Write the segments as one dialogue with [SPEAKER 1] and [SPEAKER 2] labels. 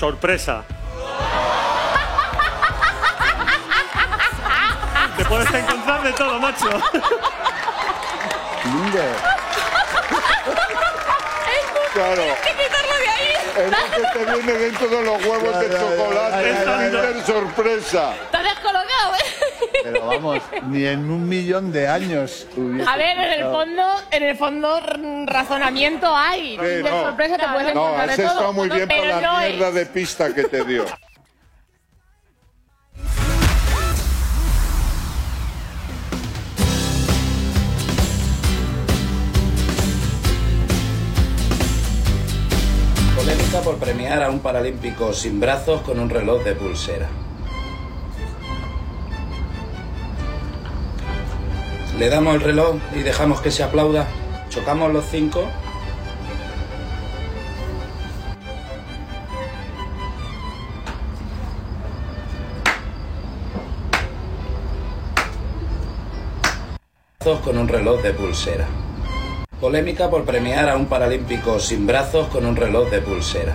[SPEAKER 1] Sorpresa. Te puedes encontrar de todo, macho.
[SPEAKER 2] Lindo. Claro.
[SPEAKER 3] que quitarlo de ahí.
[SPEAKER 2] Es lo que te viene dentro de los huevos de chocolate.
[SPEAKER 1] ya, ya.
[SPEAKER 2] Kinder sorpresa.
[SPEAKER 3] Descolocado, ¿eh?
[SPEAKER 2] Pero vamos, ni en un millón de años hubiese
[SPEAKER 3] A ver, en el fondo, en el fondo razonamiento hay.
[SPEAKER 2] Sí,
[SPEAKER 3] de
[SPEAKER 2] no.
[SPEAKER 3] sorpresa te puedes
[SPEAKER 2] No,
[SPEAKER 3] encontrar
[SPEAKER 2] has
[SPEAKER 3] de todo.
[SPEAKER 2] estado muy bien por la
[SPEAKER 3] no es.
[SPEAKER 2] mierda de pista que te dio.
[SPEAKER 4] Polémica por premiar a un paralímpico sin brazos con un reloj de pulsera. Le damos el reloj y dejamos que se aplauda. Chocamos los cinco. Con un reloj de pulsera. Polémica por premiar a un paralímpico sin brazos con un reloj de pulsera.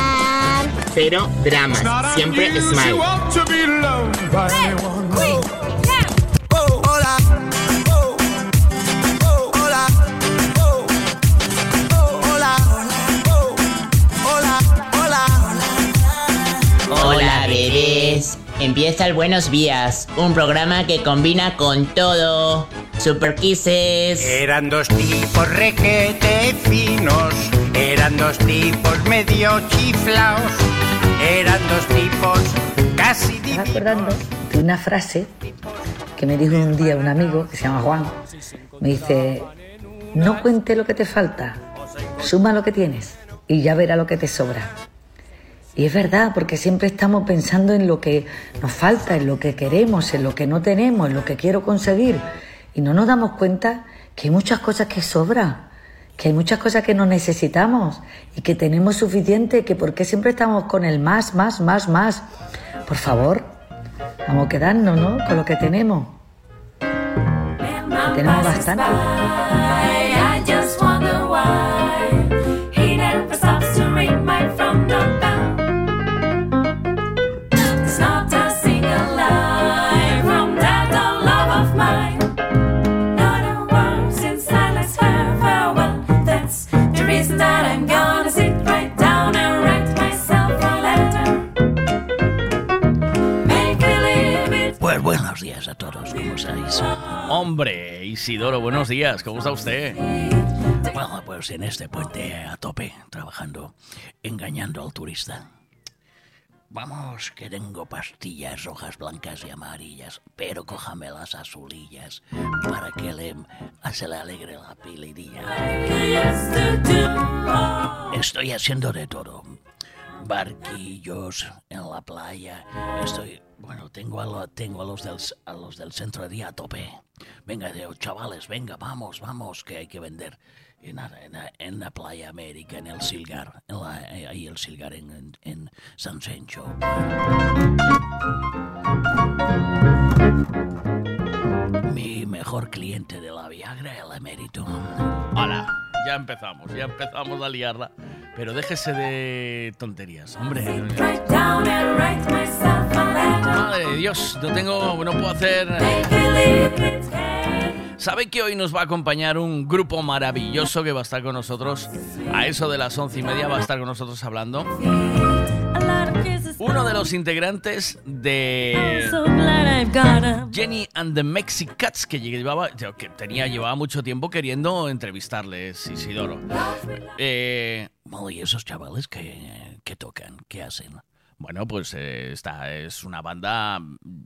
[SPEAKER 5] Cero dramas. Siempre smile. Hola, bebés. Empieza el Buenos Días, un programa que combina con todo. Super Kisses.
[SPEAKER 6] Eran dos tipos requete finos, eran dos tipos medio chiflaos, eran dos tipos casi
[SPEAKER 7] Estaba acordando de una frase que me dijo un día un amigo que se llama Juan. Me dice, no cuente lo que te falta, suma lo que tienes y ya verá lo que te sobra. Y es verdad, porque siempre estamos pensando en lo que nos falta, en lo que queremos, en lo que no tenemos, en lo que quiero conseguir. Y no nos damos cuenta que hay muchas cosas que sobran, que hay muchas cosas que no necesitamos y que tenemos suficiente, que por qué siempre estamos con el más, más, más, más. Por favor, vamos a quedarnos, ¿no? Con lo que tenemos. Tenemos bastante.
[SPEAKER 8] A
[SPEAKER 9] todos, ¿cómo estáis?
[SPEAKER 10] Hombre, Isidoro, buenos días, ¿cómo está usted?
[SPEAKER 9] Bueno, pues en este puente a tope, trabajando, engañando al turista. Vamos, que tengo pastillas rojas, blancas y amarillas, pero cójame las azulillas para que le, se le alegre la pilidilla. Estoy haciendo de todo. Barquillos en la playa. Estoy, bueno, tengo a, lo- tengo a los del, a los del centro de día a tope. Venga, chavales, venga, vamos, vamos, que hay que vender. En, la- playa América, en el Silgar, eh, ahí el Silgar en, en San Sencho. Mi mejor cliente de la Viagra, el emérito.
[SPEAKER 10] Hola, ya empezamos, ya empezamos a liarla. Pero déjese de tonterías, hombre. Madre de Dios, no tengo, no puedo hacer. ¿Sabe que hoy nos va a acompañar un grupo maravilloso que va a estar con nosotros? A eso de las once y media va a estar con nosotros hablando. Uno de los integrantes de Jenny and the Mexicats que llevaba, que tenía, llevaba mucho tiempo queriendo entrevistarles, Isidoro. Eh,
[SPEAKER 9] Bueno, ¿y esos chavales que, que tocan? ¿Qué hacen?
[SPEAKER 10] Bueno, pues eh, esta es una banda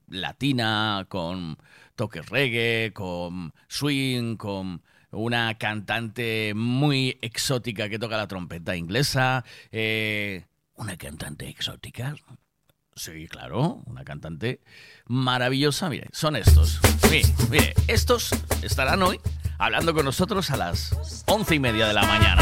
[SPEAKER 10] latina con toques reggae, con swing, con una cantante muy exótica que toca la trompeta inglesa. eh,
[SPEAKER 9] ¿Una cantante exótica?
[SPEAKER 10] Sí, claro, una cantante maravillosa. Mire, son estos. Mire, mire, estos estarán hoy hablando con nosotros a las once y media de la mañana.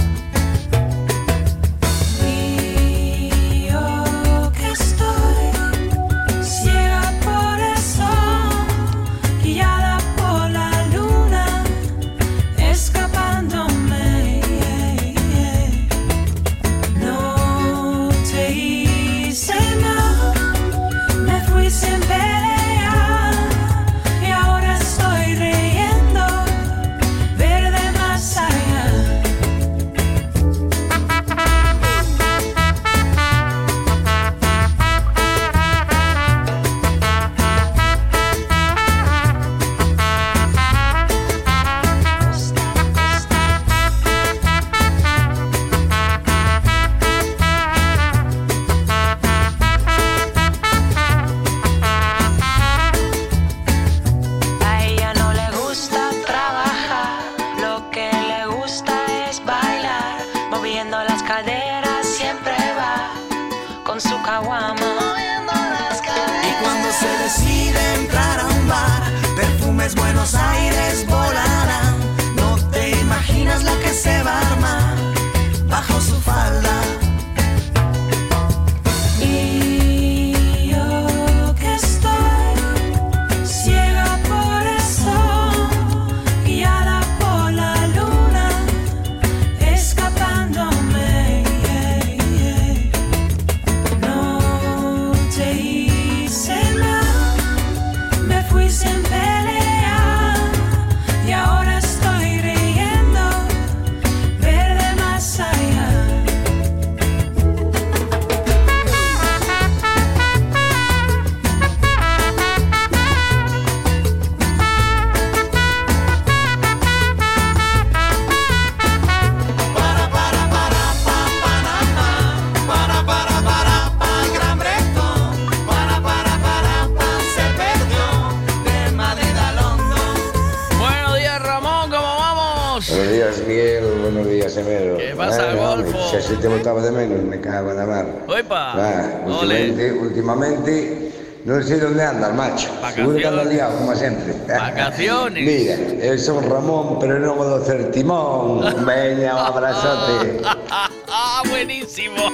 [SPEAKER 11] Así te botaba de menos, me cago en la mar.
[SPEAKER 10] ¡Oipa!
[SPEAKER 11] Va, últimamente, últimamente, no sé dónde andas, macho. Seguro que andas liado, como siempre.
[SPEAKER 10] Vacaciones.
[SPEAKER 11] Mira, eu son Ramón, pero non vou hacer timón. Veña, un abrazote.
[SPEAKER 10] ¡Ah, buenísimo!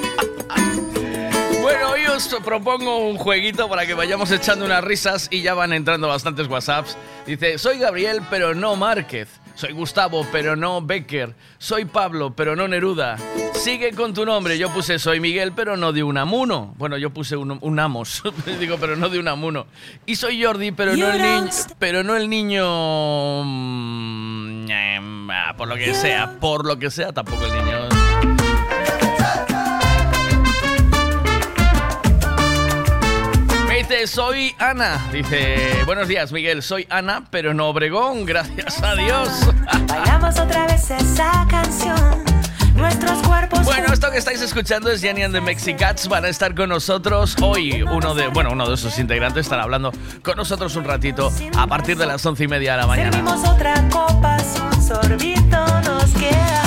[SPEAKER 10] Bueno, hoy os propongo un jueguito para que vayamos echando unas risas y ya van entrando bastantes WhatsApps. Dice, soy Gabriel, pero no Márquez. Soy Gustavo, pero no Becker. Soy Pablo, pero no Neruda. Sigue con tu nombre. Yo puse soy Miguel, pero no de Unamuno. Bueno, yo puse un, un Amos. Digo, pero no de Unamuno. Y soy Jordi, pero no el niño. Pero no el niño. mm, ah, Por lo que sea, por lo que sea, tampoco el niño. Dice, soy Ana. Dice, buenos días, Miguel. Soy Ana, pero no Obregón. Gracias a Dios.
[SPEAKER 12] Bailamos otra vez esa canción. Nuestros cuerpos.
[SPEAKER 10] Bueno, esto que estáis escuchando es Jenny and the Mexicats. Van a estar con nosotros hoy. Uno de, bueno, uno de sus integrantes estará hablando con nosotros un ratito a partir de las once y media de la mañana.
[SPEAKER 12] Servimos otra copa, un sorbito nos queda.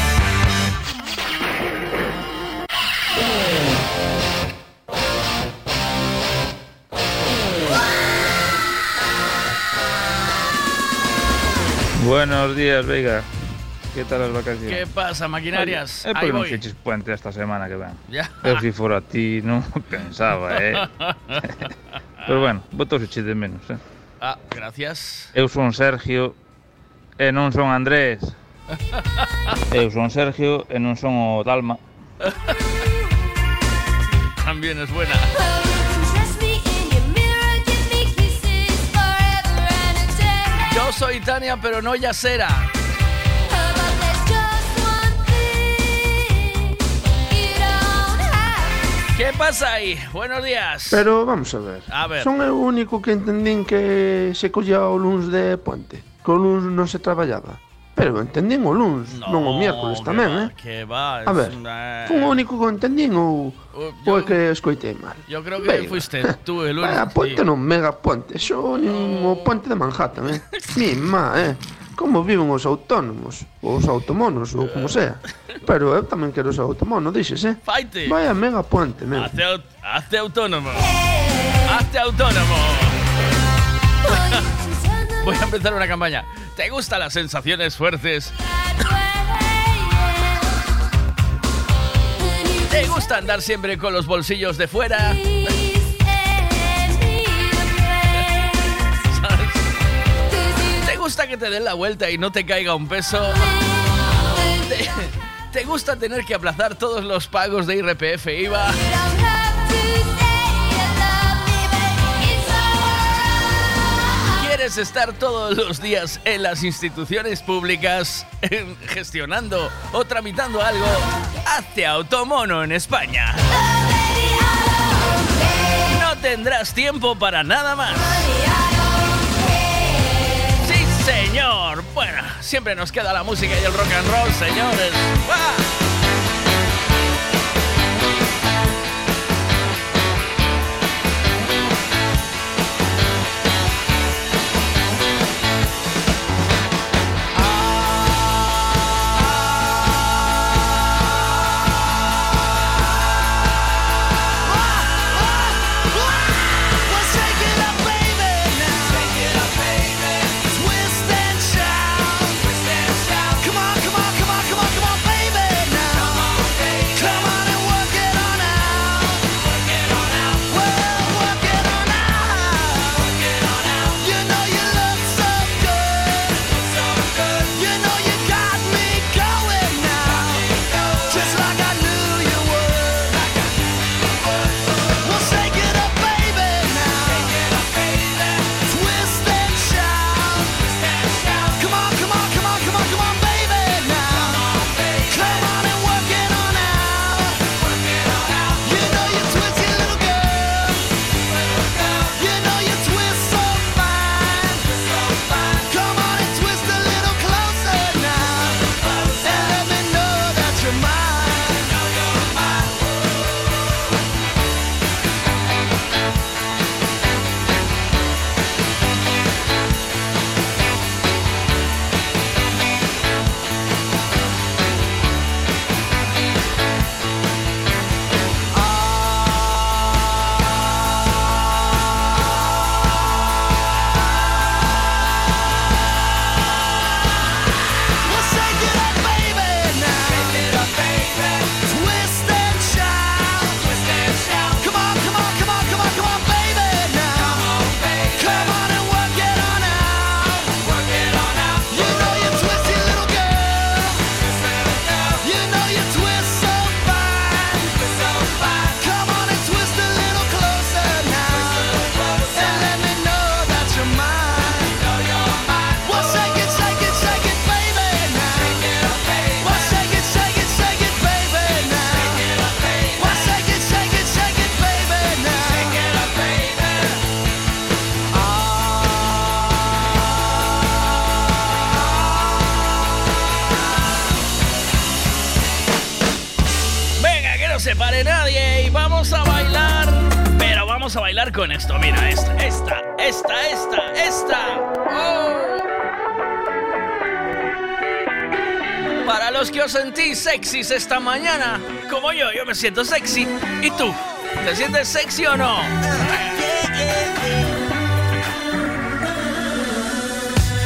[SPEAKER 13] Buenos días, Veiga. ¿Qué tal las vacaciones?
[SPEAKER 10] ¿Qué pasa, maquinarias?
[SPEAKER 13] Eh,
[SPEAKER 10] Ahí voy.
[SPEAKER 13] puente esta semana que ven.
[SPEAKER 10] Ya.
[SPEAKER 13] Eu si fora ti non pensaba, eh. Pero bueno, votos eche de menos, eh.
[SPEAKER 10] Ah, gracias.
[SPEAKER 13] Eu son Sergio e non son Andrés. Eu son Sergio e non son o Dalma.
[SPEAKER 10] También es buena. Soy Tania, pero no Yasera. ¿Qué pasa aí? Buenos días.
[SPEAKER 14] Pero vamos a ver.
[SPEAKER 10] A ver.
[SPEAKER 14] Son o único que entendín que se collía o luns de puente. Que o luns non se traballaba. Pero entendín o luns, no, non o miércoles tamén, va, eh?
[SPEAKER 10] Que va,
[SPEAKER 14] a ver,
[SPEAKER 10] una... Eh.
[SPEAKER 14] fun o único que entendín ou uh, que escoitei mal.
[SPEAKER 10] Yo creo que
[SPEAKER 14] Venga.
[SPEAKER 10] fuiste tú el único.
[SPEAKER 14] Vaya, ponte non mega ponte, xo no. o ponte de Manhattan, eh? Mi má, eh? Como viven os autónomos, os automonos, ou como eh. sea. Pero eu tamén quero ser automono, dixes, eh?
[SPEAKER 10] Faite.
[SPEAKER 14] Vaya mega ponte, meu.
[SPEAKER 10] Hazte, aut hazte autónomo. Hazte autónomo. Voy a empezar una campaña. ¿Te gustan las sensaciones fuertes? ¿Te gusta andar siempre con los bolsillos de fuera? ¿Te gusta que te den la vuelta y no te caiga un peso? ¿Te, te gusta tener que aplazar todos los pagos de IRPF IVA? ¿Quieres estar todos los días en las instituciones públicas eh, gestionando o tramitando algo? Hazte automono en España. No tendrás tiempo para nada más. Sí, señor. Bueno, siempre nos queda la música y el rock and roll, señores. ¡Ah! 6 esta mañana. Como yo, yo me siento sexy. ¿Y tú? ¿Te sientes sexy o no?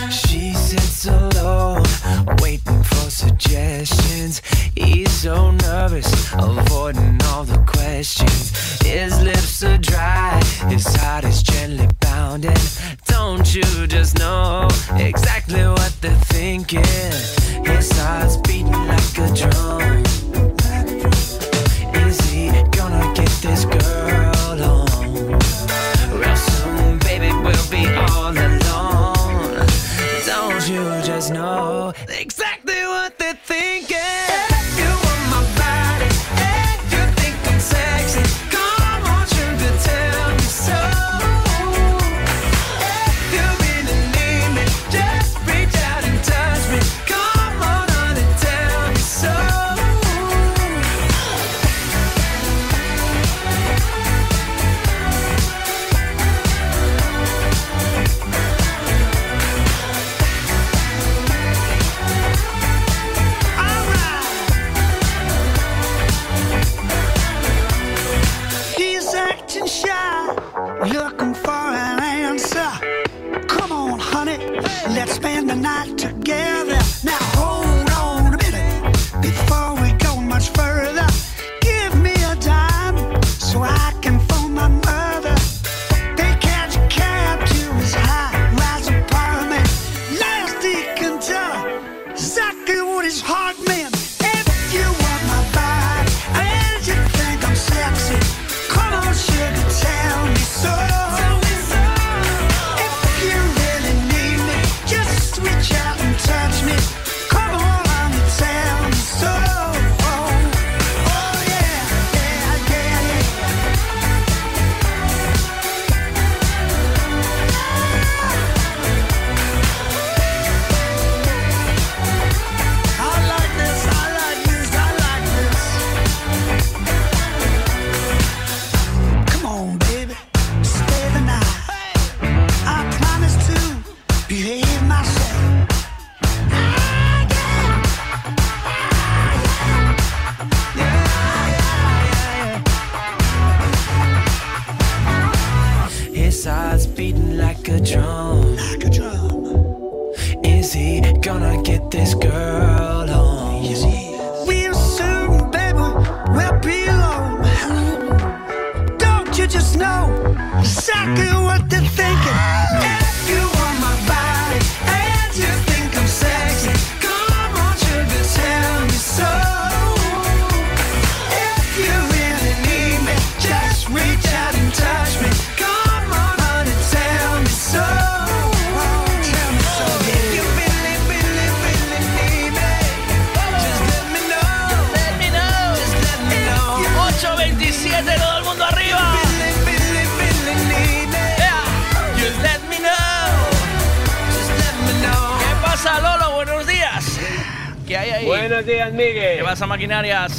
[SPEAKER 15] She sits alone, waiting for suggestions. He's so nervous, avoiding all the questions. His lips are dry, his heart is gently pounding. Don't you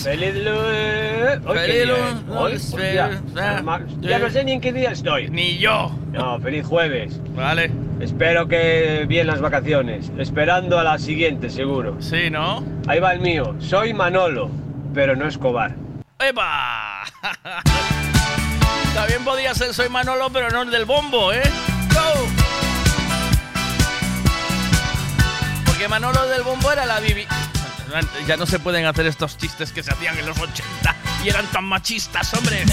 [SPEAKER 16] Feliz lunes.
[SPEAKER 10] Feliz lunes.
[SPEAKER 16] Hoy, ya, eh, ya ah, eh, no sé ni en qué día estoy.
[SPEAKER 10] Ni yo.
[SPEAKER 16] No, feliz jueves.
[SPEAKER 10] Vale.
[SPEAKER 16] Espero que bien las vacaciones. Esperando a la siguiente, seguro.
[SPEAKER 10] Sí, ¿no?
[SPEAKER 16] Ahí va el mío. Soy Manolo, pero no Escobar.
[SPEAKER 10] ¡Epa! También podía ser Soy Manolo, pero no el del bombo, ¿eh? ¡Go! Porque Manolo del bombo era la Bibi ya no se pueden hacer estos chistes que se hacían en los 80 y eran tan machistas, hombre.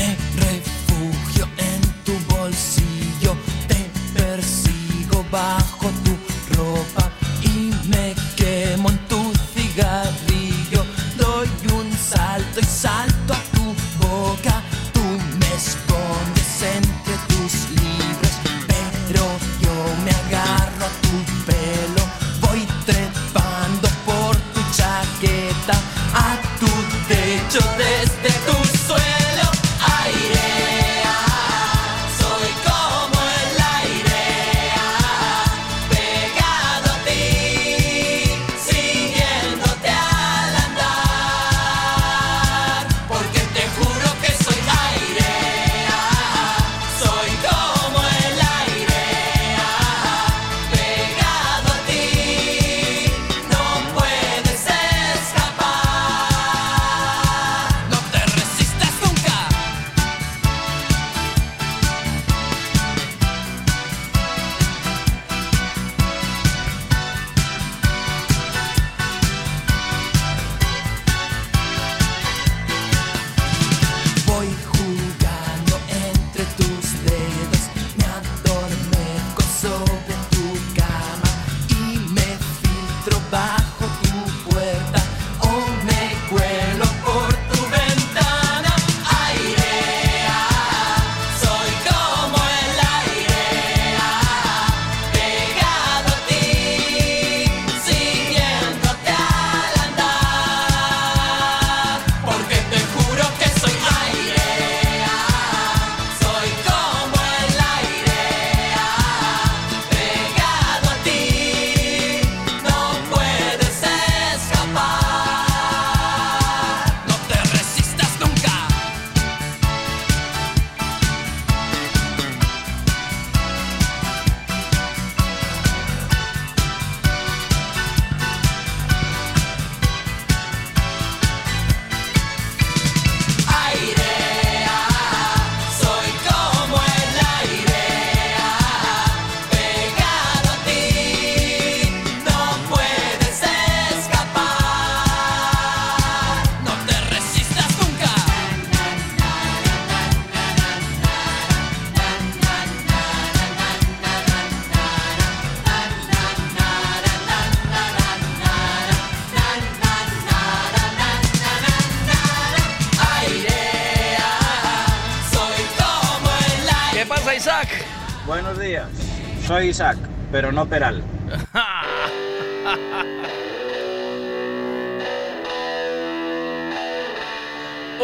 [SPEAKER 17] Pero no Peral.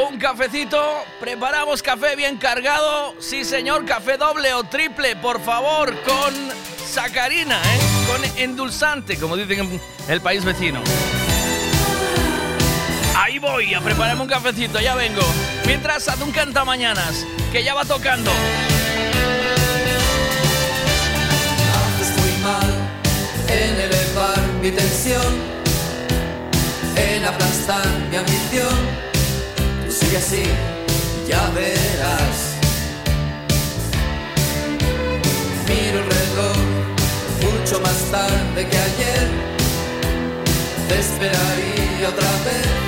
[SPEAKER 10] Un cafecito, preparamos café bien cargado. Sí, señor, café doble o triple, por favor, con sacarina, ¿eh? con endulzante, como dicen en el país vecino. Ahí voy a prepararme un cafecito, ya vengo. Mientras, haz un cantamañanas, que ya va tocando.
[SPEAKER 18] En elevar mi tensión, en aplastar mi ambición. Tú sigue así, ya verás. Miro el reloj mucho más tarde que ayer. Te esperaría otra vez.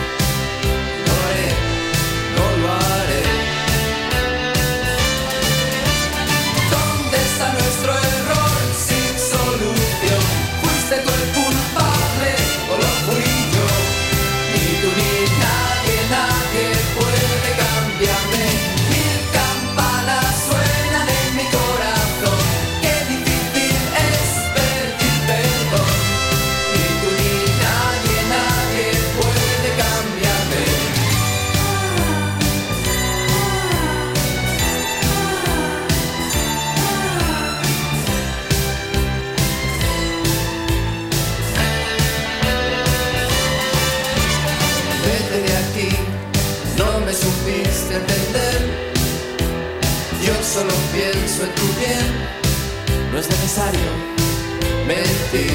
[SPEAKER 18] Mentir.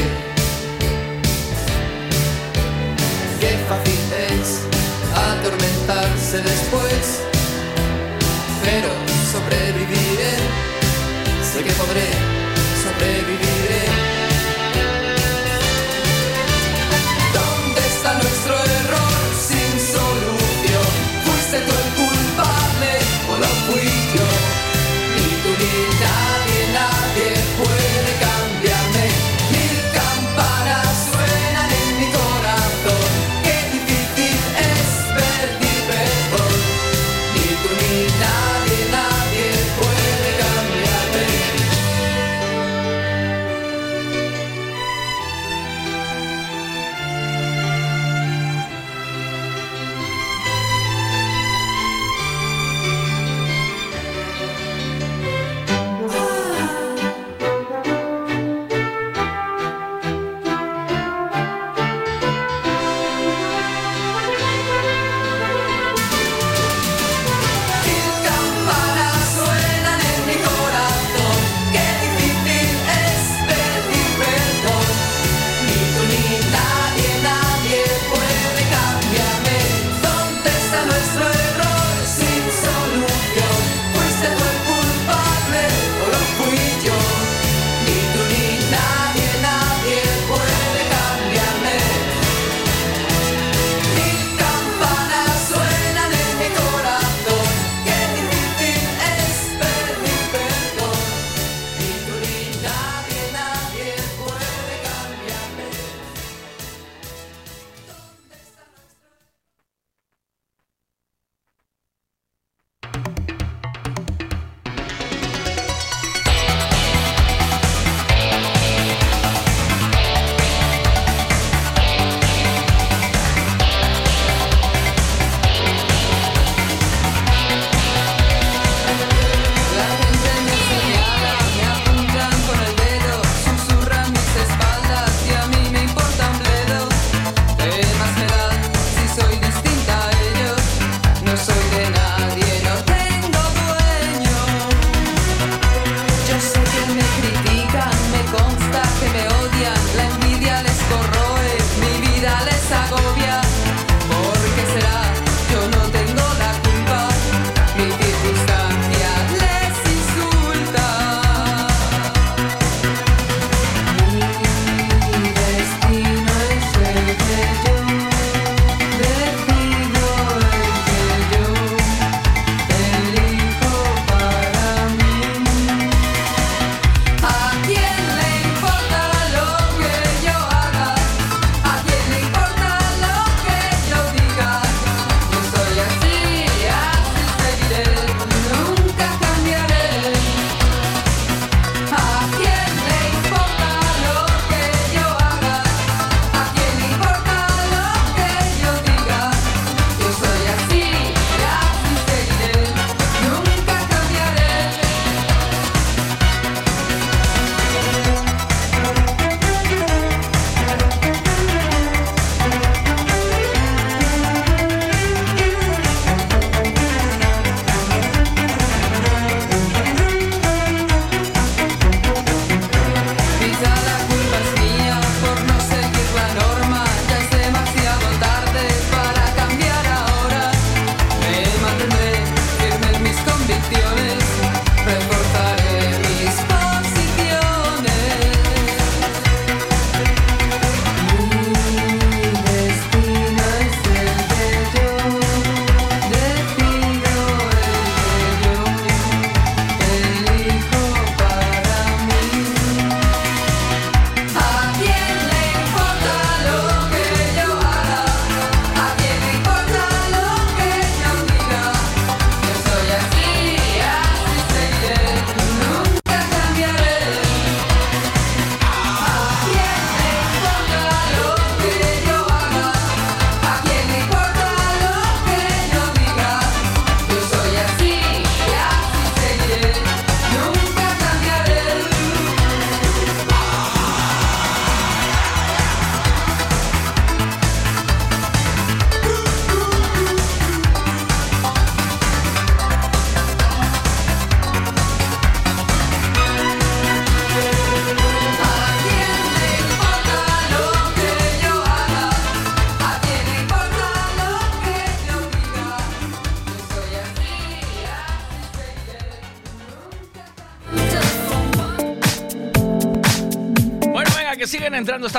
[SPEAKER 18] Qué fácil es atormentarse después, pero sobreviviré, sé que podré, sobreviviré. ¿Dónde está nuestro error sin solución? ¿Fuiste tú el culpable o lo fui yo? Ni tú ni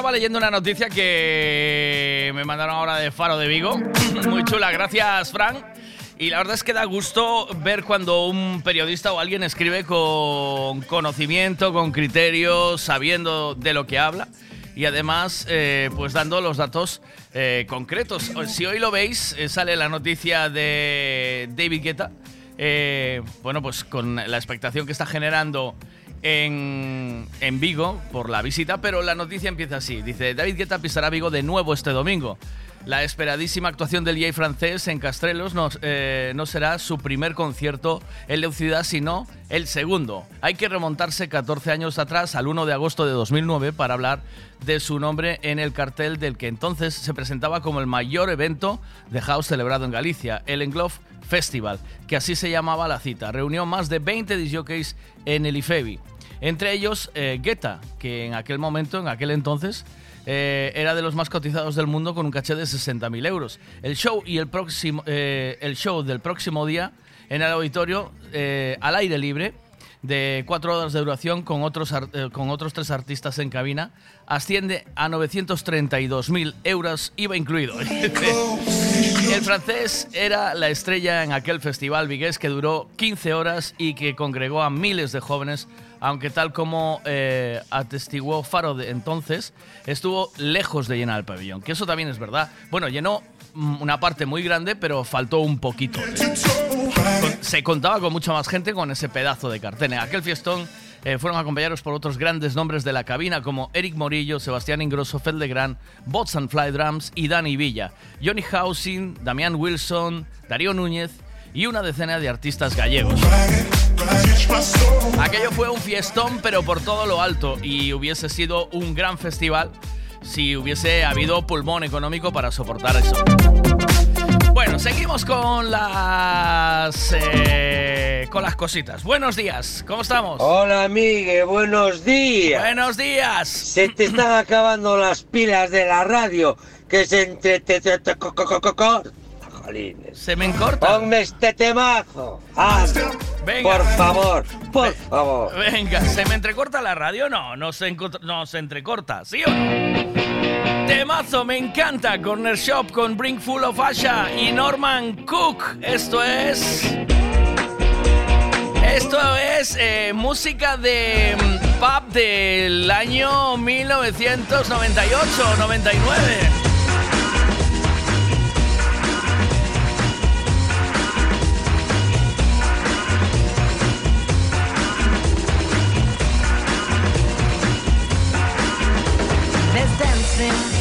[SPEAKER 10] estaba leyendo una noticia que me mandaron ahora de Faro de Vigo. Muy chula, gracias, Fran. Y la verdad es que da gusto ver cuando un periodista o alguien escribe con conocimiento, con criterio, sabiendo de lo que habla y además eh, pues dando los datos eh, concretos. Si hoy lo veis, eh, sale la noticia de David Guetta, eh, bueno pues con la expectación que está generando en, en Vigo por la visita, pero la noticia empieza así. Dice, David Guetta pisará Vigo de nuevo este domingo. La esperadísima actuación del DJ francés en Castrelos no, eh, no será su primer concierto en la ciudad, sino el segundo. Hay que remontarse 14 años atrás, al 1 de agosto de 2009, para hablar de su nombre en el cartel del que entonces se presentaba como el mayor evento de house celebrado en Galicia, el Englof Festival, que así se llamaba la cita. Reunió más de 20 disjockeys en el IFEBI. Entre ellos, eh, Guetta, que en aquel momento, en aquel entonces, eh, era de los más cotizados del mundo con un caché de 60.000 euros. El show, y el, próximo, eh, el show del próximo día en el auditorio al aire libre de cuatro horas de duración con otros, con otros tres artistas en cabina asciende a 932.000 euros, IVA incluido. El francés era la estrella en aquel festival vigués que duró 15 horas y que congregó a miles de jóvenes, aunque tal como eh, atestiguó Faro de entonces, estuvo lejos de llenar el pabellón, que eso también es verdad. Bueno, llenó mm, una parte muy grande, pero faltó un poquito. Se contaba con mucha más gente con ese pedazo de cartel. En aquel fiestón eh, fueron acompañados por otros grandes nombres de la cabina como Eric Morillo, Sebastián Ingrosso, Fel de Gran, Bots and Fly Drums y Dani Villa, Johnny Housing, Damián Wilson, Darío Núñez y una decena de artistas gallegos. Aquello fue un fiestón, pero por todo lo alto, y hubiese sido un gran festival si hubiese habido pulmón económico para soportar eso. Bueno, seguimos con las eh, con las cositas. Buenos días, ¿cómo estamos?
[SPEAKER 19] Hola, Migue, buenos días.
[SPEAKER 10] Buenos días.
[SPEAKER 19] Se te están acabando las pilas de la radio, que se entre... jolines.
[SPEAKER 10] Se me encorta.
[SPEAKER 19] Ponme este temazo.
[SPEAKER 10] Venga.
[SPEAKER 19] por favor, por favor.
[SPEAKER 10] Venga, ¿se me entrecorta la radio? No, no se, no se entrecorta, ¿sí o no? Temazo, me encanta. Corner Shop con Bring Full of Asha y Norman Cook. Esto es. Esto es eh, música de mm, pub del año 1998-99.
[SPEAKER 20] There's dancing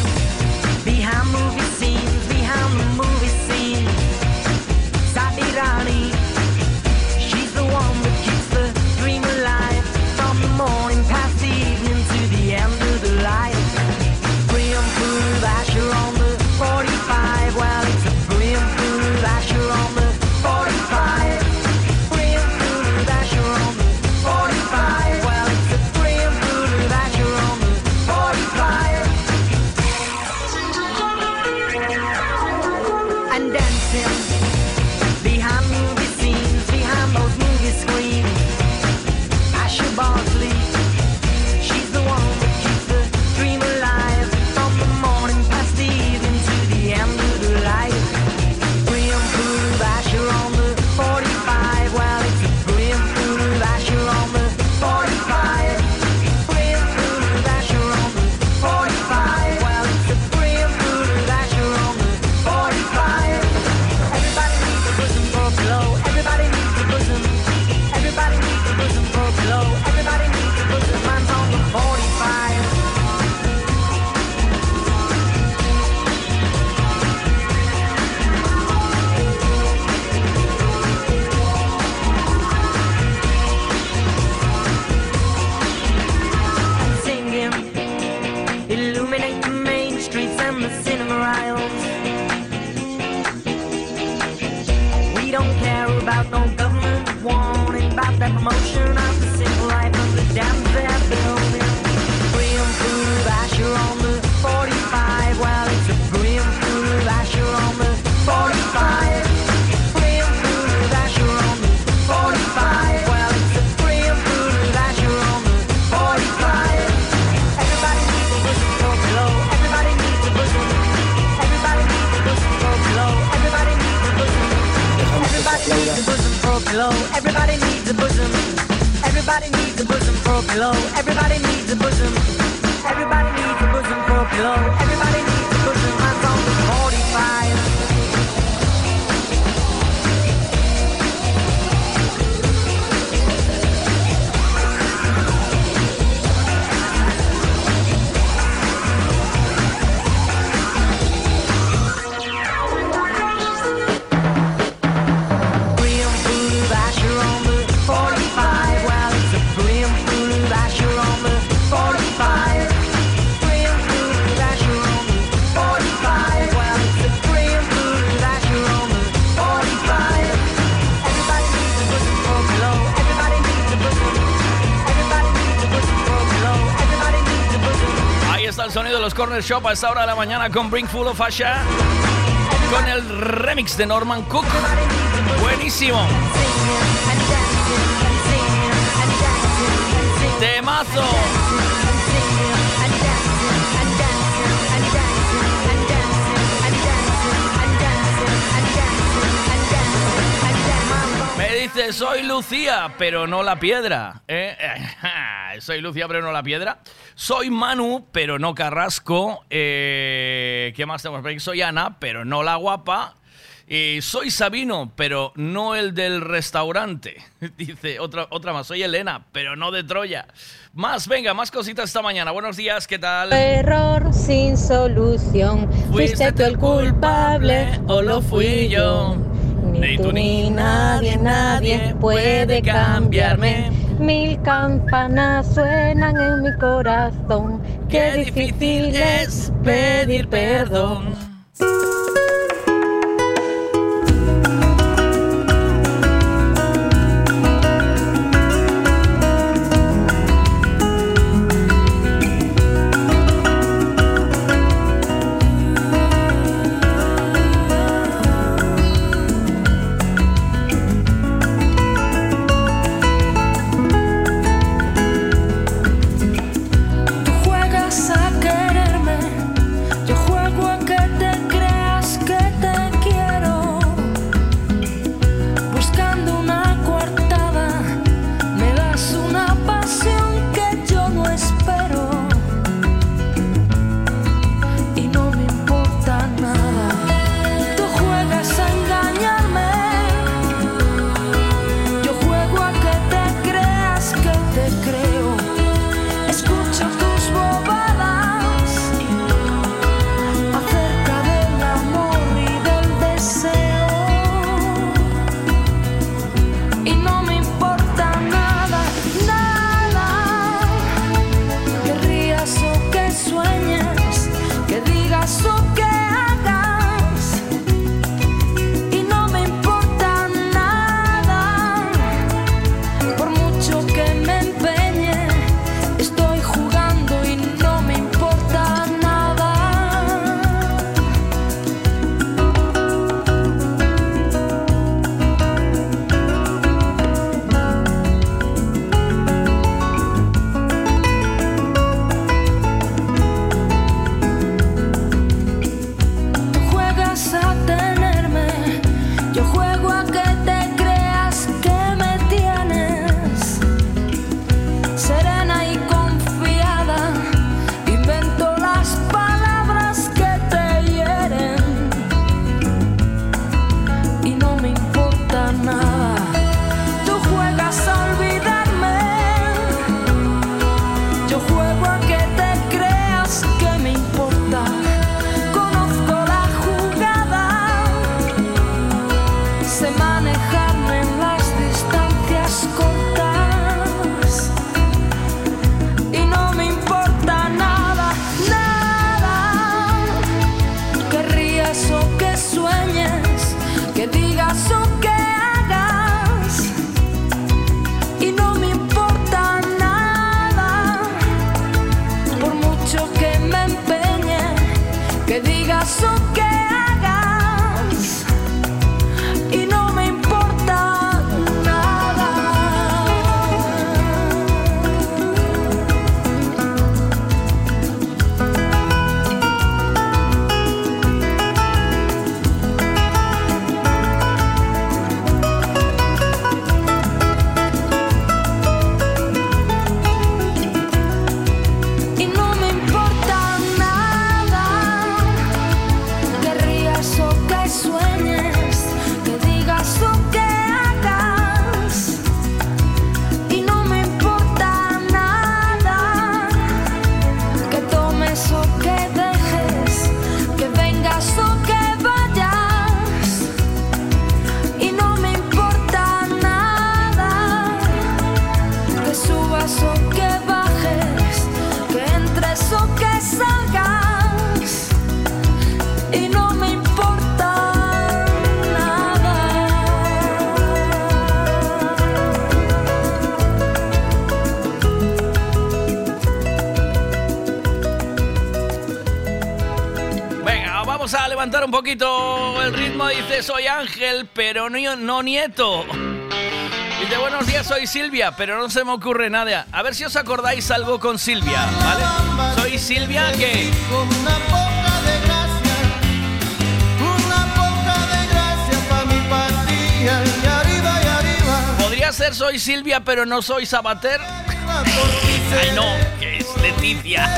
[SPEAKER 20] bosom for a pillow. Everybody
[SPEAKER 10] sonido de los Corner Shop a esta hora de la mañana con Bring Full of Asha. Con el remix de Norman Cook. Buenísimo. Temazo. Me dice, soy Lucía, pero no la piedra. ¿eh? soy Lucía, pero no la piedra. Soy Manu, pero no Carrasco. Eh, ¿Qué más tenemos por aquí? Soy Ana, pero no la guapa. Soy Sabino, pero no el del restaurante. Dice otra, otra más. Soy Elena, pero no de Troya. Más, venga, más cositas esta mañana. Buenos días, ¿qué tal?
[SPEAKER 21] Error sin solución. ¿Fuiste tú el culpable o lo fui yo? Ni tú ni nadie, nadie puede cambiarme. Mil campanas suenan en mi corazón. Qué difícil es pedir perdón.
[SPEAKER 10] Pero no, no nieto. Dice, buenos días, soy Silvia, pero no se me ocurre nada. A ver si os acordáis algo con Silvia, ¿vale? Soy Silvia que... Podría ser soy Silvia, pero no soy Sabater. Ay, no, que es Leticia.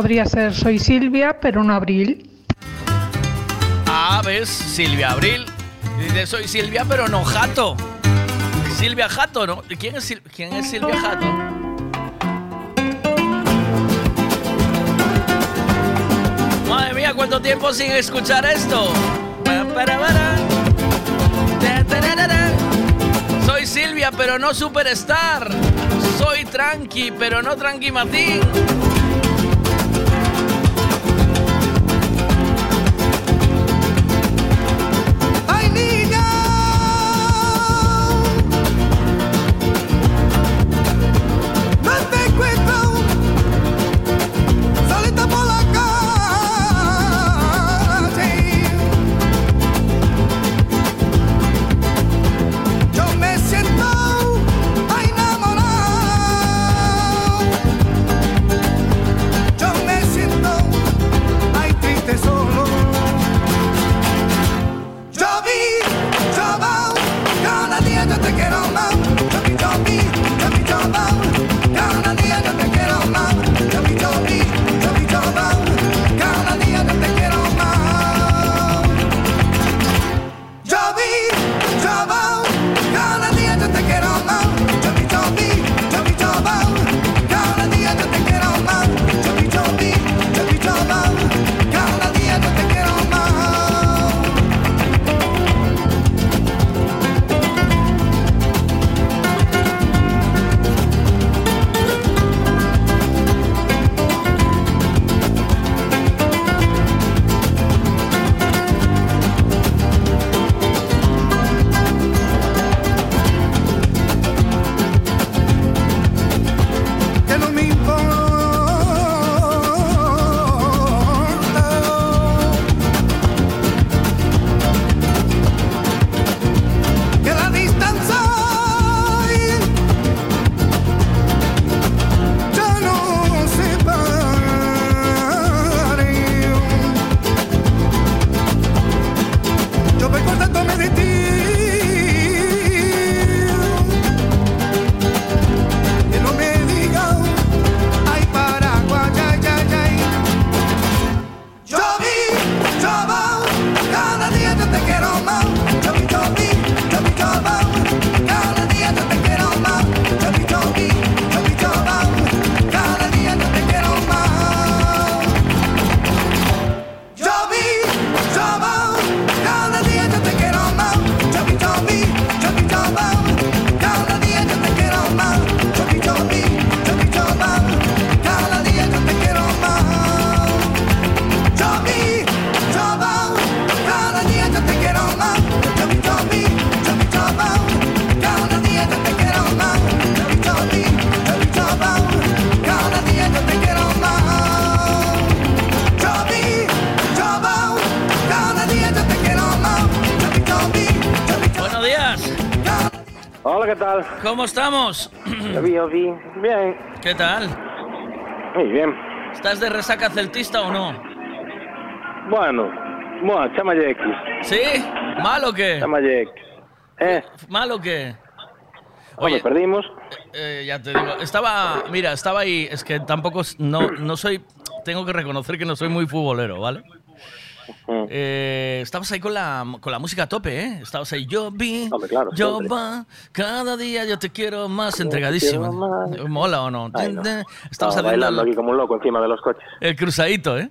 [SPEAKER 22] Podría ser Soy Silvia, pero no Abril.
[SPEAKER 10] Ah, ves, Silvia Abril. Dice, soy Silvia, pero no Jato. Silvia Jato, ¿no? ¿Quién es, Silvia Jato? Madre mía, ¿cuánto tiempo sin escuchar esto? Soy Silvia, pero no Superstar. Soy Tranqui, pero no Tranqui Martín. ¿Cómo estamos?
[SPEAKER 23] Bien.
[SPEAKER 10] ¿Qué tal?
[SPEAKER 23] Muy bien.
[SPEAKER 10] ¿Estás de resaca celtista o no?
[SPEAKER 23] Bueno, bueno, chámalle X.
[SPEAKER 10] ¿Sí? ¿Mal o qué?
[SPEAKER 23] Chámalle X. ¿Eh?
[SPEAKER 10] ¿Mal o qué?
[SPEAKER 23] Oye, perdimos.
[SPEAKER 10] Eh, ya te digo, estaba, mira, estaba ahí, es que tampoco, no, no soy, tengo que reconocer que no soy muy futbolero, ¿vale? Eh, estabas ahí con la, con la música a tope, ¿eh? Estabas ahí, yo vi,
[SPEAKER 23] claro,
[SPEAKER 10] yo
[SPEAKER 23] siempre.
[SPEAKER 10] va, cada día yo te quiero más,
[SPEAKER 23] Yo
[SPEAKER 10] entregadísimo.
[SPEAKER 23] quiero más.
[SPEAKER 10] ¿Mola o no?
[SPEAKER 23] Ay, no.
[SPEAKER 10] Estabas
[SPEAKER 23] Estaba
[SPEAKER 10] haciendo
[SPEAKER 23] bailando aquí como un loco encima de los coches.
[SPEAKER 10] el cruzadito, ¿eh?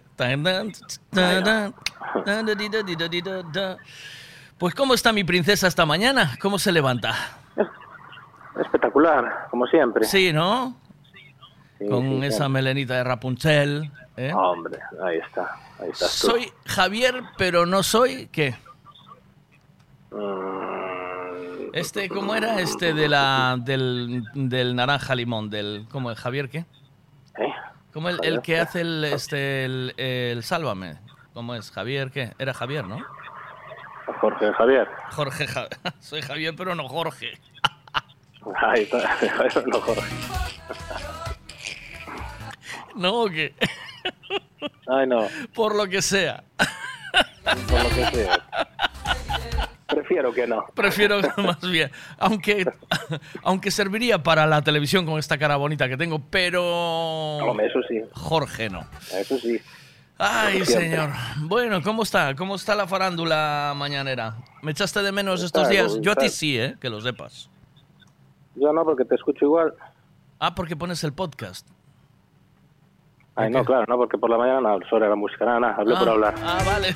[SPEAKER 10] Pues, ¿cómo está mi princesa esta mañana? ¿Cómo se levanta?
[SPEAKER 23] Espectacular, como siempre.
[SPEAKER 10] Sí, ¿no?
[SPEAKER 23] Sí,
[SPEAKER 10] Con
[SPEAKER 23] sí,
[SPEAKER 10] esa melenita de Rapunzel. ¿eh?
[SPEAKER 23] Hombre, ahí está. Ahí estás tú.
[SPEAKER 10] Soy Javier, pero no soy. ¿Qué?
[SPEAKER 23] Mm,
[SPEAKER 10] Este, ¿cómo era? Este de la del, del naranja limón, del. ¿Cómo es? ¿Javier qué?
[SPEAKER 23] ¿Eh?
[SPEAKER 10] ¿Cómo el, el que hace el este el, el sálvame? ¿Cómo es? ¿Javier qué? Era Javier, ¿no?
[SPEAKER 23] Jorge Javier.
[SPEAKER 10] Jorge Ja- Soy Javier, pero no Jorge.
[SPEAKER 23] Ahí está. no, Jorge.
[SPEAKER 10] No, que
[SPEAKER 23] Ay, no.
[SPEAKER 10] por lo que sea.
[SPEAKER 23] Por lo que sea. Prefiero que no.
[SPEAKER 10] Prefiero más bien. Aunque, aunque serviría para la televisión con esta cara bonita que tengo, pero.
[SPEAKER 23] Eso sí.
[SPEAKER 10] Jorge no.
[SPEAKER 23] Eso sí.
[SPEAKER 10] Ay, señor. Bueno, ¿cómo está? ¿Cómo está la farándula mañanera? ¿Me echaste de menos estos
[SPEAKER 23] Está,
[SPEAKER 10] días? Yo a ti sí, ¿eh? Que lo sepas.
[SPEAKER 23] Yo no, porque te escucho igual.
[SPEAKER 10] Ah, porque pones el podcast.
[SPEAKER 23] Ay, no, claro, no, porque por la mañana no hablo sobre la música, nada, nada, hablé
[SPEAKER 10] Ah,
[SPEAKER 23] por hablar.
[SPEAKER 10] Ah, vale.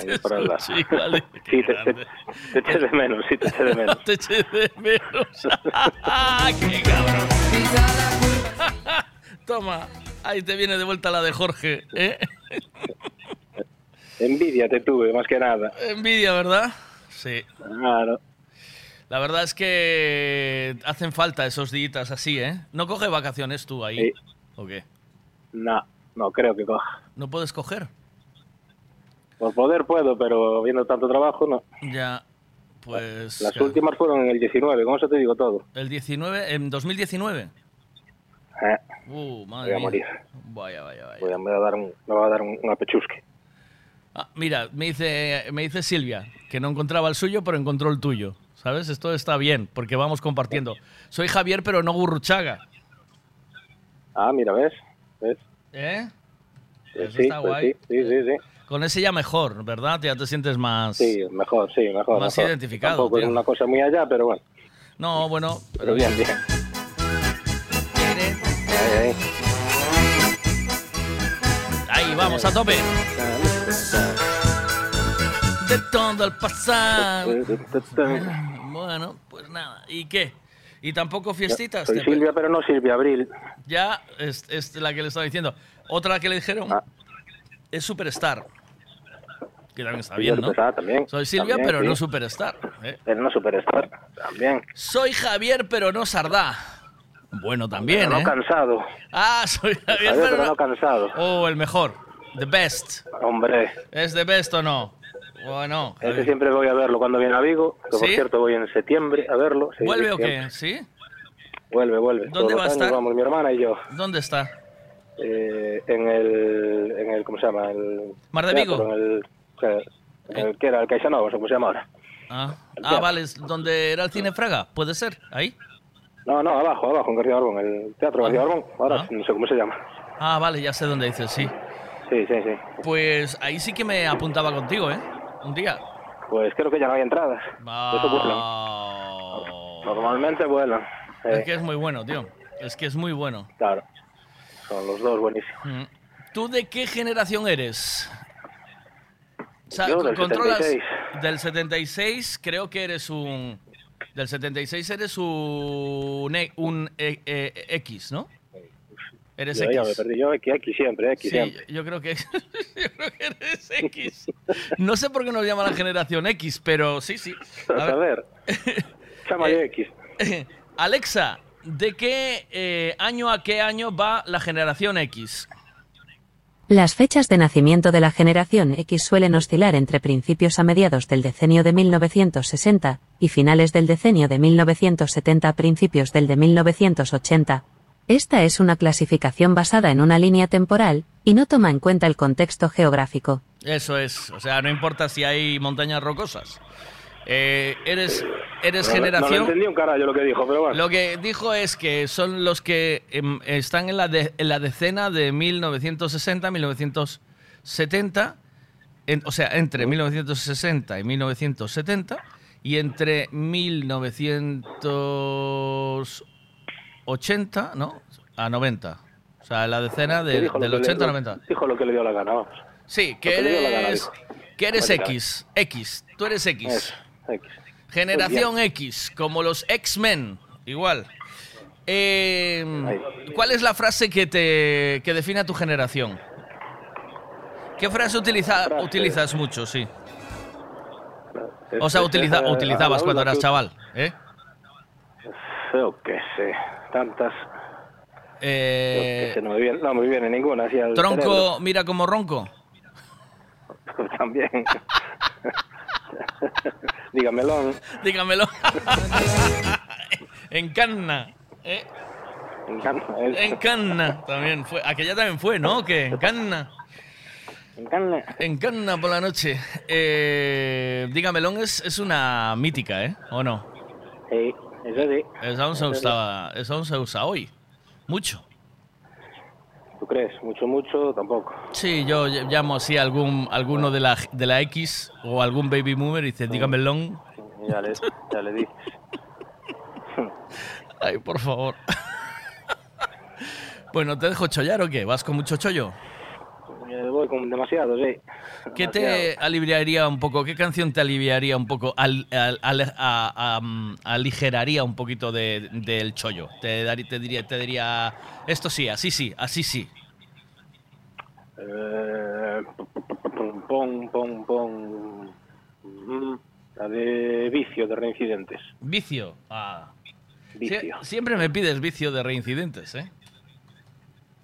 [SPEAKER 23] Hablé por hablar.
[SPEAKER 10] Sí, vale.
[SPEAKER 23] Sí, te, te, te eché de menos, sí, te eché de menos.
[SPEAKER 10] Te eché de menos. ¡Qué cabrón! Toma, ahí te viene de vuelta la de Jorge, ¿eh?
[SPEAKER 23] Envidia te tuve, más que nada.
[SPEAKER 10] Envidia, ¿verdad? Sí.
[SPEAKER 23] Claro.
[SPEAKER 10] La verdad es que hacen falta esos días así, ¿eh? ¿No coge vacaciones tú ahí?
[SPEAKER 23] Sí.
[SPEAKER 10] ¿O qué?
[SPEAKER 23] No, no creo que coja.
[SPEAKER 10] ¿No puedes coger?
[SPEAKER 23] Por poder puedo, pero viendo tanto trabajo, no.
[SPEAKER 10] Ya, pues...
[SPEAKER 23] Las
[SPEAKER 10] claro.
[SPEAKER 23] últimas fueron en el 19, con eso te digo todo.
[SPEAKER 10] ¿El 19? ¿En 2019?
[SPEAKER 23] Eh,
[SPEAKER 10] Uh,
[SPEAKER 23] voy
[SPEAKER 10] madre
[SPEAKER 23] a
[SPEAKER 10] mía.
[SPEAKER 23] morir.
[SPEAKER 10] Vaya, vaya, vaya.
[SPEAKER 23] Voy a, me va a dar un, me va a dar un, un apechusque.
[SPEAKER 10] Ah, mira, me dice, me dice Silvia que no encontraba el suyo, pero encontró el tuyo. ¿Sabes? Esto está bien, porque vamos compartiendo. Soy Javier, pero no Gurruchaga.
[SPEAKER 23] Ah, mira, ¿ves? ¿Ves?
[SPEAKER 10] ¿Eh?
[SPEAKER 23] Pues
[SPEAKER 10] Eso
[SPEAKER 23] sí,
[SPEAKER 10] está
[SPEAKER 23] pues
[SPEAKER 10] guay.
[SPEAKER 23] sí, sí, sí, sí.
[SPEAKER 10] Con ese ya mejor, ¿verdad? Ya te sientes más...
[SPEAKER 23] Sí, mejor, sí, mejor.
[SPEAKER 10] Más
[SPEAKER 23] mejor.
[SPEAKER 10] identificado,
[SPEAKER 23] Tampoco es
[SPEAKER 10] tío.
[SPEAKER 23] una cosa muy allá, pero bueno.
[SPEAKER 10] No, bueno,
[SPEAKER 23] Pero bien, bien. Ahí, ahí.
[SPEAKER 10] Ahí, vamos, a tope. De todo el pasado. Bueno, pues nada. ¿Y qué? ¿Y tampoco fiestitas?
[SPEAKER 23] Soy Silvia, pero no Silvia Abril.
[SPEAKER 10] Ya es, es la que le estaba diciendo. Otra que le dijeron
[SPEAKER 23] Ah.
[SPEAKER 10] es Superstar. Que también está bien, ¿no?
[SPEAKER 23] También.
[SPEAKER 10] Soy Silvia,
[SPEAKER 23] También,
[SPEAKER 10] pero
[SPEAKER 23] sí.
[SPEAKER 10] no Superstar. ¿eh?
[SPEAKER 23] Pero no Superstar, también.
[SPEAKER 10] Soy Javier, pero no Sardá. Bueno, también,
[SPEAKER 23] Pero no
[SPEAKER 10] ¿eh?
[SPEAKER 23] cansado.
[SPEAKER 10] Ah, soy Javier,
[SPEAKER 23] Javier,
[SPEAKER 10] pero
[SPEAKER 23] pero
[SPEAKER 10] no
[SPEAKER 23] cansado.
[SPEAKER 10] Oh, el mejor. The best.
[SPEAKER 23] Hombre,
[SPEAKER 10] ¿Es the best o no? Bueno.
[SPEAKER 23] ese siempre voy a verlo cuando viene a Vigo. Que por cierto voy en septiembre a verlo. sí,
[SPEAKER 10] ¿Vuelve o qué? ¿Sí?
[SPEAKER 23] Vuelve, vuelve.
[SPEAKER 10] ¿Dónde
[SPEAKER 23] Todos
[SPEAKER 10] va a estar?
[SPEAKER 23] Vamos mi hermana y yo.
[SPEAKER 10] ¿Dónde está?
[SPEAKER 23] Eh, en el, en el, ¿cómo se llama? El,
[SPEAKER 10] Mar de
[SPEAKER 23] teatro,
[SPEAKER 10] Vigo.
[SPEAKER 23] En el, en el que era el Caixanova, ¿cómo se llama ahora?
[SPEAKER 10] Ah, ah
[SPEAKER 23] teatro.
[SPEAKER 10] vale, es donde era el cine Fraga. ¿Puede ser? ¿Ahí?
[SPEAKER 23] No, no, abajo, abajo, en García Barbón, el Teatro García Barbón. Ahora
[SPEAKER 10] Ah.
[SPEAKER 23] no sé cómo se llama.
[SPEAKER 10] Ah, vale, ya sé dónde dices, sí.
[SPEAKER 23] Sí, sí, sí.
[SPEAKER 10] Pues ahí sí que me apuntaba contigo, ¿eh? Un día.
[SPEAKER 23] Pues creo que ya no hay entradas. Eso vuelan.
[SPEAKER 10] Ah,
[SPEAKER 23] Normalmente vuelan. Eh,
[SPEAKER 10] Es que es muy bueno, tío. Es que es muy bueno.
[SPEAKER 23] Claro. Son los dos buenísimos.
[SPEAKER 10] Mm. ¿Tú de qué generación eres? O sea,
[SPEAKER 23] Yo del
[SPEAKER 10] controlas
[SPEAKER 23] 76.
[SPEAKER 10] del 76, creo que eres un del 76 eres un e- un eh, eh, X, ¿no? Eres
[SPEAKER 23] Yo ya me
[SPEAKER 10] X.
[SPEAKER 23] perdí. Yo X, X siempre, X
[SPEAKER 10] Sí,
[SPEAKER 23] siempre.
[SPEAKER 10] yo creo que yo creo que eres X. No sé por qué nos llama la generación X, pero sí, sí.
[SPEAKER 23] A ver. Chámale X.
[SPEAKER 10] Alexa, ¿de qué eh, año a qué año va la generación X?
[SPEAKER 24] Las fechas de nacimiento de la generación X suelen oscilar entre principios a mediados del decenio de 1960 y finales del decenio de 1970 a principios del de 1980. Esta es una clasificación basada en una línea temporal y no toma en cuenta el contexto geográfico.
[SPEAKER 10] Eso es, o sea, no importa si hay montañas rocosas. Eh, eres eres
[SPEAKER 23] No,
[SPEAKER 10] generación...
[SPEAKER 23] entendí un carajo lo que dijo, pero bueno.
[SPEAKER 10] Lo que dijo es que son los que em, están en la, de- en la decena de 1960-1970, en- o sea, entre 1960 y 1970, y entre 1980, ¿no? A 90. O sea, la decena de- del
[SPEAKER 23] que le-
[SPEAKER 10] 80 a
[SPEAKER 23] lo-
[SPEAKER 10] 90.
[SPEAKER 23] Dijo lo que le dio la gana, vamos.
[SPEAKER 10] Sí, que
[SPEAKER 23] gana,
[SPEAKER 10] eres, que eres X. X. Tú eres X.
[SPEAKER 23] X.
[SPEAKER 10] Generación X, como los X-Men, igual. Eh, ¿Cuál es la frase que te que define a tu generación? ¿Qué frase utiliza, utilizas mucho, sí? O sea, utiliza- utilizabas cuando eras chaval, ¿eh?
[SPEAKER 23] Yo qué sé, tantas.
[SPEAKER 10] Eh,
[SPEAKER 23] sé, no, me viene, no me viene ninguna.
[SPEAKER 10] Tronco, mira como ronco.
[SPEAKER 23] También. Dígamelo.
[SPEAKER 10] Dígamelo. Encanna. ¿eh? Encanna también fue. Aquella también fue, ¿no? Que encanna.
[SPEAKER 23] Encanna.
[SPEAKER 10] Encanna por la noche. Eh, dígamelón es, es una mítica, ¿eh? ¿O no?
[SPEAKER 23] Sí, eso sí.
[SPEAKER 10] Esa aún se
[SPEAKER 23] Eso sí.
[SPEAKER 10] esa aún se usa hoy. Mucho.
[SPEAKER 23] ¿Tú crees? Mucho, mucho, tampoco.
[SPEAKER 10] Sí, yo ll- llamo así a algún, alguno de la, de la X o algún baby boomer y dice, dígamelón.
[SPEAKER 23] Ya le, ya le di.
[SPEAKER 10] Ay, por favor. bueno, ¿te dejo chollar o qué? ¿Vas con mucho chollo?
[SPEAKER 23] Eh, voy con demasiado, sí.
[SPEAKER 10] ¿Qué te aliviaría un poco? ¿Qué canción te aliviaría un poco? Al, al- al- a- mm, aligeraría un poquito de- del chollo. Te, daría- te diría, te diría, esto sí, así sí, así sí.
[SPEAKER 23] Eh, pum, pum. Mm, La de vicio, de reincidentes.
[SPEAKER 10] Vicio. Ah.
[SPEAKER 23] Vicio.
[SPEAKER 10] Sie- siempre me pides vicio de reincidentes, ¿eh?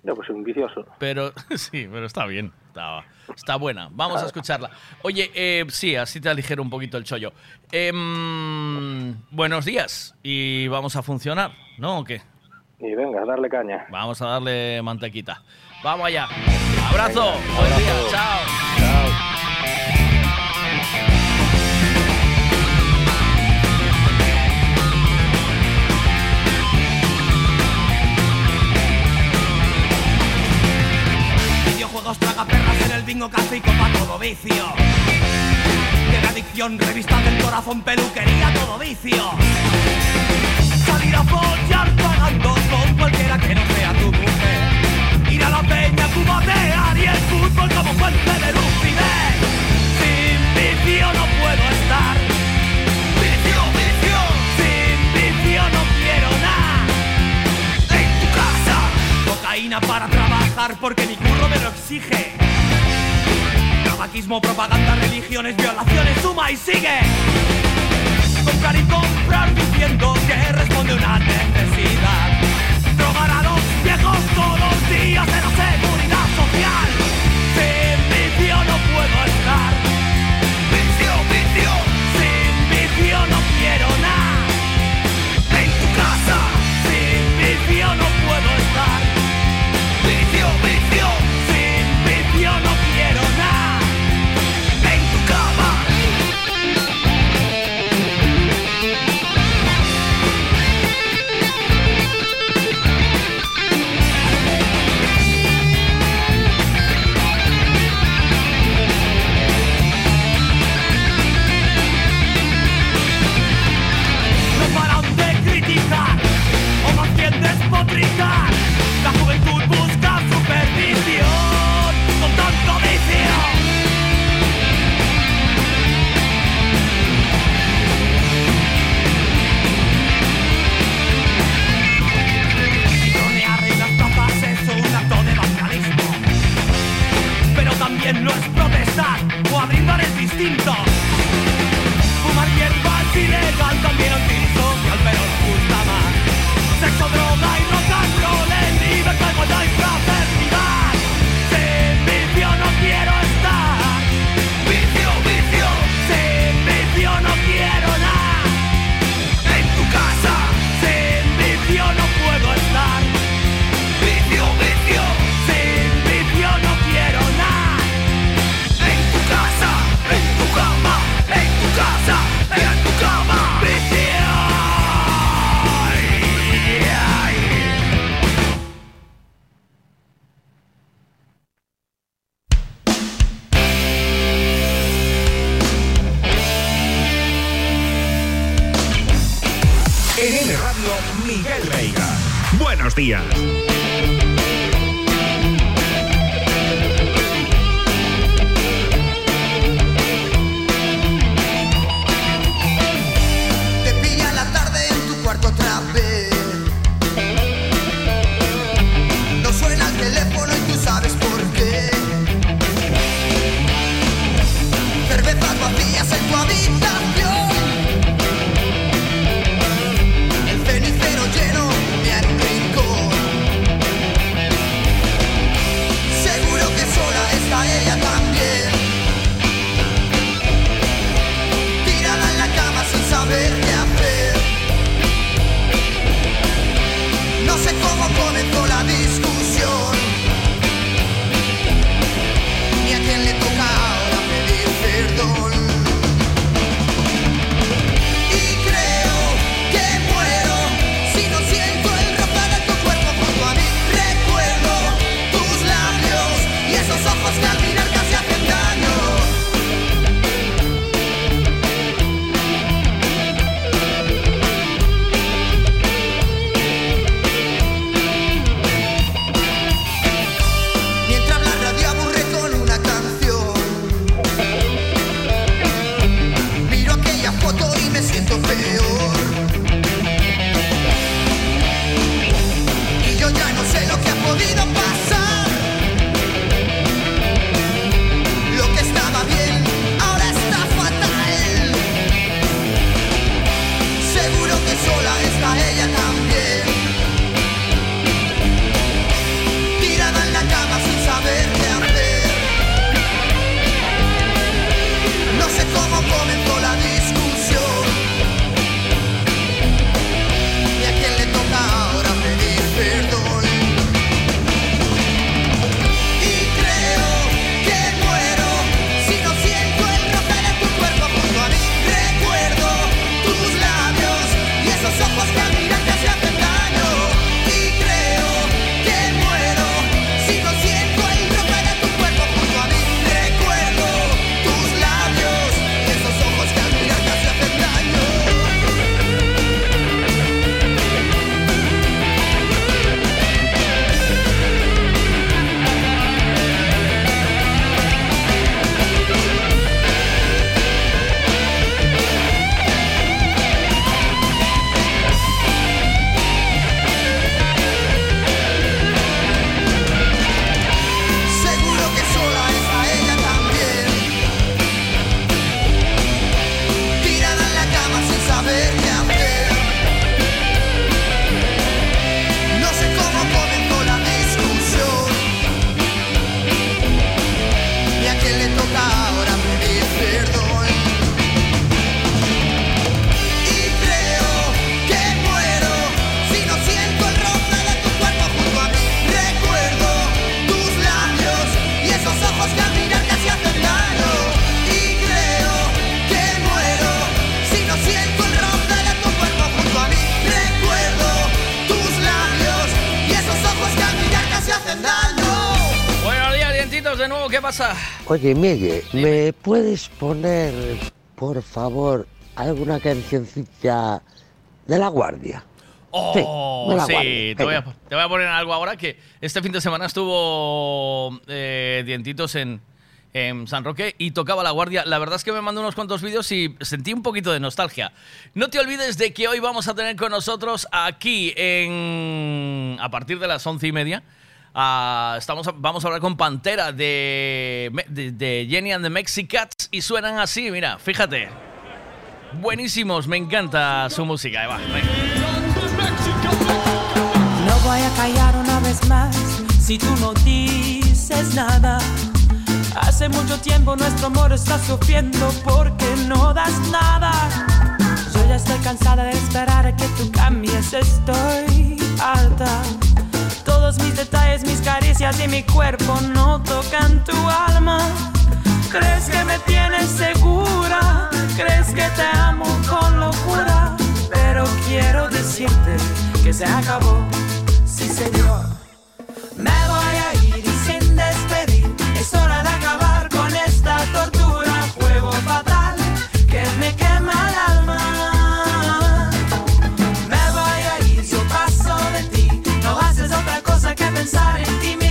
[SPEAKER 23] Yo, pues un vicioso.
[SPEAKER 10] Pero sí, pero está bien. Está, está buena. Vamos a escucharla. Oye, eh, sí, así te aligero un poquito el chollo. Em, buenos días. Y vamos a funcionar, ¿no? ¿O qué?
[SPEAKER 23] Y venga, darle caña.
[SPEAKER 10] Vamos a darle mantequita. Vamos allá. Abrazo. Buen día. Chao.
[SPEAKER 25] Videojuegos café y copa todo vicio. La adicción, revista del corazón, peluquería, todo vicio. Salir a follar pagando con cualquiera que no sea tu mujer. Ir a la peña, cubatear y el fútbol como fuente de lucidez. Sin vicio no puedo estar. Vicio, vicio. Sin vicio no quiero nada. En tu casa. Cocaína para trabajar porque mi curro me lo exige. Tabaquismo, propaganda, religiones, violaciones, suma y sigue. Comprar y comprar diciendo que responde una necesidad. Drogar a los viejos todos los días de la seguridad social. También lo es protestar o abrir bares distintos. Fumar
[SPEAKER 26] vacías en tu habitación.
[SPEAKER 27] Oye, Miguel, ¿me puedes poner, por favor, alguna cancioncita de La Guardia?
[SPEAKER 10] Oh, sí,
[SPEAKER 27] Guardia,
[SPEAKER 10] te, voy a,
[SPEAKER 27] venga.
[SPEAKER 10] te voy a poner algo ahora que este fin de semana estuvo eh, Dientitos en, en San Roque y tocaba la guardia. La verdad es que me mandó unos cuantos vídeos y sentí un poquito de nostalgia. No te olvides de que hoy vamos a tener con nosotros aquí en a partir de las once y media. A- vamos a hablar con Pantera de, de, de Jenny and the Mexicats y suenan así, mira, fíjate. Buenísimos, me encanta su música. Ahí va.
[SPEAKER 28] No voy a callar una vez más si tú no dices nada. Hace mucho tiempo nuestro amor está sufriendo porque no das nada. Yo ya estoy cansada de esperar a que tú cambies, estoy harta. Mis detalles, mis caricias y mi cuerpo no tocan tu alma. ¿Crees que me tienes segura? ¿Crees que te amo con locura? Pero quiero decirte que se acabó, sí señor. Me voy a ir pensare in te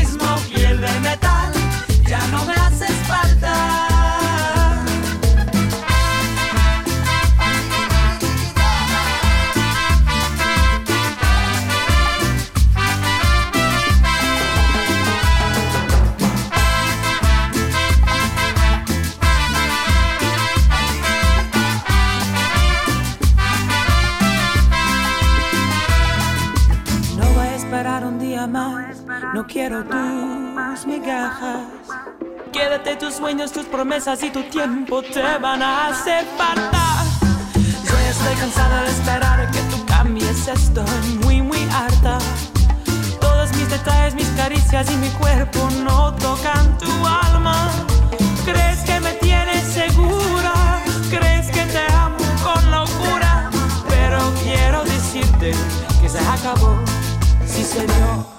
[SPEAKER 28] quiero tus migajas. Quédate tus sueños, tus promesas y tu tiempo te van a hacer falta. Yo ya estoy cansada de esperar que tú cambies, estoy muy, muy harta. Todos mis detalles, mis caricias y mi cuerpo no tocan tu alma. ¿Crees que me tienes segura? ¿Crees que te amo con locura? Pero quiero decirte que se acabó, sí señor.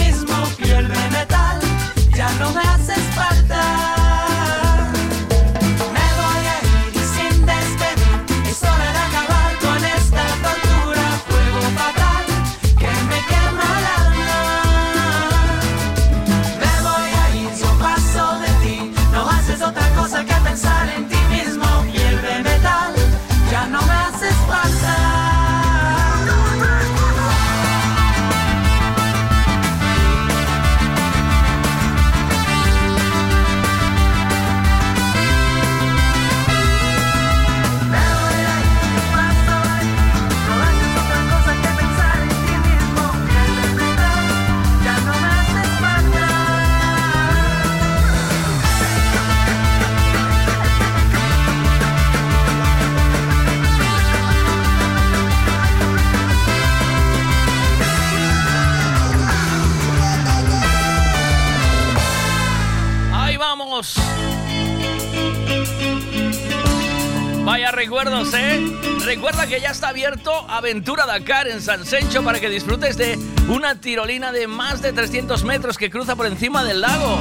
[SPEAKER 10] recuerdos, ¿eh? Recuerda que ya está abierto Aventura Dakar en San Sencho para que disfrutes de una tirolina de más de 300 metros que cruza por encima del lago.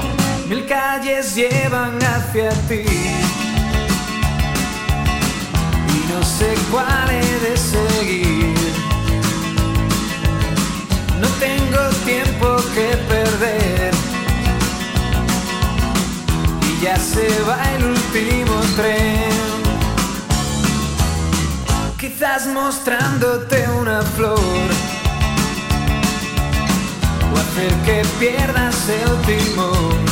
[SPEAKER 28] Mil calles llevan hacia ti y no sé cuál he de seguir. No tengo tiempo que perder y ya se va el último tren. Quizás mostrándote una flor o hacer que pierdas el timón.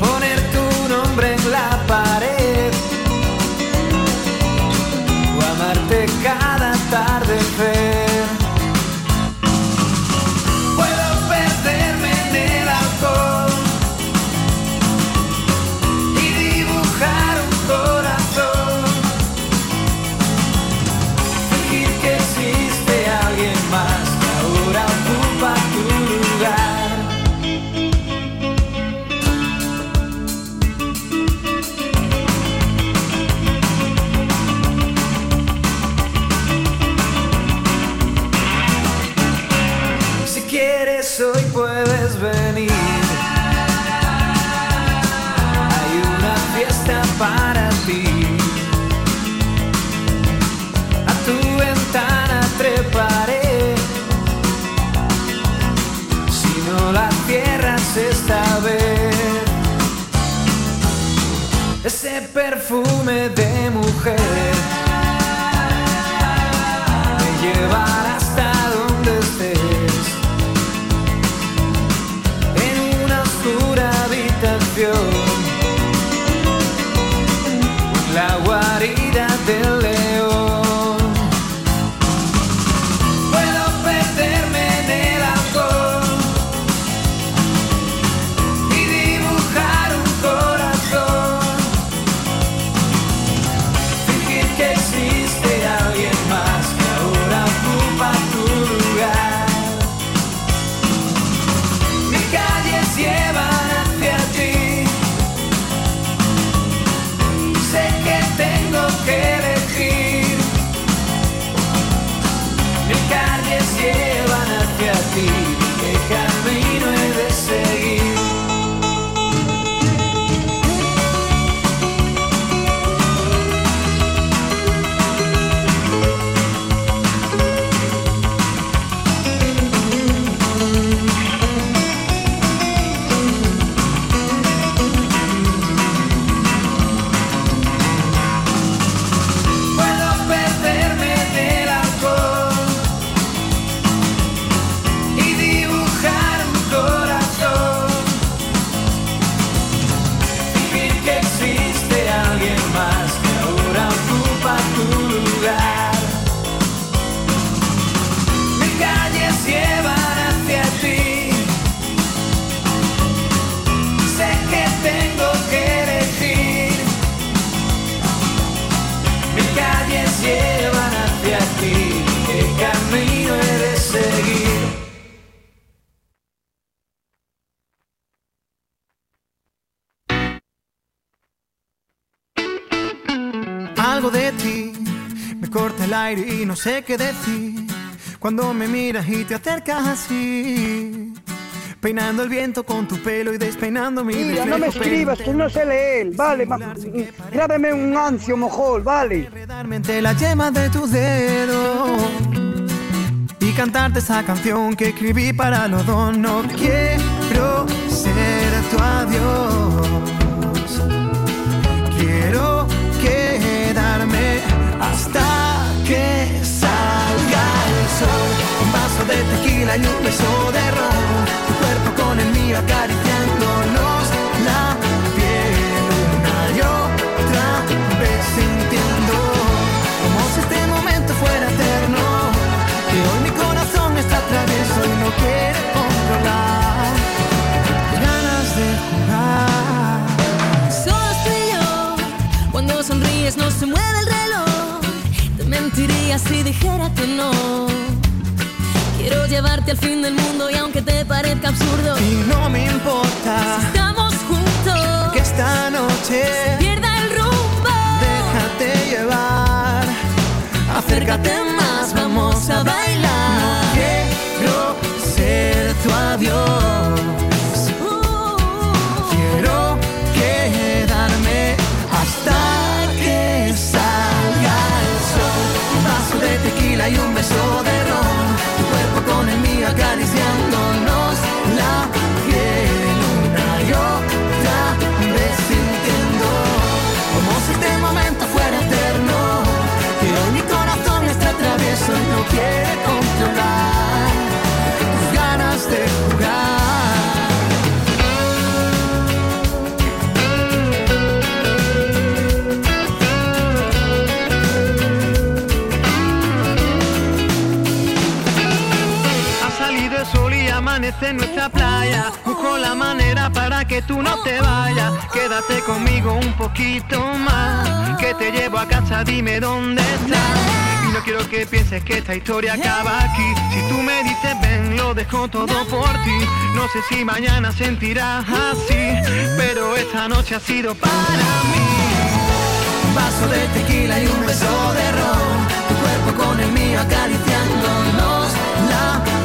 [SPEAKER 28] Poner tu nombre en la pared o amarte cada perfume de mujer
[SPEAKER 29] sé qué decir. Cuando me miras y te acercas así. Peinando el viento con tu pelo y despeinando mi
[SPEAKER 30] Mira, no me escribas, que no sé leer. Vale, ma- grábeme un ancio mojol, vale.
[SPEAKER 29] Entre las yemas de tus dedos y cantarte esa canción que escribí para los dos. No quiero ser tu adiós, quiero quedarme hasta que salga el sol. Un vaso de tequila y un beso de ron, tu cuerpo con el mío acariciándonos
[SPEAKER 8] mentiría si dijera que no. Quiero llevarte al fin del mundo y aunque te parezca absurdo.
[SPEAKER 29] Y no me importa
[SPEAKER 8] si estamos juntos.
[SPEAKER 29] que esta noche
[SPEAKER 8] pierda el rumbo.
[SPEAKER 29] déjate llevar. Acércate más, vamos a bailar. No quiero ser tu adiós. Y un beso de ron. Tu cuerpo con el mío acariciándonos en nuestra playa. Busco la manera para que tú no te vayas. Quédate conmigo un poquito más. Que te llevo a casa, dime dónde estás. Y no quiero que pienses que esta historia acaba aquí. Si tú me dices ven, lo dejo todo por ti. No sé si mañana sentirás así, pero esta noche ha sido para mí. Un vaso de tequila y un beso de ron. Tu cuerpo con el mío acariciándonos la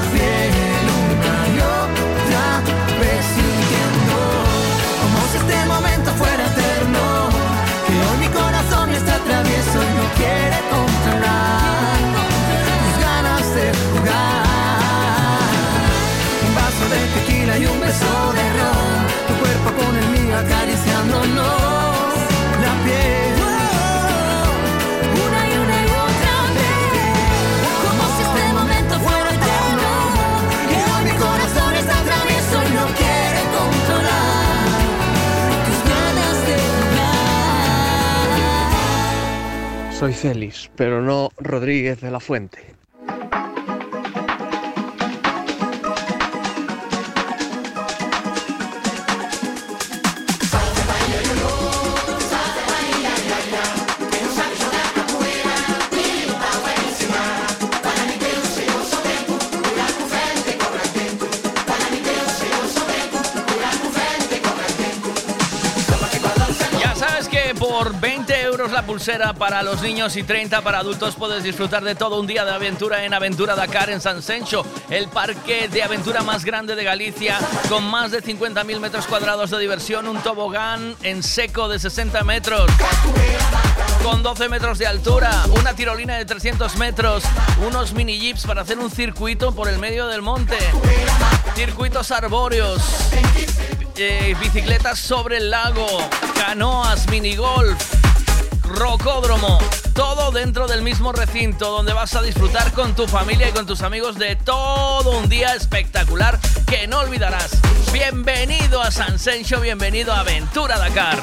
[SPEAKER 29] travieso y no quiere controlar tus ganas de jugar. Un vaso de tequila y un beso de ron. Tu cuerpo con el mío acariciándonos
[SPEAKER 31] Soy Félix, pero no Rodríguez de la Fuente.
[SPEAKER 10] Pulsera para los niños y 30 para adultos. Puedes disfrutar de todo un día de aventura en Aventura Dakar en San Sencho, el parque de aventura más grande de Galicia, con más de 50.000 metros cuadrados de diversión, un tobogán en seco de 60 metros, con 12 metros de altura, una tirolina de 300 metros, unos mini jeeps para hacer un circuito por el medio del monte, circuitos arbóreos, eh, bicicletas sobre el lago, canoas, minigolf, rocódromo, todo dentro del mismo recinto donde vas a disfrutar con tu familia y con tus amigos de todo un día espectacular que no olvidarás. Bienvenido a San Sencho, bienvenido a Aventura Dakar.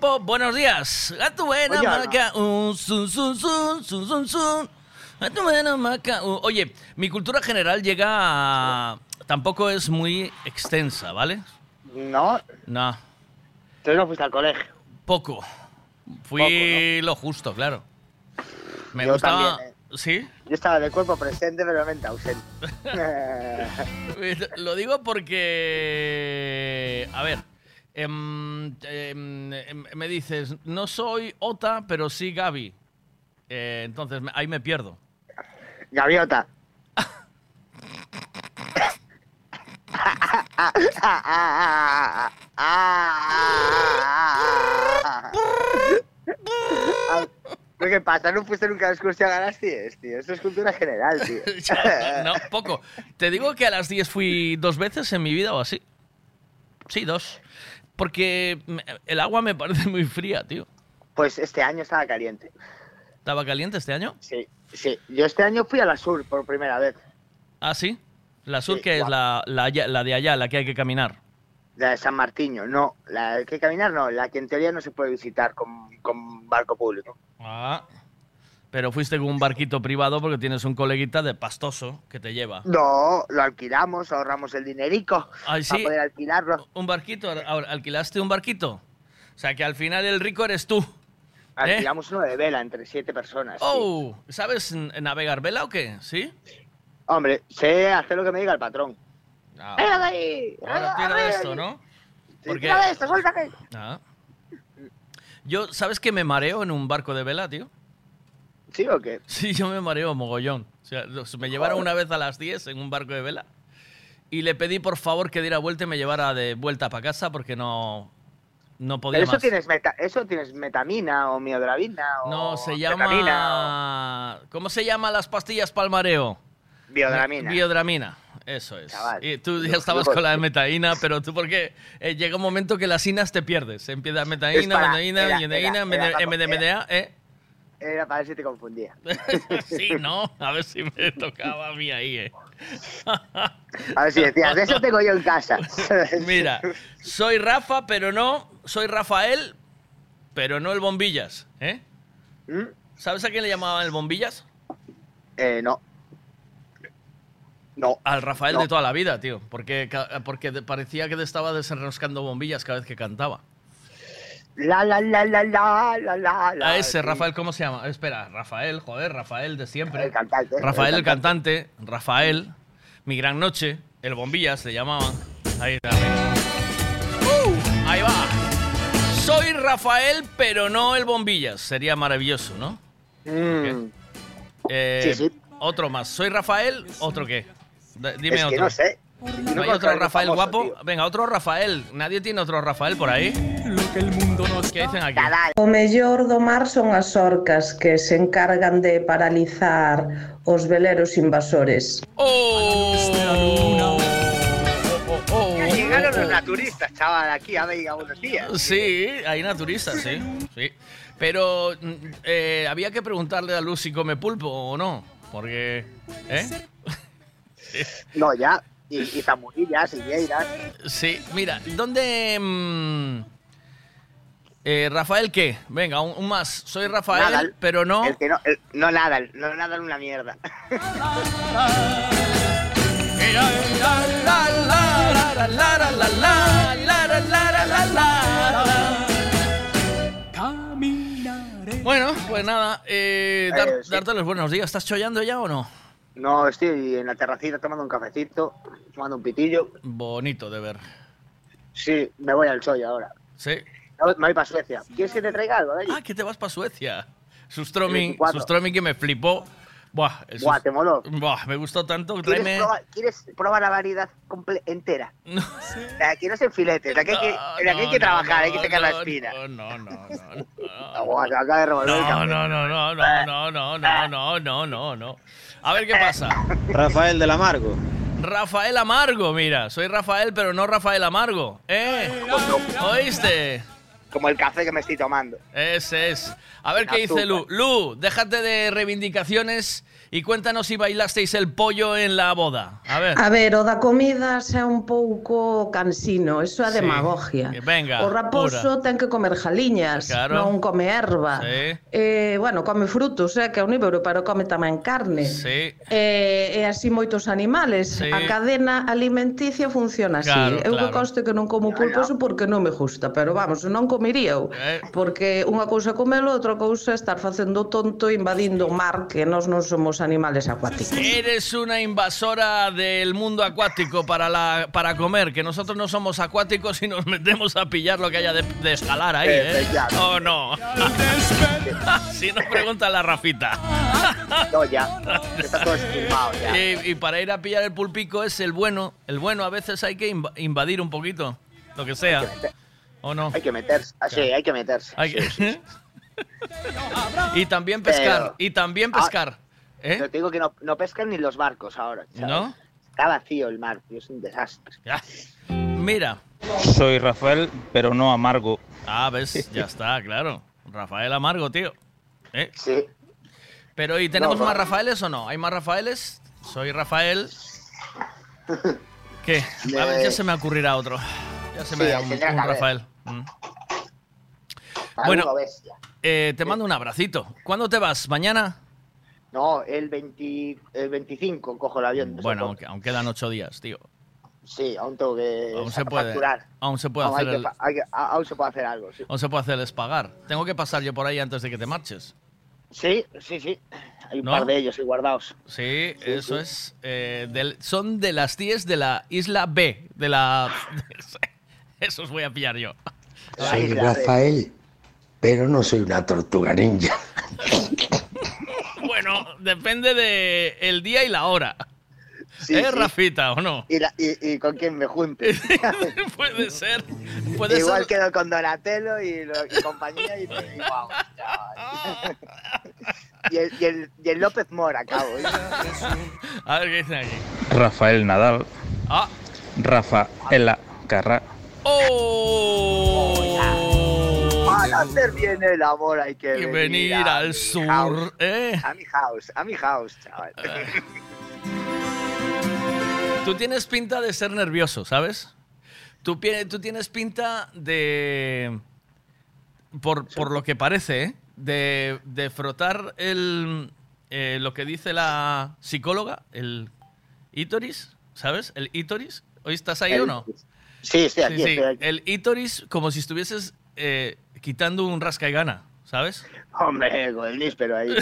[SPEAKER 10] Po. Buenos días. A tu buena
[SPEAKER 32] Oye,
[SPEAKER 10] sun, sun, sun, sun. A tu buena maca. un. Oye, mi cultura general llega a... Tampoco es muy extensa, ¿vale?
[SPEAKER 32] No,
[SPEAKER 10] No,
[SPEAKER 32] entonces no fuiste al colegio.
[SPEAKER 10] poco. Fui lo justo, claro. Me
[SPEAKER 32] Yo
[SPEAKER 10] gustaba...
[SPEAKER 32] también, ¿eh?
[SPEAKER 10] ¿Sí?
[SPEAKER 32] Yo estaba de cuerpo presente, pero de mente ausente.
[SPEAKER 10] Lo digo porque. A ver. Em, em, em, me dices, no soy Ota, pero sí Gaby. Eh, entonces ahí me pierdo.
[SPEAKER 32] Gaviota. ¿Pero qué pasa? ¿No fuiste nunca a la excursión a las 10, tío? Esto es cultura general, tío.
[SPEAKER 10] no, poco. Te digo que a las 10 fui dos veces en mi vida o así. Sí, dos. Porque el agua me parece muy fría, tío.
[SPEAKER 32] Pues este año estaba caliente.
[SPEAKER 10] ¿Estaba caliente este año?
[SPEAKER 32] Sí, sí. Yo este año fui a la sur por primera vez.
[SPEAKER 10] Ah, sí. La sur,
[SPEAKER 32] Sí,
[SPEAKER 10] que es la, la, de allá, la que hay que caminar.
[SPEAKER 32] La de San Martiño, no. La que caminar, no. La que en teoría no se puede visitar con, con barco público.
[SPEAKER 10] Ah. Pero fuiste con un barquito privado porque tienes un coleguita de pastoso que te lleva.
[SPEAKER 32] No, lo alquilamos, ahorramos el dinerico
[SPEAKER 10] sí.
[SPEAKER 32] para poder alquilarlo.
[SPEAKER 10] ¿Un barquito? Ahora, ¿Alquilaste un barquito? O sea, que al final el rico eres tú.
[SPEAKER 32] Alquilamos uno de vela entre siete personas.
[SPEAKER 10] Oh, ¿sabes navegar vela o qué? ¿Sí?
[SPEAKER 32] Hombre, sé hacer lo que me diga el patrón.
[SPEAKER 10] Ah,
[SPEAKER 32] ¡Venga de ahí!
[SPEAKER 10] ahora tira de esto, ¿no? Porque-
[SPEAKER 32] Tira de esto, suéltate.
[SPEAKER 10] Ah. Yo, ¿sabes que me mareo en un barco de vela, tío?
[SPEAKER 32] ¿Sí o qué?
[SPEAKER 10] Sí, yo me mareo mogollón. O sea, me llevaron una vez a las 10 en un barco de vela y le pedí por favor que diera vuelta y me llevara de vuelta para casa porque no, no podía
[SPEAKER 32] Pero eso
[SPEAKER 10] más.
[SPEAKER 32] tienes, meta, eso tienes metamina o miodravina o
[SPEAKER 10] No, se llama... ¿Cómo se llama las pastillas para el mareo?
[SPEAKER 32] o biodramina.
[SPEAKER 10] Biodramina, eso es.
[SPEAKER 32] Chaval,
[SPEAKER 10] y tú ya estabas
[SPEAKER 32] yo-
[SPEAKER 10] con la metaína, pero tú porque eh, llega un momento que las inas te pierdes. Empieza metaína, metaína, metaína, MDMA, ¿eh?
[SPEAKER 32] Era para ver si te confundía.
[SPEAKER 10] sí, ¿no? A ver si me tocaba a mí ahí, ¿eh?
[SPEAKER 32] A ver si decías, de eso tengo yo en casa.
[SPEAKER 10] Mira, soy Rafa, pero no. Soy Rafael, pero no el Bombillas, ¿eh? ¿Sabes a quién le llamaban el Bombillas?
[SPEAKER 32] Eh, no. No.
[SPEAKER 10] Al Rafael
[SPEAKER 32] No.
[SPEAKER 10] de toda la vida, tío. Porque, porque parecía que te estaba desenroscando bombillas cada vez que cantaba.
[SPEAKER 32] La la la la la la la.
[SPEAKER 10] A ese,
[SPEAKER 32] sí.
[SPEAKER 10] Rafael, ¿cómo se llama? Espera, Rafael, joder, Rafael de siempre.
[SPEAKER 32] El cantante,
[SPEAKER 10] Rafael,
[SPEAKER 32] el
[SPEAKER 10] el cantante. Rafael, mi gran noche, el bombillas le llamaban. Ahí está. ¡Uh! ahí va. Soy Rafael, pero no el bombillas. Sería maravilloso, ¿no?
[SPEAKER 32] Mm,
[SPEAKER 10] Eh,
[SPEAKER 32] Sí, sí.
[SPEAKER 10] Otro más. ¿Soy Rafael? ¿Otro qué? D- Dime
[SPEAKER 32] es
[SPEAKER 10] otro.
[SPEAKER 32] que no sé.
[SPEAKER 10] ¿No hay otro Rafael
[SPEAKER 32] famoso,
[SPEAKER 10] guapo?
[SPEAKER 32] tío.
[SPEAKER 10] Venga, otro Rafael. ¿Nadie tiene otro Rafael por ahí? Que el mundo nos... ¿Qué dicen aquí?
[SPEAKER 33] O mellor do mar son as orcas que se encargan de paralizar os veleros invasores.
[SPEAKER 10] ¡Oh!
[SPEAKER 32] Llegaron los naturistas, chaval, aquí a ver unos días.
[SPEAKER 10] Sí, hay naturistas, sí. sí. Pero mm, eh, había que preguntarle a Luz si come pulpo o no. Porque... ¿Eh?
[SPEAKER 32] No, ya. Y, y zamurillas, y vieiras.
[SPEAKER 10] Sí, mira, ¿dónde... mm, eh, Rafael, ¿qué? Venga, un, un más. Soy Rafael,
[SPEAKER 32] Nadal.
[SPEAKER 10] pero no...
[SPEAKER 32] El que no, el- no nada, no nada en una mierda.
[SPEAKER 10] Bueno, pues nada, eh, dar-
[SPEAKER 32] Eh, sí.
[SPEAKER 10] darte los buenos días. ¿Estás chollando ya o no?
[SPEAKER 32] No, estoy en la terracita tomando un cafecito, tomando un pitillo.
[SPEAKER 10] Bonito de ver.
[SPEAKER 32] Sí, me voy al Soy ahora.
[SPEAKER 10] Sí.
[SPEAKER 32] Me voy para Suecia. ¿Quieres que te traiga algo de allí?
[SPEAKER 10] Ah, que te vas para Suecia. Sustroming,
[SPEAKER 32] 24.
[SPEAKER 10] Sustroming que me flipó. Buah, el
[SPEAKER 32] Buah, te moló.
[SPEAKER 10] Buah, me gustó tanto.
[SPEAKER 32] ¿Quieres
[SPEAKER 10] Tráeme...
[SPEAKER 32] probar, ¿Quieres probar la variedad entera?
[SPEAKER 10] No.
[SPEAKER 32] Aquí no se en filetes, aquí hay que, en aquí hay que
[SPEAKER 10] no,
[SPEAKER 32] trabajar, hay que
[SPEAKER 10] no,
[SPEAKER 32] sacar la
[SPEAKER 10] no,
[SPEAKER 32] espina.
[SPEAKER 10] No, no, no, no.
[SPEAKER 32] Ah, buah, se acaba de revolver el
[SPEAKER 10] No, no, no, no, no, no, no, no, no, no, no, no. A ver qué pasa.
[SPEAKER 17] Rafael del Amargo.
[SPEAKER 10] Rafael Amargo, mira. Soy Rafael, pero no Rafael Amargo. ¿Eh? ¿Oíste?
[SPEAKER 32] Como el café que me estoy tomando.
[SPEAKER 10] Ese es. A ver qué dice. Lu. Lu, déjate de reivindicaciones e cuéntanos si bailasteis el pollo en la boda. A ver.
[SPEAKER 33] A ver, o da comida xa un pouco cansino, eso é
[SPEAKER 10] sí.
[SPEAKER 33] demagogia.
[SPEAKER 10] Eh, venga,
[SPEAKER 33] o raposo pura. ten que comer jaliñas,
[SPEAKER 10] claro.
[SPEAKER 33] non come erva.
[SPEAKER 10] Sí.
[SPEAKER 33] Eh, bueno, come frutos, é eh, que é onívoro, pero come tamén carne.
[SPEAKER 10] Sí.
[SPEAKER 33] Eh, e así moitos animales.
[SPEAKER 10] Sí.
[SPEAKER 33] A cadena alimenticia funciona así.
[SPEAKER 10] Claro,
[SPEAKER 33] eu
[SPEAKER 10] claro.
[SPEAKER 33] que conste que non como pulpo, eso porque non me gusta, pero vamos, non comería eu.
[SPEAKER 10] Eh.
[SPEAKER 33] Porque unha cousa comelo, outra cousa estar facendo tonto invadindo o mar, que nós non somos animales acuáticos.
[SPEAKER 10] Eres una invasora del mundo acuático para, la, para comer, que nosotros no somos acuáticos y nos metemos a pillar lo que haya de, de escalar ahí, ¿eh? ¿O no? si no, pregunta la Rafita.
[SPEAKER 32] No, ya. Está todo ya.
[SPEAKER 10] Y, y para ir a pillar el pulpico es el bueno. El bueno a veces hay que inv- invadir un poquito, lo que sea. ¿O no?
[SPEAKER 32] Hay que meterse. Ah, sí, hay que meterse.
[SPEAKER 10] Hay que-
[SPEAKER 32] Sí, sí, sí.
[SPEAKER 10] y también pescar.
[SPEAKER 32] Pero-
[SPEAKER 10] Y también
[SPEAKER 32] Ah,
[SPEAKER 10] pescar. ¿Eh?
[SPEAKER 32] Pero te digo que no, no pescan ni los barcos ahora. ¿sabes?
[SPEAKER 10] ¿No?
[SPEAKER 32] Está vacío el mar, tío, es un desastre.
[SPEAKER 10] Mira.
[SPEAKER 34] Soy Rafael, pero no amargo.
[SPEAKER 10] Ah, ves, ya está, claro. Rafael Amargo, tío. ¿Eh?
[SPEAKER 32] Sí.
[SPEAKER 10] Pero ¿y tenemos
[SPEAKER 32] No,
[SPEAKER 10] más Rafaeles o no? ¿Hay más Rafaeles? Soy Rafael. ¿Qué? A ver, ya se me ocurrirá otro. Ya se me
[SPEAKER 32] Sí,
[SPEAKER 10] da un, un. Rafael. Mm. Bueno, eh, te mando un abracito. ¿Cuándo te vas? ¿Mañana?
[SPEAKER 32] No, el, 20, el 25 cojo el avión.
[SPEAKER 10] Bueno, aunque, aún quedan ocho días, tío.
[SPEAKER 32] Sí, aún tengo que
[SPEAKER 10] Aún se puede,
[SPEAKER 32] facturar.
[SPEAKER 10] aún se puede
[SPEAKER 32] Aún
[SPEAKER 10] hacer el,
[SPEAKER 32] hay aún se puede hacer algo, sí.
[SPEAKER 10] aún se puede hacer el espagar. Tengo que pasar yo por ahí antes de que te marches.
[SPEAKER 32] Sí, sí, sí. Hay un
[SPEAKER 10] ¿No?
[SPEAKER 32] par de ellos ahí guardados.
[SPEAKER 10] Sí,
[SPEAKER 32] Sí,
[SPEAKER 10] eso
[SPEAKER 32] sí.
[SPEAKER 10] es. eh, del- son de las 10 de la isla B. De la. Esos voy a pillar yo.
[SPEAKER 19] Soy Rafael, pero no soy una tortuga ninja.
[SPEAKER 10] Bueno, depende de el día y la hora.
[SPEAKER 32] Sí,
[SPEAKER 10] ¿Eh,
[SPEAKER 32] sí.
[SPEAKER 10] Rafita, o no?
[SPEAKER 32] Y, la- y- y con quién me junte.
[SPEAKER 10] Puede ser. Puede
[SPEAKER 32] Igual
[SPEAKER 10] ser.
[SPEAKER 32] quedo con Donatello y, lo- y compañía y, y, el, y, el, y el López Mora, cabo.
[SPEAKER 10] A ver qué dicen aquí.
[SPEAKER 34] Rafael Nadal.
[SPEAKER 10] Ah.
[SPEAKER 34] Rafaela Carrá.
[SPEAKER 10] ¡Oh!
[SPEAKER 32] Para hacer bien el amor hay que
[SPEAKER 10] Y
[SPEAKER 32] venir,
[SPEAKER 10] al sur,
[SPEAKER 32] house.
[SPEAKER 10] ¿eh?
[SPEAKER 32] A mi house, a mi house, chaval.
[SPEAKER 10] Tú tienes pinta de ser nervioso, ¿sabes? Tú, tienes pinta de. Por, por lo que parece, ¿eh? De, de frotar el. eh, lo que dice la psicóloga, el ítoris, ¿sabes? El ítoris. ¿Hoy estás ahí
[SPEAKER 32] El-
[SPEAKER 10] o no?
[SPEAKER 32] Sí, estoy aquí, estoy aquí.
[SPEAKER 10] El ítoris como si estuvieses eh, quitando un rasca y gana, ¿sabes?
[SPEAKER 32] Hombre, con el níspero ahí.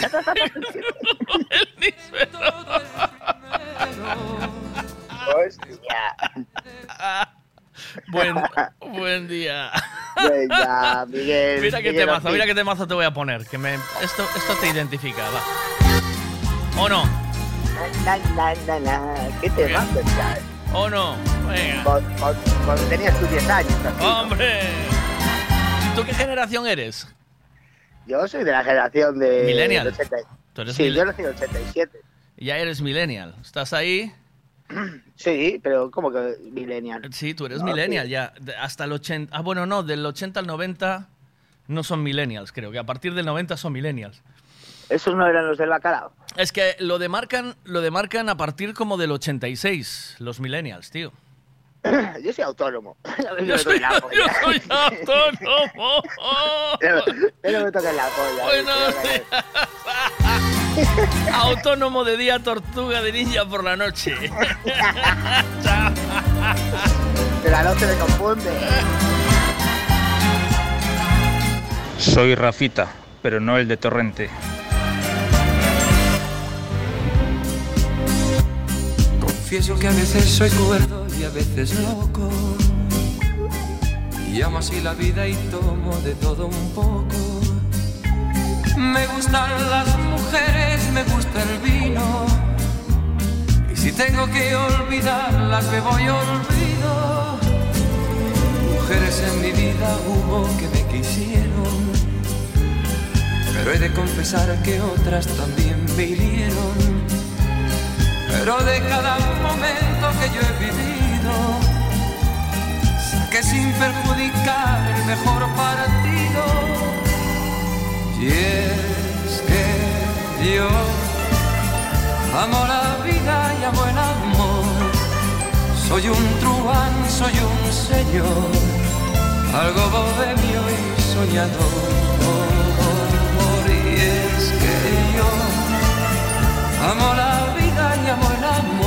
[SPEAKER 32] Hostia.
[SPEAKER 10] Buen, buen día.
[SPEAKER 32] Venga, Miguel.
[SPEAKER 10] Mira qué
[SPEAKER 32] Miguel
[SPEAKER 10] temazo, mira qué temazo te voy a poner. Que me, esto, esto te identifica, va. ¿O no?
[SPEAKER 32] Na, na, na, na. ¿Qué te
[SPEAKER 10] Bien.
[SPEAKER 32] mando, chaval?
[SPEAKER 10] ¿O no? Venga.
[SPEAKER 32] Cuando, tenías tus 10 años. así, ¿no?
[SPEAKER 10] ¿Tú qué generación eres?
[SPEAKER 32] Yo soy de la generación de.
[SPEAKER 10] Millennial.
[SPEAKER 32] del 80.
[SPEAKER 10] Tú eres
[SPEAKER 32] Sí,
[SPEAKER 10] mil-
[SPEAKER 32] yo nací en el 87.
[SPEAKER 10] Ya eres millennial. ¿Estás ahí?
[SPEAKER 32] Sí, pero ¿cómo que millennial?
[SPEAKER 10] Sí, tú eres
[SPEAKER 32] No,
[SPEAKER 10] millennial
[SPEAKER 32] sí.
[SPEAKER 10] ya. De- Hasta el 80. Ah, bueno, no, del 80 al 90 no son millennials, creo que a partir del 90 son millennials.
[SPEAKER 32] ¿Esos no eran los del bacalao?
[SPEAKER 10] Es que lo demarcan, lo demarcan a partir como del 86, los millennials, tío.
[SPEAKER 32] Yo soy autónomo.
[SPEAKER 10] Yo
[SPEAKER 32] me
[SPEAKER 10] soy,
[SPEAKER 32] la polla.
[SPEAKER 10] yo soy autónomo.
[SPEAKER 32] Pero pero me toca la polla.
[SPEAKER 10] Bueno. Autónomo de día, tortuga de ninja por la noche.
[SPEAKER 32] De la noche me confunde.
[SPEAKER 34] Soy Rafita, pero no el de Torrente.
[SPEAKER 35] Confieso que a veces soy cuerdo y a veces loco. Y amo así la vida y tomo de todo un poco. Me gustan las mujeres, me gusta el vino. Y si tengo que olvidarlas, me voy olvido. Mujeres en mi vida hubo que me quisieron. Pero he de confesar que otras también me. Pero de cada momento que yo he vivido, saqué sin perjudicar el mejor partido. Y es que yo Amo la vida y amo el amor. Soy un truán, soy un señor, algo bohemio y soñador. Y es que yo amo la vida y amo el amor.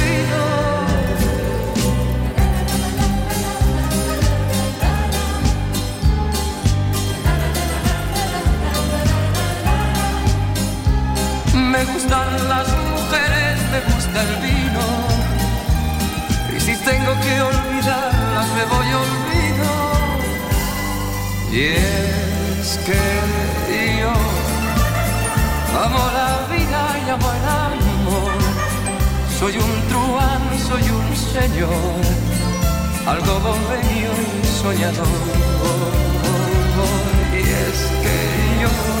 [SPEAKER 35] Me gustan las mujeres, me gusta el vino. Y si tengo que olvidarlas, me voy olvido. Y es que yo amo la vida y amo el amor. Soy un truán, soy un señor, algo bohemio y soñador. Y es que yo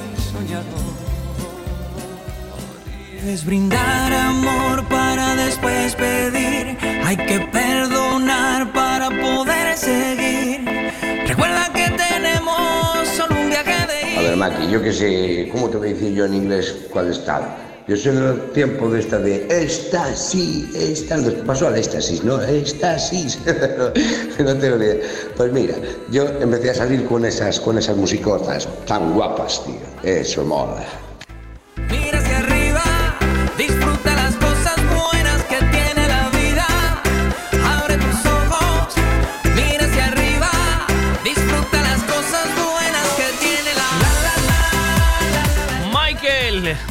[SPEAKER 36] Es brindar amor para después pedir. Hay que perdonar para poder seguir. Recuerda que tenemos solo un viaje de
[SPEAKER 11] A ver, Maki, yo que sé, ¿cómo te voy a decir yo en inglés cuál estado? Yo soy del tiempo de esta de éxtasis, éxtasis, pasó al éxtasis, ¿no? Éxtasis, no tengo ni idea. Pues mira, yo empecé a salir con esas, con esas musicotas tan guapas, tío. Eso mola.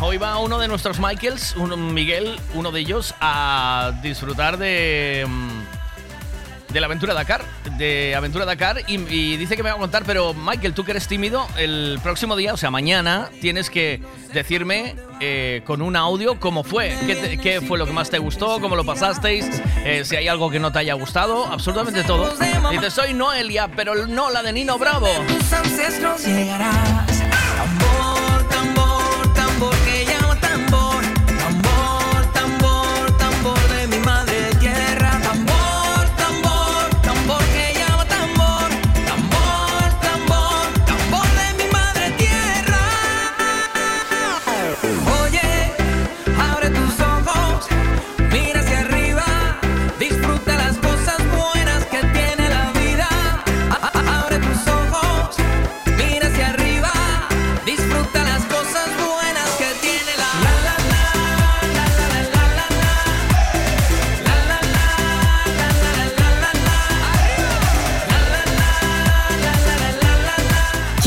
[SPEAKER 10] Hoy va uno de nuestros Michaels, Miguel, uno de ellos, a disfrutar de, mm, la aventura Dakar, de aventura Dakar, y, dice que me va a contar, pero Michael, tú que eres tímido, el próximo día, o sea, mañana, tienes que decirme eh, con un audio cómo fue, qué fue lo que más te gustó, cómo lo pasasteis, eh, si hay algo que no te haya gustado, absolutamente todo. Dice, soy Noelia, pero no la de Nino Bravo.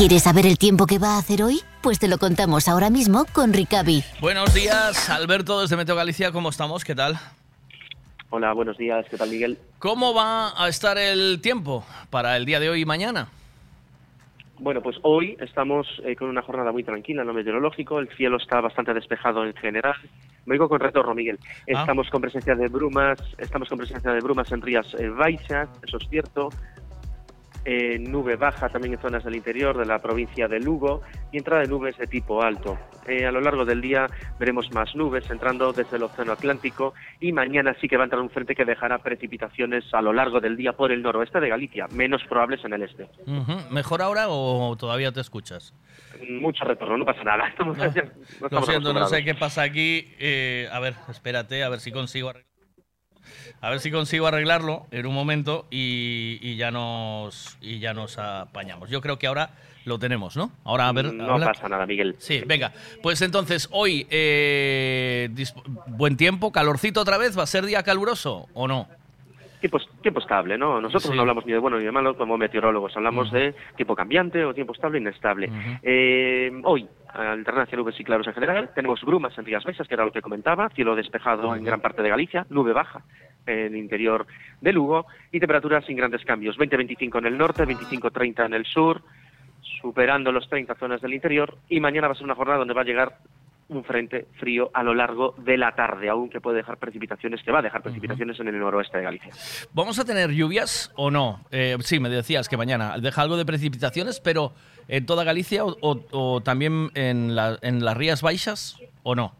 [SPEAKER 37] ¿Quieres saber el tiempo que va a hacer hoy? Pues te lo contamos ahora mismo con Ricavi.
[SPEAKER 10] Buenos días, Alberto desde Meteo Galicia, ¿cómo estamos? ¿Qué tal?
[SPEAKER 38] Hola, buenos días, ¿qué tal Miguel?
[SPEAKER 10] ¿Cómo va a estar el tiempo para el día de hoy y mañana?
[SPEAKER 38] Bueno, pues hoy estamos eh, con una jornada muy tranquila en lo meteorológico, el cielo está bastante despejado en general. Me digo con retorno, Miguel.
[SPEAKER 10] Ah.
[SPEAKER 38] Estamos con presencia de brumas, estamos con presencia de brumas en Rías eh, Baixas, eso es cierto. Eh, nube baja también en zonas del interior de la provincia de Lugo y entrada de nubes de tipo alto. Eh, a lo largo del día veremos más nubes entrando desde el Océano Atlántico y mañana sí que va a entrar un frente que dejará precipitaciones a lo largo del día por el noroeste de Galicia, menos probables en el este.
[SPEAKER 10] Ujú. ¿Mejor ahora o todavía te escuchas?
[SPEAKER 38] Mucho retorno, no pasa nada. Estamos,
[SPEAKER 10] No,
[SPEAKER 38] ya- no
[SPEAKER 10] Lo siento, no sé qué pasa aquí. Eh, a ver, espérate, a ver si consigo arreglarlo. A ver si consigo arreglarlo en un momento y, y ya nos y ya nos apañamos. Yo creo que ahora lo tenemos, ¿no? Ahora a ver.
[SPEAKER 38] No pasa nada, Miguel.
[SPEAKER 10] Sí, venga. Pues entonces, hoy, eh, buen tiempo, calorcito otra vez, ¿va a ser día caluroso o no?
[SPEAKER 38] Tiempo, tiempo estable, ¿no? Nosotros
[SPEAKER 10] Sí.
[SPEAKER 38] no hablamos ni de bueno ni de malo como meteorólogos, hablamos de tiempo cambiante o tiempo estable e inestable. Eh, hoy, alternancia nubes y claros en general, tenemos brumas en Rías Baixas, que era lo que comentaba, cielo despejado en gran parte de Galicia, nube baja en el interior de Lugo y temperaturas sin grandes cambios, 20-25 en el norte, 25-30 en el sur, superando los 30 zonas del interior y mañana va a ser una jornada donde va a llegar un frente frío a lo largo de la tarde, aunque puede dejar precipitaciones, que va a dejar precipitaciones en el noroeste de Galicia.
[SPEAKER 10] ¿Vamos a tener lluvias o no? Eh, sí, me decías que mañana deja algo de precipitaciones, pero en toda Galicia o, o- o también en, la- en las Rías Baixas o no.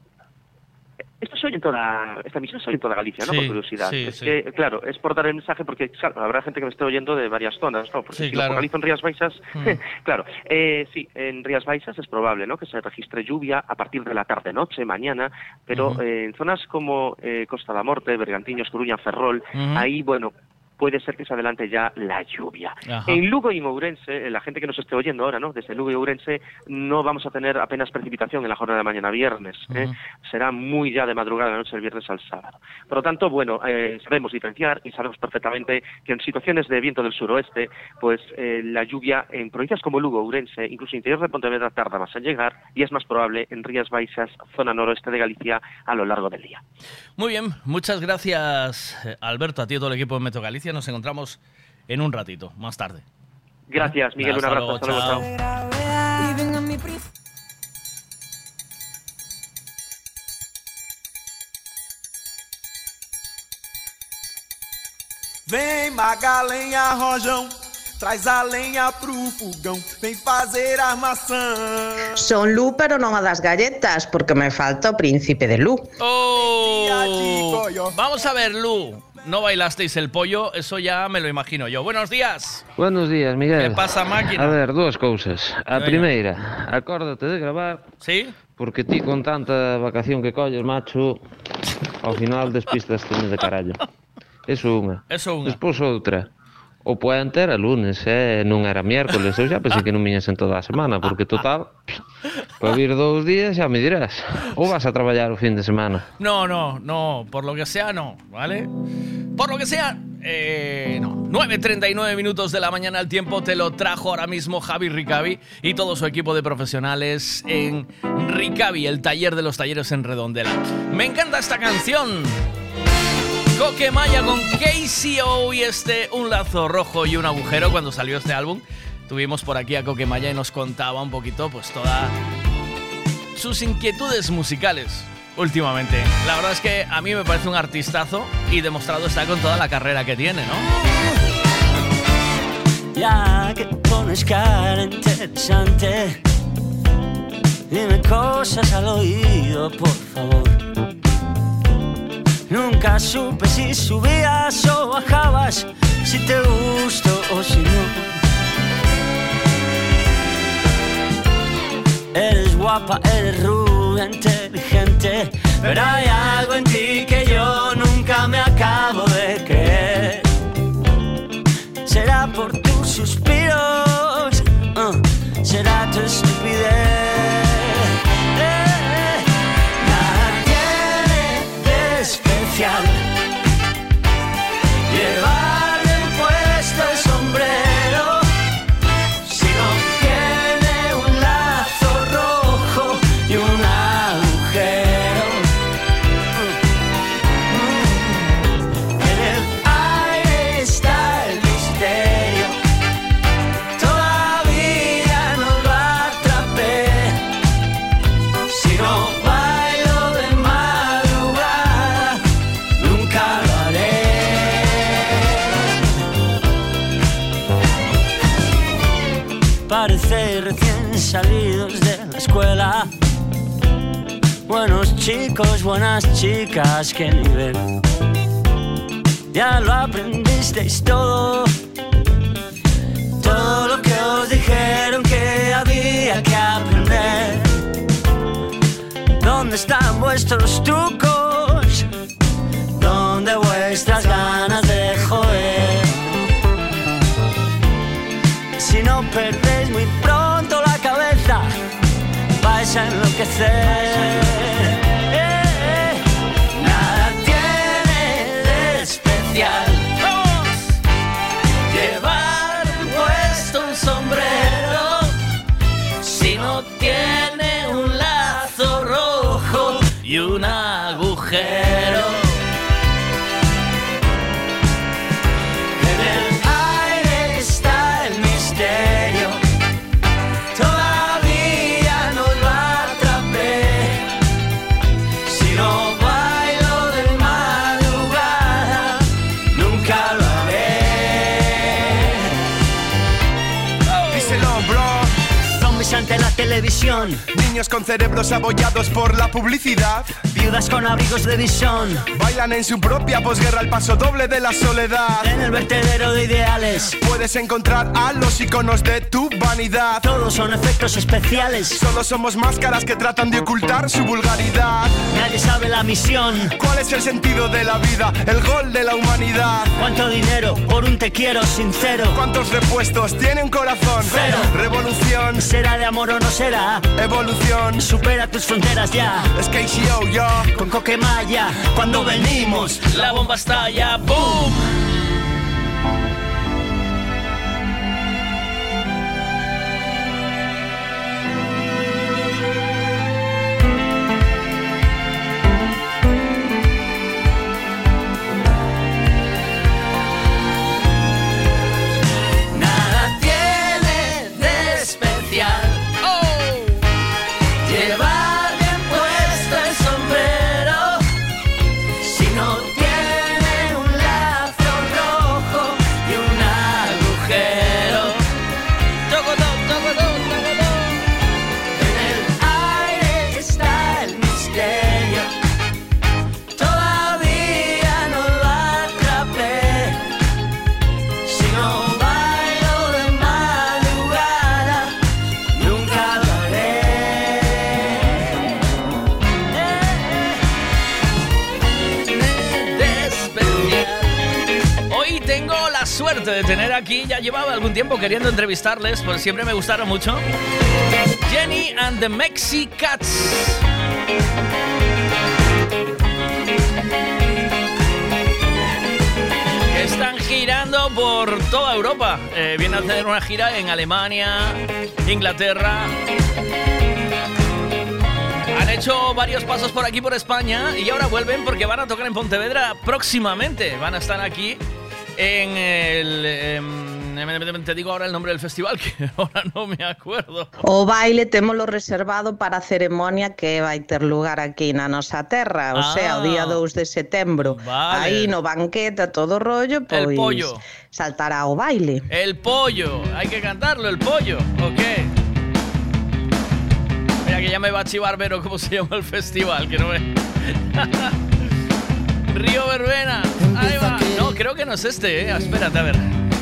[SPEAKER 38] Esto se oye en toda, esta emisión se oye en toda Galicia, ¿no?
[SPEAKER 10] Sí,
[SPEAKER 38] por curiosidad.
[SPEAKER 10] sí,
[SPEAKER 38] es
[SPEAKER 10] sí.
[SPEAKER 38] que, claro, es por dar el mensaje porque claro, habrá gente que me esté oyendo de varias zonas, ¿no? Porque
[SPEAKER 10] Sí,
[SPEAKER 38] si
[SPEAKER 10] claro.
[SPEAKER 38] lo focalizo en Rías Baixas,
[SPEAKER 10] Mm.
[SPEAKER 38] claro, eh, sí, en Rías Baixas es probable, ¿no? Que se registre lluvia a partir de la tarde-noche, mañana, pero eh, en zonas como eh, Costa da Morte, Bergantiños, Coruña, Ferrol, ahí, bueno, puede ser que se adelante ya la lluvia.
[SPEAKER 10] Ajá.
[SPEAKER 38] En Lugo y en Ourense, eh, la gente que nos esté oyendo ahora, ¿no? Desde Lugo y Ourense, no vamos a tener apenas precipitación en la jornada de mañana viernes. ¿eh? Será muy ya de madrugada la noche del viernes al sábado. Por lo tanto, bueno, eh, sabemos diferenciar y sabemos perfectamente que en situaciones de viento del suroeste, pues eh, la lluvia en provincias como Lugo, Ourense, incluso interior de Pontevedra tarda más en llegar y es más probable en Rías Baixas, zona noroeste de Galicia, a lo largo del día.
[SPEAKER 10] Muy bien, muchas gracias Alberto, a ti y todo el equipo de Metro Galicia. Nos encontramos en un ratito, más tarde.
[SPEAKER 38] Gracias, Miguel, un
[SPEAKER 10] Hasta
[SPEAKER 38] abrazo.
[SPEAKER 10] luego,
[SPEAKER 38] hasta luego,
[SPEAKER 10] chao.
[SPEAKER 38] chao.
[SPEAKER 32] Vem Magalenha Rojão, traz a lenha pro fogão, vem fazer armação.
[SPEAKER 33] Son Lu, pero non a das galletas, porque me falta o príncipe de Lu.
[SPEAKER 10] ¡Oh! Vamos a ver, Lu. No bailasteis el pollo, eso ya me lo imagino yo. Buenos días.
[SPEAKER 39] Buenos días, Miguel.
[SPEAKER 10] ¿Qué pasa, máquina?
[SPEAKER 39] A ver, dúas cousas. A
[SPEAKER 10] Veña.
[SPEAKER 39] primeira, acórdate de gravar.
[SPEAKER 10] Sí?
[SPEAKER 39] Porque ti con tanta vacación que colles, macho, ao final despistas de carallo. Eso unha.
[SPEAKER 10] Eso unha.
[SPEAKER 39] Despois outra. O puente era lunes, eh, non era miércoles. Eu xa pensei que non viñas en toda a semana, porque total, para vir dous días xa me dirás. Ou vas a traballar o fin de semana.
[SPEAKER 10] No, no, no, por lo que sea, no, ¿vale? Por lo que sea, eh, no. 9.39 minutos de la mañana al tiempo te lo trajo ahora mismo Javi Ricavi y todo su equipo de profesionales en Ricavi, el taller de los talleres en Redondela. Me encanta esta canción. Coque Maya con KCO y este Un lazo rojo y un agujero cuando salió este álbum. Tuvimos por aquí a Coque Maya y nos contaba un poquito pues toda sus inquietudes musicales últimamente. La verdad es que a mí me parece un artistazo y demostrado está con toda la carrera que tiene, ¿no?
[SPEAKER 40] Ya que pones cara interesante, dime cosas al oído, por favor. Nunca supe si subías o bajabas, si te gusto o si no. Eres guapa, eres rubia, inteligente, pero hay algo en ti que yo nunca me acabo de creer. Chicos, buenas chicas, qué nivel. Ya lo aprendisteis todo. Todo lo que os dijeron que había que aprender. ¿Dónde están vuestros trucos? ¿Dónde vuestras ganas de joder? Si no perdéis muy pronto la cabeza, vais a enloquecer. Eh,
[SPEAKER 41] Niños con cerebros abollados por la publicidad.
[SPEAKER 40] Viudas con abrigos de visión.
[SPEAKER 41] Bailan en su propia posguerra el paso doble de la soledad.
[SPEAKER 40] En el vertedero de ideales.
[SPEAKER 41] Puedes encontrar a los iconos de tu vanidad.
[SPEAKER 40] Todos son efectos especiales.
[SPEAKER 41] Solo somos máscaras que tratan de ocultar su vulgaridad.
[SPEAKER 40] Nadie sabe la misión.
[SPEAKER 41] ¿Cuál es el sentido de la vida? El gol de la humanidad.
[SPEAKER 40] ¿Cuánto dinero por un te quiero sincero?
[SPEAKER 41] ¿Cuántos repuestos tiene un corazón?
[SPEAKER 40] Cero.
[SPEAKER 41] Revolución.
[SPEAKER 40] ¿Será de amor o no será?
[SPEAKER 41] Evolución.
[SPEAKER 40] Supera tus fronteras ya.
[SPEAKER 41] Es KCO, yo.
[SPEAKER 40] Con Coquemaya, cuando venimos,
[SPEAKER 10] La bomba estalla, ¡boom! Aquí, ya llevaba algún tiempo queriendo entrevistarles, pues siempre me gustaron mucho. Jenny and the Mexi Cats. que Están girando por toda Europa. Eh, vienen a hacer una gira en Alemania, Inglaterra, han hecho varios pasos por aquí, por España, y ahora vuelven porque van a tocar en Pontevedra próximamente. Van a estar aquí en el... em, te digo ahora el nombre del festival, que ahora no me acuerdo.
[SPEAKER 42] O baile témolo reservado para a ceremonia que vai ter lugar aquí na nosa terra, o
[SPEAKER 10] Ah.
[SPEAKER 42] sea, o día 2 de setembro.
[SPEAKER 10] Vale.
[SPEAKER 42] Aí no banquete a todo rollo, pois
[SPEAKER 10] El pollo.
[SPEAKER 42] saltará o baile.
[SPEAKER 10] El pollo, hay que cantarlo, el pollo, ¿ok? Mira que ya me va a chivar Vero cómo se llama el festival, que no me... Río Verbena, ahí va. Creo que no es este, eh. Espérate, a ver.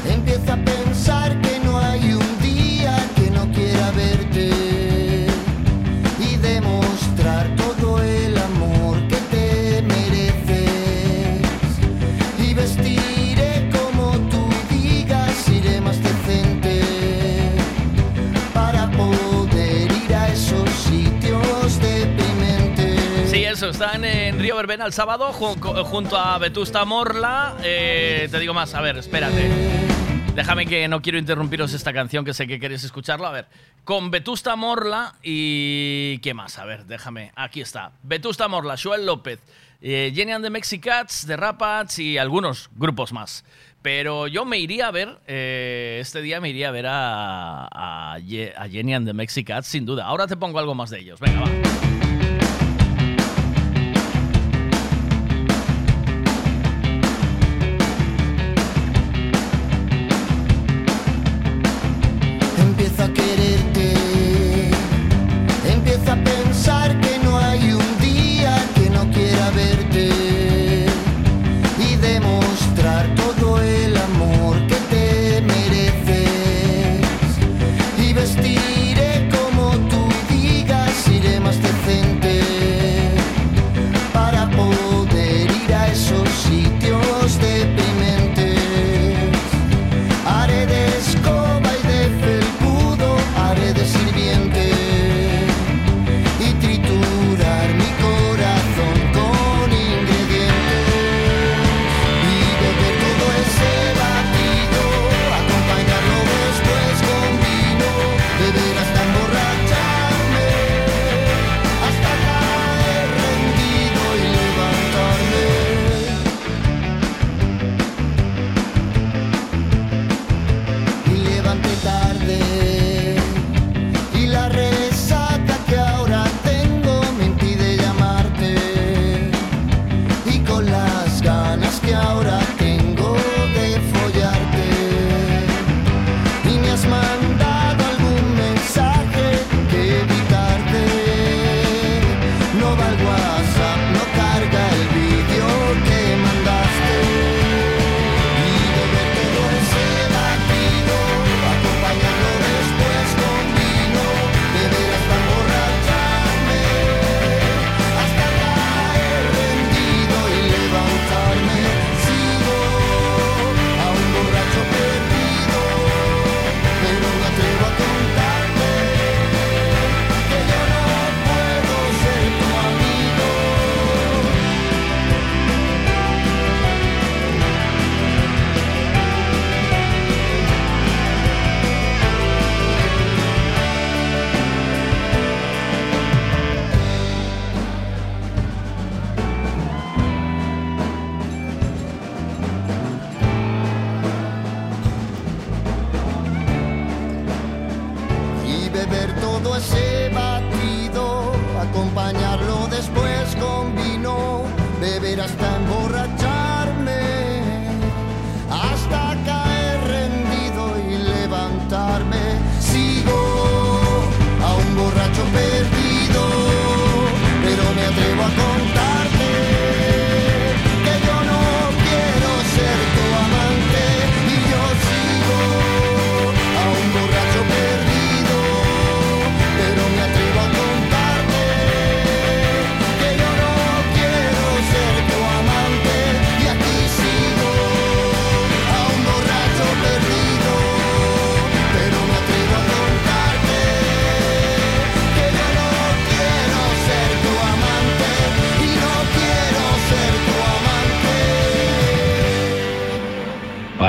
[SPEAKER 33] Empieza a pensar que no hay un día que no quiera verte y demostrar todo el
[SPEAKER 10] están en Río Verbena el sábado junto a Vetusta Morla. Eh, te digo más, a ver, espérate. Déjame que no quiero interrumpiros esta canción que sé que queréis escucharla. A ver, con Vetusta Morla y... ¿Qué más? A ver, déjame. Aquí está. Vetusta Morla, Joel López, eh, Jenny and the Mexicats, The Rapats y algunos grupos más. Pero yo me iría a ver, eh, este día me iría a ver a, a a Jenny and the Mexicats, sin duda. Ahora te pongo algo más de ellos. Venga, va.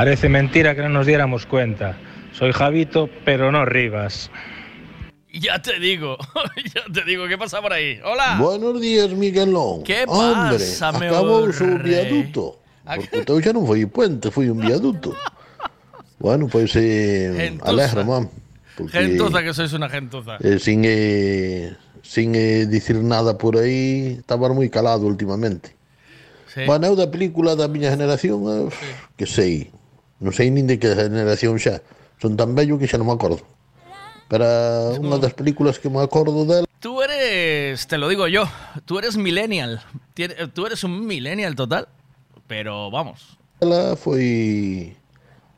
[SPEAKER 34] Parece mentira que no nos diéramos cuenta. Soy Javito, pero no Rivas.
[SPEAKER 10] Ya te digo, ya te digo, ¿qué pasa por ahí? Hola.
[SPEAKER 43] Buenos días, Miguelón.
[SPEAKER 10] ¿Qué
[SPEAKER 43] Hombre,
[SPEAKER 10] pasa, meu
[SPEAKER 43] acabou o seu
[SPEAKER 10] rei?
[SPEAKER 43] viaduto. Porque eu xa non foi puente, foi un viaduto. Bueno, pois eh, alegra, mam. Porque
[SPEAKER 10] Gentuza, que sois una gentuza.
[SPEAKER 43] eh, sin, eh, sin eh, dicir nada por aí, estaba moi calado últimamente.
[SPEAKER 10] Sí.
[SPEAKER 43] Bueno, eu da película da miña generación, eh, que sei, non sei nin de que generación xa. Son tan bello que xa non me acordo. Pero unha das películas que me acordo dela
[SPEAKER 10] Tú eres, te lo digo yo, tú eres millennial. Tú eres un millennial total. Pero vamos.
[SPEAKER 43] Ela foi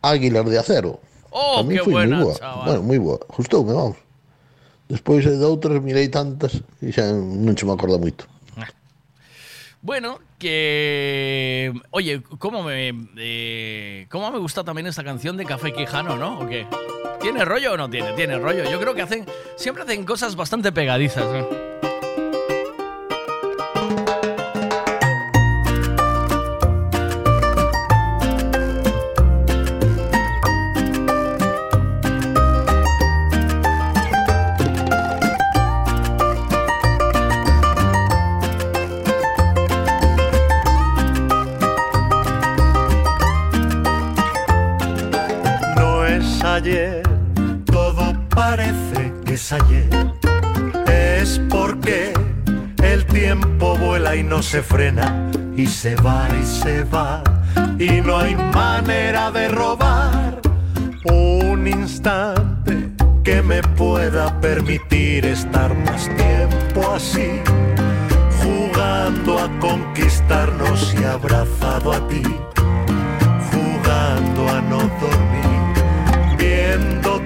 [SPEAKER 43] Águilas de Acero.
[SPEAKER 10] Oh,
[SPEAKER 43] Para
[SPEAKER 10] qué
[SPEAKER 43] foi
[SPEAKER 10] buena,
[SPEAKER 43] moi boa.
[SPEAKER 10] chaval.
[SPEAKER 43] Bueno, moi boa. Gustoume, vamos. Despois de outras mirei tantas e xa non se me acorda moito.
[SPEAKER 10] Bueno, que. Oye, ¿cómo me. eh, ¿Cómo me gusta también esta canción de Café Quijano, no? ¿O qué? ¿Tiene rollo o no tiene? Tiene rollo. Yo creo que hacen. Siempre hacen cosas bastante pegadizas. ¿no?
[SPEAKER 44] Todo parece que es ayer. Es porque el tiempo vuela y no se frena. Y se va y se va. Y no hay manera de robar un instante que me pueda permitir estar más tiempo así, jugando a conquistarnos y abrazado a ti. Jugando a no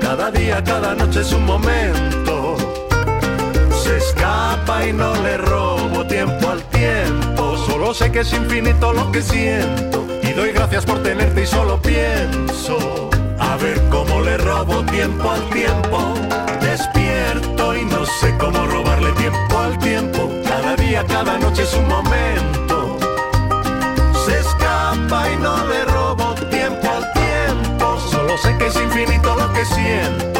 [SPEAKER 44] Cada día, cada noche es un momento. Se escapa y no le robo tiempo al tiempo. Solo sé que es infinito lo que siento. Y doy gracias por tenerte y solo pienso. A ver cómo le robo tiempo al tiempo. Despierto y no sé cómo robarle tiempo al tiempo. Cada día, cada noche es un momento. Se escapa y no le que siento.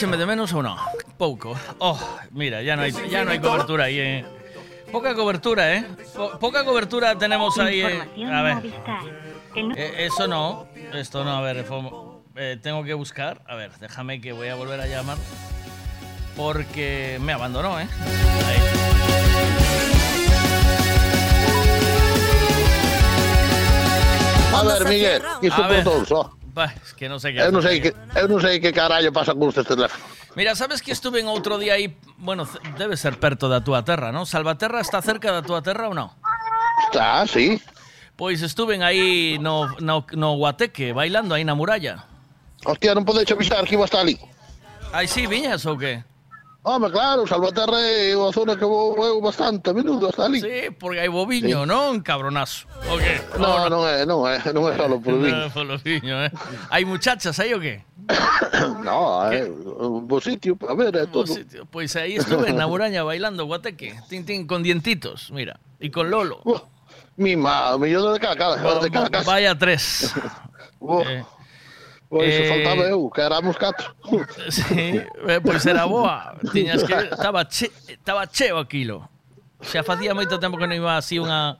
[SPEAKER 10] ¿Votácheme de menos o no? Pouco. Oh, mira, ya no hay, ya no hay cobertura ahí. Eh. Poca cobertura, ¿eh? Po- poca cobertura tenemos ahí. eh. A ver. Eh, eso no, esto no, a ver, eh, tengo que buscar. A ver, déjame que voy a volver a llamar. Porque me abandonó, ¿eh?
[SPEAKER 43] A ver, Miguel, isto
[SPEAKER 10] A Bah, es que no sé qué
[SPEAKER 43] Eu non sei que, eu non sei que carallo pasa con estes teléfonos.
[SPEAKER 10] Mira, sabes que estuve en outro día aí, bueno, debe ser perto da túa terra, ¿no? Salvaterra está cerca da túa terra ou non?
[SPEAKER 43] Está, sí.
[SPEAKER 10] Pois estuve aí no, no, no Guateque, bailando aí na muralla.
[SPEAKER 43] Hostia, non podes avisar que iba hasta ali.
[SPEAKER 10] Aí sí, viñas ou que?
[SPEAKER 43] Home, claro, Salvaterra unha zona que eu bastante a menudo hasta ali.
[SPEAKER 10] Sí, porque hai boviño, non? Cabronazo. O que?
[SPEAKER 43] No, non é, non é, non é solo por mí.
[SPEAKER 10] No, polo viño, eh. Hai muchachas aí o que?
[SPEAKER 43] No, é un bo sitio, a ver, é todo.
[SPEAKER 10] Pois aí estuve na muralla bailando Guateque, tin tin con dientitos, mira, e con Lolo.
[SPEAKER 43] Mi ma, o millón de casa.
[SPEAKER 10] Vaya tres. Eh,
[SPEAKER 43] Pois,
[SPEAKER 10] eh,
[SPEAKER 43] faltaba eu, que éramos catro.
[SPEAKER 10] Sí, pois era boa. Tiñas que... Estaba, che, estaba cheo aquilo. Xa facía moito tempo que non iba así unha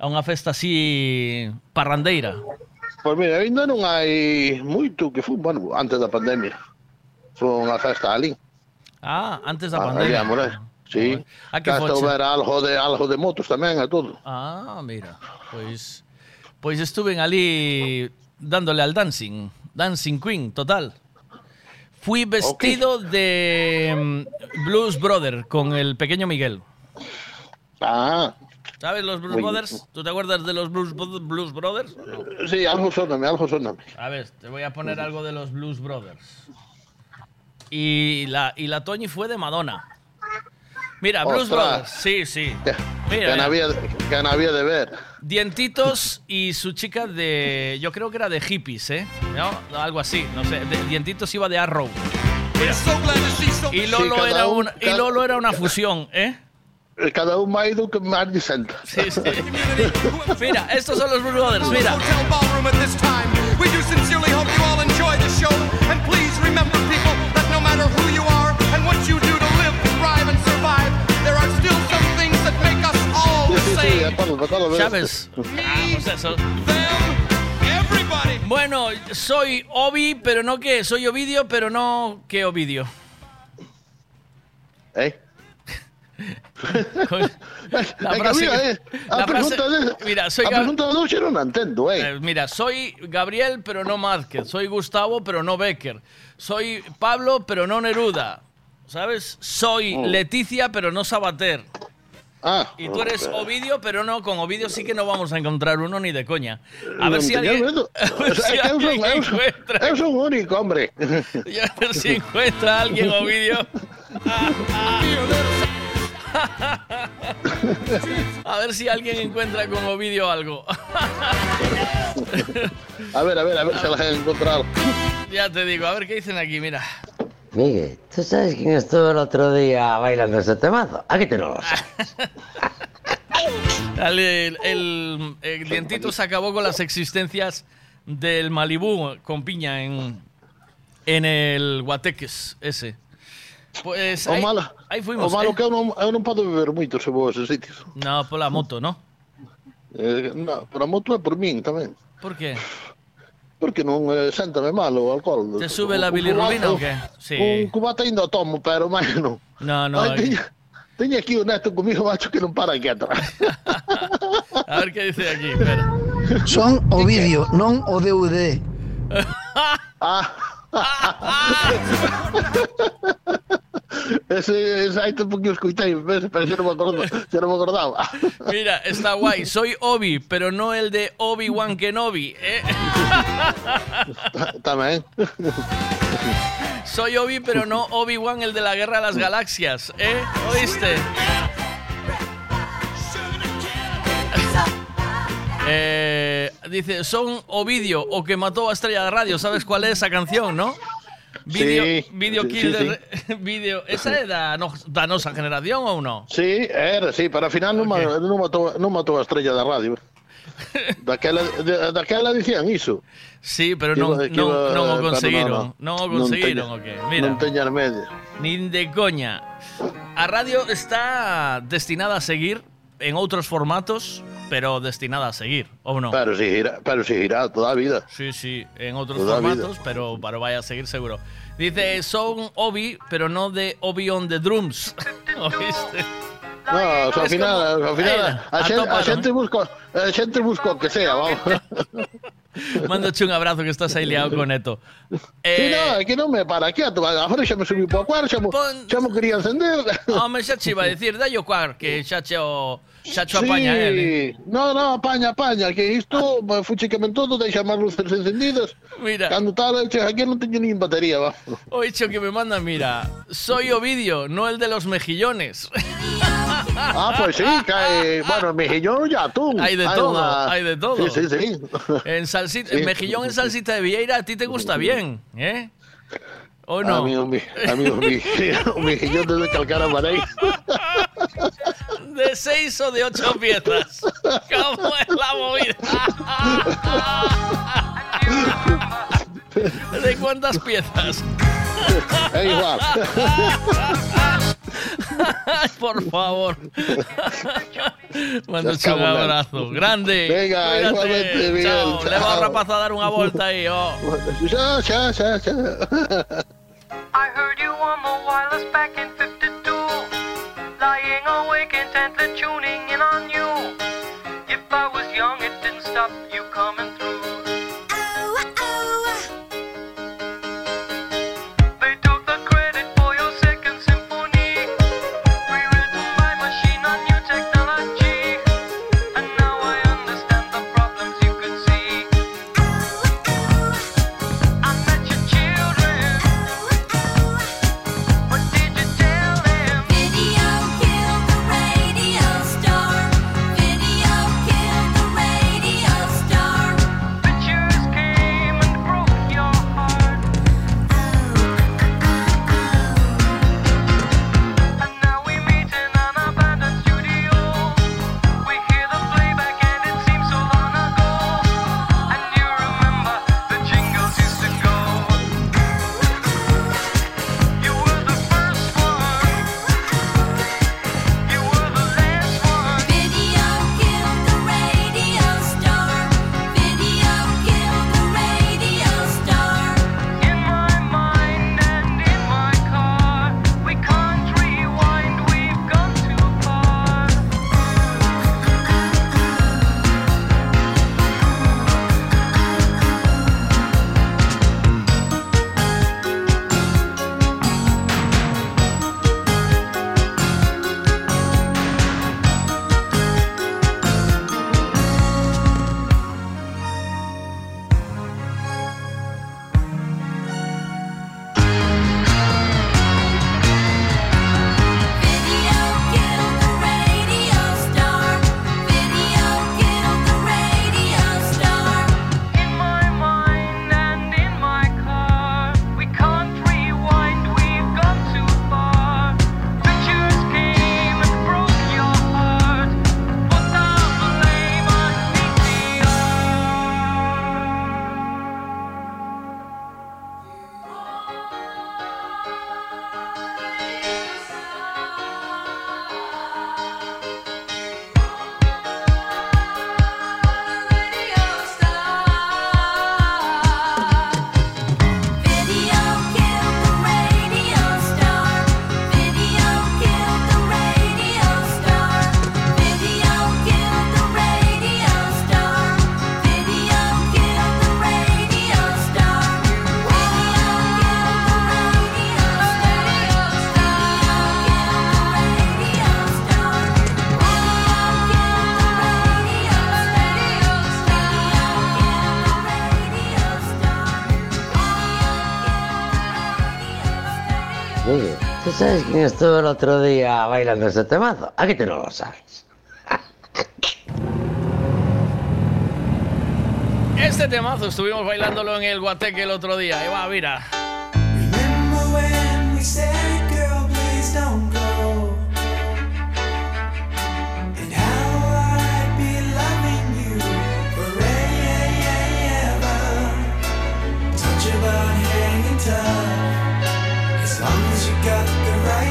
[SPEAKER 10] a unha festa así parrandeira.
[SPEAKER 43] Pois mira, ainda non hai moito que foi, bueno, antes da pandemia. Foi unha festa ali.
[SPEAKER 10] Ah, antes da
[SPEAKER 43] ah,
[SPEAKER 10] pandemia.
[SPEAKER 43] Ali, Sí.
[SPEAKER 10] A que
[SPEAKER 43] Hasta houbera algo de, algo de motos tamén e todo.
[SPEAKER 10] Ah, mira. Pois, pois estuven ali dándole al dancing. Dancing queen total. Fui vestido de mm, Blues Brother con el pequeño Miguel.
[SPEAKER 43] Ah,
[SPEAKER 10] ¿Sabes los Blues Brothers? ¿Tú te acuerdas de los Blues, Blues Brothers?
[SPEAKER 43] sí, algo soname, algo soname.
[SPEAKER 10] A ver, te voy a poner algo de los Blues Brothers. Y la, y la Toñi fue de Madonna. Mira, Blues. Brothers, sí, sí.
[SPEAKER 43] Había de ver.
[SPEAKER 10] Dientitos y su chica de. Yo creo que era de hippies, ¿eh? ¿No? Algo así, no sé. de- Dientitos iba de Arrow. Y Lolo,
[SPEAKER 43] Sí,
[SPEAKER 10] era
[SPEAKER 43] un-
[SPEAKER 10] una, y Lolo era una fusión, ¿eh?
[SPEAKER 43] Cada un máis do que máis dicenta.
[SPEAKER 10] Sí, sí. Mira, estos son los Blues Brothers, mira. Bueno, soy Obi, pero no que soy Ovidio, pero no que Ovidio.
[SPEAKER 43] ¿Eh?
[SPEAKER 10] La frase
[SPEAKER 43] mira, eh,
[SPEAKER 10] la frase- soy
[SPEAKER 43] eh.
[SPEAKER 10] Eh, Mira, soy Gabriel, pero no Márquez. Soy Gustavo, pero no Becker. Soy Pablo, pero no Neruda. ¿Sabes? Soy
[SPEAKER 43] Oh.
[SPEAKER 10] Leticia, pero no Sabater.
[SPEAKER 43] Ah,
[SPEAKER 10] Y tú eres Ovidio, pero no, con Ovidio sí que no vamos a encontrar uno ni de coña. A ver si alguien, a
[SPEAKER 43] É
[SPEAKER 10] si alguien encuentra,
[SPEAKER 43] eu son único, hombre.
[SPEAKER 10] y a ver si encuentra alguien Ovidio. A ver si alguien encuentra con Ovidio algo.
[SPEAKER 43] A ver, a ver, a ver se la he encontrado.
[SPEAKER 10] Ya te digo, a ver qué dicen aquí, mira.
[SPEAKER 45] Miguel, ¿tú sabes quién estuvo el otro día bailando ese temazo? Aquí te lo sabes.
[SPEAKER 10] Dale, el, el- el dientito se acabó con las existencias del Malibú con piña en, en el Guateques ese. Pues
[SPEAKER 43] O
[SPEAKER 10] ahí,
[SPEAKER 43] malo,
[SPEAKER 10] ahí fuimos.
[SPEAKER 43] o malo
[SPEAKER 10] ¿eh?
[SPEAKER 43] que eu non, eu non podo beber moito se vou a esos sitios.
[SPEAKER 10] No, por la moto, ¿no?
[SPEAKER 43] Eh, no, pero a moto é por min tamén.
[SPEAKER 10] ¿Por qué?
[SPEAKER 43] Porque non eh, sentame mal o alcohol.
[SPEAKER 10] Te sube la bilirrubina ou que? Sí.
[SPEAKER 43] Un cubata ainda tomo, pero máis non.
[SPEAKER 10] No, no.
[SPEAKER 43] Ay, teña, teña aquí un neto comigo, macho, que non para aquí atrás.
[SPEAKER 10] A ver que dice aquí, espera.
[SPEAKER 30] Son o vídeo, non o DVD. ah.
[SPEAKER 43] ese, ese hai tempo que o escuitei, ves, pero xa non me acordaba. Xa non me acordaba.
[SPEAKER 10] Mira, está guay. Soy Obi, pero no el de Obi-Wan Kenobi. ¿eh?
[SPEAKER 43] Tamén.
[SPEAKER 10] Soy Obi, pero no Obi-Wan, el de la Guerra de las Galaxias. ¿eh? ¿Oíste? Eh, dice, son Ovidio o que mató a Estrella de Radio. ¿Sabes cuál es esa canción, no? Video,
[SPEAKER 43] Sí,
[SPEAKER 10] video
[SPEAKER 43] sí,
[SPEAKER 10] Killer. Video. Esa é da, no, da nosa generación ou non?
[SPEAKER 43] Sí, era, sí, pero ao final non, ma, non, matou, non matou a estrella da radio. Daquela, de, daquela dicían iso.
[SPEAKER 10] Sí, pero non,
[SPEAKER 43] iba-
[SPEAKER 10] non,
[SPEAKER 43] iba-
[SPEAKER 10] non o conseguiron.
[SPEAKER 43] no,
[SPEAKER 10] Non o
[SPEAKER 43] non
[SPEAKER 10] conseguiron
[SPEAKER 43] teña-
[SPEAKER 10] o que. Mira.
[SPEAKER 43] Non teña medio.
[SPEAKER 10] Nin de coña. A radio está destinada a seguir en outros formatos, pero destinada a seguir, ou non?
[SPEAKER 43] Pero seguirá, pero seguirá toda a vida.
[SPEAKER 10] Sí, sí, en otros
[SPEAKER 43] Toda vida.
[SPEAKER 10] formatos, pero, pero vaya a seguir seguro. Dice, son Obi, pero no de Obi on the drums. ¿Oíste?
[SPEAKER 43] No, o sea,
[SPEAKER 10] Es
[SPEAKER 43] final,
[SPEAKER 10] como-
[SPEAKER 43] ao final
[SPEAKER 10] Mira,
[SPEAKER 43] a, xente, a xente busca, a xente busca o que sea, vamos.
[SPEAKER 10] Mándoche un abrazo que estás aí liado con Neto.
[SPEAKER 43] Sí, no, é que non me para quieto, agora xa me subí para o cuarto, xa mo quería encender.
[SPEAKER 10] Home, xa che iba a decir, dai o cuar, que xa che o... Xa che o
[SPEAKER 43] Sí,
[SPEAKER 10] apaña eh.
[SPEAKER 43] no, no, apaña, apaña, que isto, que men todo, deixa máis luces encendidas.
[SPEAKER 10] Mira.
[SPEAKER 43] Cando tal, che, aquí non teño nin batería, va.
[SPEAKER 10] O hecho que me manda, mira, soy Ovidio, no el de los mejillones.
[SPEAKER 43] Ah, pues sí, cae, bueno, mejillón y atún.
[SPEAKER 10] Hay de todo,
[SPEAKER 43] una-
[SPEAKER 10] hay de todo.
[SPEAKER 43] Sí, sí, sí.
[SPEAKER 10] En salsita,
[SPEAKER 43] Sí.
[SPEAKER 10] mejillón en salsita de Vieira, a ti te gusta bien, ¿eh? ¿O no?
[SPEAKER 43] Amigo, mi, amigo, mi, un mejillón de calcara maray.
[SPEAKER 10] ¿De seis o de ocho piezas? ¿Cómo es la movida? ¿De cuántas piezas?
[SPEAKER 43] Es igual.
[SPEAKER 10] Por favor. Mando un abrazo. Grande.
[SPEAKER 43] Venga,
[SPEAKER 10] Cuídate.
[SPEAKER 43] igualmente, Miguel.
[SPEAKER 10] Chao. Le va
[SPEAKER 43] Chao.
[SPEAKER 10] a rapaz a dar una vuelta ahí. Oh.
[SPEAKER 43] Ya, ya, ya, ya.
[SPEAKER 28] I heard you on the wireless back in 52. Lying awake intently tuning in on you. If I was young, it didn't stop you coming
[SPEAKER 45] ¿Sabes quién estuvo el otro día bailando ese temazo? Aquí te no lo sabes.
[SPEAKER 29] Este temazo estuvimos bailándolo en el Guateque el otro día. Y va, mira.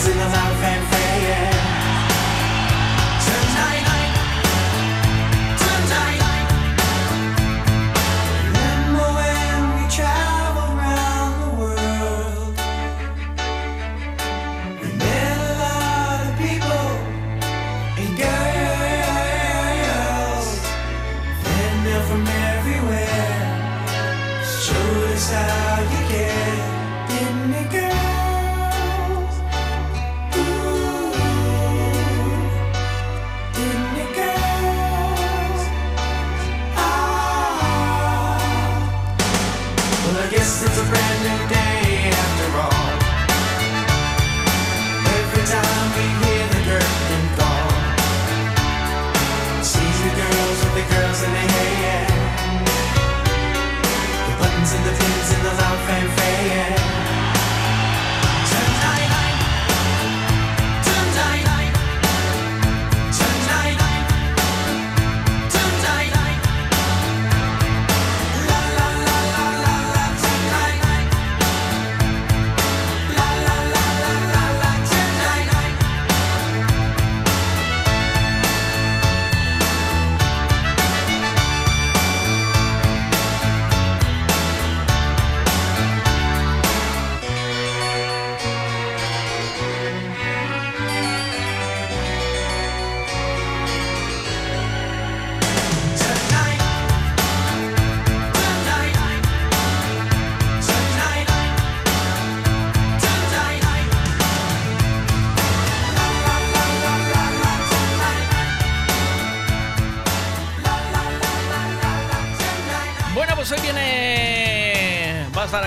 [SPEAKER 15] Tonight, tonight. Remember when we traveled around the world? We met a lot of people and from everywhere. Showed us how you care.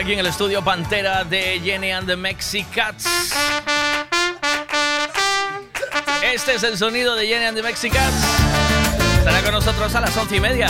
[SPEAKER 29] aquí en el estudio Pantera de Jenny and the Mexicats. Este es el sonido de Jenny and the Mexicats. Estará con nosotros a las once y media.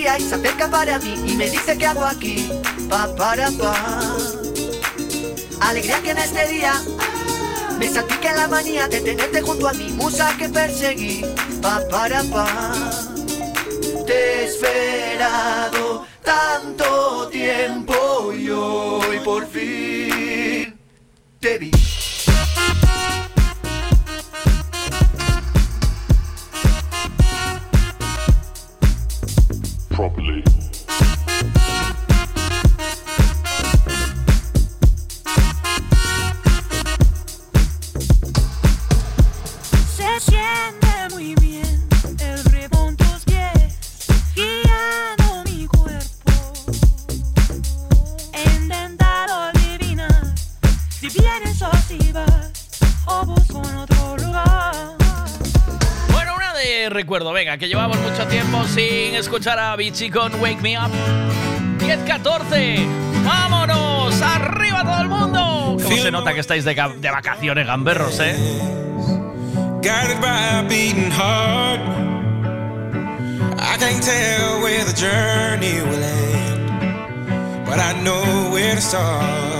[SPEAKER 10] y
[SPEAKER 46] se
[SPEAKER 29] acerca para mí y me dice qué hago aquí, pa para pa. Alegría que en este día me salpica la manía de tenerte junto a mi musa que perseguí, pa para pa. Te he esperado tanto tiempo y hoy por fin te vi.
[SPEAKER 47] vienes o o busco en otro lugar.
[SPEAKER 10] Bueno, una de recuerdo, venga, que llevamos mucho tiempo sin escuchar a Bichi con Wake Me Up. 10-14, vámonos, arriba todo el mundo. Como se nota que estáis de, de vacaciones, gamberros, eh?
[SPEAKER 48] By beating heart. I can't tell where the journey will end, but I know where to start.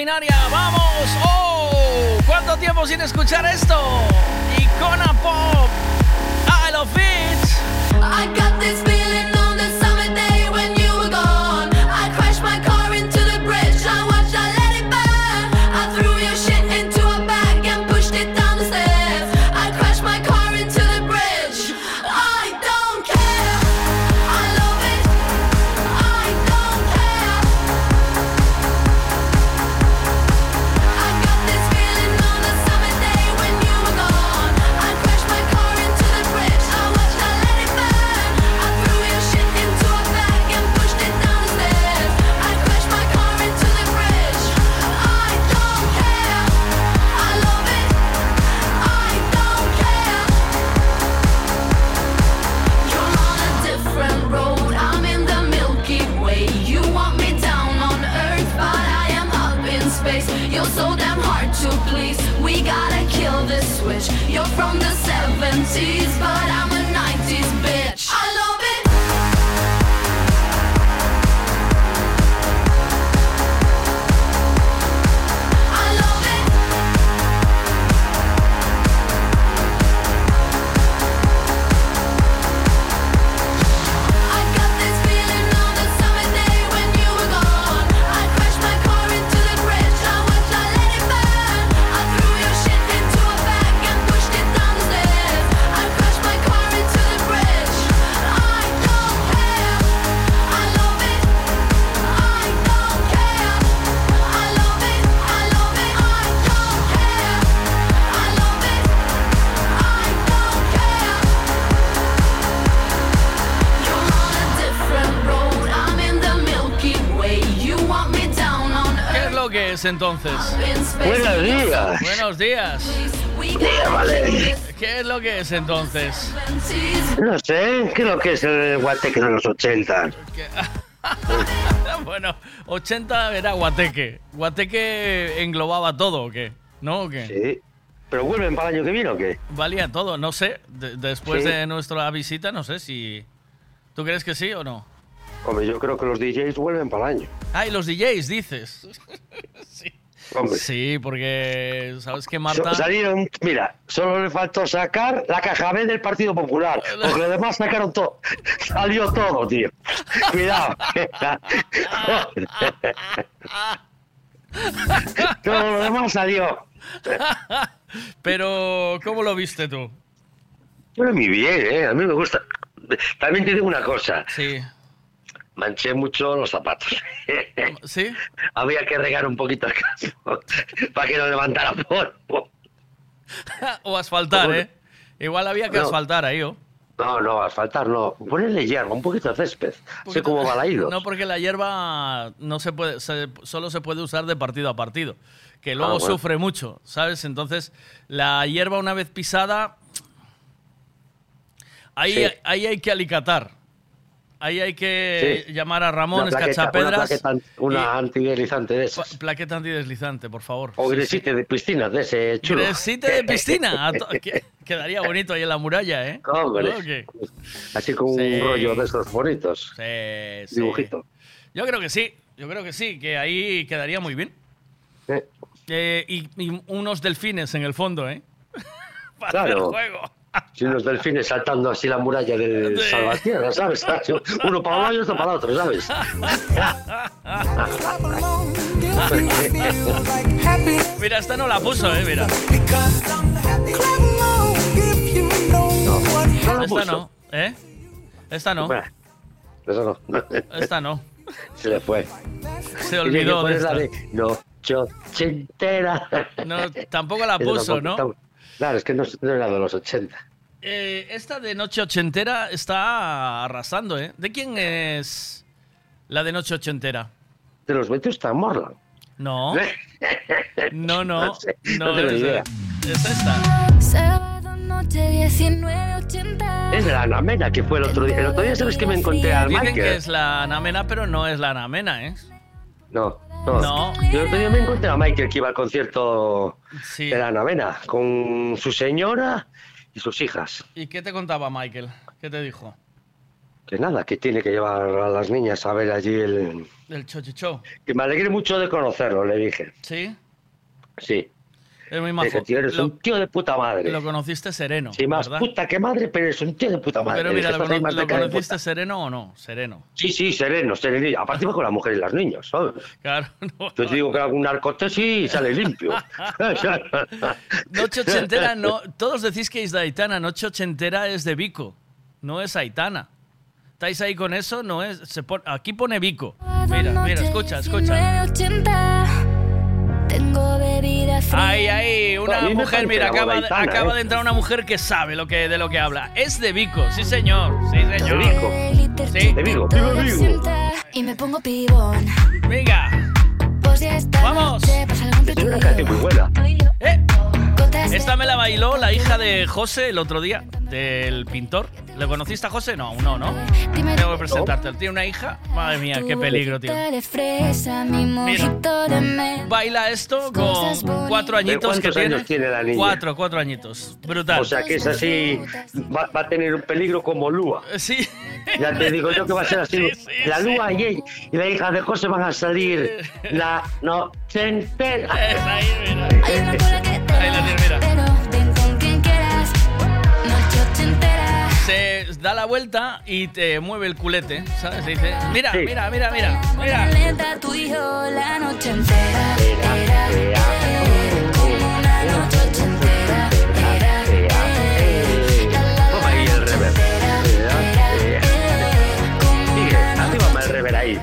[SPEAKER 10] maquinaria. Entonces?
[SPEAKER 49] Buenos días.
[SPEAKER 10] Buenos días. ¿Qué es lo que es entonces?
[SPEAKER 50] No sé, creo que es el guateque de los 80.
[SPEAKER 10] bueno, 80 era Guateque. ¿Guateque englobaba todo o qué? ¿No o qué?
[SPEAKER 50] Sí. ¿Pero vuelven para el año que viene o qué?
[SPEAKER 10] Valía todo, no sé. de- después
[SPEAKER 50] Sí.
[SPEAKER 10] de nuestra visita, no sé si. ¿Tú crees que sí o no?
[SPEAKER 50] Hombre, yo creo que los DJs vuelven para el año.
[SPEAKER 10] Ah, y los DJs, dices. sí.
[SPEAKER 50] Hombre.
[SPEAKER 10] Sí, porque. ¿Sabes
[SPEAKER 50] So-
[SPEAKER 10] Marta?
[SPEAKER 50] Salieron, mira, solo le faltó sacar la caja B del Partido Popular, porque los demás sacaron todo. Salió todo, tío. Cuidado. todo lo demás salió.
[SPEAKER 10] Pero, ¿cómo lo viste tú?
[SPEAKER 50] Bueno, muy bien, ¿eh? A mí me gusta. También te digo una cosa.
[SPEAKER 10] Sí.
[SPEAKER 50] Manché mucho los zapatos.
[SPEAKER 10] ¿Sí?
[SPEAKER 50] Había que regar un poquito el campo para que no levantara polvo.
[SPEAKER 10] o asfaltar, ¿eh? Igual había que
[SPEAKER 50] No.
[SPEAKER 10] asfaltar ahí, ¿o?
[SPEAKER 50] No, no, asfaltar no. Ponerle hierba, un poquito de césped. Sé cómo va la ido.
[SPEAKER 10] No, porque la hierba no se puede, se- solo se puede usar de partido a partido, que luego
[SPEAKER 50] Ah, bueno.
[SPEAKER 10] sufre mucho, ¿sabes? Entonces, la hierba una vez pisada, ahí,
[SPEAKER 50] Sí.
[SPEAKER 10] ahí hay que alicatar. Ahí hay que
[SPEAKER 50] Sí.
[SPEAKER 10] llamar a Ramón
[SPEAKER 50] Una plaqueta- Una,
[SPEAKER 10] Escachapedras.
[SPEAKER 50] plaqueta, una antideslizante de esas.
[SPEAKER 10] Plaqueta antideslizante, por favor.
[SPEAKER 50] O
[SPEAKER 10] sí.
[SPEAKER 50] gresite de piscina, de ese chulo.
[SPEAKER 10] Gresite de piscina. quedaría bonito ahí en la muralla, ¿eh?
[SPEAKER 50] Hombre. Así con
[SPEAKER 10] Sí.
[SPEAKER 50] un rollo de esos bonitos.
[SPEAKER 10] Sí.
[SPEAKER 50] Dibujito.
[SPEAKER 10] Yo creo que sí, yo creo que sí, que ahí quedaría muy bien. Eh, y, y unos delfines en el fondo, ¿eh? Para
[SPEAKER 50] Claro.
[SPEAKER 10] juego.
[SPEAKER 50] Si unos delfines saltando así la muralla del
[SPEAKER 10] Sí.
[SPEAKER 50] Salvatierra, ¿sabes? Uno para un lado y otro para otro, ¿sabes?
[SPEAKER 10] Mira, esta no la puso, ¿eh? Mira.
[SPEAKER 50] no la
[SPEAKER 10] Esta no, ¿eh? Esta no,
[SPEAKER 50] Bueno, eso no.
[SPEAKER 10] esta no.
[SPEAKER 50] Se le fue.
[SPEAKER 10] Se olvidó de esta.
[SPEAKER 50] de Noche ochentera.
[SPEAKER 10] No, tampoco la puso, ¿no?
[SPEAKER 50] Claro, es que no, no era de los 80.
[SPEAKER 10] Eh, esta de Noche Ochentera está arrasando, ¿eh? ¿De quién es la de Noche Ochentera?
[SPEAKER 50] De los Vetusta Morland.
[SPEAKER 10] No. No, no.
[SPEAKER 50] No sé,
[SPEAKER 10] No,
[SPEAKER 50] no tengo
[SPEAKER 10] es,
[SPEAKER 50] ni idea.
[SPEAKER 10] es esta.
[SPEAKER 49] Sábado noche 1980.
[SPEAKER 50] Es de la Ana Mena, que fue el otro día. El otro día, ¿sabes que me encontré al
[SPEAKER 10] Dicen que
[SPEAKER 50] Michael?
[SPEAKER 10] es la Anamena, pero no es la Anamena, ¿eh?
[SPEAKER 50] No, no.
[SPEAKER 10] No.
[SPEAKER 50] Yo el otro día me encontré a Michael que iba al concierto
[SPEAKER 10] Sí.
[SPEAKER 50] de la Ana Mena con su señora y sus hijas.
[SPEAKER 10] ¿Y qué te contaba Michael? ¿Qué te dijo?
[SPEAKER 50] Que nada, que tiene que llevar a las niñas a ver allí el...
[SPEAKER 10] Del Chochicho.
[SPEAKER 50] Que me alegré mucho de conocerlo, le dije.
[SPEAKER 10] ¿Sí?
[SPEAKER 50] Sí.
[SPEAKER 10] Es muy majo.
[SPEAKER 50] tío, eres
[SPEAKER 10] Lo,
[SPEAKER 50] un tío de puta madre.
[SPEAKER 10] lo conociste sereno,
[SPEAKER 50] Sí, más
[SPEAKER 10] ¿verdad?
[SPEAKER 50] puta que madre, pero eres un tío de puta madre.
[SPEAKER 10] Pero mira, ¿lo, conociste sereno o no? Sereno.
[SPEAKER 50] Sí, sí, sereno, sereno. Aparte iba con la mujer y las niñas, ¿sabes?
[SPEAKER 10] Claro. no.
[SPEAKER 50] Yo te digo que algún narcotés y sale limpio.
[SPEAKER 10] Noche ochentera no. Todos decís que es de Aitana. Noche ochentera es de Vico. No es Aitana. ¿Estáis ahí con eso? No es. Se pon- aquí pone Vico. Mira, mira, escucha, escucha.
[SPEAKER 49] 1980. Tengo bebida fría.
[SPEAKER 10] Ahí, ahí,
[SPEAKER 50] A
[SPEAKER 10] una mujer, mira, acaba,
[SPEAKER 50] ¿eh?
[SPEAKER 10] de entrar una mujer que sabe lo que, de lo que habla. Es de Vico, sí señor, sí señor.
[SPEAKER 50] De Vico.
[SPEAKER 10] Sí.
[SPEAKER 50] De Vigo.
[SPEAKER 49] Y me pongo pibón.
[SPEAKER 10] Venga,
[SPEAKER 49] Pues ya está.
[SPEAKER 10] Vamos.
[SPEAKER 50] Es una canción muy buena.
[SPEAKER 10] eh, esta me la bailó la hija de José el otro día, del pintor. ¿Le conociste a José? No, aún no, ¿no? Tengo que presentarte. Tiene una hija. Madre mía, qué peligro, tío.
[SPEAKER 49] de fresa, mi mojito de mel.
[SPEAKER 10] Baila esto con cuatro añitos que
[SPEAKER 50] cuántos
[SPEAKER 10] tiene.
[SPEAKER 50] años tiene la niña?
[SPEAKER 10] Cuatro, cuatro añitos. Brutal.
[SPEAKER 50] O sea que es así, va, va a tener un peligro como Lua.
[SPEAKER 10] Sí.
[SPEAKER 50] Ya te digo yo que va a ser así. la Lua y, ella- y la hija de José van a salir la noche entera.
[SPEAKER 49] Hay una cola que te
[SPEAKER 10] Ahí la tiene, mira. Se da la vuelta y te mueve el culete, ¿sabes? Se dice, mira, mira, mira, mira, mira.
[SPEAKER 49] yo la noche entera.
[SPEAKER 50] Actívame el rever ahí.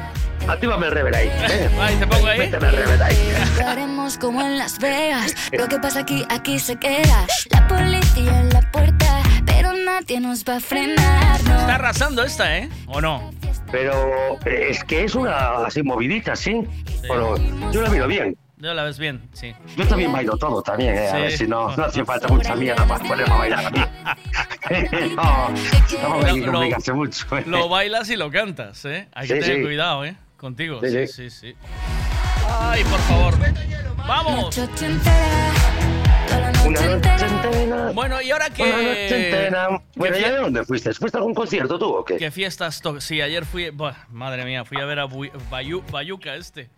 [SPEAKER 50] Actívame el rever ahí. ¿eh?
[SPEAKER 10] Ahí te pongo ahí.
[SPEAKER 50] Méteme el rever ahí.
[SPEAKER 49] Haremos como en Las Vegas. Lo que pasa aquí, aquí se queda. La policía en la puerta, pero nadie nos va a frenar. No.
[SPEAKER 10] Está arrasando esta, ¿eh? ¿O no?
[SPEAKER 50] Pero eh, es que es una así movidita, ¿sí? Bueno, yo la miro bien.
[SPEAKER 10] Ya la ves bien, sí.
[SPEAKER 50] Yo también bailo todo también, ¿eh? A
[SPEAKER 10] Sí.
[SPEAKER 50] ver si no, no hace falta mucha mierda para ponerme a bailar a mí. no, no me que
[SPEAKER 10] Lo-
[SPEAKER 50] complicarse mucho. ¿eh?
[SPEAKER 10] Lo bailas y lo cantas, ¿eh? Hay que
[SPEAKER 50] Sí,
[SPEAKER 10] tener
[SPEAKER 50] sí.
[SPEAKER 10] cuidado, ¿eh? Contigo.
[SPEAKER 50] Sí,
[SPEAKER 10] Sí,
[SPEAKER 50] sí.
[SPEAKER 10] sí, sí. Ay, por favor. ¡Vamos!
[SPEAKER 50] Una noche
[SPEAKER 49] entera.
[SPEAKER 10] Bueno, y ahora
[SPEAKER 50] Una noche
[SPEAKER 10] que.
[SPEAKER 50] entera. Bueno,
[SPEAKER 10] que
[SPEAKER 50] ¿ya de dónde fuiste? ¿Fuiste a algún concierto tú o qué?
[SPEAKER 10] ¿Qué fiestas? to- Sí, ayer fui. buah, madre mía, fui a ver a Bayu- Bayuca este.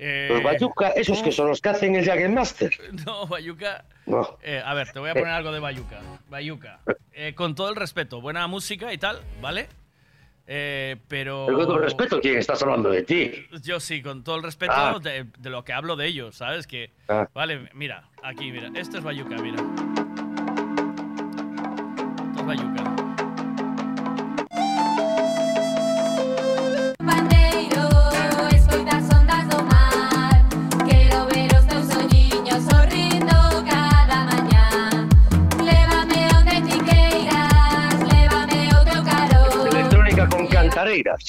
[SPEAKER 10] Eh,
[SPEAKER 50] Los Bayuca, esos que son los que hacen el Jagger Master.
[SPEAKER 10] No, Bayuca.
[SPEAKER 50] No.
[SPEAKER 10] Eh, a ver, te voy a poner algo de Bayuca. Bayuca. Eh, con todo el respeto, buena música y tal, ¿vale? Eh, pero.
[SPEAKER 50] Pero con todo respeto, ¿quién estás hablando de ti?
[SPEAKER 10] Yo sí, con todo el respeto
[SPEAKER 50] Ah.
[SPEAKER 10] de, de lo que hablo de ellos, ¿sabes? Que,
[SPEAKER 50] Ah.
[SPEAKER 10] vale, mira, aquí, mira, esto es Bayuca, mira. Esto es Bayuca.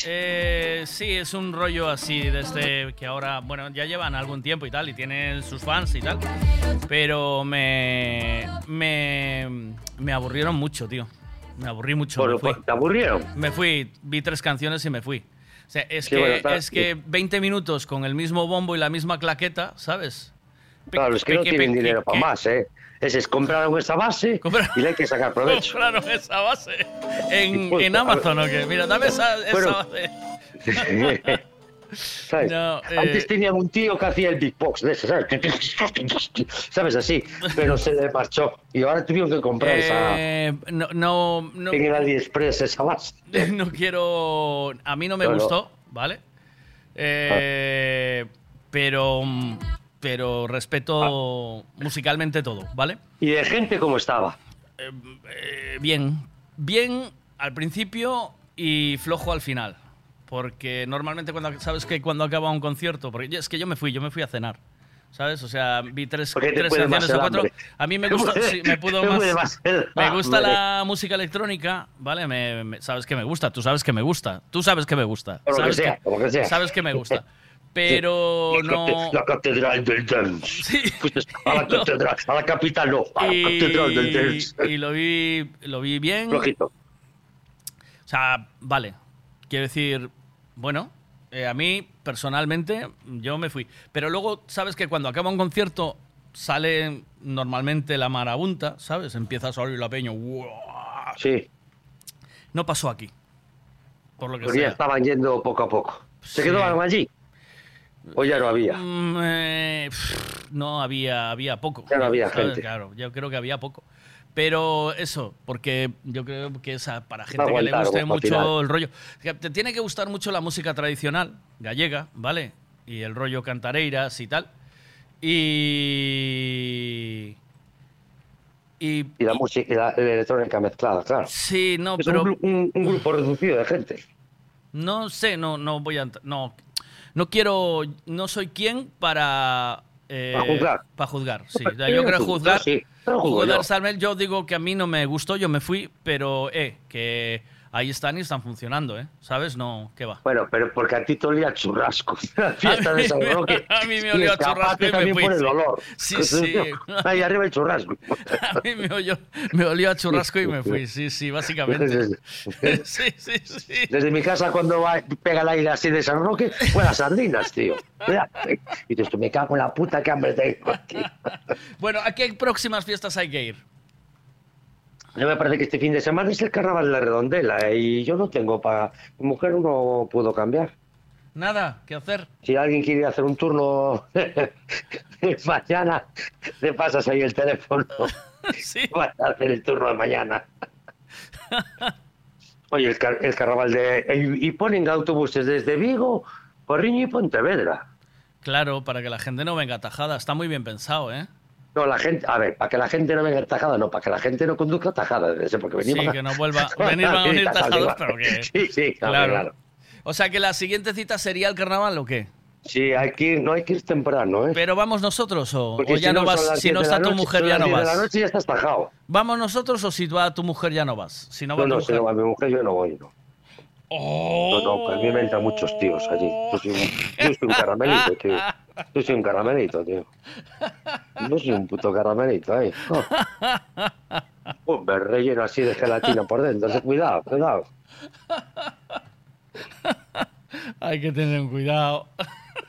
[SPEAKER 10] Eh, sí, es un rollo así desde que ahora, bueno, ya llevan algún tiempo y tal, y tienen sus fans y tal, pero me, me, me aburrieron mucho, tío. Me aburrí mucho.
[SPEAKER 50] Por-
[SPEAKER 10] me fui.
[SPEAKER 50] por- ¿Te aburrieron?
[SPEAKER 10] Me fui, vi tres canciones y me fui. O sea, es
[SPEAKER 50] Sí,
[SPEAKER 10] que,
[SPEAKER 50] bueno,
[SPEAKER 10] es que 20 minutos con el mismo bombo y la misma claqueta, ¿sabes?
[SPEAKER 50] Claro, es que no tienen dinero para más, ¿eh? Ese es compraron esa base y le hay que sacar provecho.
[SPEAKER 10] Compraron esa base en,
[SPEAKER 50] Pues,
[SPEAKER 10] en. Amazon, ¿o qué? Mira, dame esa, esa
[SPEAKER 50] Bueno.
[SPEAKER 10] base.
[SPEAKER 50] ¿Sabes?
[SPEAKER 10] No, eh.
[SPEAKER 50] Antes tenían un tío que hacía el Big Box de ese, ¿sabes? ¿Sabes? Así. Pero se le marchó. Y ahora tuvieron que comprar esa.
[SPEAKER 10] Eh, no, no, no,
[SPEAKER 50] En el AliExpress esa base.
[SPEAKER 10] no quiero. A mí no me gustó, ¿vale? Eh, pero, pero respeto musicalmente todo, ¿vale?
[SPEAKER 50] ¿Y de gente cómo estaba?
[SPEAKER 10] Eh, bien, bien al principio y flojo al final. Porque normalmente cuando sabes que cuando acaba un concierto, porque es que yo me fui, yo me fui a cenar. ¿Sabes? O sea, vi tres, tres canciones o cuatro. A mí me gusta, sí, me pudo más. Me gusta la música electrónica, ¿vale? Me, me- sabes que me gusta, tú sabes que me gusta. Tú sabes que me gusta.
[SPEAKER 50] Lo que
[SPEAKER 10] sabes
[SPEAKER 50] sea, que sea.
[SPEAKER 10] Sabes que me gusta. Pero
[SPEAKER 50] La
[SPEAKER 10] no.
[SPEAKER 50] La catedral del dance. Fuiste a la catedral, a la capital, no, a la catedral del
[SPEAKER 10] Y,
[SPEAKER 50] dance.
[SPEAKER 10] y lo vi lo vi bien.
[SPEAKER 50] Flojito.
[SPEAKER 10] O sea, vale. Quiero decir, bueno, eh, a mí personalmente yo me fui. Pero luego, sabes que cuando acaba un concierto sale normalmente la marabunta, ¿sabes? Empieza a salir la peña.
[SPEAKER 50] Sí.
[SPEAKER 10] No pasó aquí. Por lo que
[SPEAKER 50] Porque ya
[SPEAKER 10] sea.
[SPEAKER 50] estaban yendo poco a poco. ¿Se
[SPEAKER 10] Sí.
[SPEAKER 50] quedaban allí? ¿O ya no había?
[SPEAKER 10] Mm, eh, pff, no había, había poco.
[SPEAKER 50] Ya no había
[SPEAKER 10] ¿sabes?
[SPEAKER 50] gente.
[SPEAKER 10] Claro, yo creo que había poco. Pero eso, porque yo creo que es para gente que le guste mucho el rollo. Te tiene que gustar mucho la música tradicional, gallega, ¿vale? Y el rollo cantareiras y tal. Y. Y,
[SPEAKER 50] Y la música y la, la electrónica mezclada, claro.
[SPEAKER 10] Sí, no,
[SPEAKER 50] es
[SPEAKER 10] pero.
[SPEAKER 50] un, un- un grupo reducido de gente.
[SPEAKER 10] No sé, no, no voy a. No, no quiero. No soy quien para. eh,
[SPEAKER 50] Para juzgar.
[SPEAKER 10] Para juzgar, sí. yo
[SPEAKER 50] yo
[SPEAKER 10] creo juzgar.
[SPEAKER 50] sí,
[SPEAKER 10] juzgar
[SPEAKER 50] yo.
[SPEAKER 10] Salmel, yo digo que a mí no me gustó, yo me fui, pero, eh, que ahí están y están funcionando, ¿eh? ¿Sabes? No, ¿qué va?
[SPEAKER 50] Bueno, pero porque a ti te olía churrasco. La fiesta de San Roque.
[SPEAKER 10] A mí me
[SPEAKER 50] y
[SPEAKER 10] olió a
[SPEAKER 50] escapaste
[SPEAKER 10] churrasco y me fui,
[SPEAKER 50] por el olor.
[SPEAKER 10] Sí, sí.
[SPEAKER 50] Ahí arriba el churrasco.
[SPEAKER 10] A mí me olió, me olió a churrasco y me fui, sí, sí, básicamente. Sí, sí, sí.
[SPEAKER 50] Desde mi casa cuando va- pega el aire así de San Roque, fue las sardinas, tío. Y dices, tú me cago en la puta que hambre tengo, tío.
[SPEAKER 10] Bueno, ¿a qué próximas fiestas hay que ir?
[SPEAKER 50] Mí me parece que este fin de semana es el carnaval de la redondela eh, y yo no tengo para... Mi mujer no pudo cambiar.
[SPEAKER 10] Nada, ¿qué hacer?
[SPEAKER 50] Si alguien quiere hacer un turno mañana, le pasas ahí el teléfono.
[SPEAKER 10] Sí.
[SPEAKER 50] Vas a hacer el turno de mañana. Oye, el, car- el carnaval de... Y, ponen autobuses desde Vigo, Porriño y Pontevedra.
[SPEAKER 10] Claro, para que la gente no venga atajada. Está muy bien pensado, ¿eh?
[SPEAKER 50] No, la gente... A ver, para que la gente no venga tajada, no, para que la gente no conduzca tajada. Porque
[SPEAKER 10] Sí,
[SPEAKER 50] venimos
[SPEAKER 10] que no vuelva. Venir van a venir tajados, pero que.
[SPEAKER 50] Sí, sí, claro,
[SPEAKER 10] Claro.
[SPEAKER 50] claro.
[SPEAKER 10] O sea que la siguiente cita sería el carnaval o qué?
[SPEAKER 50] Sí, hay que ir, no hay que ir temprano, ¿eh?
[SPEAKER 10] Pero vamos nosotros o, ya
[SPEAKER 50] si
[SPEAKER 10] no vas, si
[SPEAKER 50] 10
[SPEAKER 10] no está tu mujer ya no
[SPEAKER 50] 10 de
[SPEAKER 10] vas.
[SPEAKER 50] la noche ya estás tajado.
[SPEAKER 10] ¿Vamos nosotros o si va tu mujer ya no vas? Si no va
[SPEAKER 50] No,
[SPEAKER 10] tu
[SPEAKER 50] no, si
[SPEAKER 10] mujer.
[SPEAKER 50] no va mi mujer, yo no voy, no. No, no, que a mí me entran muchos tíos allí. Yo soy un, yo soy un caramelito, tío. Yo soy un caramelito, tío. Yo soy un puto caramelito, ¿eh? Oh. Un relleno así de gelatina por dentro. Cuidado, cuidado.
[SPEAKER 10] Hay que tener cuidado.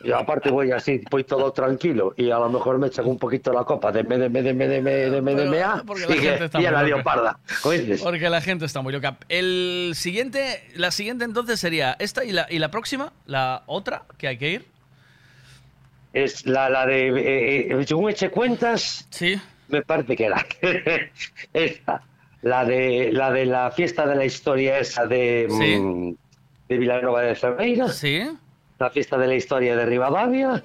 [SPEAKER 50] Y aparte voy así, voy todo tranquilo y a lo mejor me echan un poquito la copa de me, de me, de me, de me, de me, de me, a, y, que, y a la leoparda.
[SPEAKER 10] Porque la gente está muy loca. El siguiente, la siguiente entonces sería esta y la, y la próxima, la otra que hay que ir.
[SPEAKER 50] Es la, la de, eh, eh, según eché cuentas,
[SPEAKER 10] sí.
[SPEAKER 50] me parece que la esta, la de la de la fiesta de la historia esa de,
[SPEAKER 10] Sí.
[SPEAKER 50] mm, de Vilanova de Cerveira,
[SPEAKER 10] sí.
[SPEAKER 50] La fiesta de la historia de Rivadavia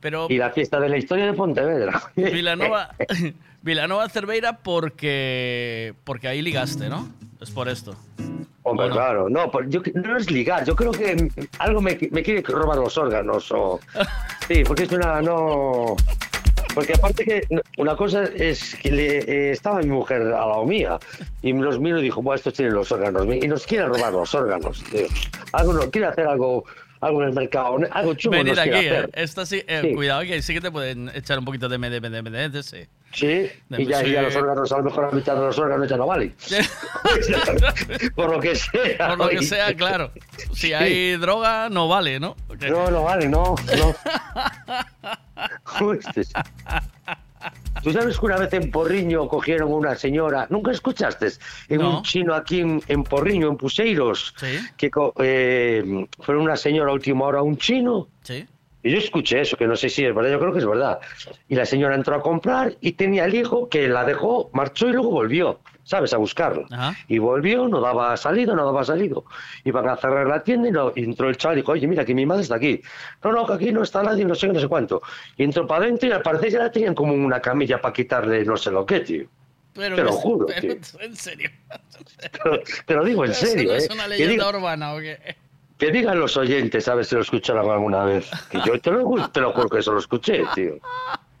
[SPEAKER 10] Pero
[SPEAKER 50] y la fiesta de la historia de Pontevedra.
[SPEAKER 10] Vilanova, Vilanova Cerveira porque porque ahí ligaste, ¿no? Es por esto.
[SPEAKER 50] Hombre,
[SPEAKER 10] ¿O no?
[SPEAKER 50] claro, no, yo, no es ligar, yo creo que algo me, me quiere robar los órganos o... Sí, porque es una... no... Porque aparte que una cosa es que le, eh, estaba mi mujer al lado mía y los miro y dijo, bueno, estos tienen los órganos y nos quiere robar los órganos, tío. Algo no, quiere hacer algo, algo en el mercado, algo chungo
[SPEAKER 10] Venir aquí, eh.
[SPEAKER 50] hacer.
[SPEAKER 10] Esta sí, eh,
[SPEAKER 50] Sí.
[SPEAKER 10] cuidado que sí que te pueden echar un poquito de MDMD, sí.
[SPEAKER 50] Sí, y ya, y ya
[SPEAKER 10] Sí.
[SPEAKER 50] los órganos, a lo mejor la mitad de los órganos ya no valen. Por lo que sea.
[SPEAKER 10] Por lo que sea, claro. Si
[SPEAKER 50] Sí.
[SPEAKER 10] hay droga, no vale, ¿no?
[SPEAKER 50] No, no vale, no, no. ¿Tú sabes que una vez en Porriño cogieron una señora, nunca escuchaste? En
[SPEAKER 10] No.
[SPEAKER 50] un chino aquí en, en Porriño, en Puseiros,
[SPEAKER 10] Sí.
[SPEAKER 50] que eh, fue una señora a última hora, un chino.
[SPEAKER 10] Sí.
[SPEAKER 50] Y yo escuché eso, que no sé si es verdad, yo creo que es verdad. Y la señora entró a comprar y tenía el hijo que la dejó, marchó y luego volvió, ¿sabes? A buscarlo.
[SPEAKER 10] Ajá.
[SPEAKER 50] Y volvió, no daba salido, no daba salido. Iban a cerrar la tienda y, no- y entró el chaval y dijo, oye, mira, que mi madre está aquí. No, no, que aquí no está nadie, no sé no sé cuánto. Y entró para adentro y al parecer ya la tenían como una camilla para quitarle no sé lo qué, tío.
[SPEAKER 10] Pero
[SPEAKER 50] Te lo
[SPEAKER 10] que-
[SPEAKER 50] juro,
[SPEAKER 10] pero
[SPEAKER 50] tío.
[SPEAKER 10] en serio.
[SPEAKER 50] Te lo digo en
[SPEAKER 10] ¿Eso
[SPEAKER 50] serio,
[SPEAKER 10] no
[SPEAKER 50] ¿eh?
[SPEAKER 10] es una
[SPEAKER 50] Que
[SPEAKER 10] leyenda
[SPEAKER 50] diga-
[SPEAKER 10] urbana o qué?
[SPEAKER 50] que digan los oyentes, a ver si lo escucharon alguna vez. Que yo te lo, te lo juro que eso lo escuché, tío.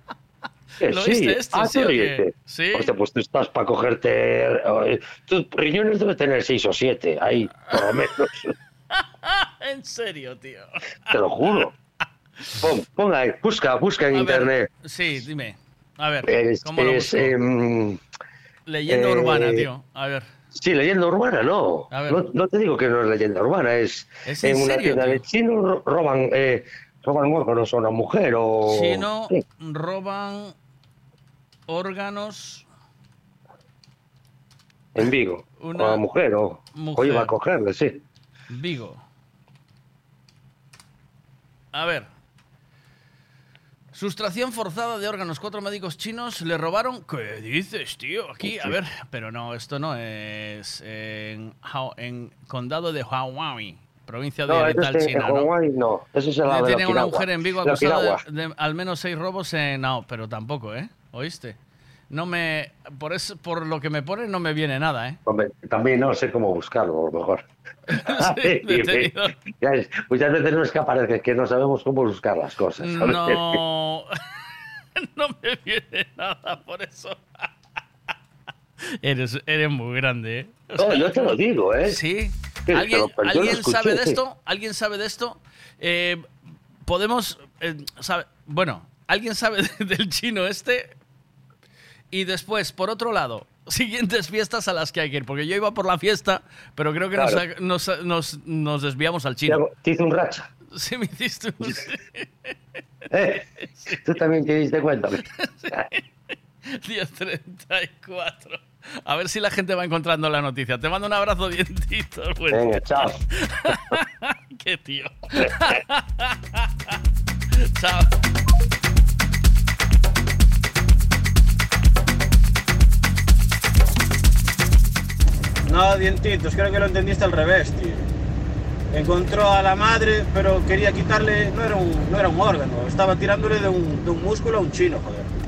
[SPEAKER 10] ¿Lo
[SPEAKER 50] sí.
[SPEAKER 10] viste esto,
[SPEAKER 50] Ah,
[SPEAKER 10] sí,
[SPEAKER 50] tú ríete.
[SPEAKER 10] Sí.
[SPEAKER 50] Hostia, pues tú estás para cogerte... eh, Tus riñones debe tener seis o siete, ahí, por lo menos.
[SPEAKER 10] En serio, tío.
[SPEAKER 50] Te lo juro. Pon, pon ahí, busca, busca en
[SPEAKER 10] A ver,
[SPEAKER 50] internet.
[SPEAKER 10] Sí, dime. A ver,
[SPEAKER 50] Es,
[SPEAKER 10] ¿cómo lo
[SPEAKER 50] es,
[SPEAKER 10] busco?
[SPEAKER 50] em,
[SPEAKER 10] Leyenda
[SPEAKER 50] eh,
[SPEAKER 10] urbana, tío. A ver.
[SPEAKER 50] Sí, leyenda urbana, no.
[SPEAKER 10] Ver.
[SPEAKER 50] no. no te digo que no es leyenda urbana, es,
[SPEAKER 10] ¿Es
[SPEAKER 50] en
[SPEAKER 10] en
[SPEAKER 50] una
[SPEAKER 10] serio,
[SPEAKER 50] tienda
[SPEAKER 10] tío?
[SPEAKER 50] de chinos ro- roban, eh, roban órganos a una mujer o...
[SPEAKER 10] Chino
[SPEAKER 50] Sí.
[SPEAKER 10] roban órganos.
[SPEAKER 50] En Vigo.
[SPEAKER 10] Una
[SPEAKER 50] O mujer, o, o
[SPEAKER 10] mujer.
[SPEAKER 50] iba a cogerle, sí.
[SPEAKER 10] Vigo. A ver. Sustracción forzada de órganos. Cuatro médicos chinos le robaron. ¿Qué dices, tío? Aquí, a ver. Pero no, esto no es en, condado de Hawaii, provincia de
[SPEAKER 50] No, en
[SPEAKER 10] China, ¿no?
[SPEAKER 50] No. Eso en la de
[SPEAKER 10] Tiene una mujer en Vigo acusada de al menos seis robos en... No, pero tampoco, ¿eh? ¿Oíste? No me... Por, eso, por lo que me pone no me viene nada, ¿eh?
[SPEAKER 50] Hombre, también no sé cómo buscarlo, a lo mejor. Ya es- Muchas veces no es que aparece, que no sabemos cómo buscar las cosas. ¿sabes?
[SPEAKER 10] No... no me viene nada por eso. eres, eres muy grande, ¿eh?
[SPEAKER 50] No, yo te lo digo, ¿eh?
[SPEAKER 10] Sí.
[SPEAKER 50] Sí,
[SPEAKER 10] ¿Alguien,
[SPEAKER 50] pero- pero
[SPEAKER 10] ¿alguien
[SPEAKER 50] escuché,
[SPEAKER 10] sabe de
[SPEAKER 50] sí.
[SPEAKER 10] esto? ¿Alguien sabe de esto? Eh, podemos. eh, sabe- bueno, ¿alguien sabe de- del chino este? Y después, por otro lado, siguientes fiestas a las que hay que ir. Porque yo iba por la fiesta, pero creo que nos-
[SPEAKER 50] Claro.
[SPEAKER 10] nos, nos- nos desviamos al chino.
[SPEAKER 50] Te hizo un racha.
[SPEAKER 10] Sí, me hiciste un.
[SPEAKER 50] ¿Eh? Tú también te diste cuenta.
[SPEAKER 10] 10.34. A ver si la gente va encontrando la noticia. Te mando un abrazo, dientitos. pues.
[SPEAKER 50] Venga, chao.
[SPEAKER 10] Qué tío. chao.
[SPEAKER 51] No, dientitos, creo que lo entendiste al revés, tío. Encontró a la madre, pero quería quitarle, no era un, no era un órgano, estaba tirándole de un, de un músculo a un chino, joder.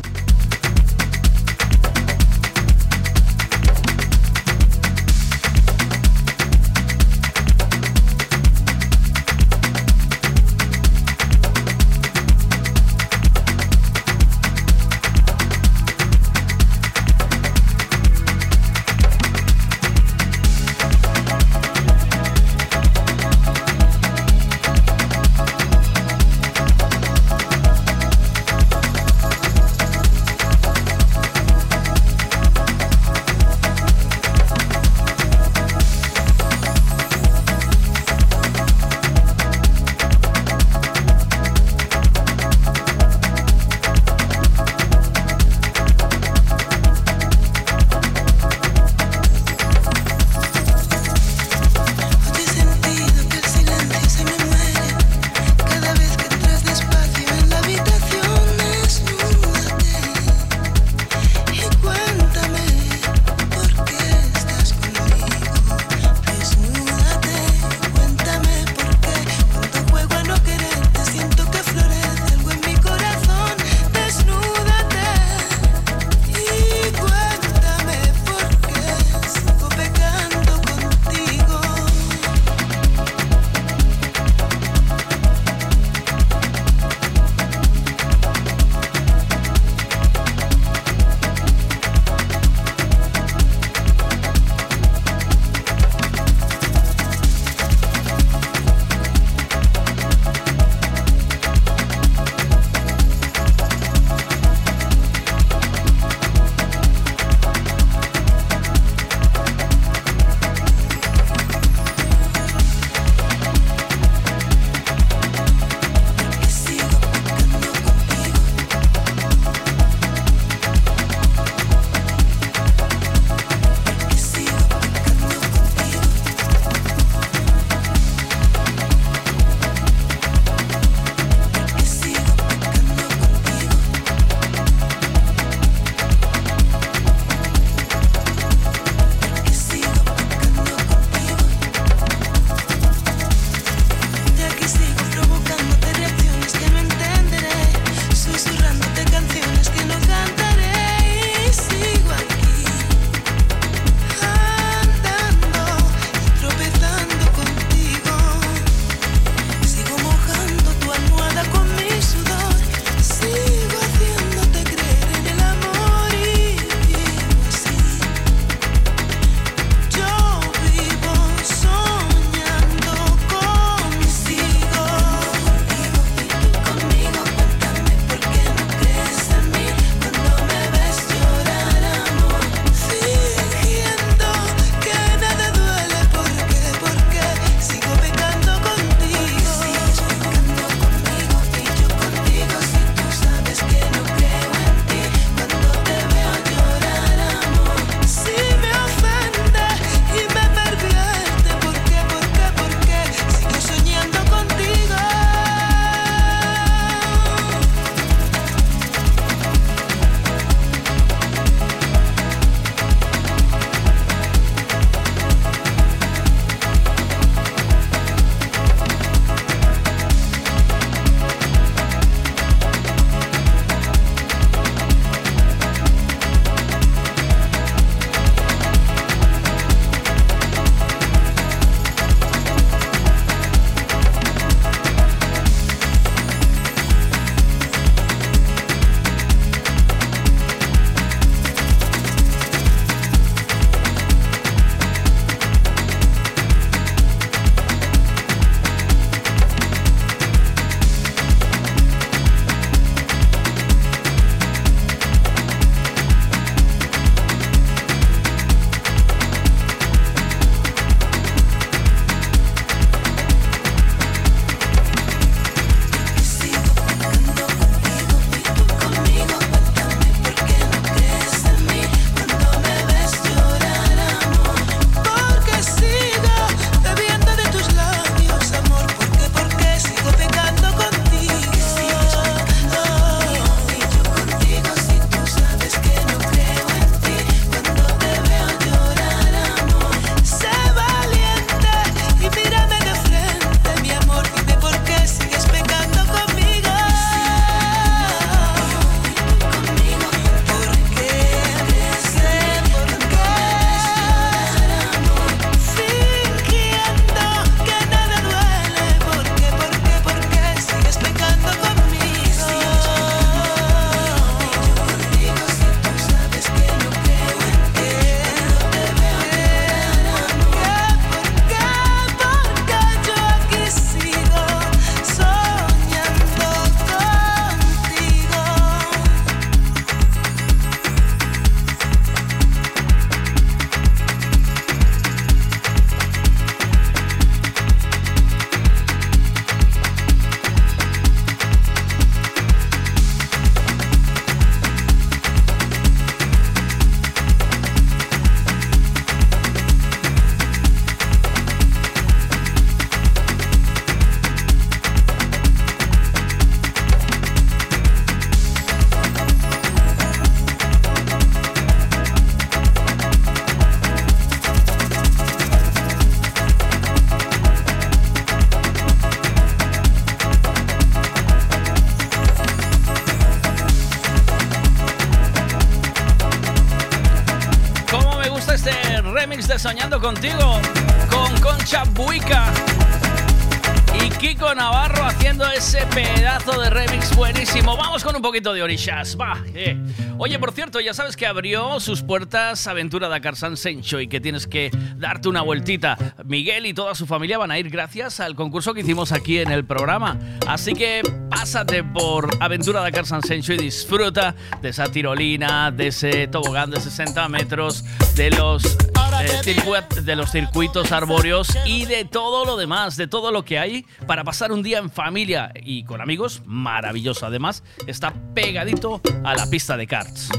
[SPEAKER 10] Poquito de orillas, va. eh. Oye, por cierto, ya sabes que abrió sus puertas Aventura Dakar San Sencho y que tienes que darte una vueltita. Miguel y toda su familia van a ir gracias al concurso que hicimos aquí en el programa. Así que pásate por Aventura Dakar San Sencho y disfruta de esa tirolina, de ese tobogán de 60 metros, de los, de los circuitos arbóreos y de todo lo demás, de todo lo que hay para pasar un día en familia y con amigos. Maravilloso. Además, está pegadito a la pista de karts.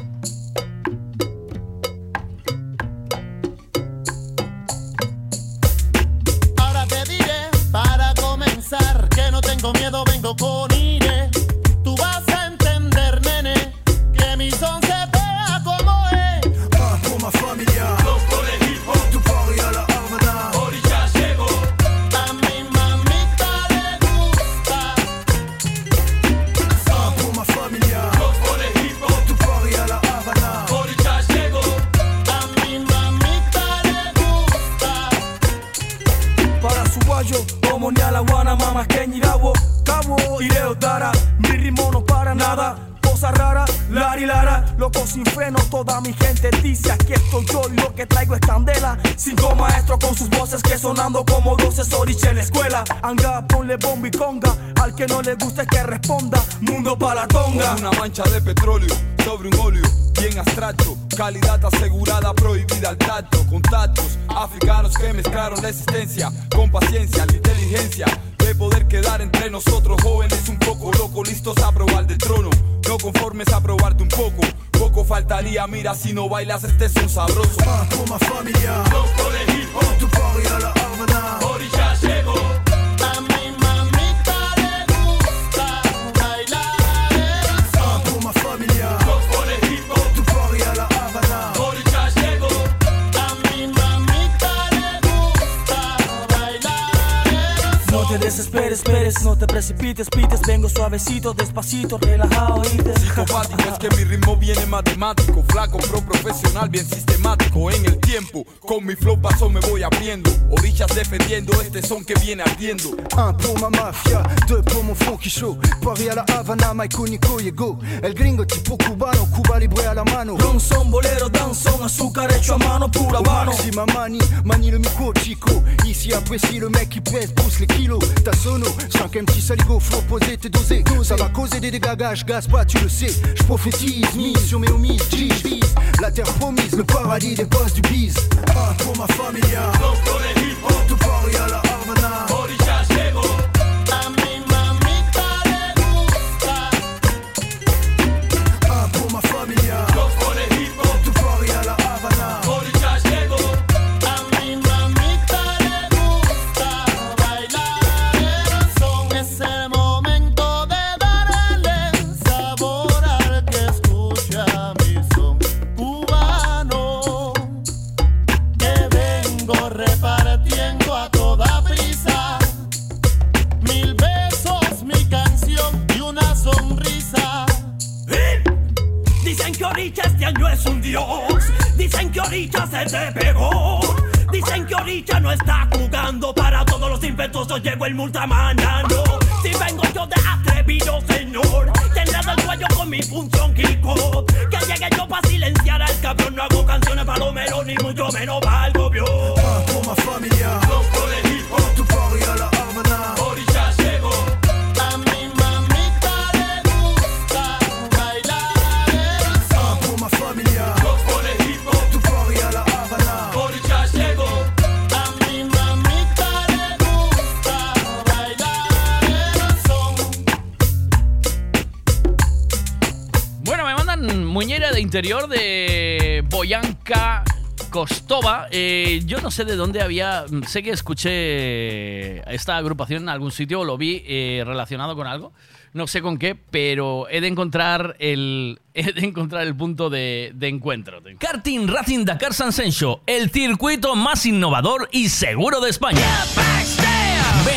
[SPEAKER 52] Una mancha de petróleo sobre un óleo bien abstracto. Calidad asegurada, prohibida al tacto. Contactos africanos que mezclaron la existencia con paciencia, la inteligencia de poder quedar entre nosotros jóvenes un poco locos, listos a probar del trono. No conformes a probarte un poco. Poco faltaría, mira, si no bailas este son sabroso.
[SPEAKER 53] Ah, pour ma familia. Tu Paris à la Havana. Esperes, no te precipites, pites, vengo suavecito, despacito, relajado y te
[SPEAKER 52] Psicopático es que mi ritmo viene matemático, flaco, pro profesional, bien sistemático en el tiempo. Con mi flow paso me voy abriendo, orillas defendiendo este son que viene ardiendo.
[SPEAKER 53] Un pour ma mafia, deux pour mon funky show. Paris à la Havana, Michael Nico llegó. El gringo tipo cubano, Cuba libre a la mano. Ron son, bolero, danzón, azúcar hecho a mano, pura mano. Maxima mani, manie le micro, chico. Ici apprécie le mec qui pèse, pousse les kilos. Ta sono, 5 petit saligo, faut poser, t'es dosé. Ça va causer des dégagages, gaz pas, tu le sais. Je prophétise, mise sur mes homies, G, vise. La terre promise, le paradis des boss du bise. Ah, pour ma familia. Tu Paris à la Havana. Dicen que ahorita se te pegó. Dicen que ahorita no está jugando. Para todos los impetuosos llegó el multamanano. Si vengo yo de atrevido, señor. Tendrás el cuello con mi función Kiko. Que llegue yo para silenciar al cabrón. No hago canciones palomero ni mucho menos para el gobierno.
[SPEAKER 10] Interior de Boyanka Kostova. Eh, yo no sé de dónde había. Sé que escuché esta agrupación en algún sitio o lo vi eh, relacionado con algo. No sé con qué, pero he de encontrar el, he de encontrar el punto de, de encuentro. Karting Racing Dakar San Sencho, el circuito más innovador y seguro de España.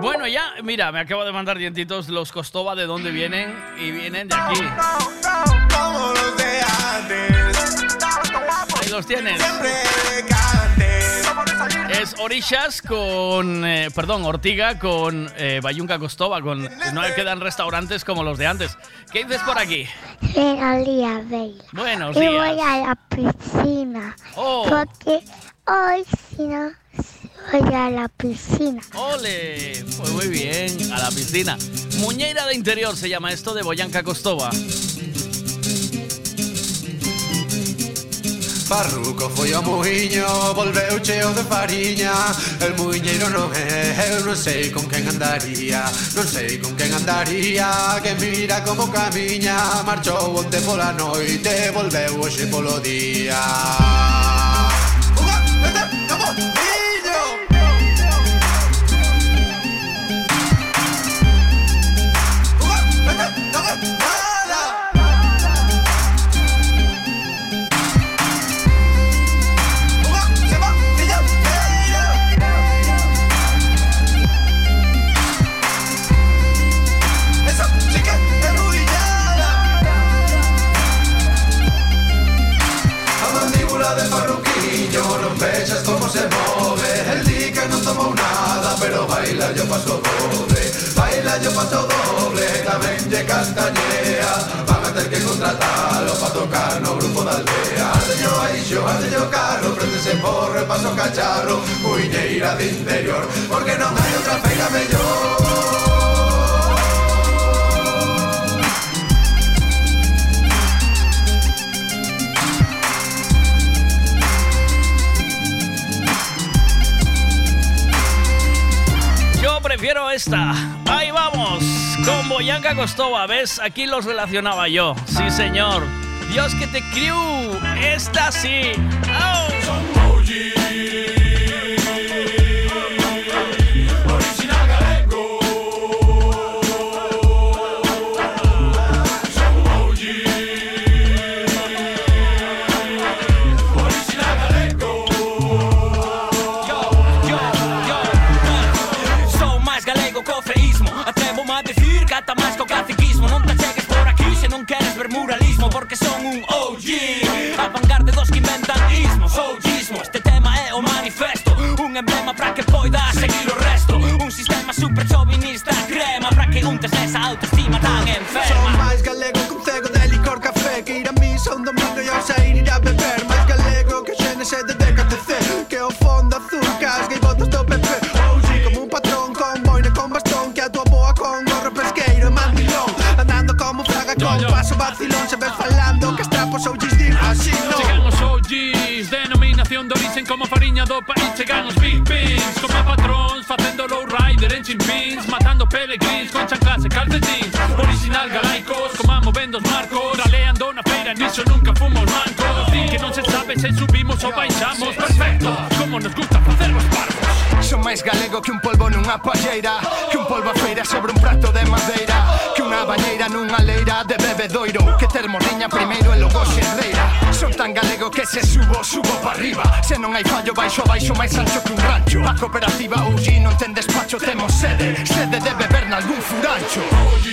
[SPEAKER 10] Bueno, ya, mira, me acabo de mandar dientitos los Costova de dónde vienen y vienen de aquí. Ahí los tienes. Es Orishas con, eh, perdón, Ortiga con eh, Bayunca Costova, con no quedan restaurantes como los de antes. ¿Qué dices por aquí?
[SPEAKER 54] Días, Bella.
[SPEAKER 10] Buenos
[SPEAKER 54] y
[SPEAKER 10] días.
[SPEAKER 54] voy a la piscina.
[SPEAKER 10] Oh.
[SPEAKER 54] Porque hoy, si no, voy a la piscina.
[SPEAKER 10] ¡Ole! Pues muy bien, a la piscina. Muñeira de interior se llama esto de Boyanca Costova.
[SPEAKER 55] Farruco foi ao muiño, volveu cheo de fariña El muiñeiro non é, eu non sei con quen andaría Non sei con quen andaría, que mira como camiña Marchou onte pola noite, volveu hoxe polo día Unha, vete, vamos, paso doble, baila yo paso doble, tamén lle castañea, van a ter que contratalo pa tocar no grupo da aldea. Ardeño aixo, ardeño carro prendese por paso cacharro, cuiñeira de interior, porque non hai outra feira mellor.
[SPEAKER 10] Prefiero esta. Ahí vamos. Con Boyanca Costova. ¿Ves? Aquí los relacionaba yo. Sí, señor. Dios que te crió. Esta sí.
[SPEAKER 52] Que poidas seguir
[SPEAKER 56] Sopra patrons, facendo low rider en chimpins Matando pelegrins con chanclas e calcetins Original galaicos, comamos vendos marcos. Raleando na feira, niso nunca fomos mancos Din que non
[SPEAKER 52] se sabe se subimos ou baixamos Perfecto, como nos gusta facer os parvos
[SPEAKER 57] Son máis galego que un polvo nunha palleira Que un polvo a feira sobre un prato de madeira Que unha bañeira nunha leira de bebedoiro Que ter morriña primeira Que se subo, subo para arriba. Se non hai fallo, baixo, baixo máis ancho que un rancho. A cooperativa oh, OG, non ten despacho, temos sede. Sede de beber nalgún furancho.
[SPEAKER 32] Oye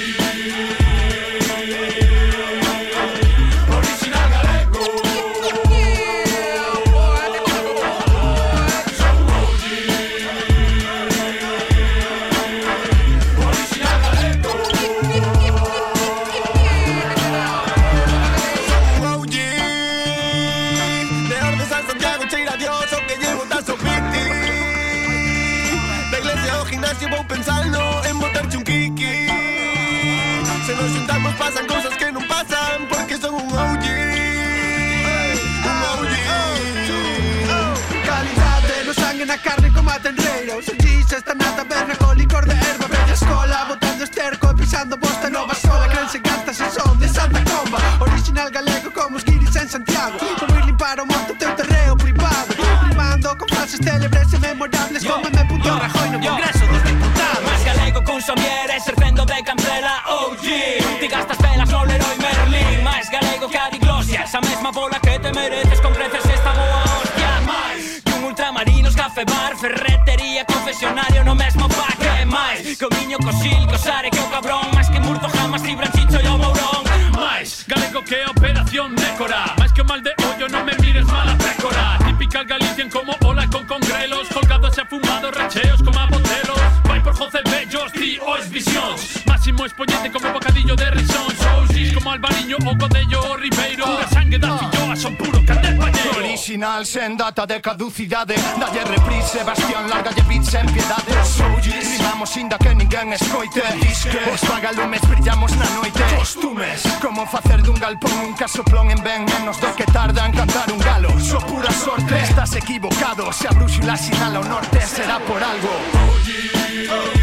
[SPEAKER 58] dicionario no
[SPEAKER 59] mesmo pa que máis Comiño co xil, co xare que o cabrón. Máis que murto jamás libran chicho e o mourón.
[SPEAKER 52] Máis galego que operación décora Máis que o mal de ollo non me mires mala pécora. Típica Galician como ola con congrelos. Colgados e fumados, racheos como a botelos. Vai por José Bellos, ti ois visións Máximo expoñente como bocadillo de risón. Sousis como Albariño o Codello o Ribeiro. Pura sangue da ah. filla
[SPEAKER 57] original sen data de caducidade. Dalle reprise, Sebastián, largalle beats en piedade. Soullis, rimamos inda que ninguén escoite. Disque, os vagalumes brillamos na noite. Costumes, como facer dun galpón un casoplón en ben Menos do que tarda en cantar un galo. So pura sorte, estás equivocado. Se a brúxula sinala o norte, será por algo.
[SPEAKER 10] Oye.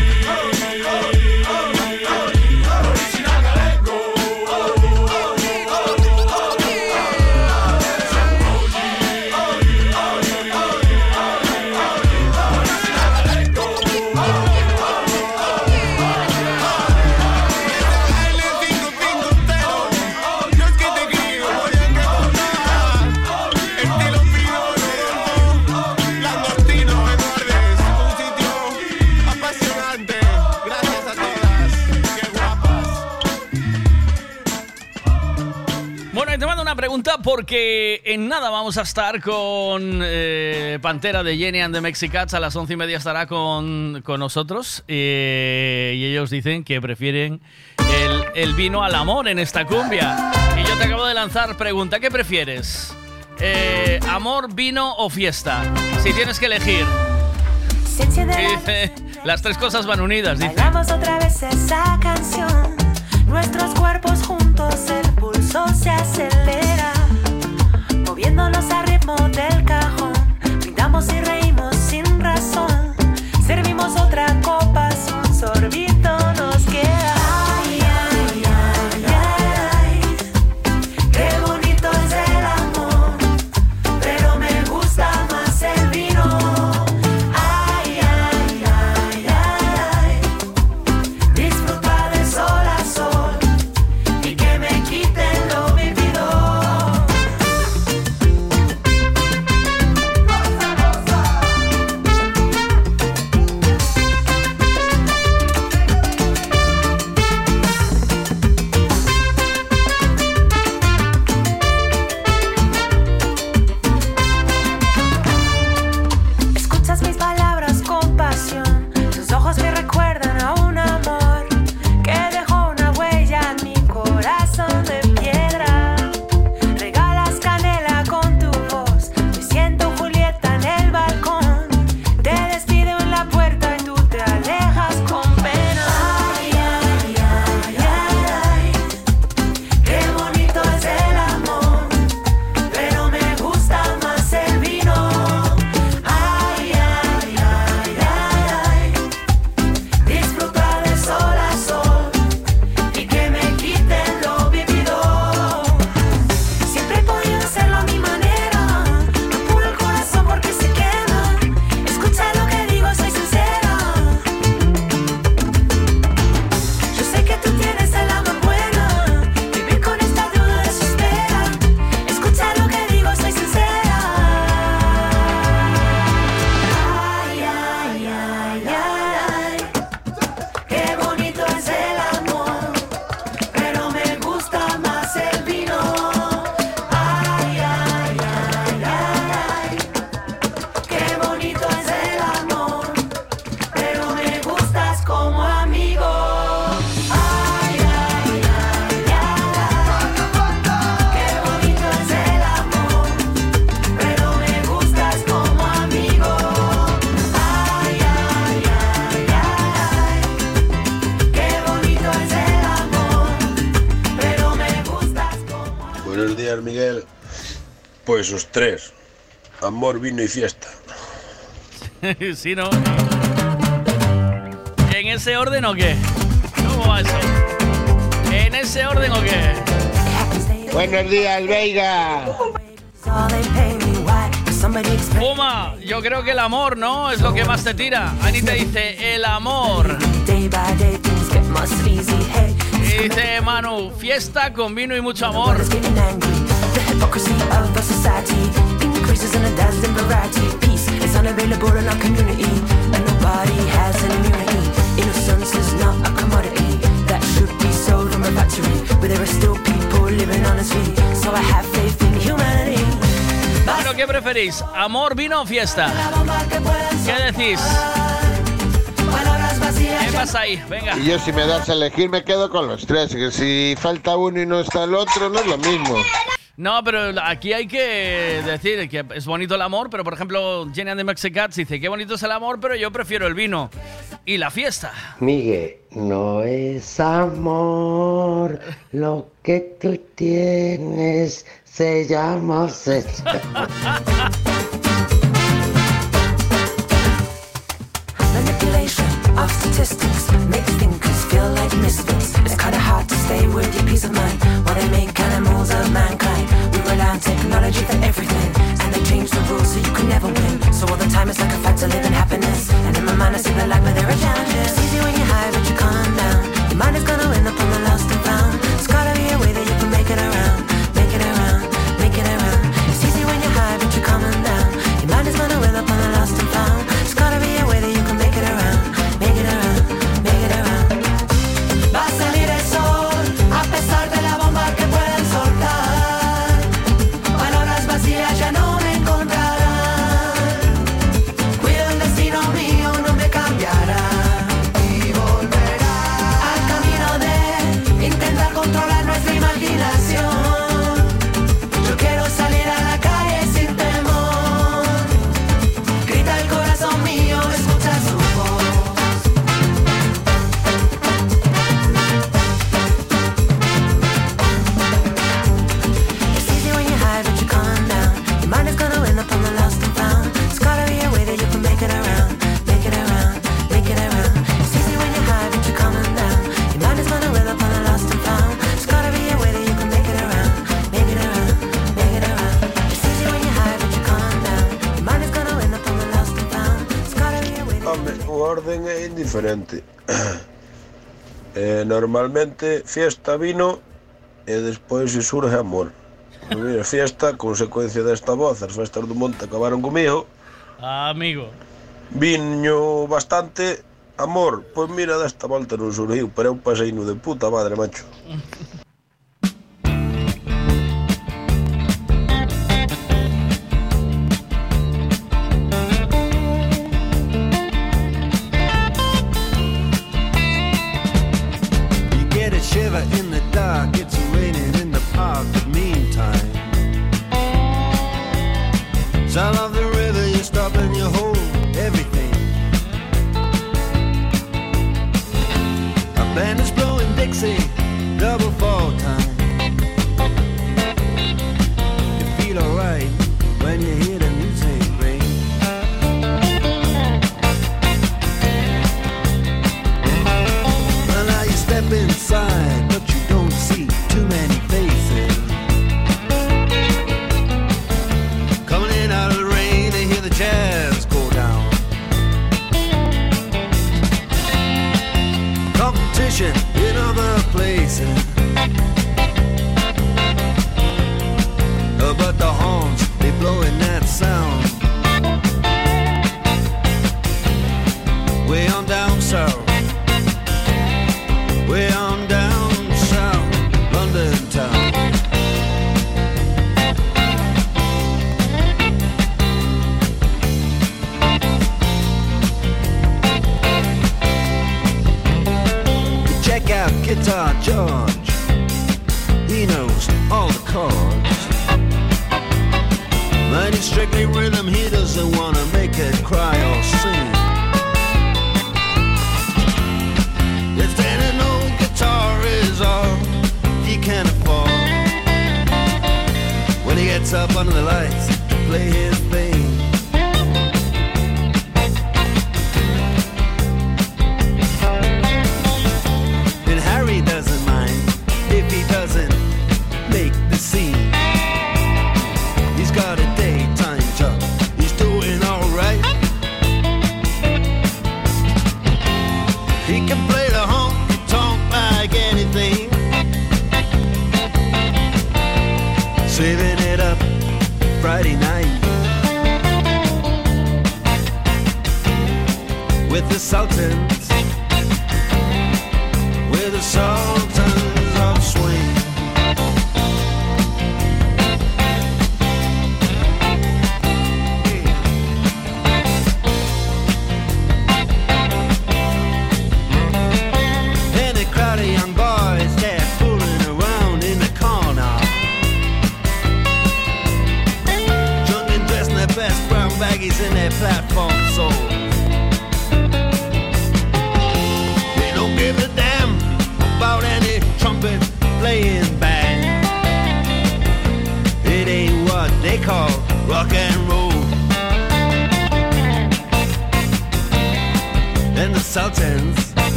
[SPEAKER 10] Porque en nada vamos a estar con eh, Pantera de Jenny and the Mexicats. A las once y media estará con, con nosotros. eh, y ellos dicen que prefieren el, el vino al amor en esta cumbia. Y yo te acabo de lanzar pregunta: ¿qué prefieres? Eh, ¿Amor, vino o fiesta? Si tienes que elegir. Dice, las tres cosas van unidas, dice.
[SPEAKER 47] Otra vez esa canción. Nuestros cuerpos juntos, el pulso se acelera. Moviéndonos a ritmo del cajón. Brindamos y reímos
[SPEAKER 60] Pues os tres. Amor, vino y fiesta.
[SPEAKER 10] sí, ¿no? ¿En ese orden o qué? ¿Cómo va eso? ¿En ese orden o qué?
[SPEAKER 61] Buenos días, Veiga.
[SPEAKER 10] Puma, yo creo que el amor, ¿no? Es lo que más te tira. Anita dice, el amor. Y dice Manu, fiesta con vino y mucho amor.
[SPEAKER 47] Hypocrisy of our society increases in a dazzling variety. Peace is unavailable in our community, and nobody has an immunity. Innocence is not a commodity that should be sold from a factory, but there are still people living honestly. So I have faith in humanity.
[SPEAKER 10] Bueno, ¿qué preferís? ¿Amor, vino o fiesta? ¿Qué decís? ¿Qué pasa ahí? Venga.
[SPEAKER 61] Y yo si me das a elegir me quedo con los tres, que si falta uno y no está el otro no es lo mismo.
[SPEAKER 10] No, pero aquí hay que decir que es bonito el amor, pero por ejemplo, Jenny and the Mexicats dice, qué bonito es el amor, pero yo prefiero el vino y la fiesta.
[SPEAKER 62] Miguel, no es amor lo que tú tienes, se llama sexo.
[SPEAKER 47] Make animals of mankind. We rely on technology for everything, and they change the rules so you can never win. So all the time it's like a fight to live in happiness. And in my mind I see the light, but there are challenges. It's easy when you're high, but you calm down. Your mind is gonna win the
[SPEAKER 60] diferente. eh, normalmente fiesta vino e despois se surge amor. Mira, fiesta, consecuencia desta voz, as festas do monte acabaron comigo.
[SPEAKER 10] Ah, amigo.
[SPEAKER 60] Viño bastante amor, pois mira, desta volta non surgiu, pero eu pasei no de puta madre, macho.
[SPEAKER 40] Sound of the river, you stop and you hold everything. A band is blowing Dixie, double fall time. You feel alright when you hear the music ring. Well, now you step inside, but you don't see too many George. He knows all the chords. But it's strictly rhythm, he doesn't wanna make it cry or sing. If an guitar is all he can afford, when he gets up under the light, He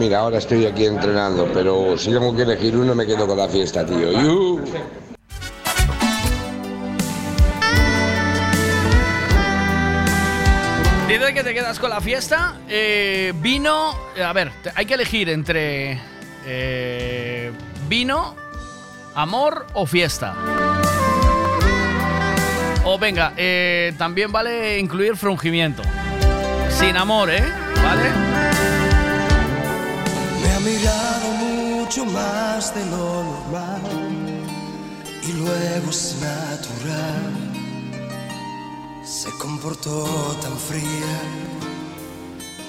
[SPEAKER 11] mira, ahora estoy aquí entrenando, pero si tengo que elegir uno me quedo con la fiesta, tío. ¡Yu!
[SPEAKER 10] Dice que te quedas con la fiesta. Eh, vino. A ver, hay que elegir entre eh, vino, amor o fiesta. O venga, eh, también vale incluir frungimiento. Sin amor, ¿eh? ¿Vale?
[SPEAKER 40] Mirado mucho más de lo normal y luego es natural. Se comportó tan fría,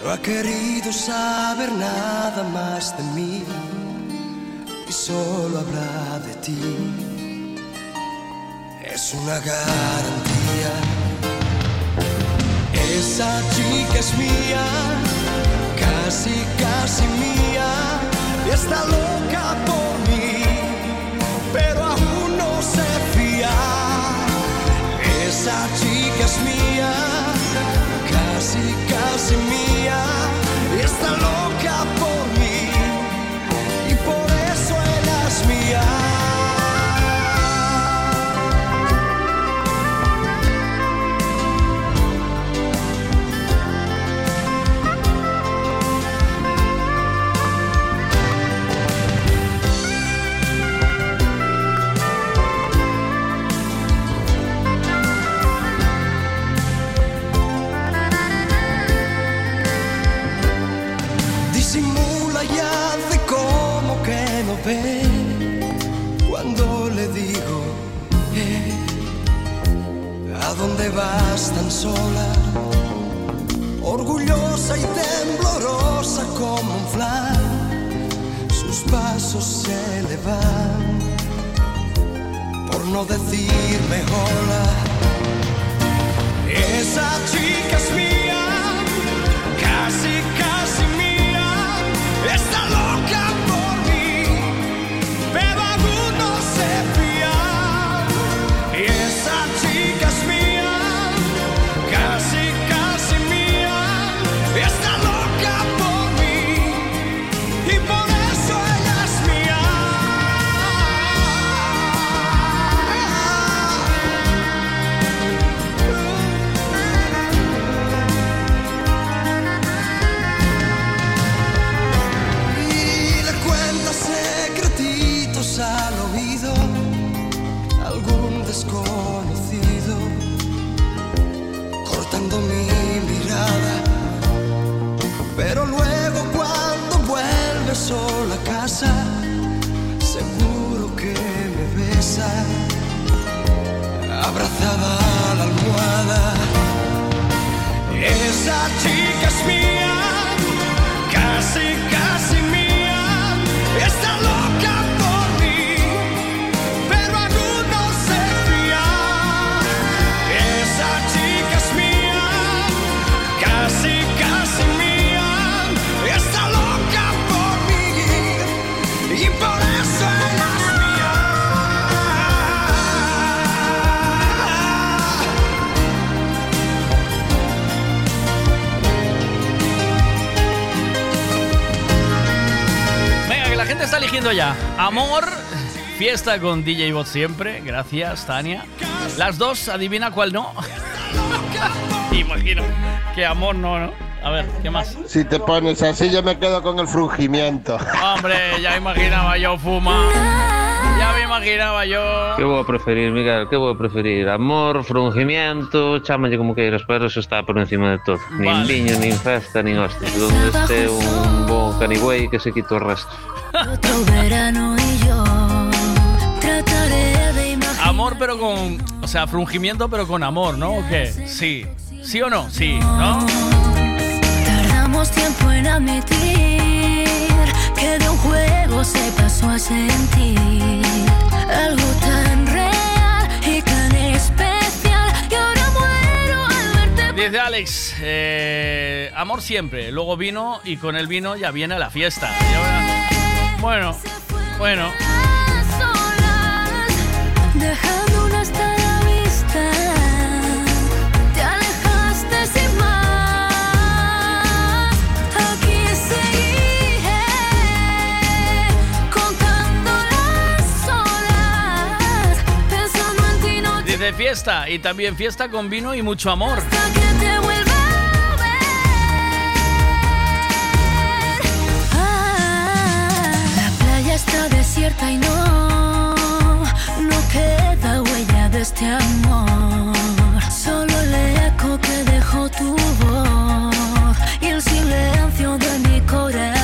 [SPEAKER 40] no ha querido saber nada más de mí y solo habla de ti. Es una garantía. Esa chica es mía, casi, casi mía, está loca por mí, pero aún no se fía. Esa chica es mía, casi, casi mía,
[SPEAKER 29] dónde vas tan sola? Orgullosa y temblorosa como un flan, sus pasos se le van, por no decirme hola. Esa chica es mía, casi, casi mía, está loca abrazada a la almohada. Esa chica es mía, casi, casi mía, está
[SPEAKER 10] eligiendo ya. Amor, fiesta con DJ Bot siempre. Gracias, Tania. Las dos, adivina cuál no. Imagino que amor no, ¿no? A ver, ¿qué más?
[SPEAKER 60] Si te pones así, yo me quedo con el frungimiento.
[SPEAKER 10] Hombre, ya imaginaba yo fuma. Ya me imaginaba yo.
[SPEAKER 63] ¿Qué voy a preferir, Miguel? ¿Qué voy a preferir? Amor, frungimiento, chámalle como queiras, pero eso está por encima de todo. Nin
[SPEAKER 10] Vale.
[SPEAKER 63] viño, nin festa, nin hostias. Donde esté un bon canigüey que se quite o resto.
[SPEAKER 64] Otro verano y yo trataré de imaginar.
[SPEAKER 10] Amor, pero con. O sea, frungimiento, pero con amor, ¿no? ¿O qué? Sí. ¿Sí o no? Sí, ¿no?
[SPEAKER 64] Tardamos tiempo en admitir que de un juego se pasó a sentir algo tan real y tan especial que ahora muero al verte.
[SPEAKER 10] Dice Alex, eh, amor siempre. Luego vino y con el vino ya viene la fiesta. Y ahora- bueno, bueno.
[SPEAKER 64] solas, dejando una hasta la vista. Te alejaste sin más. Aquí seguiré contando las horas, pensando en ti no
[SPEAKER 10] Dice fiesta y también fiesta con vino y mucho amor.
[SPEAKER 64] que te está desierta y no, no queda huella de este amor. Solo el eco que dejó tu voz y el silencio de mi corazón.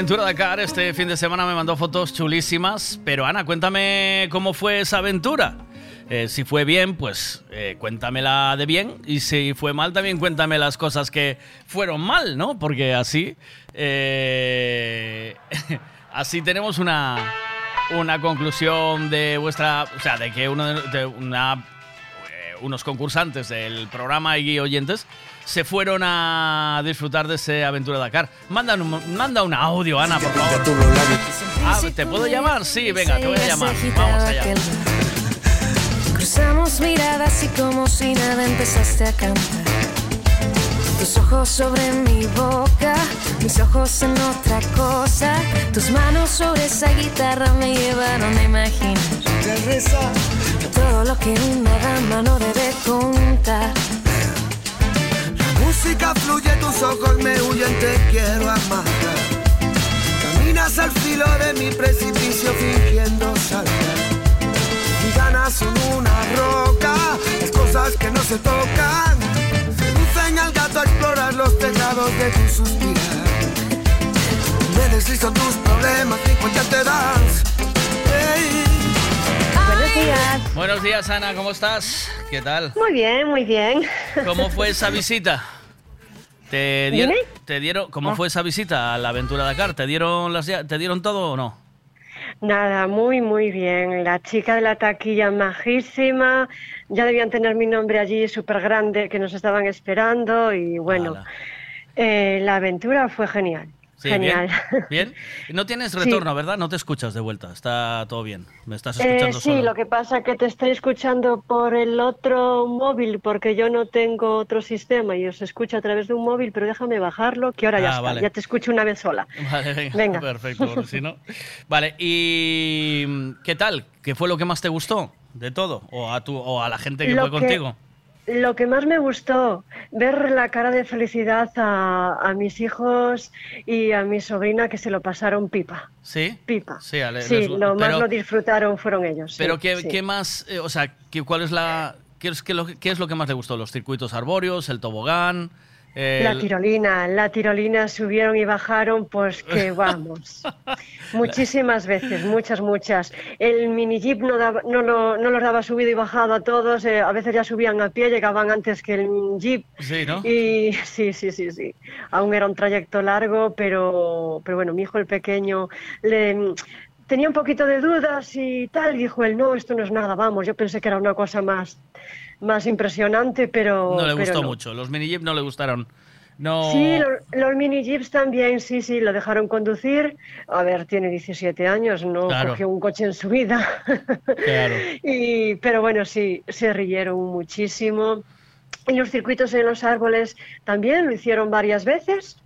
[SPEAKER 10] Aventura Dakar este fin de semana, me mandó fotos chulísimas. Pero Ana, cuéntame cómo fue esa aventura. Eh, si fue bien, pues eh, cuéntamela de bien. Y si fue mal, también cuéntame las cosas que fueron mal, ¿no? Porque así. eh, así tenemos una, una conclusión de vuestra. O sea, de que uno de, eh, unos concursantes del programa y oyentes se fueron a disfrutar de ese Aventura Dakar. Manda un, manda un audio, Ana, por favor. Ah, ¿te puedo llamar? Sí, venga, te voy a llamar. Vamos allá.
[SPEAKER 65] Cruzamos miradas y como si nada empezaste a cantar. Tus ojos sobre mi boca, mis ojos en otra cosa. Tus manos sobre esa guitarra me llevaron a imaginar todo lo que una dama no debe contar.
[SPEAKER 66] Música fluye, tus ojos me huyen, te quiero amar. Caminas al filo de mi precipicio fingiendo saltar. Mis ganas son una roca, las cosas que no se tocan. Seducen al gato a explorar los tejados de tu suspirar. Me deslizo tus problemas, ni cuenta te das. Ey.
[SPEAKER 65] Buenos días.
[SPEAKER 10] Buenos días, Ana, ¿cómo estás? ¿Qué tal?
[SPEAKER 65] Muy bien, muy bien.
[SPEAKER 10] ¿Cómo fue esa visita? ¿Te dieron,
[SPEAKER 65] Dime.
[SPEAKER 10] te dieron, ¿Cómo
[SPEAKER 65] Ah.
[SPEAKER 10] fue esa visita a la Aventura Dakar? ¿Te dieron, las, ¿Te dieron todo o no?
[SPEAKER 65] Nada, muy, muy bien. La chica de la taquilla majísima. Ya debían tener mi nombre allí súper grande que nos estaban esperando y bueno, eh, la aventura fue genial.
[SPEAKER 10] Sí,
[SPEAKER 65] genial.
[SPEAKER 10] Bien. bien. No tienes
[SPEAKER 65] Sí.
[SPEAKER 10] retorno, ¿verdad? No te escuchas de vuelta. Está todo bien. Me estás
[SPEAKER 65] Eh,
[SPEAKER 10] escuchando
[SPEAKER 65] sí,
[SPEAKER 10] solo.
[SPEAKER 65] lo que pasa es que te estoy escuchando por el otro móvil porque yo no tengo otro sistema y os escucho a través de un móvil, pero déjame bajarlo que ahora ya
[SPEAKER 10] Ah,
[SPEAKER 65] está,
[SPEAKER 10] vale.
[SPEAKER 65] ya te escucho una vez sola.
[SPEAKER 10] Vale, venga.
[SPEAKER 65] Venga.
[SPEAKER 10] Perfecto, si no. Vale, ¿y qué tal? ¿Qué fue lo que más te gustó de todo? ¿O a, tu, o a la gente que
[SPEAKER 65] Lo
[SPEAKER 10] fue
[SPEAKER 65] que-
[SPEAKER 10] contigo?
[SPEAKER 65] Lo que más me gustó, ver la cara de felicidad a, a mis hijos y a mi sobrina que se lo pasaron pipa.
[SPEAKER 10] ¿Sí?
[SPEAKER 65] Pipa.
[SPEAKER 10] Sí, ale-
[SPEAKER 65] Sí,
[SPEAKER 10] les-
[SPEAKER 65] lo más lo disfrutaron fueron ellos. sí,
[SPEAKER 10] Pero ¿qué,
[SPEAKER 65] sí.
[SPEAKER 10] qué más, eh, o sea, qué, cuál es la, qué es, qué lo- qué es lo que más le gustó? ¿Los circuitos arbóreos, el tobogán?
[SPEAKER 65] La tirolina, la tirolina subieron y bajaron, pues que vamos. Muchísimas veces, muchas, muchas. El mini jeep no, daba- no, lo, no los daba subido y bajado a todos, eh, a veces ya subían a pie, llegaban antes que el jeep.
[SPEAKER 10] Sí, ¿no?
[SPEAKER 65] Y sí, sí, sí, sí. Aún era un trayecto largo, pero, pero bueno, mi hijo el pequeño le, tenía un poquito de dudas y tal, dijo él, no, esto no es nada, vamos, yo pensé que era una cosa más, más impresionante, pero...
[SPEAKER 10] No le
[SPEAKER 65] pero
[SPEAKER 10] gustó
[SPEAKER 65] no.
[SPEAKER 10] mucho. Los mini jeep no le gustaron. No.
[SPEAKER 65] Sí, lo- los mini jeeps también, sí, sí, lo dejaron conducir. A ver, tiene 17 años, no
[SPEAKER 10] Claro.
[SPEAKER 65] cogió un coche en su vida.
[SPEAKER 10] Claro.
[SPEAKER 65] Y, pero bueno, sí, se rieron muchísimo. Y los circuitos en los árboles también lo hicieron varias veces.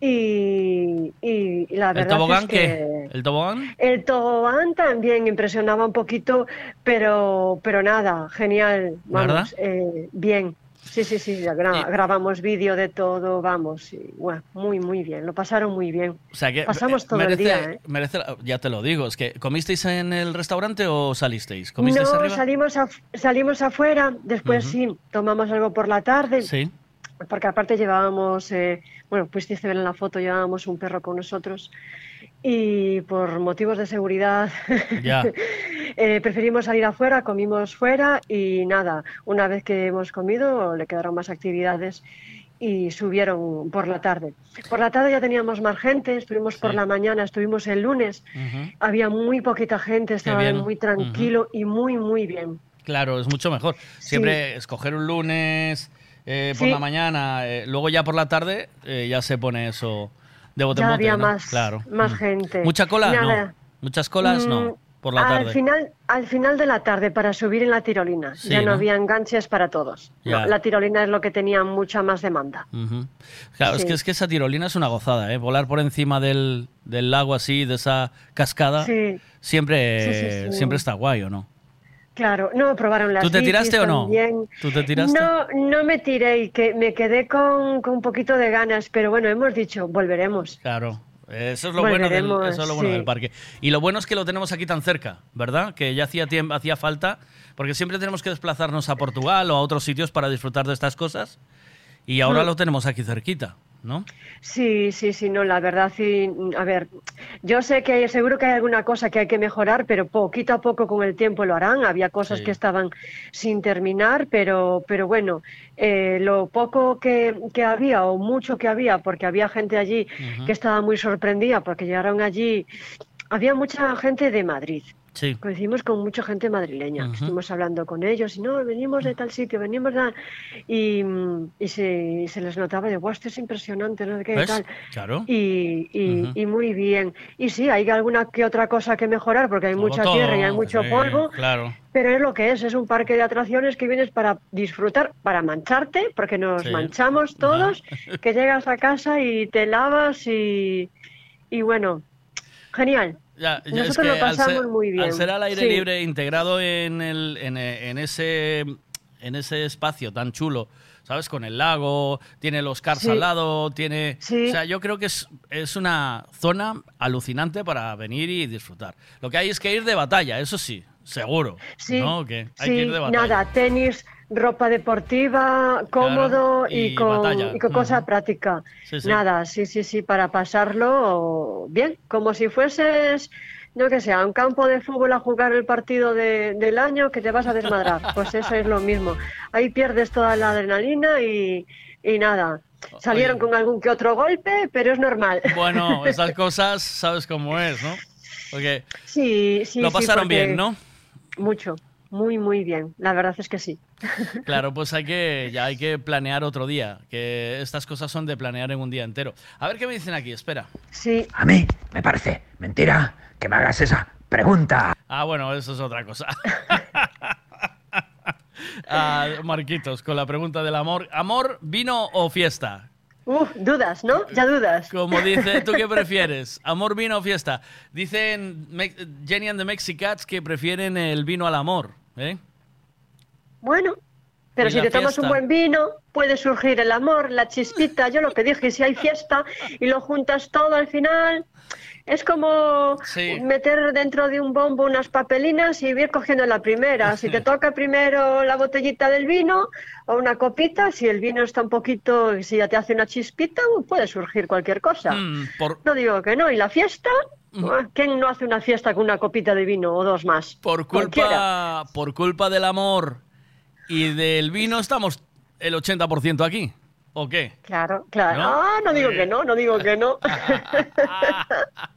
[SPEAKER 65] Y, y la
[SPEAKER 10] ¿El
[SPEAKER 65] verdad
[SPEAKER 10] tobogán
[SPEAKER 65] es que
[SPEAKER 10] qué? ¿El tobogán?
[SPEAKER 65] el tobogán también impresionaba un poquito, pero, pero nada, genial, vamos, eh, bien. Sí, sí, sí, gra- grabamos vídeo de todo, vamos, y, bueno, muy, muy bien, lo pasaron muy bien.
[SPEAKER 10] O sea que
[SPEAKER 65] Pasamos todo el día, ¿eh?
[SPEAKER 10] merece ya te lo digo, es que ¿comisteis en el restaurante o salisteis? ¿Comisteis
[SPEAKER 65] No,
[SPEAKER 10] arriba?
[SPEAKER 65] salimos, af- salimos afuera, después sí, tomamos algo por la tarde.
[SPEAKER 10] Sí.
[SPEAKER 65] Porque aparte llevábamos, eh, bueno, pues dice ver en la foto, llevábamos un perro con nosotros y por motivos de seguridad
[SPEAKER 10] Ya.
[SPEAKER 65] eh, preferimos salir afuera, comimos fuera y nada, una vez que hemos comido le quedaron más actividades y subieron por la tarde. Por la tarde ya teníamos más gente, estuvimos por la mañana, estuvimos el lunes, había muy poquita gente, estaba muy tranquilo y muy, muy bien.
[SPEAKER 10] Claro, es mucho mejor. Siempre escoger un lunes eh, por
[SPEAKER 65] Sí.
[SPEAKER 10] la mañana, eh, luego ya por la tarde eh, ya se pone eso de bote en bote,
[SPEAKER 65] había
[SPEAKER 10] ¿no?
[SPEAKER 65] más,
[SPEAKER 10] Claro.
[SPEAKER 65] más
[SPEAKER 10] Mm.
[SPEAKER 65] gente.
[SPEAKER 10] ¿Mucha cola?
[SPEAKER 65] Nada.
[SPEAKER 10] No. ¿Muchas colas?
[SPEAKER 65] Mm,
[SPEAKER 10] No. Por la
[SPEAKER 65] al
[SPEAKER 10] tarde.
[SPEAKER 65] Final, al final de la tarde, para subir en la tirolina.
[SPEAKER 10] Sí,
[SPEAKER 65] ya no,
[SPEAKER 10] ¿no?
[SPEAKER 65] había enganches para todos. No, la tirolina es lo que tenía mucha más demanda.
[SPEAKER 10] Ujú. Claro, es
[SPEAKER 65] Sí.
[SPEAKER 10] que es que esa tirolina es una gozada, ¿eh? Volar por encima del, del lago así, de esa cascada,
[SPEAKER 65] Sí.
[SPEAKER 10] siempre, siempre está guay, ¿o no?
[SPEAKER 65] Claro, no, probaron las
[SPEAKER 10] ¿Tú te tiraste o no?
[SPEAKER 65] también.
[SPEAKER 10] ¿Tú te tiraste?
[SPEAKER 65] No, no me tiré y que me quedé con, con un poquito de ganas, pero bueno, hemos dicho, volveremos.
[SPEAKER 10] Claro. Eso es lo bueno del, eso es lo bueno
[SPEAKER 65] sí.
[SPEAKER 10] del parque. Y lo bueno es que lo tenemos aquí tan cerca, ¿verdad? Que ya hacía tiempo, hacía falta, porque siempre tenemos que desplazarnos a Portugal o a otros sitios para disfrutar de estas cosas. Y ahora
[SPEAKER 65] Mm.
[SPEAKER 10] lo tenemos aquí cerquita, ¿no?
[SPEAKER 65] Sí, sí, sí, no, la verdad, sí, a ver, yo sé que hay- seguro que hay alguna cosa que hay que mejorar, pero poquito a poco con el tiempo lo harán. Había cosas
[SPEAKER 67] Sí.
[SPEAKER 65] que estaban sin terminar, pero, pero bueno, eh, lo poco que, que había o mucho que había, porque había gente allí que estaba muy sorprendida, porque llegaron allí, había mucha gente de Madrid.
[SPEAKER 10] Sí.
[SPEAKER 65] Coincidimos con mucha gente madrileña.
[SPEAKER 10] Ujú.
[SPEAKER 65] Estuvimos hablando con ellos y no, venimos de tal sitio, venimos de... Y, mm, y se, y se les notaba de, guau, esto es impresionante, no sé qué
[SPEAKER 10] ¿Ves?
[SPEAKER 65] tal.
[SPEAKER 10] Claro.
[SPEAKER 65] Y, y, y muy bien. Y sí, hay alguna que otra cosa que mejorar porque hay
[SPEAKER 10] Como
[SPEAKER 65] mucha
[SPEAKER 10] todo,
[SPEAKER 65] tierra y hay mucho
[SPEAKER 10] sí,
[SPEAKER 65] polvo,
[SPEAKER 10] Claro.
[SPEAKER 65] pero es lo que es, es un parque de atracciones que vienes para disfrutar, para mancharte, porque nos
[SPEAKER 10] Sí.
[SPEAKER 65] manchamos todos, que llegas a casa y te lavas y, y bueno, genial.
[SPEAKER 10] Ya, ya,
[SPEAKER 65] Nosotros
[SPEAKER 10] es que
[SPEAKER 65] lo
[SPEAKER 10] al
[SPEAKER 65] pasamos
[SPEAKER 10] ser-
[SPEAKER 65] muy bien.
[SPEAKER 10] Al ser al aire
[SPEAKER 65] Sí.
[SPEAKER 10] libre, integrado en, el, en, en ese, en ese espacio tan chulo, ¿sabes? Con el lago, tiene los cars
[SPEAKER 65] Sí.
[SPEAKER 10] al lado, tiene...
[SPEAKER 65] Sí.
[SPEAKER 10] O sea, yo creo que es, es una zona alucinante para venir y disfrutar. Lo que hay es que ir de batalla, eso sí, seguro.
[SPEAKER 65] Sí,
[SPEAKER 10] ¿no? Que hay
[SPEAKER 65] sí,
[SPEAKER 10] que ir de batalla.
[SPEAKER 65] nada, tenis, ropa deportiva, cómodo
[SPEAKER 10] y
[SPEAKER 65] y, con,
[SPEAKER 10] batalla.
[SPEAKER 65] y con cosa práctica.
[SPEAKER 10] Sí, sí.
[SPEAKER 65] Nada, sí, sí, sí, para pasarlo bien, como si fueses, no que sea, a un campo de fútbol a jugar el partido de- del año que te vas a desmadrar. Pues eso es lo mismo. Ahí pierdes toda la adrenalina y, y nada. Salieron con algún que otro golpe, pero es normal.
[SPEAKER 10] Bueno, esas cosas sabes cómo es, ¿no? Porque
[SPEAKER 65] Sí, sí,
[SPEAKER 10] lo
[SPEAKER 65] sí,
[SPEAKER 10] pasaron
[SPEAKER 65] porque-
[SPEAKER 10] bien, ¿no?
[SPEAKER 65] Mucho, muy, muy bien. La verdad es que sí.
[SPEAKER 10] Claro, pues hay que, ya hay que planear otro día, que estas cosas son de planear en un día entero. A ver qué me dicen aquí, espera.
[SPEAKER 65] Sí.
[SPEAKER 67] A mí me parece mentira que me hagas esa pregunta.
[SPEAKER 10] Ah, bueno, eso es otra cosa. Ah, Marquitos, con la pregunta del amor. ¿Amor, vino o fiesta?
[SPEAKER 65] Uf, dudas, ¿no? Ya dudas.
[SPEAKER 10] Como dice, ¿tú qué prefieres? ¿Amor, vino o fiesta? Dicen Jenny and the Mexicats que prefieren el vino al amor. ¿eh?
[SPEAKER 65] Bueno, pero si te tomas un buen vino, puede surgir el amor, la chispita. Yo lo que dije, si hay fiesta y lo juntas todo al final, es como
[SPEAKER 10] Sí.
[SPEAKER 65] meter dentro de un bombo unas papelinas y ir cogiendo la primera. Si te toca primero la botellita del vino o una copita, si el vino está un poquito, si ya te hace una chispita, puede surgir cualquier cosa.
[SPEAKER 10] Mm, por,
[SPEAKER 65] No digo que no. ¿Y la fiesta? Ah, ¿Quién no hace una fiesta con una copita de vino o dos más?
[SPEAKER 10] por
[SPEAKER 65] Cualquiera.
[SPEAKER 10] culpa, por culpa del amor y del vino estamos el 80% aquí. ¿O qué?
[SPEAKER 65] Claro, claro.
[SPEAKER 10] ¿No?
[SPEAKER 65] Ah, no digo
[SPEAKER 10] Muy
[SPEAKER 65] que no, no digo que no.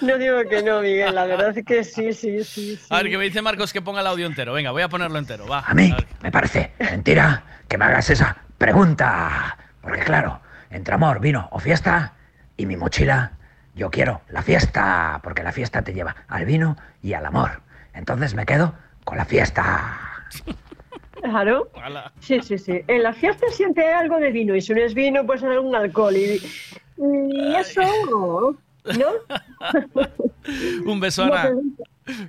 [SPEAKER 65] no digo que no, Miguel, la verdad es que sí, sí, sí. sí.
[SPEAKER 10] A ver, que me dice Marcos que ponga el audio entero. Venga, voy a ponerlo entero. Va.
[SPEAKER 67] A mí me parece mentira que me hagas esa pregunta. Porque claro, entre amor, vino o fiesta y mi mochila, yo quiero la fiesta. Porque la fiesta te lleva al vino y al amor. Entonces me quedo con la fiesta.
[SPEAKER 65] Claro. Sí, sí, sí. En la fiesta siempre hay algo de vino y si no es vino, pues es algún alcohol. Y, y eso, ¿no?
[SPEAKER 10] Un beso, Ana. Un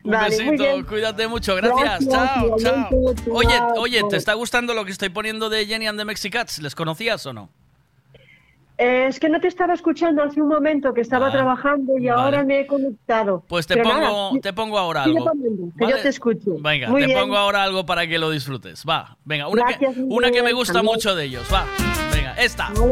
[SPEAKER 65] Vale,
[SPEAKER 10] besito, cuídate mucho, gracias.
[SPEAKER 65] Gracias,
[SPEAKER 10] chao, chao. Oye, oye, ¿te está gustando lo que estoy poniendo de Jenny and the Mexicats? ¿Les conocías o no?
[SPEAKER 65] Eh, es que no te estaba escuchando hace un momento que estaba
[SPEAKER 10] Ah,
[SPEAKER 65] trabajando y ahora me he conectado.
[SPEAKER 10] Pues te
[SPEAKER 65] Pero
[SPEAKER 10] pongo,
[SPEAKER 65] nada,
[SPEAKER 10] te pongo ahora algo.
[SPEAKER 65] poniendo, que
[SPEAKER 10] ¿vale?
[SPEAKER 65] yo te escucho.
[SPEAKER 10] Venga,
[SPEAKER 65] Muy
[SPEAKER 10] te
[SPEAKER 65] bien.
[SPEAKER 10] pongo ahora algo para que lo disfrutes. Va, venga, una,
[SPEAKER 65] Gracias,
[SPEAKER 10] que, una que me gusta mucho de ellos. Va, venga, esta. Chao.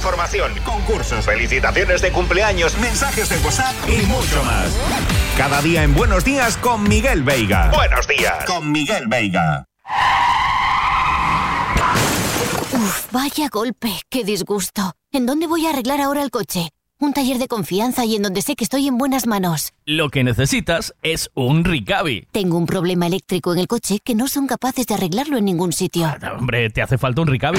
[SPEAKER 68] Información, concursos, felicitaciones de cumpleaños, mensajes de WhatsApp y mucho más. Cada día en Buenos Días con Miguel Veiga. Buenos días con Miguel Veiga.
[SPEAKER 69] Uf, vaya golpe, qué disgusto. ¿En dónde voy a arreglar ahora el coche? Un taller de confianza y en donde sé que estoy en buenas manos.
[SPEAKER 10] Lo que necesitas es un Ricavi.
[SPEAKER 69] Tengo un problema eléctrico en el coche que no son capaces de arreglarlo en ningún sitio.
[SPEAKER 10] Hombre, te hace falta un Ricavi.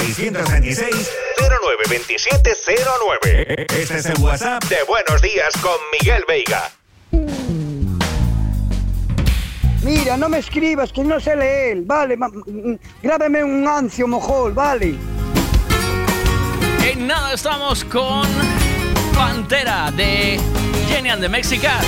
[SPEAKER 68] 626 092709. Este es el WhatsApp de Buenos Días con Miguel Veiga.
[SPEAKER 70] Mira, no me escribas, que no sé leer, vale, grábeme un ancio mojol, vale.
[SPEAKER 10] En nada estamos con Pantera de Jenny and the Mexicans.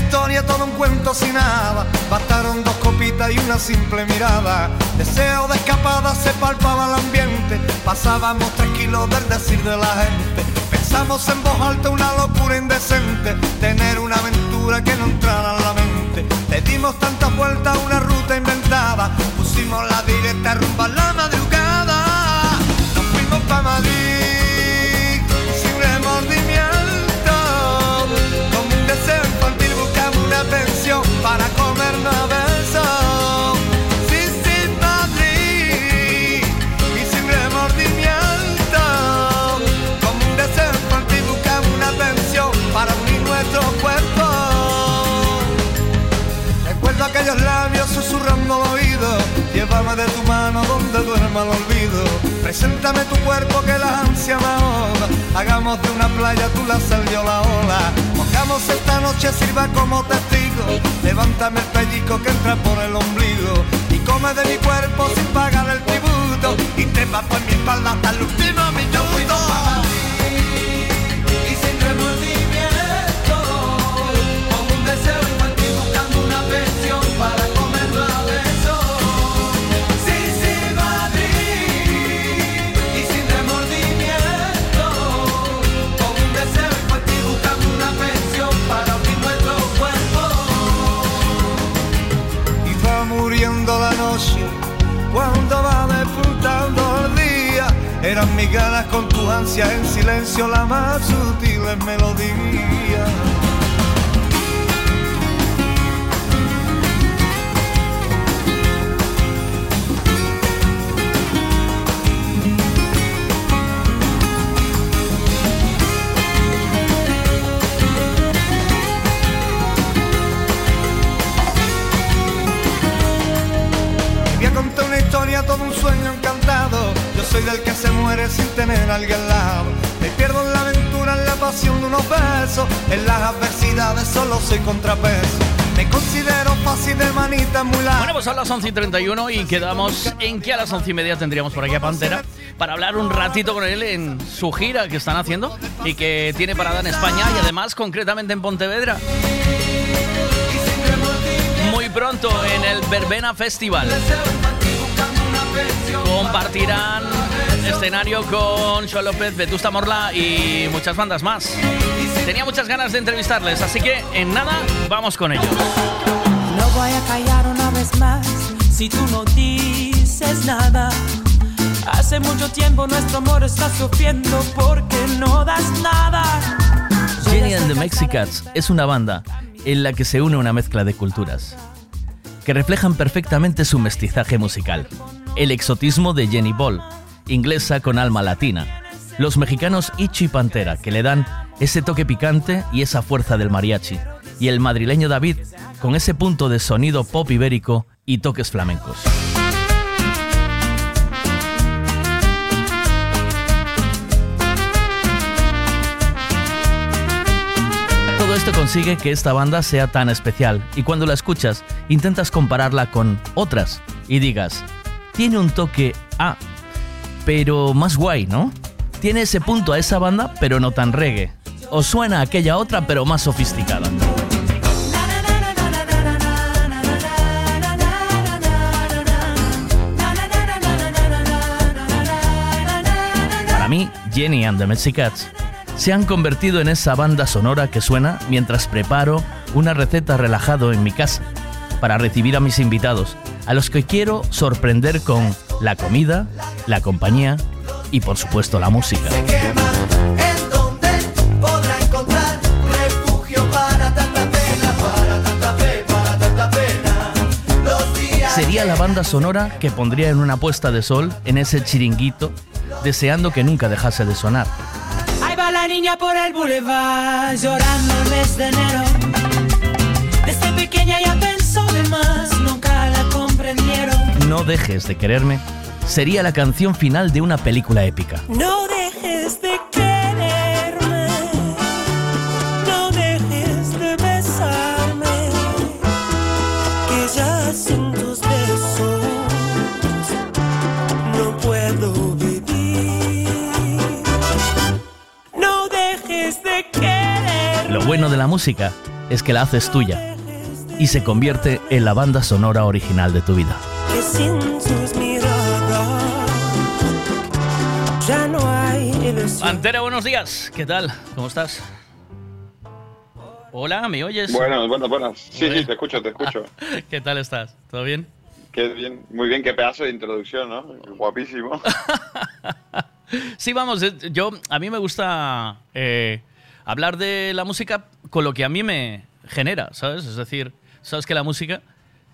[SPEAKER 71] Historia, todo un cuento sin nada. Bastaron dos copitas y una simple mirada. Deseo de escapada se palpaba el ambiente.
[SPEAKER 72] pasábamos tranquilos del decir de la gente. Pensamos en voz alta una locura indecente, tener una aventura que no entrara en la mente. Le dimos tantas vueltas a una ruta inventada, pusimos la directa rumba a la madrugada. Llévame de tu mano donde duerma el olvido. Preséntame tu cuerpo que la ansia me ahoga. Hagamos de una playa tú la sal yo la ola. Mojamos esta noche, sirva como testigo. Levántame el pellizco que entra por el ombligo. Y come de mi cuerpo sin pagar el tributo. Y te va por mi espalda hasta el último minuto cuando va despuntando el día eran mis ganas con tu ansia en silencio la más sutil melodía. Historia, todo un sueño encantado. Yo soy del que se muere sin tener a alguien al lado. Me pierdo en la aventura, en la pasión de unos besos. En las adversidades solo soy contrapeso. Me considero fácil de manita muy larga.
[SPEAKER 10] Bueno, pues son las 11 y 31 y quedamos en que a las 11 y media tendríamos por aquí a Pantera para hablar un ratito con él en su gira que están haciendo y que tiene parada en España y además concretamente en Pontevedra. Muy pronto en el Verbena Festival. Compartirán escenario con Joan López, Vetusta Morla y muchas bandas más. Tenía muchas ganas de entrevistarles, así que en nada vamos con ellos.
[SPEAKER 64] No voy a callar una vez más si tú no dices nada. Hace mucho tiempo nuestro amor está sufriendo porque no das nada.
[SPEAKER 10] Jenny and the Mexicats es una banda en la que se une una mezcla de culturas que reflejan perfectamente su mestizaje musical. El exotismo de Jenny Ball, inglesa con alma latina. Los mexicanos Ichi Pantera, que le dan ese toque picante y esa fuerza del mariachi. Y el madrileño David, con ese punto de sonido pop ibérico y toques flamencos. Todo esto consigue que esta banda sea tan especial y cuando la escuchas intentas compararla con otras y digas, tiene un toque A, pero más guay, ¿no? Tiene ese punto a esa banda, pero no tan reggae. O suena a aquella otra, pero más sofisticada. Para mí, Jenny and the Mexicats se han convertido en esa banda sonora que suena mientras preparo una receta relajado en mi casa para recibir a mis invitados, a los que quiero sorprender con la comida, la compañía y por supuesto la música. Sería la banda sonora que pondría en una puesta de sol en ese chiringuito, deseando que nunca dejase de sonar.
[SPEAKER 64] Ahí va la niña por el boulevard llorando el mes de enero. Desde pequeña ya pensó de más, nunca.
[SPEAKER 10] No dejes de quererme sería la canción final de una película épica.
[SPEAKER 64] No dejes de quererme, no dejes de besarme, que ya sin tus besos no puedo vivir. No dejes de querer.
[SPEAKER 10] Lo bueno de la música es que la haces tuya y se convierte en la banda sonora original de tu vida.
[SPEAKER 64] Que sin sus miradas
[SPEAKER 47] Ya no hay ilusión.
[SPEAKER 10] Antera, buenos días. ¿Qué tal? ¿Cómo estás? Hola, ¿me oyes?
[SPEAKER 73] Buenas, buenas, buenas. Sí, sí, te escucho, te escucho.
[SPEAKER 10] ¿Qué tal estás? ¿Todo bien?
[SPEAKER 73] Qué bien, muy bien, qué pedazo de introducción, ¿no? Guapísimo.
[SPEAKER 10] Sí, vamos, eh, yo a mí me gusta eh, hablar de la música con lo que a mí me genera, ¿sabes? Es decir, sabes que la música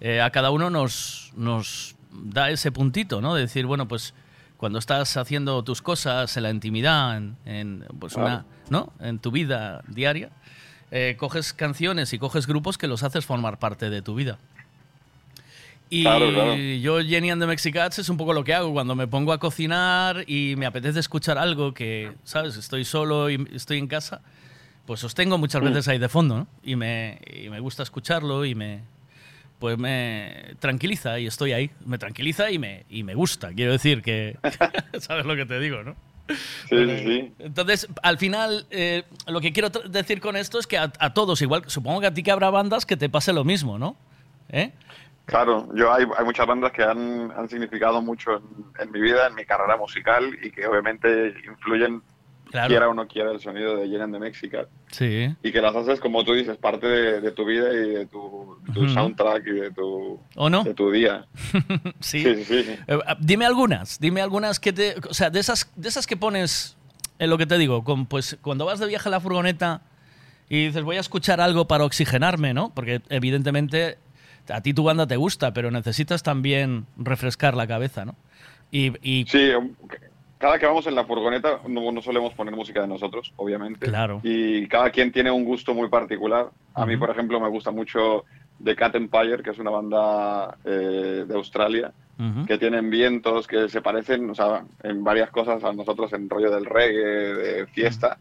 [SPEAKER 10] eh, a cada uno nos, nos da ese puntito, ¿no? De decir, bueno, pues cuando estás haciendo tus cosas en la intimidad, en, en, pues
[SPEAKER 73] Claro.
[SPEAKER 10] una, ¿no? En tu vida diaria, eh, coges canciones y coges grupos que los haces formar parte de tu vida. Y
[SPEAKER 73] Claro, claro.
[SPEAKER 10] yo, Jenny and the Mexicats, es un poco lo que hago cuando me pongo a cocinar y me apetece escuchar algo que, ¿sabes? Estoy solo y estoy en casa, pues os tengo muchas veces ahí de fondo, ¿no? Y me, y me gusta escucharlo y me, pues me tranquiliza y estoy ahí. Me tranquiliza y me, y me gusta. Quiero decir que, ¿sabes lo que te digo, no?
[SPEAKER 73] Sí, sí, sí.
[SPEAKER 10] Entonces, al final, eh, lo que quiero decir con esto es que a, a todos, igual, supongo que a ti que habrá bandas que te pase lo mismo, ¿no? ¿Eh?
[SPEAKER 73] Claro, yo hay, hay muchas bandas que han, han significado mucho en, en mi vida, en mi carrera musical y que obviamente influyen,
[SPEAKER 10] Claro.
[SPEAKER 73] quiera o no quiera, el sonido de Llenan de México.
[SPEAKER 10] Sí.
[SPEAKER 73] Y que las haces, como tú dices, parte de, de tu vida y de tu, de tu
[SPEAKER 10] Ujú.
[SPEAKER 73] soundtrack y de tu,
[SPEAKER 10] ¿O no?
[SPEAKER 73] de tu día.
[SPEAKER 10] sí.
[SPEAKER 73] Sí, sí, sí.
[SPEAKER 10] Eh, dime algunas, dime algunas que te. O sea, de esas, de esas que pones en lo que te digo, con, pues cuando vas de viaje a la furgoneta y dices voy a escuchar algo para oxigenarme, ¿no? Porque evidentemente a ti tu banda te gusta, pero necesitas también refrescar la cabeza, ¿no? Y, y
[SPEAKER 73] Sí, cada que vamos en la furgoneta no, no solemos poner música de nosotros, obviamente.
[SPEAKER 10] Claro.
[SPEAKER 73] Y cada quien tiene un gusto muy particular. A mí,
[SPEAKER 10] Ujú.
[SPEAKER 73] por ejemplo, me gusta mucho The Cat Empire, que es una banda eh, de Australia,
[SPEAKER 10] Ujú.
[SPEAKER 73] que tienen vientos que se parecen, o sea, en varias cosas a nosotros en rollo del reggae, de fiesta.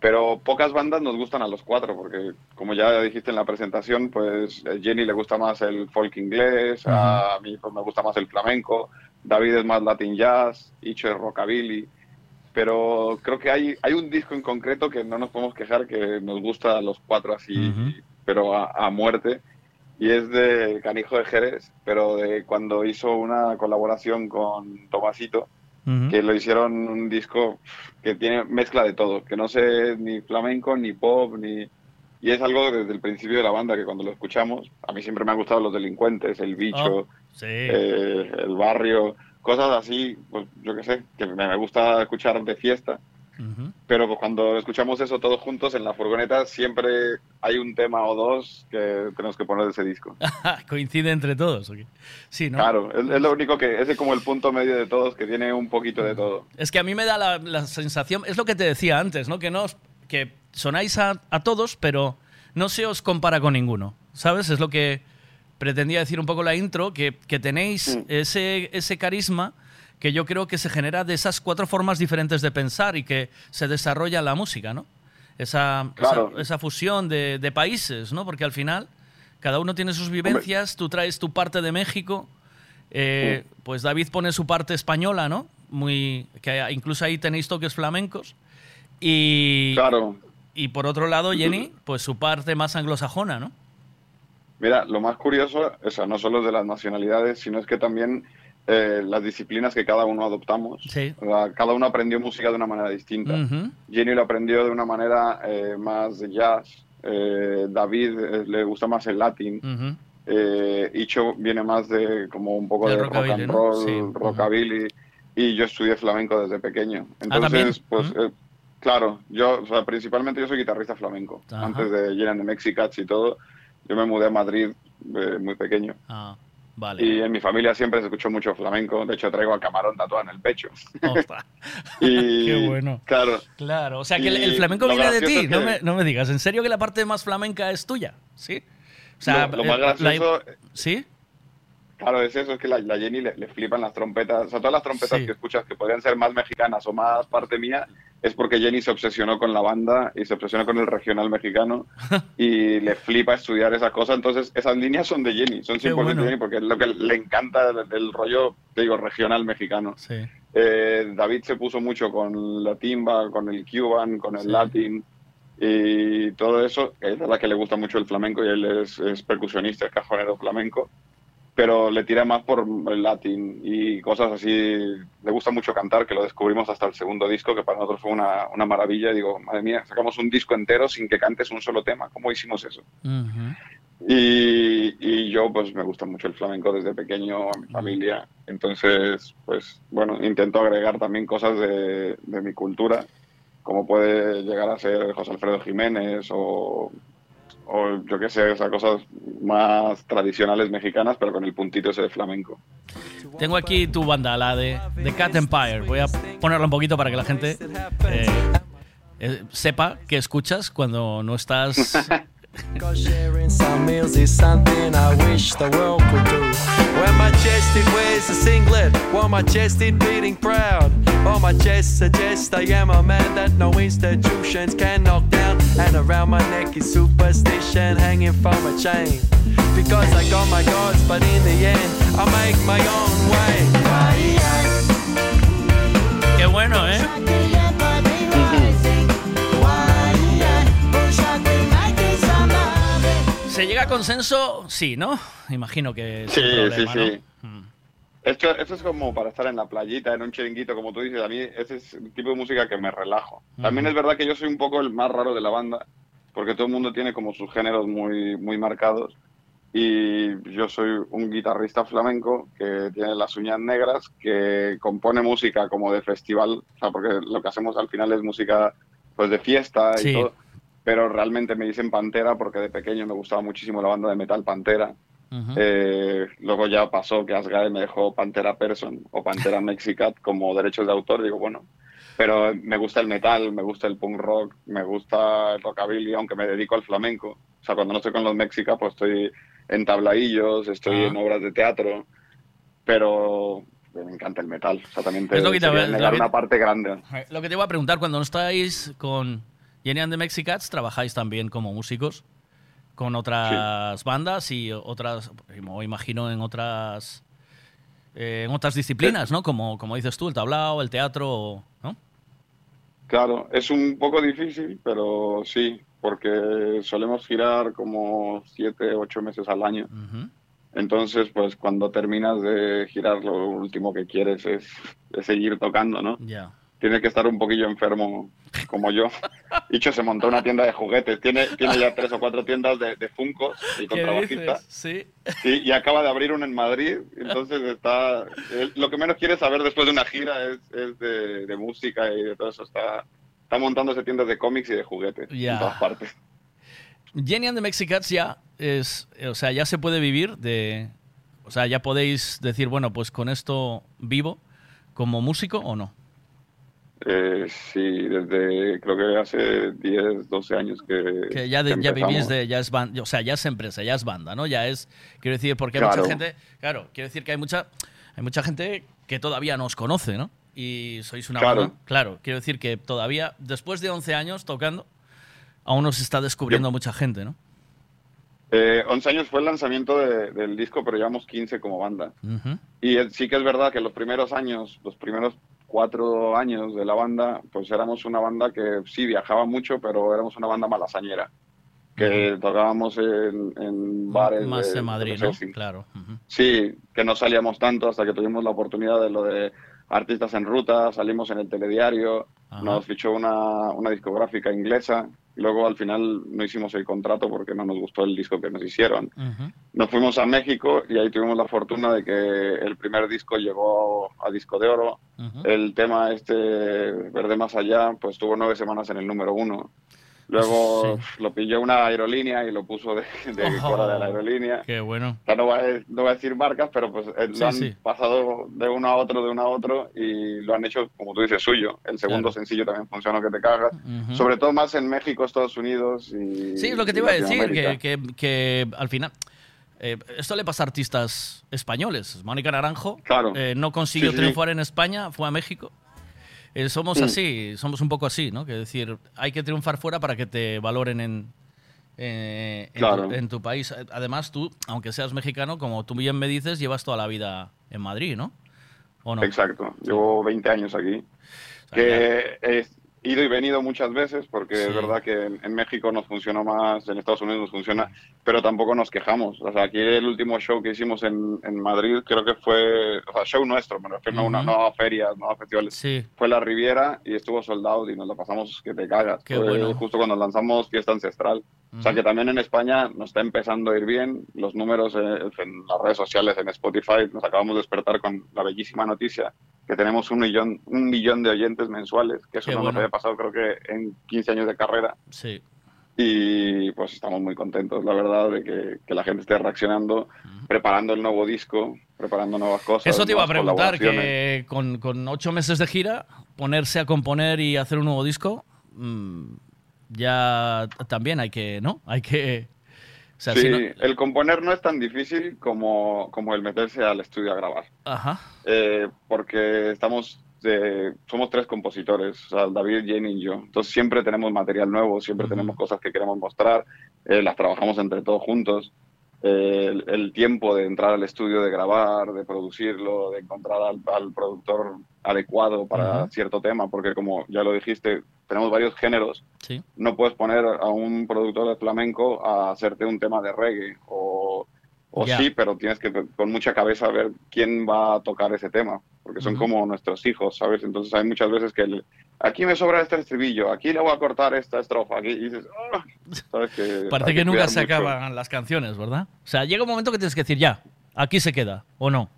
[SPEAKER 73] Pero pocas bandas nos gustan a los cuatro, porque como ya dijiste en la presentación, pues a Jenny le gusta más el folk inglés, a mí pues, me gusta más el flamenco, David es más latin jazz, Icho es rockabilly. Pero creo que hay, hay un disco en concreto que no nos podemos quejar que nos gusta a los cuatro así, pero a, a muerte. Y es de Canijo de Jerez, pero de cuando hizo una colaboración con Tomasito, que lo hicieron un disco que tiene mezcla de todo, que no sé ni flamenco, ni pop, ni... Y es algo desde el principio de la banda que cuando lo escuchamos, a mí siempre me han gustado los delincuentes, el bicho,
[SPEAKER 10] Oh, sí.
[SPEAKER 73] eh, el barrio, cosas así, pues yo qué sé, que me gusta escuchar de fiesta. Pero pues, cuando escuchamos eso todos juntos en la furgoneta, siempre hay un tema o dos que tenemos que poner de ese disco.
[SPEAKER 10] Coincide entre todos. ¿o qué? Sí, ¿no?
[SPEAKER 73] Claro, es, es lo único que, es como el punto medio de todos, que tiene un poquito de todo.
[SPEAKER 10] Es que a mí me da la, la sensación, es lo que te decía antes, ¿no? Que no que sonáis a, a todos, pero no se os compara con ninguno. ¿Sabes? Es lo que pretendía decir un poco la intro, que, que tenéis ese, ese carisma que yo creo que se genera de esas cuatro formas diferentes de pensar y que se desarrolla en la música, ¿no? Esa,
[SPEAKER 73] Claro.
[SPEAKER 10] esa, esa fusión de, de países, ¿no? Porque al final cada uno tiene sus vivencias, tú traes tu parte de México, eh, pues David pone su parte española, ¿no? Muy, que incluso ahí tenéis toques flamencos. Y,
[SPEAKER 73] Claro.
[SPEAKER 10] y por otro lado, Jenny, pues su parte más anglosajona, ¿no?
[SPEAKER 73] Mira, lo más curioso, o sea, no solo de las nacionalidades, sino es que también eh, las disciplinas que cada uno adoptamos.
[SPEAKER 10] Sí.
[SPEAKER 73] Cada uno aprendió música de una manera distinta.
[SPEAKER 10] Ujú.
[SPEAKER 73] Jenny lo aprendió de una manera eh, más de jazz. eh, David le gusta más el latín.
[SPEAKER 10] Ujú.
[SPEAKER 73] Eh, Icho viene más de como un poco
[SPEAKER 10] De
[SPEAKER 73] de, rock
[SPEAKER 10] rockabilly,
[SPEAKER 73] and
[SPEAKER 10] ¿no?
[SPEAKER 73] roll,
[SPEAKER 10] Sí.
[SPEAKER 73] rockabilly. Y yo estudié flamenco desde pequeño.
[SPEAKER 10] Ah.
[SPEAKER 73] Entonces, pues, eh, claro, yo, o sea, principalmente yo soy guitarrista flamenco. Antes de Llenan de Mexicats y todo, yo me mudé a Madrid eh, muy pequeño.
[SPEAKER 10] Ah, vale.
[SPEAKER 73] Y en mi familia siempre se escuchó mucho flamenco. De hecho, traigo a Camarón tatuado en el pecho. Y,
[SPEAKER 10] Qué bueno.
[SPEAKER 73] Claro.
[SPEAKER 10] Claro, o sea que el, flamenco viene de ti,
[SPEAKER 73] es
[SPEAKER 10] no, me, no me digas. ¿En serio que la parte más flamenca es tuya? ¿Sí? O sea,
[SPEAKER 73] lo, lo más
[SPEAKER 10] eh, la-
[SPEAKER 73] gracioso,
[SPEAKER 10] ¿Sí?
[SPEAKER 73] claro, es eso, es que la, la Jenny le, le flipan las trompetas. O sea, todas las trompetas
[SPEAKER 10] Sí.
[SPEAKER 73] que escuchas que podrían ser más mexicanas o más parte mía, es porque Jenny se obsesionó con la banda y se obsesionó con el regional mexicano y le flipa estudiar esa cosa. Entonces, esas líneas son de Jenny, son
[SPEAKER 10] Qué
[SPEAKER 73] 100%
[SPEAKER 10] bueno.
[SPEAKER 73] de Jenny, porque es lo que le encanta del rollo, te digo, regional mexicano.
[SPEAKER 10] Sí.
[SPEAKER 73] Eh, David se puso mucho con la timba, con el cuban, con el
[SPEAKER 10] Sí.
[SPEAKER 73] latín y todo eso. Es verdad que le gusta mucho el flamenco y él es, es percusionista, es cajonero flamenco. Pero le tira más por el latín y cosas así. Le gusta mucho cantar, que lo descubrimos hasta el segundo disco, que para nosotros fue una, una maravilla. Digo, madre mía, sacamos un disco entero sin que cantes un solo tema. ¿Cómo hicimos eso? Y, y yo, pues me gusta mucho el flamenco desde pequeño, a mi familia. Entonces, pues bueno, intento agregar también cosas de, de mi cultura, como puede llegar a ser José Alfredo Jiménez o, o yo qué sé, esas cosas más tradicionales mexicanas, pero con el puntito ese de flamenco.
[SPEAKER 10] Tengo aquí tu banda, la de The Cat Empire. Voy a ponerla un poquito para que la gente eh, eh, sepa que escuchas cuando no estás
[SPEAKER 74] Cause sharing some meals is something I wish the world could do. When my chest it wears a singlet, while my chest it beating proud. On my chest suggests I am a man that no institutions can knock down. And around my neck is superstition hanging from a chain. Because I got my gods, but in the end I make my own way.
[SPEAKER 10] Qué bueno, ¿eh? ¿Se llega a consenso? Sí, ¿no? Imagino que
[SPEAKER 73] Sí,
[SPEAKER 10] problema,
[SPEAKER 73] sí,
[SPEAKER 10] ¿no?
[SPEAKER 73] sí. Esto, esto es como para estar en la playita, en un chiringuito, como tú dices. A mí ese es el tipo de música que me relajo. También
[SPEAKER 10] Ujú.
[SPEAKER 73] es verdad que yo soy un poco el más raro de la banda, porque todo el mundo tiene como sus géneros muy, muy marcados. Y yo soy un guitarrista flamenco que tiene las uñas negras, que compone música como de festival, o sea, porque lo que hacemos al final es música pues de fiesta y
[SPEAKER 10] Sí.
[SPEAKER 73] todo. Pero realmente me dicen Pantera porque de pequeño me gustaba muchísimo la banda de metal Pantera. Eh, luego ya pasó que Asgae me dejó Pantera Person o Pantera Mexicat como derechos de autor. Digo, bueno, pero me gusta el metal, me gusta el punk rock, me gusta el rockabilly, aunque me dedico al flamenco. O sea, cuando no estoy con los Mexica, pues estoy en tablaillos, estoy
[SPEAKER 10] Ah.
[SPEAKER 73] en obras de teatro, pero me encanta el metal. O sea, también te,
[SPEAKER 10] Es lo que te-
[SPEAKER 73] una parte grande.
[SPEAKER 10] Lo que te iba a preguntar, cuando no estáis con Jenny and the Mexicats, ¿trabajáis también como músicos? ¿Con otras bandas y otras, o imagino en otras eh, en otras disciplinas, ¿no? Como, como dices tú, el tablao, el teatro, ¿no?
[SPEAKER 73] Claro, es un poco difícil, pero sí, porque solemos girar como siete, ocho meses al año. Entonces, pues cuando terminas de girar, lo último que quieres es, es seguir tocando, ¿no?
[SPEAKER 10] Ya.
[SPEAKER 73] Tienes que estar un poquillo enfermo, como yo. Dicho, se montó una tienda de juguetes. Tiene, tiene ya tres o cuatro tiendas de, de Funkos y
[SPEAKER 10] ¿Qué
[SPEAKER 73] contrabajista.
[SPEAKER 10] dices? Sí.
[SPEAKER 73] Sí, y acaba de abrir una en Madrid. Entonces está. él lo que menos quiere saber después de una gira es, es de, de música y de todo eso. Está, está montándose tiendas de cómics y de juguetes
[SPEAKER 10] Ya.
[SPEAKER 73] en todas partes.
[SPEAKER 10] Jenny and the Mexicats ya es, o sea, ya se puede vivir de, o sea, ya podéis decir, bueno, pues con esto vivo como músico o no.
[SPEAKER 73] Eh, sí, desde creo que hace 10, 12 años que.
[SPEAKER 10] Que ya, de-
[SPEAKER 73] que
[SPEAKER 10] ya vivís de, ya es banda, o sea, ya es empresa, ya es banda, ¿no? Ya es, quiero decir, porque hay mucha gente, claro, quiero decir que hay mucha, hay mucha gente que todavía no os conoce, ¿no? Y sois una
[SPEAKER 73] Claro.
[SPEAKER 10] banda, claro, quiero decir que todavía, después de 11 años tocando, aún os está descubriendo mucha gente, ¿no?
[SPEAKER 73] Eh, 11 años fue el lanzamiento de- del disco, pero llevamos 15 como banda. Y sí que es verdad que los primeros años, los primeros cuatro años de la banda, pues éramos una banda que sí viajaba mucho, pero éramos una banda malasañera. Que tocábamos en, en bares.
[SPEAKER 10] Más
[SPEAKER 73] de-
[SPEAKER 10] en Madrid, ¿no? Claro.
[SPEAKER 73] Sí, que no salíamos tanto hasta que tuvimos la oportunidad de lo de artistas en ruta, salimos en el telediario,
[SPEAKER 10] Ajá.
[SPEAKER 73] nos fichó una, una discográfica inglesa, y luego al final no hicimos el contrato porque no nos gustó el disco que nos hicieron.
[SPEAKER 10] Ujú.
[SPEAKER 73] Nos fuimos a México y ahí tuvimos la fortuna de que el primer disco llegó a disco de oro. El tema este, Verde Más Allá, pues tuvo nueve semanas en el número uno. Luego lo pilló una aerolínea y lo puso de, de
[SPEAKER 10] Oh,
[SPEAKER 73] fuera de la aerolínea.
[SPEAKER 10] Qué bueno.
[SPEAKER 73] O sea, no, voy a, no voy a decir marcas, pero pues eh,
[SPEAKER 10] Sí,
[SPEAKER 73] han
[SPEAKER 10] sí.
[SPEAKER 73] pasado de uno a otro, de uno a otro y lo han hecho, como tú dices, suyo. El segundo
[SPEAKER 10] Claro.
[SPEAKER 73] sencillo también funciona que te cagas.
[SPEAKER 10] Ujú.
[SPEAKER 73] Sobre todo más en México, Estados Unidos y
[SPEAKER 10] Sí, lo que te iba a decir, que, que- que al final... eh, esto le pasa a artistas españoles. Mónica Naranjo
[SPEAKER 73] Claro.
[SPEAKER 10] eh, no consiguió
[SPEAKER 73] Sí, sí, sí.
[SPEAKER 10] triunfar en España, fue a México. Eh, somos así, somos un poco así, ¿no? Que decir, hay que triunfar fuera para que te valoren en, eh, en,
[SPEAKER 73] Claro.
[SPEAKER 10] tu, en tu país. Además, tú, aunque seas mexicano, como tú bien me dices, llevas toda la vida en Madrid, ¿no? ¿O no?
[SPEAKER 73] Exacto, llevo 20 años aquí. Que es- ido y venido muchas veces, porque
[SPEAKER 10] Sí.
[SPEAKER 73] es verdad que en, en México nos funcionó más, en Estados Unidos nos funciona, pero tampoco nos quejamos. O sea, aquí el último show que hicimos en, en Madrid, creo que fue, o sea, show nuestro, me refiero, no, una,
[SPEAKER 10] Ujú.
[SPEAKER 73] no a ferias, no a festivales.
[SPEAKER 10] Sí.
[SPEAKER 73] Fue la Riviera y estuvo soldado y nos lo pasamos que te cagas.
[SPEAKER 10] Qué
[SPEAKER 73] Fue
[SPEAKER 10] bueno.
[SPEAKER 73] justo cuando lanzamos Fiesta Ancestral. O sea, que también en España nos está empezando a ir bien. Los números eh, en las redes sociales, en Spotify, nos acabamos de despertar con la bellísima noticia que tenemos un millón, un millón de oyentes mensuales, que eso
[SPEAKER 10] Qué
[SPEAKER 73] no
[SPEAKER 10] bueno.
[SPEAKER 73] Pasado creo que en 15 años de carrera.
[SPEAKER 10] Sí.
[SPEAKER 73] Y pues estamos muy contentos, la verdad, de que, que la gente esté reaccionando, preparando el nuevo disco, preparando nuevas cosas.
[SPEAKER 10] Eso te iba a preguntar, que con, con ocho meses de gira, ponerse a componer y hacer un nuevo disco, mm, ya también hay que, ¿no? Hay que... O sea,
[SPEAKER 73] sí,
[SPEAKER 10] si no-
[SPEAKER 73] el componer no es tan difícil como, como el meterse al estudio a grabar.
[SPEAKER 10] Ajá.
[SPEAKER 73] Eh, porque estamos, eh, somos tres compositores, o sea, David, Jenny y yo. Entonces siempre tenemos material nuevo, siempre tenemos cosas que queremos mostrar, eh, las trabajamos entre todos juntos. Eh, el, el tiempo de entrar al estudio, de grabar, de producirlo, de encontrar al, al productor adecuado para cierto tema, porque como ya lo dijiste, tenemos varios géneros.
[SPEAKER 10] Sí.
[SPEAKER 73] No puedes poner a un productor de flamenco a hacerte un tema de reggae o, o sí, pero tienes que con mucha cabeza ver quién va a tocar ese tema, porque son como nuestros hijos, ¿sabes? Entonces hay muchas veces que el- aquí me sobra este estribillo, aquí le voy a cortar esta estrofa, aquí y dices, "Ah", ¿sabes? Que
[SPEAKER 10] Parece que nunca se
[SPEAKER 73] mucho.
[SPEAKER 10] acaban las canciones, ¿verdad? O sea, llega un momento que tienes que decir, ya, aquí se queda, ¿o no?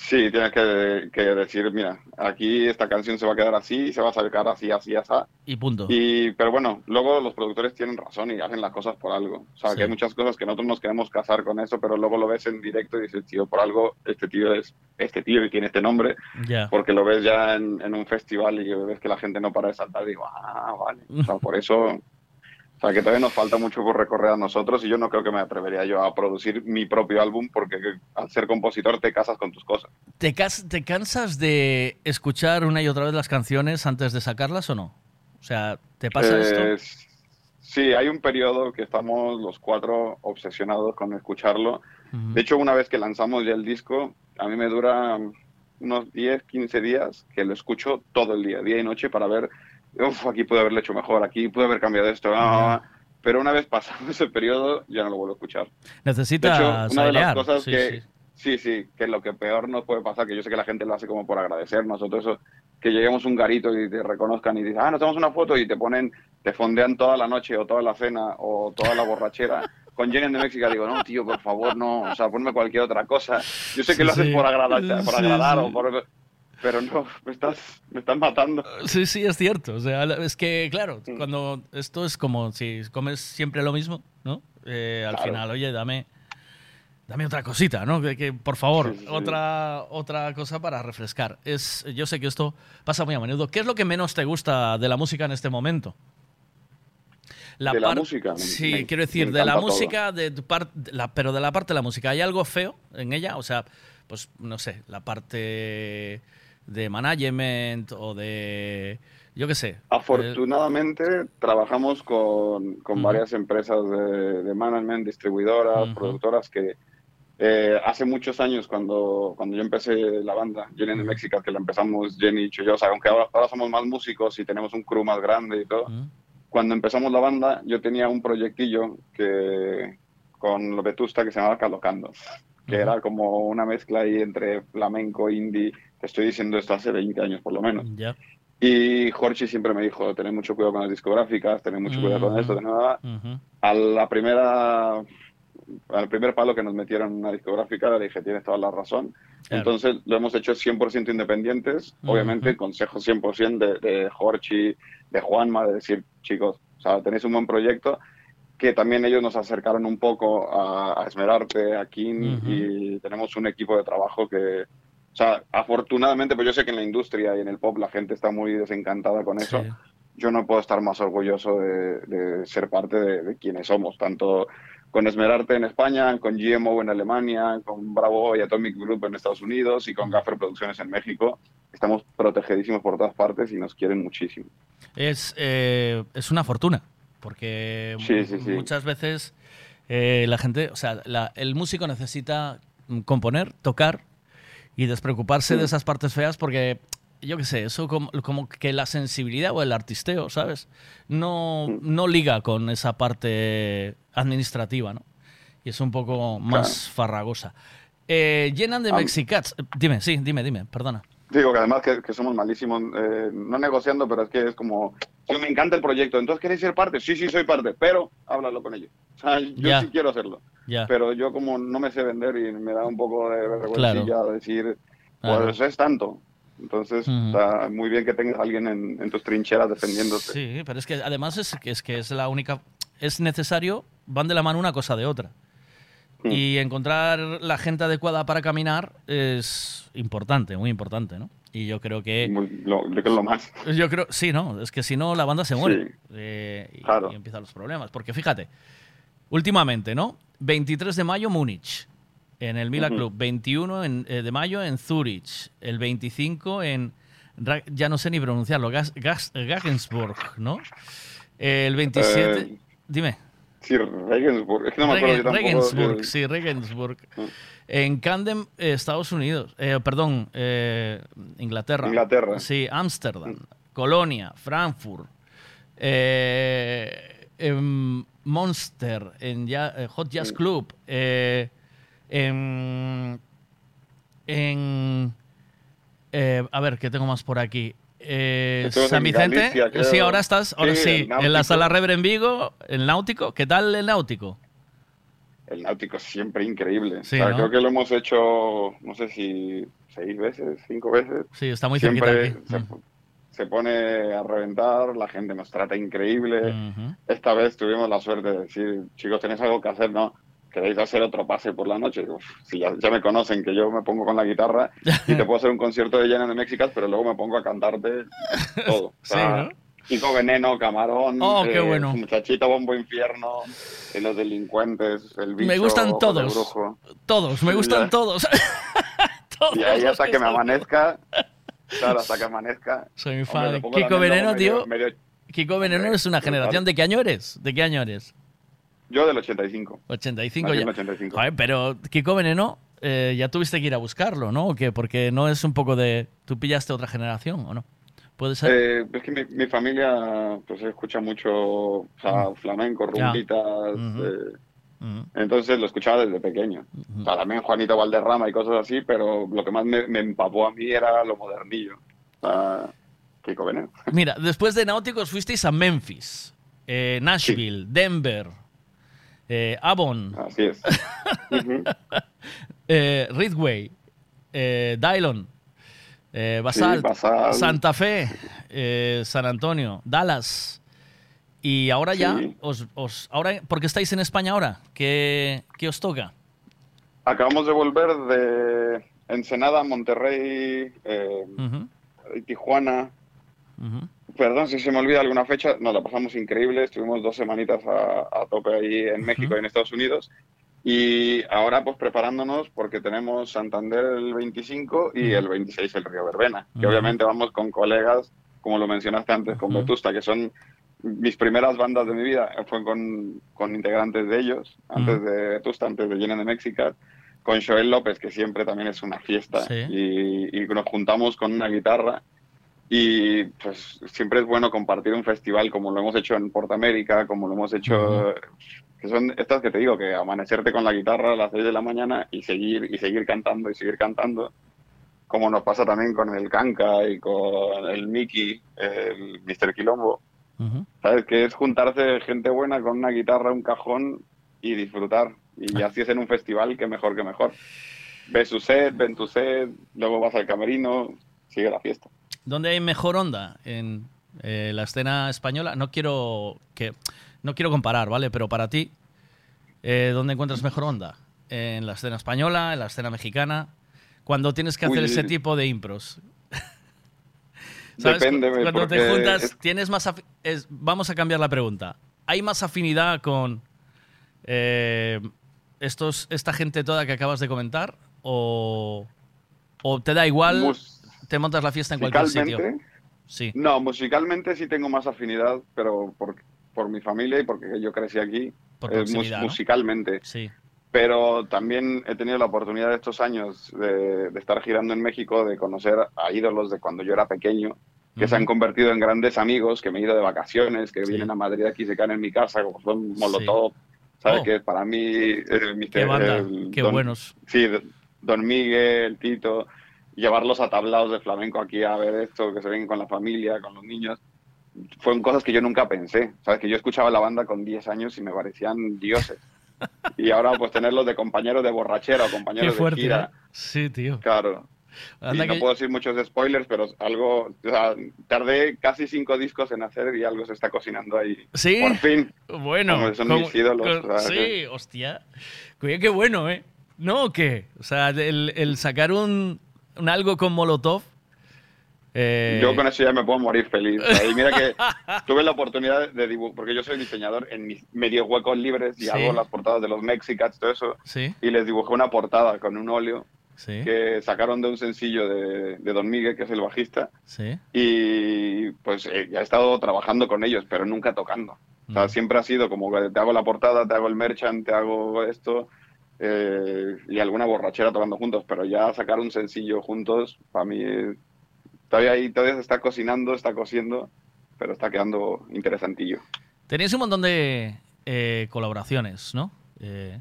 [SPEAKER 73] Sí, tienes que, que decir, mira, aquí esta canción se va a quedar así, se va a sacar así, así, así.
[SPEAKER 10] Y punto.
[SPEAKER 73] Y, pero bueno, luego los productores tienen razón y hacen las cosas por algo. O sea,
[SPEAKER 10] Sí.
[SPEAKER 73] que hay muchas cosas que nosotros nos queremos casar con eso, pero luego lo ves en directo y dices, tío, por algo este tío es este tío y tiene este nombre,
[SPEAKER 10] Ya.
[SPEAKER 73] porque lo ves ya en, en un festival y ves que la gente no para de saltar y digo, ah, vale. O sea, por eso, o sea, que todavía nos falta mucho por recorrer a nosotros y yo no creo que me atrevería yo a producir mi propio álbum porque al ser compositor te casas con tus cosas.
[SPEAKER 10] ¿Te, ¿Te cansas de escuchar una y otra vez las canciones antes de sacarlas o no? O sea, ¿te pasa
[SPEAKER 73] Eh,
[SPEAKER 10] esto?
[SPEAKER 73] Sí, hay un periodo que estamos los cuatro obsesionados con escucharlo. De hecho, una vez que lanzamos ya el disco, a mí me dura unos 10, 15 días que lo escucho todo el día, día y noche, para ver, aquí pude haberlo hecho mejor, aquí pude haber cambiado esto. ah, ah". Pero una vez pasado ese periodo, ya no lo vuelvo a escuchar. De
[SPEAKER 10] Necesitas
[SPEAKER 73] hecho, una de las cosas
[SPEAKER 10] sí,
[SPEAKER 73] que,
[SPEAKER 10] sí.
[SPEAKER 73] sí, sí, que lo que peor nos puede pasar, que yo sé que la gente lo hace como por agradecernos o todo eso, que lleguemos un garito y te reconozcan y dices, ah, nos tomamos una foto y te ponen, te fondean toda la noche o toda la cena o toda la borrachera. Con Jenny de México digo, no, tío, por favor, no, o sea, ponme cualquier otra cosa. Yo sé que
[SPEAKER 10] Sí,
[SPEAKER 73] lo haces
[SPEAKER 10] sí.
[SPEAKER 73] por agradar, por agradar o por... Pero no, me estás, me estás matando.
[SPEAKER 10] Sí, sí, es cierto. O sea, es que, claro,
[SPEAKER 73] Mm.
[SPEAKER 10] cuando esto es como si comes siempre lo mismo, ¿no? Eh, al
[SPEAKER 73] Claro.
[SPEAKER 10] final, oye, dame, dame otra cosita, ¿no? Que, que, por favor,
[SPEAKER 73] Sí, sí, sí.
[SPEAKER 10] otra, otra cosa para refrescar. Es, yo sé que esto pasa muy a menudo. ¿Qué es lo que menos te gusta de la música en este momento?
[SPEAKER 73] ¿De la música?
[SPEAKER 10] Sí,
[SPEAKER 73] me-
[SPEAKER 10] quiero decir, de la
[SPEAKER 73] todo.
[SPEAKER 10] música, de tu parte, pero de la parte de la música, ¿hay algo feo en ella? O sea, pues no sé, la parte de management o de, yo qué sé.
[SPEAKER 73] Afortunadamente trabajamos con, con varias empresas de, de management, distribuidoras,
[SPEAKER 10] Ujú.
[SPEAKER 73] productoras que eh, hace muchos años cuando, cuando yo empecé la banda, Jenny de México, que la empezamos Jenny y yo, o sea, aunque ahora, ahora somos más músicos y tenemos un crew más grande y todo, cuando empezamos la banda yo tenía un proyectillo que con lo Vetusta que se llamaba Calocando, que era como una mezcla ahí entre flamenco, indie, te estoy diciendo esto hace 20 años por lo menos. Y Jorge siempre me dijo, tener mucho cuidado con las discográficas, tener mucho cuidado con esto, tener nada.
[SPEAKER 10] Ujú.
[SPEAKER 73] A la primera, al primer palo que nos metieron en una discográfica, le dije, tienes toda la razón.
[SPEAKER 10] Claro.
[SPEAKER 73] Entonces lo hemos hecho 100% independientes, obviamente consejo 100% de, de Jorge, de Juanma, de decir, chicos, o sea, tenéis un buen proyecto, que también ellos nos acercaron un poco a, a Esmerarte, a King,
[SPEAKER 10] Ujú.
[SPEAKER 73] y tenemos un equipo de trabajo que, sea, afortunadamente, pues yo sé que en la industria y en el pop la gente está muy desencantada con eso.
[SPEAKER 10] Sí.
[SPEAKER 73] Yo no puedo estar más orgulloso de, de ser parte de, de quienes somos, tanto con Esmerarte en España, con GMO en Alemania, con Bravo y Atomic Group en Estados Unidos y con Gaffer Producciones en México. Estamos protegidísimos por todas partes y nos quieren muchísimo.
[SPEAKER 10] Es, eh, es una fortuna, porque
[SPEAKER 73] Sí, sí,
[SPEAKER 10] muchas veces eh, la gente, o sea, la- el músico necesita mm, componer, tocar y despreocuparse de
[SPEAKER 73] Mm.
[SPEAKER 10] esas partes feas porque yo qué sé, eso como, como que la sensibilidad o el artisteo, ¿sabes? No, no liga con esa parte administrativa, ¿no? Y es un poco más farragosa. Eh, llenan de
[SPEAKER 73] Am-
[SPEAKER 10] Mexicats. Dime, sí, dime, dime, perdona.
[SPEAKER 73] Digo que además que, que somos malísimos, eh, no negociando, pero es que es como, yo me encanta el proyecto, entonces ¿queréis ser parte? Sí, sí, soy parte, pero háblalo con ellos. O sea, yo sí quiero hacerlo. Pero yo como no me sé vender y me da un poco de vergüenza
[SPEAKER 10] Claro.
[SPEAKER 73] decir,
[SPEAKER 10] Claro.
[SPEAKER 73] pues es tanto. Entonces está muy bien que tengas a alguien en, en tus trincheras defendiéndote.
[SPEAKER 10] Sí, pero es que además es es, que es la única. Es necesario, van de la mano una cosa de otra. Y encontrar la gente adecuada para caminar es importante, muy importante, ¿no? Y yo creo que.
[SPEAKER 73] lo, yo creo lo más.
[SPEAKER 10] Yo creo, sí, ¿no? Es que si no, la banda se muere.
[SPEAKER 73] Sí.
[SPEAKER 10] Eh, y,
[SPEAKER 73] Claro.
[SPEAKER 10] y empiezan los problemas. Porque fíjate, últimamente, ¿no? 23 de mayo, Múnich, en el Mila
[SPEAKER 73] Ujú.
[SPEAKER 10] Club. 21 en- eh, de mayo en Zurich. El 25 en. Ya no sé ni pronunciarlo. Gas, Gas- Gagensburg, ¿no? El 27.
[SPEAKER 73] Eh,
[SPEAKER 10] dime.
[SPEAKER 73] Sí, Regensburg. Es que no me acuerdo yo
[SPEAKER 10] Regen-
[SPEAKER 73] tampoco.
[SPEAKER 10] Regensburg, sí, Regensburg. En Camden, eh, Estados Unidos. Eh, perdón, eh, Inglaterra.
[SPEAKER 73] Inglaterra.
[SPEAKER 10] Sí, Ámsterdam, Colonia, Frankfurt, em, Monster, en ya- Hot Jazz Club, eh, en, en- a ver, ¿qué tengo más por aquí? Eh, San
[SPEAKER 73] en
[SPEAKER 10] Vicente,
[SPEAKER 73] Galicia,
[SPEAKER 10] sí, ahora estás, ahora
[SPEAKER 73] Sí,
[SPEAKER 10] en la sala Rever en Vigo, el Náutico, ¿qué tal el Náutico?
[SPEAKER 73] El náutico es siempre increíble.
[SPEAKER 10] Sí,
[SPEAKER 73] O sea,
[SPEAKER 10] ¿no?
[SPEAKER 73] Creo que lo hemos hecho, no sé si seis veces, cinco veces.
[SPEAKER 10] Sí, está muy
[SPEAKER 73] Siempre
[SPEAKER 10] aquí.
[SPEAKER 73] Se, se pone a reventar, la gente nos trata increíble. Esta vez tuvimos la suerte de decir, chicos, tenéis algo que hacer, ¿no? ¿Queréis hacer otro pase por la noche? Uf, si ya, ya me conocen que yo me pongo con la guitarra y te puedo hacer un concierto de llena de Mexicas, pero luego me pongo a cantarte todo. O sea,
[SPEAKER 10] Sí, ¿no?
[SPEAKER 73] Kiko Veneno, Camarón,
[SPEAKER 10] Oh, qué
[SPEAKER 73] eh,
[SPEAKER 10] bueno.
[SPEAKER 73] Muchachito Bombo Infierno, eh, los delincuentes, el bicho,
[SPEAKER 10] Me gustan todos.
[SPEAKER 73] Brujo.
[SPEAKER 10] Todos, me gustan
[SPEAKER 73] ya.
[SPEAKER 10] todos.
[SPEAKER 73] Y ahí hasta
[SPEAKER 10] que
[SPEAKER 73] que me amanezca, claro, hasta que amanezca.
[SPEAKER 10] Soy
[SPEAKER 73] Hombre,
[SPEAKER 10] fan. Kiko Veneno,
[SPEAKER 73] medio-
[SPEAKER 10] tío.
[SPEAKER 73] medio-
[SPEAKER 10] Kiko Veneno es una generación. ¿De qué año eres? ¿De qué año eres?
[SPEAKER 73] Yo del 85.
[SPEAKER 10] 85
[SPEAKER 73] Nací
[SPEAKER 10] ya.
[SPEAKER 73] en 85.
[SPEAKER 10] Joder, pero Kiko Veneno, eh, ya tuviste que ir a buscarlo, ¿no? ¿O qué? Porque no es un poco de. ¿Tú pillaste otra generación o no? ¿Puede ser?
[SPEAKER 73] Eh, es que mi, mi familia pues escucha mucho o sea, flamenco,
[SPEAKER 10] Ya.
[SPEAKER 73] rumbitas.
[SPEAKER 10] Ujú.
[SPEAKER 73] eh,
[SPEAKER 10] Ujú.
[SPEAKER 73] entonces lo escuchaba desde pequeño. O sea, también Juanito Valderrama y cosas así, pero lo que más me, me empapó a mí era lo modernillo. O sea, Kiko Veneno.
[SPEAKER 10] Mira, después de Náuticos fuisteis a Memphis, eh, Nashville, Denver, eh, Avon.
[SPEAKER 73] Así es.
[SPEAKER 10] eh, Ridgway, eh, Dylon, eh, Basalt,
[SPEAKER 73] Basalt.
[SPEAKER 10] Santa Fe, San Antonio, Dallas. Y ahora ya, os, os- ahora, ¿por qué estáis en España ahora? ¿Qué, qué os toca?
[SPEAKER 73] Acabamos de volver de Ensenada, Monterrey, y Tijuana. Perdón si se me olvida alguna fecha, nos la pasamos increíble, estuvimos dos semanitas a, a tope ahí en México y en Estados Unidos. Y ahora pues preparándonos porque tenemos Santander el 25 y el 26 el Río Verbena, que
[SPEAKER 10] Ujú.
[SPEAKER 73] obviamente vamos con colegas, como lo mencionaste antes, con Vetusta, que son mis primeras bandas de mi vida, fue con, con integrantes de ellos, antes de Vetusta, antes de Llena de México, con Joel López, que siempre también es una fiesta,
[SPEAKER 10] Sí.
[SPEAKER 73] y, y nos juntamos con una guitarra y pues siempre es bueno compartir un festival como lo hemos hecho en Portamérica, como lo hemos hecho, que son estas que te digo, que amanecerte con la guitarra a las 6 de la mañana y seguir, y seguir cantando y seguir cantando, como nos pasa también con el Kanka y con el Mickey, el Mr. Quilombo. ¿sabes? Que es juntarse gente buena con una guitarra, un cajón y disfrutar. Y así es en un festival, que mejor que mejor. Ves su set, ven tu set, luego vas al camerino, sigue la fiesta.
[SPEAKER 10] ¿Dónde hay mejor onda en eh, la escena española? No quiero que no quiero comparar, ¿vale? Pero para ti, eh, ¿dónde encuentras mejor onda? ¿En la escena española, en la escena mexicana? Cuando tienes que hacer
[SPEAKER 73] Uy.
[SPEAKER 10] ese tipo de impros. ¿Sabes?
[SPEAKER 73] Depende,
[SPEAKER 10] Cu- Cuando te juntas,
[SPEAKER 73] es-
[SPEAKER 10] tienes más... es- vamos a cambiar la pregunta. ¿Hay más afinidad con eh, estos, esta gente toda que acabas de comentar? ¿O, o te da igual,
[SPEAKER 73] Mus-
[SPEAKER 10] te montas la fiesta en cualquier sitio? Sí.
[SPEAKER 73] no, musicalmente sí tengo más afinidad, pero por, por mi familia y porque yo crecí aquí,
[SPEAKER 10] Por
[SPEAKER 73] eh, mus-
[SPEAKER 10] proximidad, ¿no?
[SPEAKER 73] musicalmente.
[SPEAKER 10] Sí.
[SPEAKER 73] pero también he tenido la oportunidad estos años de, de estar girando en México, de conocer a ídolos de cuando yo era pequeño, que se han convertido en grandes amigos, que me he ido de vacaciones, que vienen a Madrid aquí se quedan en mi casa, como son Molotov, ¿sabes?
[SPEAKER 10] Oh.
[SPEAKER 73] Que para mí el
[SPEAKER 10] Qué banda, qué
[SPEAKER 73] Don-
[SPEAKER 10] buenos.
[SPEAKER 73] Sí, Don Miguel, Tito, llevarlos a tablaos de flamenco aquí a ver esto, que se ven con la familia, con los niños. Fueron cosas que yo nunca pensé, ¿sabes? Que yo escuchaba la banda con 10 años y me parecían dioses. Y ahora pues tenerlos de compañeros de borrachera o
[SPEAKER 10] Qué
[SPEAKER 73] compañeros
[SPEAKER 10] fuerte,
[SPEAKER 73] de gira.
[SPEAKER 10] ¿eh? Sí, tío.
[SPEAKER 73] Claro. Y no
[SPEAKER 10] que-
[SPEAKER 73] puedo decir muchos spoilers, pero algo, o sea, tardé casi cinco discos en hacer y algo se está cocinando ahí.
[SPEAKER 10] Sí.
[SPEAKER 73] Por fin.
[SPEAKER 10] Bueno,
[SPEAKER 73] Como son
[SPEAKER 10] como-
[SPEAKER 73] mis ídolos.
[SPEAKER 10] con-
[SPEAKER 73] o sea,
[SPEAKER 10] sí,
[SPEAKER 73] que-
[SPEAKER 10] hostia. Qué bueno, ¿eh? ¿No o qué? O sea, el, el sacar un, un algo con Molotov. eh,
[SPEAKER 73] Yo con eso ya me puedo morir feliz. Y mira que tuve la oportunidad de dibujar, porque yo soy diseñador en mis medios huecos libres y
[SPEAKER 10] Sí.
[SPEAKER 73] hago las portadas de los Mexicats, todo eso.
[SPEAKER 10] Sí.
[SPEAKER 73] Y les dibujé una portada con un óleo
[SPEAKER 10] Sí.
[SPEAKER 73] que sacaron de un sencillo de, de Don Miguel, que es el bajista.
[SPEAKER 10] Sí.
[SPEAKER 73] Y pues eh, ya he estado trabajando con ellos, pero nunca tocando. O
[SPEAKER 10] Mm.
[SPEAKER 73] sea, siempre ha sido como que te hago la portada, te hago el merchant, te hago esto eh, y alguna borrachera tocando juntos, pero ya sacar un sencillo juntos, para mí eh, todavía ahí todavía se está cocinando, está cociendo, pero está quedando interesantillo.
[SPEAKER 10] Tenéis un montón de eh, colaboraciones, ¿no? Eh,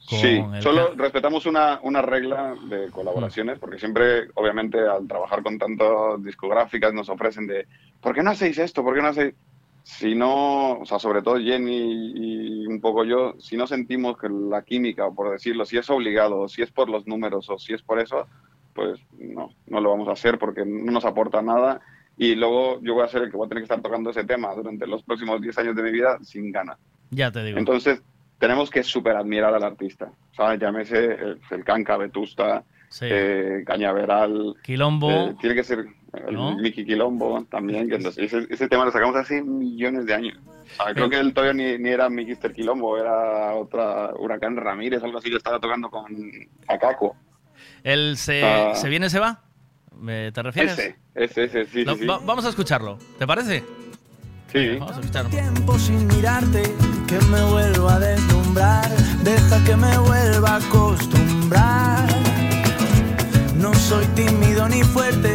[SPEAKER 73] Sí, solo respetamos una, una regla de colaboraciones, porque siempre, obviamente, al trabajar con tantas discográficas nos ofrecen de, ¿por qué no hacéis esto? ¿Por qué no hacéis...? Si no, o sea, sobre todo Jenny y un poco yo, si no sentimos que la química, por decirlo, si es obligado, o si es por los números, o si es por eso, pues no, no lo vamos a hacer porque no nos aporta nada. Y luego yo voy a ser el que voy a tener que estar tocando ese tema durante los próximos 10 años de mi vida sin ganas.
[SPEAKER 10] Ya te digo.
[SPEAKER 73] Entonces, tenemos que super admirar al artista. ¿sabes? Llámese el, el Canca, Vetusta,
[SPEAKER 10] Sí.
[SPEAKER 73] eh, Cañaveral.
[SPEAKER 10] Quilombo.
[SPEAKER 73] eh, tiene que ser el
[SPEAKER 10] ¿No?
[SPEAKER 73] Miki Quilombo también. Que ese, ese tema lo sacamos hace millones de años. Ah, creo que él todavía ni, ni era Mikister Quilombo, era otra Huracán Ramírez, algo así, que estaba tocando con Acaco.
[SPEAKER 10] ¿El se,
[SPEAKER 73] Ah.
[SPEAKER 10] se viene, se va? ¿Me- ¿Te refieres?
[SPEAKER 73] Ese, ese, ese, sí,
[SPEAKER 10] Lo-
[SPEAKER 73] sí, sí.
[SPEAKER 10] va- vamos a escucharlo. ¿Te parece?
[SPEAKER 73] Sí.
[SPEAKER 10] Vamos a escucharlo.
[SPEAKER 66] tiempo sin mirarte, que me vuelva a deslumbrar, deja que me vuelva a acostumbrar. No soy tímido ni fuerte,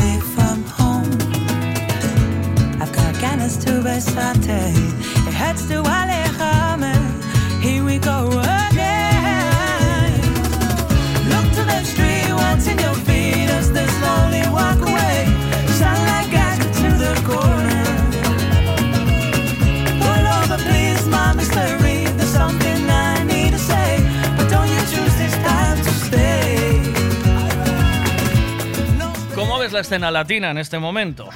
[SPEAKER 66] besarte. Here we go. Look to the street, in your feet walk away.
[SPEAKER 10] ¿Cómo ves la escena latina en este momento?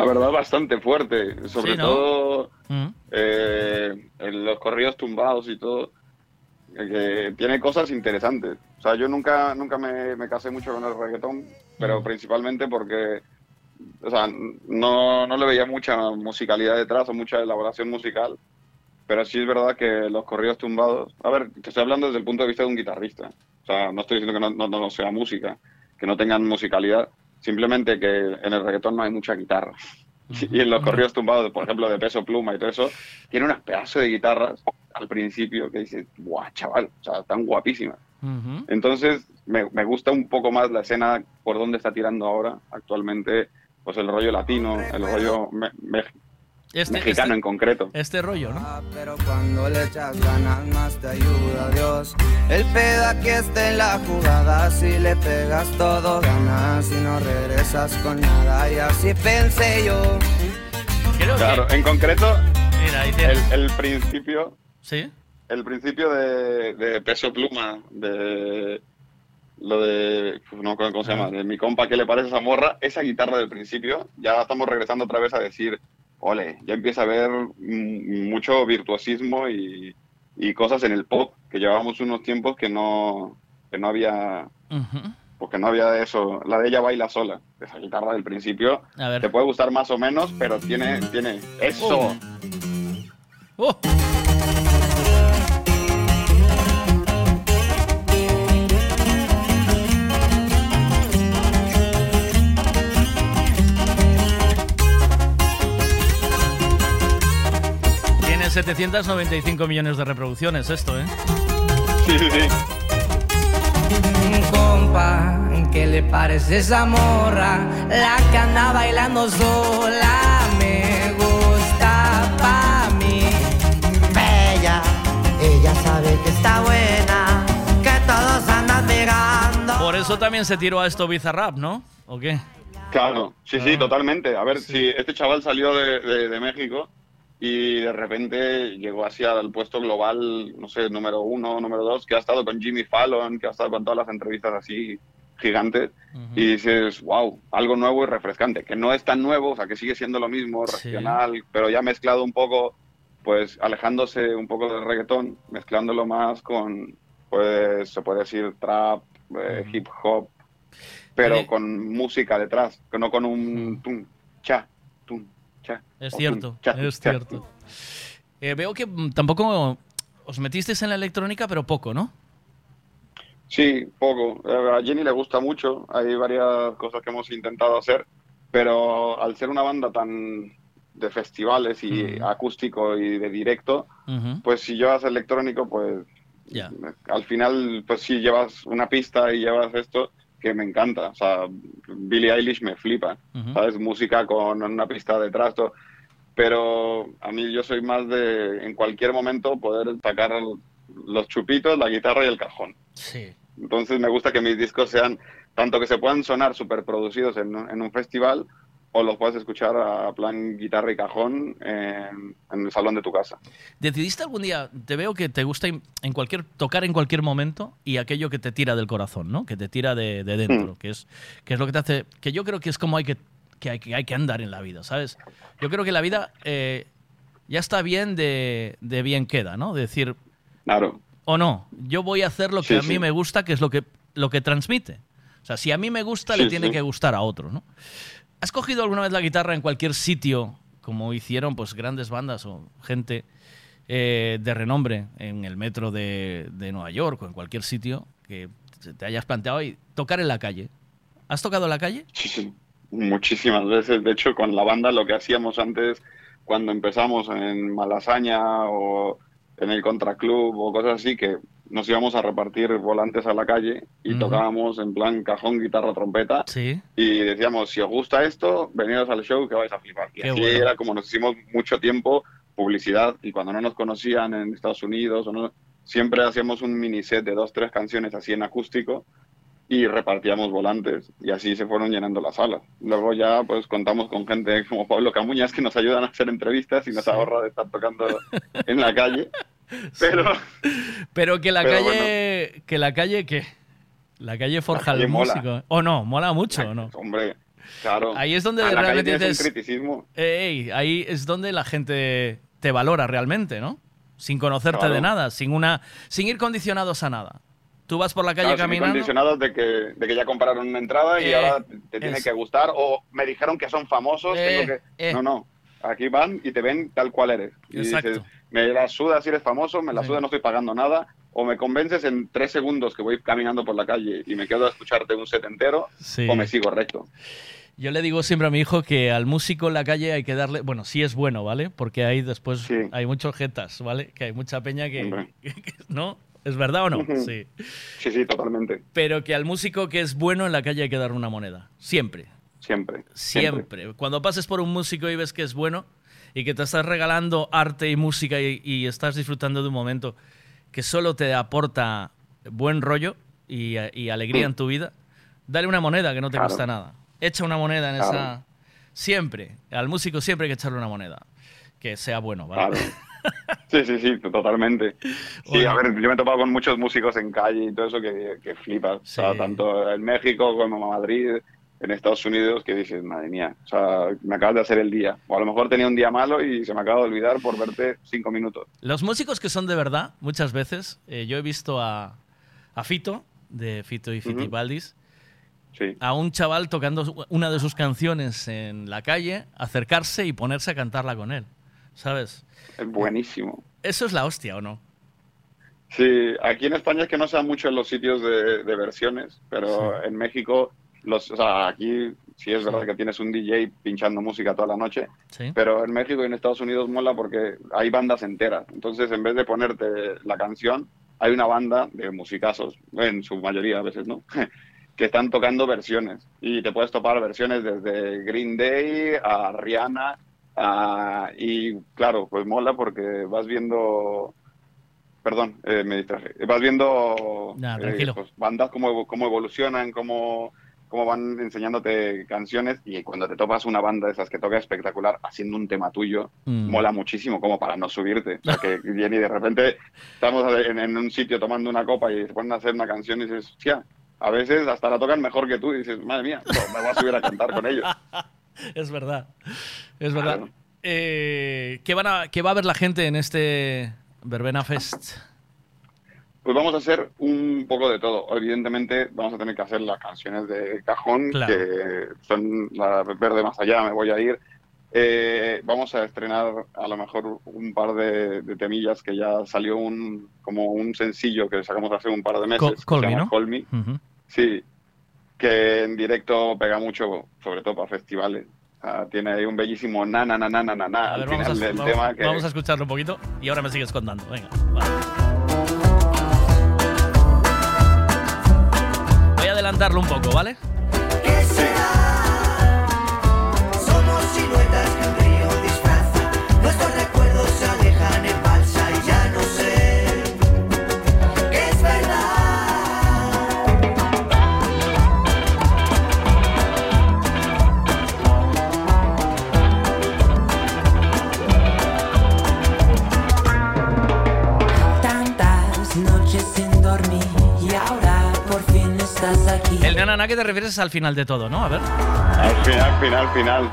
[SPEAKER 73] La verdad, bastante fuerte. Sobre
[SPEAKER 10] Sí, ¿no?
[SPEAKER 73] todo
[SPEAKER 10] Mm.
[SPEAKER 73] eh, en los corridos tumbados y todo. eh, Que tiene cosas interesantes. O sea, yo nunca, nunca me, me casé mucho con el reggaetón, pero principalmente porque o sea, no, no le veía mucha musicalidad detrás o mucha elaboración musical. Pero sí es verdad que los corridos tumbados. A ver, te estoy hablando desde el punto de vista de un guitarrista. O sea, no estoy diciendo que no, no, no sea música, que no tengan musicalidad. Simplemente que en el reggaetón no hay mucha guitarra. Y en los corridos tumbados, por ejemplo, de peso pluma y todo eso, tiene unas pedazos de guitarras al principio que dices, guau, chaval, o sea, están guapísimas. Entonces, me, me gusta un poco más la escena por donde está tirando ahora, actualmente, pues el rollo latino, el rollo me- me-
[SPEAKER 10] Este-
[SPEAKER 73] mexicano
[SPEAKER 10] este-
[SPEAKER 73] en concreto.
[SPEAKER 10] Este rollo, ¿no?
[SPEAKER 75] Pero cuando le echas ganas más te ayuda Dios. El pedo aquí está en la jugada. Si le pegas todo ganas y no regresas con nada. Y así pensé yo.
[SPEAKER 73] Claro, en concreto,
[SPEAKER 10] Mira, ahí
[SPEAKER 73] el,
[SPEAKER 10] tienes.
[SPEAKER 73] el principio,
[SPEAKER 10] ¿Sí?
[SPEAKER 73] el principio de, de peso pluma, de lo de, pues no cómo se llama, de mi compa, ¿qué le parece esa morra? Esa guitarra del principio, ya estamos regresando otra vez a decir, ole, ya empieza a haber mm, mucho virtuosismo y, y cosas en el pop, que llevábamos unos tiempos que no, que no había porque no había eso. La de ella baila sola. Esa guitarra del principio
[SPEAKER 10] A ver.
[SPEAKER 73] te puede gustar más o menos, pero tiene, tiene eso.
[SPEAKER 10] Oh. 795 millones de reproducciones esto, ¿eh?
[SPEAKER 73] Sí, sí, sí.
[SPEAKER 76] Compa, ¿qué le parece esa morra? La que anda bailando sola me gusta pa' mí. Bella, ella sabe que está buena, que todos andan mirando.
[SPEAKER 10] Por eso también se tiró a esto Bizarrap, ¿no? ¿O qué?
[SPEAKER 73] Claro, sí,
[SPEAKER 10] Ah.
[SPEAKER 73] sí, totalmente. A ver, si este chaval salió de, de- de México y de repente llegó así al puesto global, no sé, número uno, número dos, que ha estado con Jimmy Fallon, que ha estado con todas las entrevistas así gigantes, y dices, wow, algo nuevo y refrescante, que no es tan nuevo, o sea, que sigue siendo lo mismo, regional, pero ya mezclado un poco, pues alejándose un poco del reggaetón, mezclándolo más con, pues, se puede decir trap, eh, hip hop, pero
[SPEAKER 10] Oye.
[SPEAKER 73] con música detrás, que no con un tum, cha, tum, cha.
[SPEAKER 10] Es cierto,
[SPEAKER 73] cha,
[SPEAKER 10] es
[SPEAKER 73] cha.
[SPEAKER 10] cierto. Eh, veo que mm, tampoco os metisteis en la electrónica, pero poco, ¿no?
[SPEAKER 73] Sí, poco. A Jenny le gusta mucho. Hay varias cosas que hemos intentado hacer, pero al ser una banda tan de festivales y acústico y de directo, pues si llevas electrónico, pues al final, pues sí llevas una pista y llevas esto que me encanta. O sea, Billie Eilish me flipa,
[SPEAKER 10] Ujú.
[SPEAKER 73] ¿sabes? Música con una pista detrás, todo. Pero a mí yo soy más de, en cualquier momento, poder sacar los chupitos, la guitarra y el cajón.
[SPEAKER 10] Sí.
[SPEAKER 73] Entonces me gusta que mis discos sean, tanto que se puedan sonar súper producidos en, en un festival, o los puedas escuchar a plan guitarra y cajón en, en el salón de tu casa.
[SPEAKER 10] ¿Decidiste algún día, te veo que te gusta en cualquier, tocar en cualquier momento y aquello que te tira del corazón, ¿no? Que te tira de, de dentro,
[SPEAKER 73] Mm.
[SPEAKER 10] que, es, que es lo que te hace, que yo creo que es como hay que, que, hay, que hay que andar en la vida, ¿sabes? Yo creo que la vida eh, ya está bien de, de bien queda, ¿no? De decir,
[SPEAKER 73] Claro.
[SPEAKER 10] o no, yo voy a hacer lo que
[SPEAKER 73] Sí,
[SPEAKER 10] a mí
[SPEAKER 73] sí.
[SPEAKER 10] me gusta, que es lo que, lo que transmite. O sea, si a mí me gusta, le tiene que gustar a otro, ¿no? ¿Has cogido alguna vez la guitarra en cualquier sitio, como hicieron pues grandes bandas o gente eh, de renombre en el metro de, de Nueva York o en cualquier sitio que te hayas planteado y tocar en la calle? ¿Has tocado en la calle?
[SPEAKER 73] Muchísimas veces. De hecho, con la banda lo que hacíamos antes, cuando empezamos en Malasaña o en el Contraclub o cosas así, que nos íbamos a repartir volantes a la calle y tocábamos en plan cajón, guitarra, trompeta.
[SPEAKER 10] Sí.
[SPEAKER 73] Y decíamos, si os gusta esto, venidos al show que vais a flipar. Y
[SPEAKER 10] Qué
[SPEAKER 73] así
[SPEAKER 10] bueno.
[SPEAKER 73] era como nos hicimos mucho tiempo publicidad y cuando no nos conocían en Estados Unidos, o no, siempre hacíamos un mini set de dos, tres canciones así en acústico y repartíamos volantes y así se fueron llenando las salas. Luego ya pues contamos con gente como Pablo Camuñas que nos ayudan a hacer entrevistas y nos ahorra de estar tocando en la calle. Pero
[SPEAKER 10] Pero que la
[SPEAKER 73] Pero
[SPEAKER 10] calle, que la calle, ¿qué? La calle forja
[SPEAKER 73] calle
[SPEAKER 10] al
[SPEAKER 73] mola.
[SPEAKER 10] músico. ¿O no? ¿Mola mucho o no?
[SPEAKER 73] hombre, claro.
[SPEAKER 10] Ahí es donde
[SPEAKER 73] la calle
[SPEAKER 10] realmente
[SPEAKER 73] tienes
[SPEAKER 10] dices-
[SPEAKER 73] criticismo.
[SPEAKER 10] Ey, ahí es donde la gente te valora realmente, ¿no? Sin conocerte
[SPEAKER 73] Claro.
[SPEAKER 10] de nada, sin una, sin ir condicionados a nada. Tú vas por la calle
[SPEAKER 73] Claro,
[SPEAKER 10] caminando.
[SPEAKER 73] condicionados de que, de que ya compraron una entrada y
[SPEAKER 10] Eh,
[SPEAKER 73] ahora te, tiene que gustar o me dijeron que son famosos,
[SPEAKER 10] Eh,
[SPEAKER 73] tengo que...
[SPEAKER 10] eh.
[SPEAKER 73] No, no, aquí van y te ven tal cual eres. Y
[SPEAKER 10] Exacto.
[SPEAKER 73] dices, me la suda si eres famoso, me la
[SPEAKER 10] Sí.
[SPEAKER 73] suda no estoy pagando nada, o me convences en tres segundos que voy caminando por la calle y me quedo a escucharte un set entero,
[SPEAKER 10] Sí.
[SPEAKER 73] o me sigo recto.
[SPEAKER 10] Yo le digo siempre a mi hijo que al músico en la calle hay que darle, bueno, sí es bueno, ¿vale? Porque ahí después hay muchos jetas, ¿vale? Que hay mucha peña que, que- ¿no? ¿Es verdad o no? Sí.
[SPEAKER 73] Sí, sí, totalmente.
[SPEAKER 10] Pero que al músico que es bueno en la calle hay que darle una moneda. Siempre.
[SPEAKER 73] Siempre.
[SPEAKER 10] Siempre. Cuando pases por un músico y ves que es bueno y que te estás regalando arte y música y, y estás disfrutando de un momento que solo te aporta buen rollo y, y alegría
[SPEAKER 73] Mm.
[SPEAKER 10] en tu vida, dale una moneda que no te
[SPEAKER 73] Claro.
[SPEAKER 10] cuesta nada. Echa una moneda en
[SPEAKER 73] Claro.
[SPEAKER 10] esa... Siempre. Al músico siempre hay que echarle una moneda. Que sea bueno, ¿vale?
[SPEAKER 73] Sí, sí, sí, totalmente. Sí,
[SPEAKER 10] Bueno.
[SPEAKER 73] a ver, yo me he topado con muchos músicos en calle y todo eso que, que flipas. O sea,
[SPEAKER 10] Sí.
[SPEAKER 73] tanto en México como en Madrid, en Estados Unidos que dices, madre mía, o sea, me acabas de hacer el día. O a lo mejor tenía un día malo y se me acaba de olvidar por verte cinco minutos.
[SPEAKER 10] Los músicos que son de verdad, muchas veces, eh, yo he visto a, a Fito, de Fito y Fitipaldis, a un chaval tocando una de sus canciones en la calle, acercarse y ponerse a cantarla con él, ¿sabes?
[SPEAKER 73] Es buenísimo.
[SPEAKER 10] Eso es la hostia, ¿o no?
[SPEAKER 73] Sí, aquí en España es que no se mucho en los sitios de, de versiones, pero en México, los, o sea, aquí sí es verdad que tienes un DJ pinchando música toda la noche,
[SPEAKER 10] Sí.
[SPEAKER 73] pero en México y en Estados Unidos mola porque hay bandas enteras. Entonces, en vez de ponerte la canción, hay una banda de musicazos, en su mayoría a veces, ¿no? que están tocando versiones. Y te puedes topar versiones desde Green Day a Rihanna. A- y claro, pues mola porque vas viendo... Perdón, eh, me distraje. Vas viendo
[SPEAKER 10] Nah,
[SPEAKER 73] eh, pues, bandas cómo, cómo evolucionan, cómo, cómo van enseñándote canciones y cuando te topas una banda de esas que toca espectacular haciendo un tema tuyo,
[SPEAKER 10] Mm.
[SPEAKER 73] mola muchísimo como para no subirte. O sea, que viene y de repente estamos en, en un sitio tomando una copa y se ponen a hacer una canción y dices, hostia, a veces hasta la tocan mejor que tú y dices, madre mía, no, me voy a subir a cantar con ellos.
[SPEAKER 10] Es verdad. Es verdad.
[SPEAKER 73] Claro.
[SPEAKER 10] Eh, ¿qué, van a, ¿Qué va a ver la gente en este Verbena Fest?
[SPEAKER 73] Pues vamos a hacer un poco de todo. Evidentemente vamos a tener que hacer las canciones de cajón,
[SPEAKER 10] Claro.
[SPEAKER 73] que son la verde más allá, me voy a ir. Eh, vamos a estrenar a lo mejor un par de, de temillas que ya salió un como un sencillo que sacamos hace un par de meses.
[SPEAKER 10] Call-
[SPEAKER 73] que
[SPEAKER 10] Call
[SPEAKER 73] se
[SPEAKER 10] Me,
[SPEAKER 73] llama
[SPEAKER 10] ¿no?
[SPEAKER 73] Call Me. Sí, que en directo pega mucho, sobre todo para festivales. Sea, tiene ahí un bellísimo na na na na na na al
[SPEAKER 10] vamos
[SPEAKER 73] final
[SPEAKER 10] a,
[SPEAKER 73] del
[SPEAKER 10] vamos-
[SPEAKER 73] tema que
[SPEAKER 10] vamos a escucharlo un poquito y ahora me sigues contando. Venga. va. Voy a adelantarlo un poco, ¿vale? El nanana que te refieres es al final de todo, ¿no? A ver.
[SPEAKER 73] al final, final, final.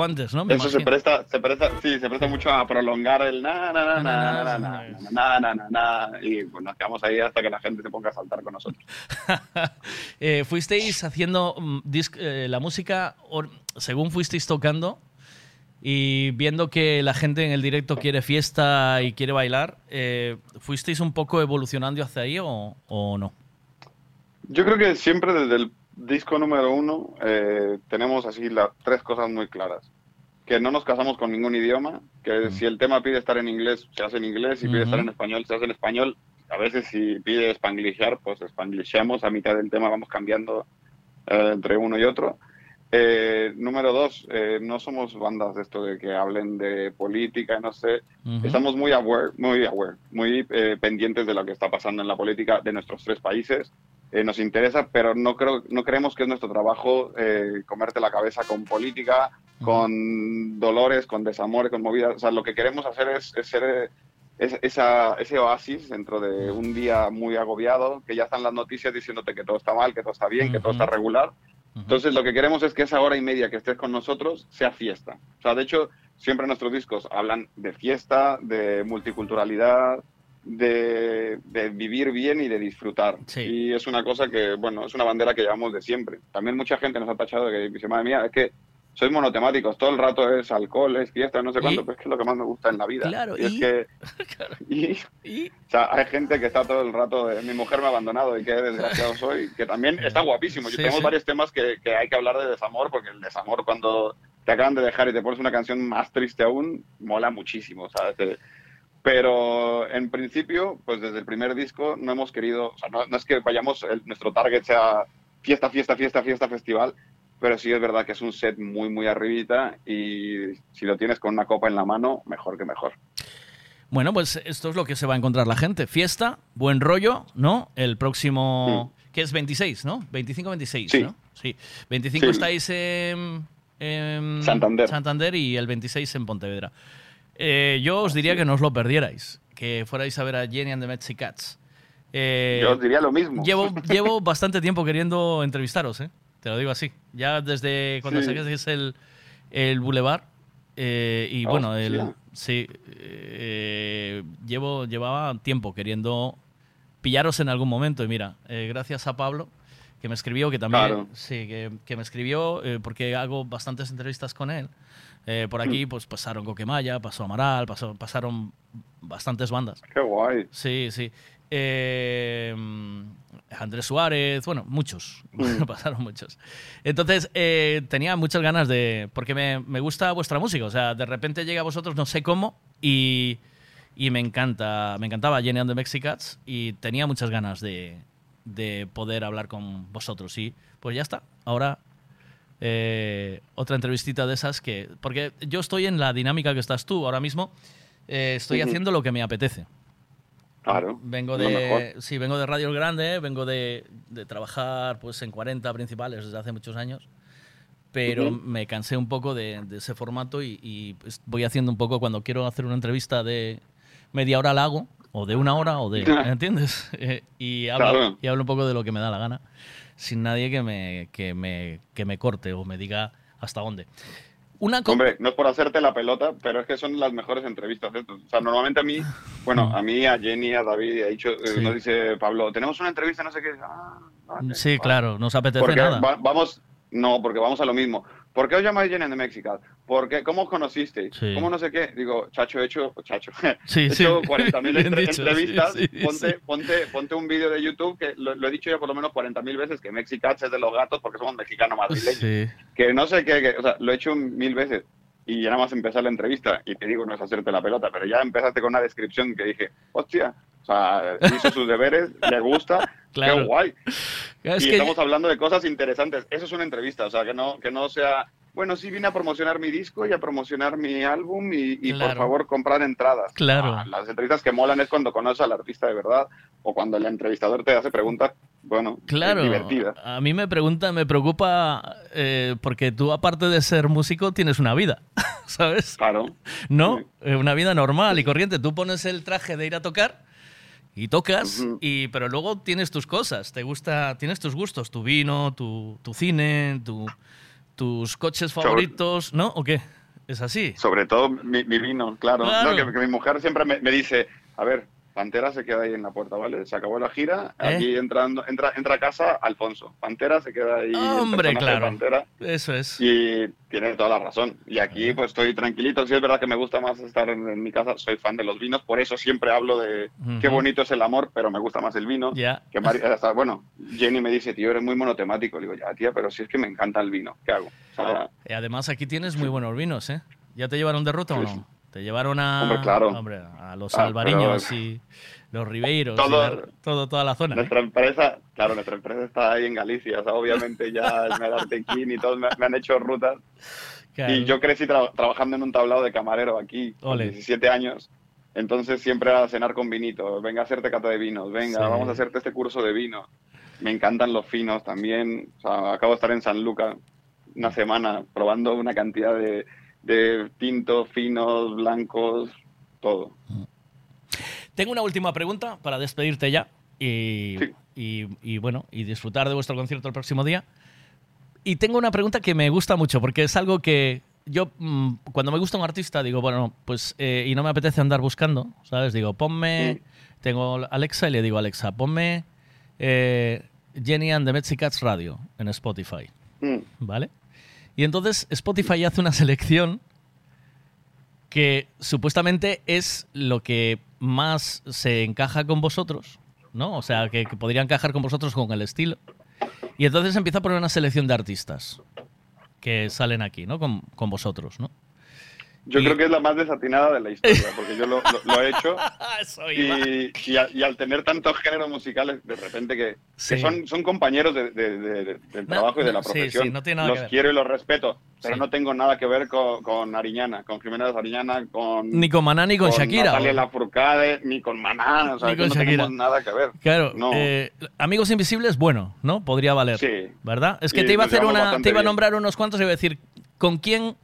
[SPEAKER 10] Poco antes, ¿no? Me
[SPEAKER 73] Eso se presta, se presta, sí, se presta mucho a prolongar el na na na na na na na na na na na y pues nos quedamos ahí hasta que la gente se ponga a saltar con nosotros.
[SPEAKER 10] Eh, fuisteis haciendo mm, eh, la música según fuisteis tocando y viendo que la gente en el directo quiere fiesta y quiere bailar, eh, ¿fuisteis un poco evolucionando hacia ahí o, o no?
[SPEAKER 73] Yo creo que siempre desde el disco número uno eh, tenemos así las tres cosas muy claras. Que no nos casamos con ningún idioma, que si el tema pide estar en inglés, se hace en inglés, si pide estar en español, se hace en español. A veces si pide spanglishar, pues spanglishamos, a mitad del tema vamos cambiando eh, entre uno y otro. Eh, número dos, eh, no somos bandas de esto de que hablen de política, no sé.
[SPEAKER 10] Ujú.
[SPEAKER 73] Estamos muy aware, muy aware, muy eh, pendientes de lo que está pasando en la política de nuestros tres países. Eh, nos interesa, pero no creo, no creemos que es nuestro trabajo eh, comerte la cabeza con política, con dolores, con desamores, con movidas. O sea, lo que queremos hacer es, es ser es- esa, ese oasis dentro de un día muy agobiado, que ya están las noticias diciéndote que todo está mal, que todo está bien, que todo está regular. Entonces, lo que queremos es que esa hora y media que estés con nosotros sea fiesta. O sea, de hecho, siempre nuestros discos hablan de fiesta, de multiculturalidad, de, de vivir bien y de disfrutar. Y es una cosa que, bueno, es una bandera que llevamos de siempre. También mucha gente nos ha tachado de que dice, madre mía, es que sois monotemáticos, todo el rato es alcohol, es fiesta, no sé cuánto, pero es que es lo que más me gusta en la vida.
[SPEAKER 10] Claro,
[SPEAKER 73] y, es
[SPEAKER 10] y-
[SPEAKER 73] que... y- O sea, hay gente que está todo el rato de mi mujer me ha abandonado y qué desgraciado soy, que también está guapísimo.
[SPEAKER 10] Sí,
[SPEAKER 73] Tenemos
[SPEAKER 10] sí.
[SPEAKER 73] varios temas que, que hay que hablar de desamor, porque el desamor cuando te acaban de dejar y te pones una canción más triste aún, mola muchísimo, ¿sabes? Te- Pero en principio, pues desde el primer disco no hemos querido, o sea, no, no es que vayamos, el- nuestro target sea fiesta, fiesta, fiesta, fiesta, festival, pero sí es verdad que es un set muy, muy arribita y si lo tienes con una copa en la mano, mejor que mejor.
[SPEAKER 10] Bueno, pues esto es lo que se va a encontrar la gente. Fiesta, buen rollo, ¿no? El próximo, que es 26, ¿no? 25-26,
[SPEAKER 73] Sí.
[SPEAKER 10] ¿no? Sí. 25
[SPEAKER 73] Sí.
[SPEAKER 10] estáis en, en
[SPEAKER 73] Santander.
[SPEAKER 10] Santander y el 26 en Pontevedra. Eh, yo os diría que no os lo perdierais, que fuerais a ver a Jenny and the Metsy Cats. Eh,
[SPEAKER 73] Yo os diría lo mismo.
[SPEAKER 10] Llevo, llevo bastante tiempo queriendo entrevistaros, ¿eh? Te lo digo así. Ya desde cuando
[SPEAKER 73] Sí.
[SPEAKER 10] saquéis el, el Boulevard. eh, y bueno, el, sí. eh, llevo, llevaba tiempo queriendo pillaros en algún momento. Y mira, eh, gracias a Pablo, que me escribió, que también.
[SPEAKER 73] Claro.
[SPEAKER 10] Sí, que, que me escribió, eh, porque hago bastantes entrevistas con él. Por aquí pues pasaron Coquemaya, pasó Amaral, pasó, pasaron bastantes bandas.
[SPEAKER 73] Qué guay.
[SPEAKER 10] Sí, sí. Eh, Andrés Suárez, bueno, muchos, pasaron muchos. Entonces, eh, tenía muchas ganas de, porque me, me gusta vuestra música, o sea, de repente llega a vosotros, no sé cómo, y, y me encanta, me encantaba Jenny and the Mexicats, y tenía muchas ganas de, de poder hablar con vosotros, y pues ya está, ahora eh, otra entrevistita de esas que, porque yo estoy en la dinámica que estás tú ahora mismo, eh, estoy haciendo lo que me apetece.
[SPEAKER 73] Claro.
[SPEAKER 10] Vengo de, sí, vengo de Radio El Grande, vengo de, de trabajar pues en 40 principales desde hace muchos años, pero
[SPEAKER 73] Ujú.
[SPEAKER 10] me cansé un poco de, de ese formato y, y, pues, voy haciendo un poco cuando quiero hacer una entrevista de media hora la hago, o de una hora, o de, ¿entiendes? Eh, y, hablo,
[SPEAKER 73] Claro.
[SPEAKER 10] y hablo un poco de lo que me da la gana, sin nadie que me, que me, que me corte o me diga hasta dónde. Una
[SPEAKER 73] Hombre, no es por hacerte la pelota, pero es que son las mejores entrevistas. ¿eh? O sea, normalmente a mí, bueno, a mí, a Jenny, a David, ha dicho, eh,
[SPEAKER 10] Sí.
[SPEAKER 73] nos dice Pablo, tenemos una entrevista, no sé qué. Ah, vale,
[SPEAKER 10] sí,
[SPEAKER 73] vale.
[SPEAKER 10] claro, no os apetece
[SPEAKER 73] Porque
[SPEAKER 10] nada.
[SPEAKER 73] va- vamos, no, porque vamos a lo mismo. ¿Por qué os llamáis Jenny and the Mexican? ¿Por qué? ¿Cómo os conocisteis?
[SPEAKER 10] Sí.
[SPEAKER 73] ¿Cómo no sé qué? Digo, chacho, he hecho, chacho,
[SPEAKER 10] Sí,
[SPEAKER 73] he
[SPEAKER 10] sí.
[SPEAKER 73] hecho 40.000 entre-
[SPEAKER 10] dicho,
[SPEAKER 73] entrevistas.
[SPEAKER 10] sí, sí,
[SPEAKER 73] ponte,
[SPEAKER 10] sí.
[SPEAKER 73] Ponte, ponte un vídeo de YouTube que lo, lo he dicho ya por lo menos 40.000 veces, que Mexicats es de los gatos porque somos mexicanos madrileños.
[SPEAKER 10] Sí.
[SPEAKER 73] Que no sé qué, que- o sea, lo he hecho mil veces. Y ya nada más empezar la entrevista, y te digo, no es hacerte la pelota, pero ya empezaste con una descripción que dije, hostia, o sea, hizo sus deberes, le gusta,
[SPEAKER 10] Claro.
[SPEAKER 73] qué guay.
[SPEAKER 10] Es
[SPEAKER 73] y
[SPEAKER 10] que-
[SPEAKER 73] estamos hablando de cosas interesantes. Eso es una entrevista, o sea, que no, que no sea, bueno, sí vine a promocionar mi disco y a promocionar mi álbum y, y por favor comprar entradas.
[SPEAKER 10] Claro.
[SPEAKER 73] Ah, las entrevistas que molan es cuando conoces al artista de verdad o cuando el entrevistador te hace preguntas, bueno,
[SPEAKER 10] Claro,
[SPEAKER 73] divertidas.
[SPEAKER 10] a mí me pregunta, me preocupa eh, porque tú aparte de ser músico tienes una vida, ¿sabes?
[SPEAKER 73] Claro.
[SPEAKER 10] No, Eh, una vida normal y corriente. Tú pones el traje de ir a tocar y tocas, y pero luego tienes tus cosas, te gusta, tienes tus gustos, tu vino, tu, tu cine, tu- tus coches
[SPEAKER 73] Sobre-
[SPEAKER 10] favoritos, ¿no? ¿O qué? Es así.
[SPEAKER 73] Sobre todo mi, mi vino, claro.
[SPEAKER 10] Claro.
[SPEAKER 73] No, que, que mi mujer siempre me, me dice, a ver, Pantera se queda ahí en la puerta, ¿vale? Se acabó la gira,
[SPEAKER 10] ¿Eh?
[SPEAKER 73] aquí entrando, entra, entra a casa Alfonso. Pantera se queda ahí.
[SPEAKER 10] Hombre, claro.
[SPEAKER 73] Pantera.
[SPEAKER 10] Eso es.
[SPEAKER 73] Y tiene toda la razón. Y aquí pues estoy tranquilito. Sí es verdad que me gusta más estar en, en mi casa. Soy fan de los vinos. Por eso siempre hablo de qué bonito es el amor, pero me gusta más el vino.
[SPEAKER 10] Ya.
[SPEAKER 73] Hasta, bueno, Jenny me dice, tío, eres muy monotemático. Le digo, ya, tía, pero si es que me encanta el vino. ¿Qué hago? O sea,
[SPEAKER 10] Y además aquí tienes muy buenos vinos, ¿eh? ¿Ya te llevaron de ruta o
[SPEAKER 73] Sí,
[SPEAKER 10] no? Te llevaron a,
[SPEAKER 73] Hombre, claro.
[SPEAKER 10] hombre, a los
[SPEAKER 73] Ah,
[SPEAKER 10] albariños
[SPEAKER 73] pero-
[SPEAKER 10] y los ribeiros, y
[SPEAKER 73] Todo-
[SPEAKER 10] la- todo, toda la zona. ¿eh?
[SPEAKER 73] Nuestra empresa, claro, nuestra empresa está ahí en Galicia. O sea, obviamente ya el Medartequín y todos me, me han hecho rutas.
[SPEAKER 10] Claro.
[SPEAKER 73] Y yo crecí tra- trabajando en un tablado de camarero aquí, con
[SPEAKER 10] Ole.
[SPEAKER 73] 17 años. Entonces siempre era cenar con vinito. Venga a hacerte cata de vinos. Venga,
[SPEAKER 10] Sí.
[SPEAKER 73] vamos a hacerte este curso de vino. Me encantan los finos también. O sea, acabo de estar en San Luca una semana probando una cantidad de, de tintos, finos, blancos, todo.
[SPEAKER 10] Tengo una última pregunta para despedirte ya y, y- y, bueno, y disfrutar de vuestro concierto el próximo día. Y tengo una pregunta que me gusta mucho porque es algo que yo mm, cuando me gusta un artista digo, bueno, pues eh, y no me apetece andar buscando, ¿sabes? Digo, ponme, tengo Alexa y le digo, Alexa, ponme eh, Jenny and the Mexicats Radio en Spotify,
[SPEAKER 73] Mm.
[SPEAKER 10] ¿vale? Y entonces Spotify hace una selección que supuestamente es lo que más se encaja con vosotros, ¿no? O sea, que, podría encajar con vosotros con el estilo. Y entonces empieza a poner una selección de artistas que salen aquí, ¿no? Con, con vosotros, ¿no?
[SPEAKER 73] Yo creo que es la más desatinada de la historia, porque yo lo, lo- lo he hecho y, y, al, y al tener tantos géneros musicales, de repente que, que
[SPEAKER 10] Sí.
[SPEAKER 73] son, son compañeros de- de- de- de- del
[SPEAKER 10] No,
[SPEAKER 73] trabajo y de
[SPEAKER 10] no,
[SPEAKER 73] la
[SPEAKER 10] sí,
[SPEAKER 73] profesión.
[SPEAKER 10] sí, no tiene nada
[SPEAKER 73] los
[SPEAKER 10] que
[SPEAKER 73] quiero y los respeto, pero
[SPEAKER 10] Sí.
[SPEAKER 73] no tengo nada que ver con, con Ariñana, con Jimena Ariñana, con...
[SPEAKER 10] Ni con Maná ni con Shakira,
[SPEAKER 73] Natalia Lafourcade, ni con Maná, o sea,
[SPEAKER 10] Ni
[SPEAKER 73] que
[SPEAKER 10] con
[SPEAKER 73] no
[SPEAKER 10] Shakira.
[SPEAKER 73] tenemos nada que ver.
[SPEAKER 10] Claro,
[SPEAKER 73] No.
[SPEAKER 10] eh, Amigos Invisibles, bueno, ¿no? Podría valer.
[SPEAKER 73] Sí.
[SPEAKER 10] ¿Verdad? Es que
[SPEAKER 73] Y
[SPEAKER 10] te iba a hacer una, te iba a
[SPEAKER 73] bien.
[SPEAKER 10] nombrar unos cuantos y iba a decir, ¿Con quién?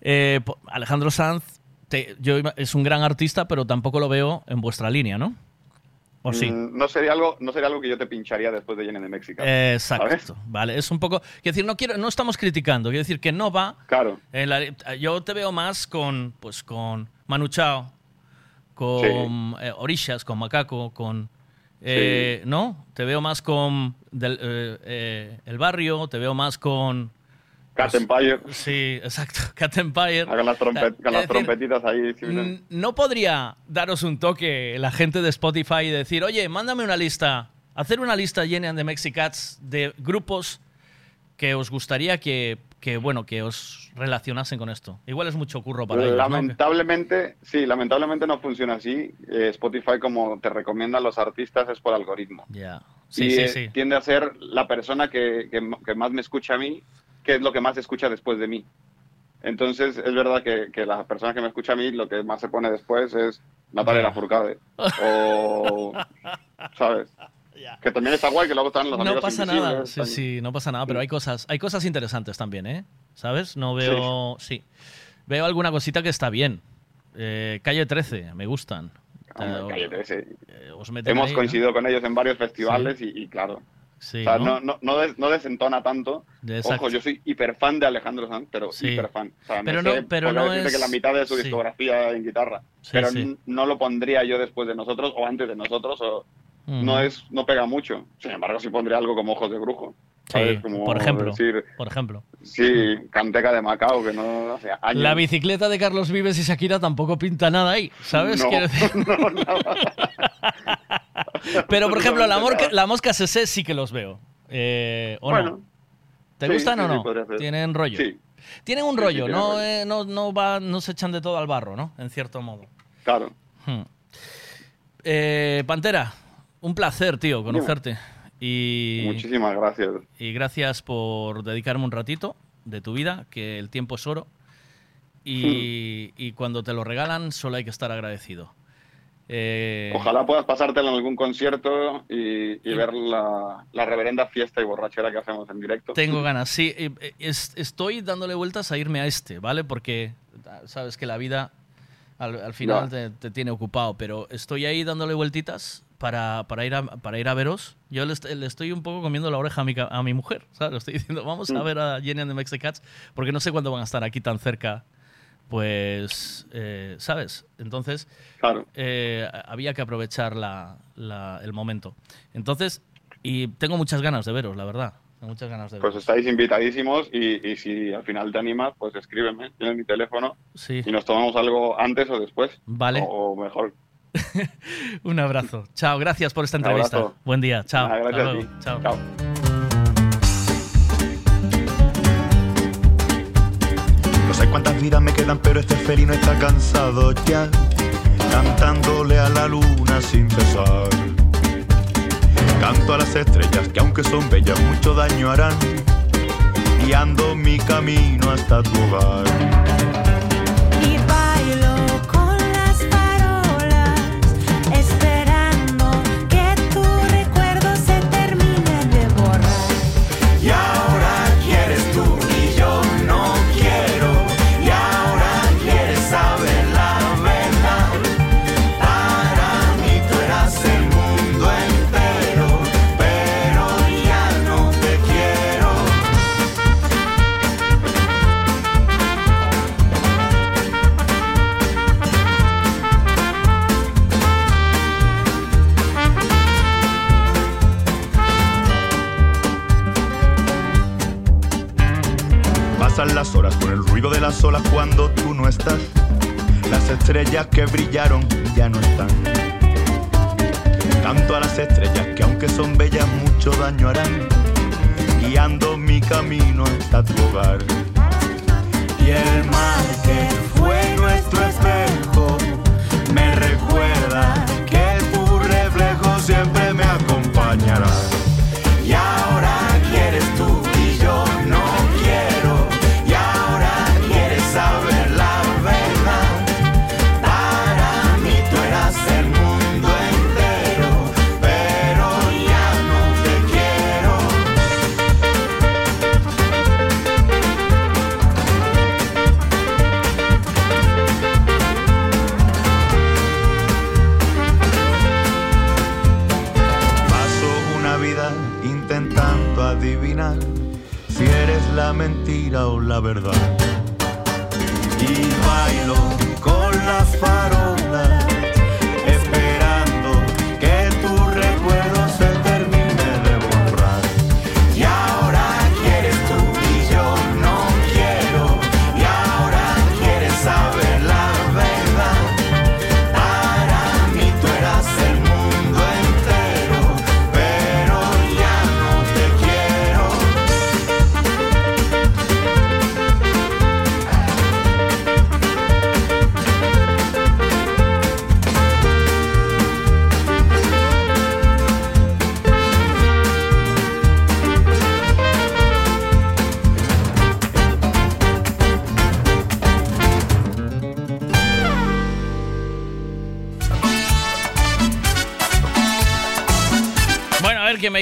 [SPEAKER 10] Eh, Alejandro Sanz te- yo, es un gran artista, pero tampoco lo veo en vuestra línea, ¿no? ¿O sí?
[SPEAKER 73] Mm, No sería algo, no sería algo que yo te pincharía después de Jenny de México.
[SPEAKER 10] Eh, Exacto, vale, es un poco, quiero decir, no quiero, no estamos criticando, quiero decir que no va.
[SPEAKER 73] Claro.
[SPEAKER 10] en la- yo te veo más con, pues, con Manu Chao, con eh, Orishas, con Macaco, con, eh, no, te veo más con del, el barrio, te veo más con
[SPEAKER 73] Cat Empire.
[SPEAKER 10] Sí, exacto, Cat Empire.
[SPEAKER 73] Con las, trompet-
[SPEAKER 10] O sea,
[SPEAKER 73] con las
[SPEAKER 10] es decir,
[SPEAKER 73] trompetitas ahí.
[SPEAKER 10] ¿No podría daros un toque la gente de Spotify y decir, oye, mándame una lista, hacer una lista llena de Mexicats de grupos que os gustaría que, que, bueno, que os relacionasen con esto? Igual es mucho curro para ellos, ¿no?
[SPEAKER 73] lamentablemente, sí, lamentablemente no funciona así. Eh, Spotify, como te recomienda a los artistas, es por algoritmo.
[SPEAKER 10] Ya.
[SPEAKER 73] y
[SPEAKER 10] Sí, sí,
[SPEAKER 73] eh,
[SPEAKER 10] sí.
[SPEAKER 73] tiende a ser la persona que, que m- que más me escucha a mí, que es lo que más escucha después de mí. Entonces, es verdad que, que la persona que me escucha a mí, lo que más se pone después es Natalia. Lafourcade. O, ¿sabes? Que también está guay, que luego están los
[SPEAKER 10] No pasa nada, sí, sí, no pasa nada, pero hay cosas, hay cosas interesantes también, ¿eh? ¿Sabes? No veo, sí. Veo alguna cosita que está bien. Eh, Calle 13, me gustan.
[SPEAKER 73] Hombre,
[SPEAKER 10] Eh,
[SPEAKER 73] Calle 13.
[SPEAKER 10] os meten
[SPEAKER 73] Hemos
[SPEAKER 10] ahí, ¿no?
[SPEAKER 73] coincidido con ellos en varios festivales y, y claro.
[SPEAKER 10] Sí,
[SPEAKER 73] o sea,
[SPEAKER 10] ¿no?
[SPEAKER 73] no, no, no, des- no desentona tanto.
[SPEAKER 10] Exacto.
[SPEAKER 73] Ojo, yo soy hiper fan de Alejandro Sanz, pero
[SPEAKER 10] Sí.
[SPEAKER 73] hiper fan. O sea,
[SPEAKER 10] Pero
[SPEAKER 73] sé-
[SPEAKER 10] no- pero
[SPEAKER 73] podría
[SPEAKER 10] no es-
[SPEAKER 73] que la mitad de su
[SPEAKER 10] sí.
[SPEAKER 73] discografía en guitarra. Pero no lo pondría yo después de nosotros o antes de nosotros. O,
[SPEAKER 10] Ujú.
[SPEAKER 73] no es no pega mucho. Sin embargo, sí pondría algo como Ojos de Brujo.
[SPEAKER 10] Sí,
[SPEAKER 73] Como
[SPEAKER 10] por ejemplo.
[SPEAKER 73] decir,
[SPEAKER 10] Por ejemplo.
[SPEAKER 73] sí, Canteca de Macao, que no hace años.
[SPEAKER 10] La bicicleta de Carlos Vives y Shakira tampoco pinta nada ahí, ¿sabes?
[SPEAKER 73] No,
[SPEAKER 10] Quiero decir- Pero, por ejemplo, la, morca- la mosca CC sí que los veo. Eh, ¿O
[SPEAKER 73] Bueno.
[SPEAKER 10] no? ¿Te
[SPEAKER 73] Sí,
[SPEAKER 10] gustan
[SPEAKER 73] sí,
[SPEAKER 10] o no? Tienen rollo.
[SPEAKER 73] Sí.
[SPEAKER 10] Tienen un rollo, no,
[SPEAKER 73] rollo.
[SPEAKER 10] eh, no, no, va, no se echan de todo al barro, ¿no? En cierto modo.
[SPEAKER 73] Claro.
[SPEAKER 10] Hmm. Eh, Pantera, un placer, tío, conocerte. Y,
[SPEAKER 73] Muchísimas gracias.
[SPEAKER 10] y gracias por dedicarme un ratito de tu vida, que el tiempo es oro. Y, y cuando te lo regalan, solo hay que estar agradecido. Eh,
[SPEAKER 73] Ojalá puedas pasártelo en algún concierto y, y ver la, la reverenda fiesta y borrachera que hacemos en directo.
[SPEAKER 10] Tengo ganas, sí. eh, eh, es- estoy dándole vueltas a irme a este, ¿vale? Porque ah, sabes que la vida al, al final te, te tiene ocupado, pero estoy ahí dándole vueltitas para, para, ir, a, para ir a veros. Yo le, le estoy un poco comiendo la oreja a mi, a mi mujer, ¿sabes? Le estoy diciendo, vamos a
[SPEAKER 73] Mm.
[SPEAKER 10] ver a Jenny and the Mexicats, porque no sé cuándo van a estar aquí tan cerca. Pues, eh, ¿sabes? Entonces, eh, había que aprovechar la- la- el momento. Entonces, y tengo muchas ganas de veros, la verdad. Tengo muchas ganas de veros.
[SPEAKER 73] Pues estáis invitadísimos y, y si al final te animas, pues escríbeme, tienes mi teléfono
[SPEAKER 10] Sí.
[SPEAKER 73] y nos tomamos algo antes o después.
[SPEAKER 10] Vale.
[SPEAKER 73] O, o mejor.
[SPEAKER 10] Un abrazo. Chao, gracias por esta entrevista. Buen día. Chao.
[SPEAKER 73] Nada, gracias a ti.
[SPEAKER 10] Chao.
[SPEAKER 73] Chao.
[SPEAKER 77] Cuántas vidas me quedan, pero este felino está cansado ya, cantándole a la luna sin cesar. Canto a las estrellas que aunque son bellas mucho daño harán, guiando mi camino hasta tu hogar. Ruido de las olas cuando tú no estás. Las estrellas que brillaron ya no están. Canto a las estrellas que aunque son bellas mucho daño harán, guiando mi camino hasta tu hogar.
[SPEAKER 72] Y el mar que fue nuestro espejo me recuerda que tu reflejo siempre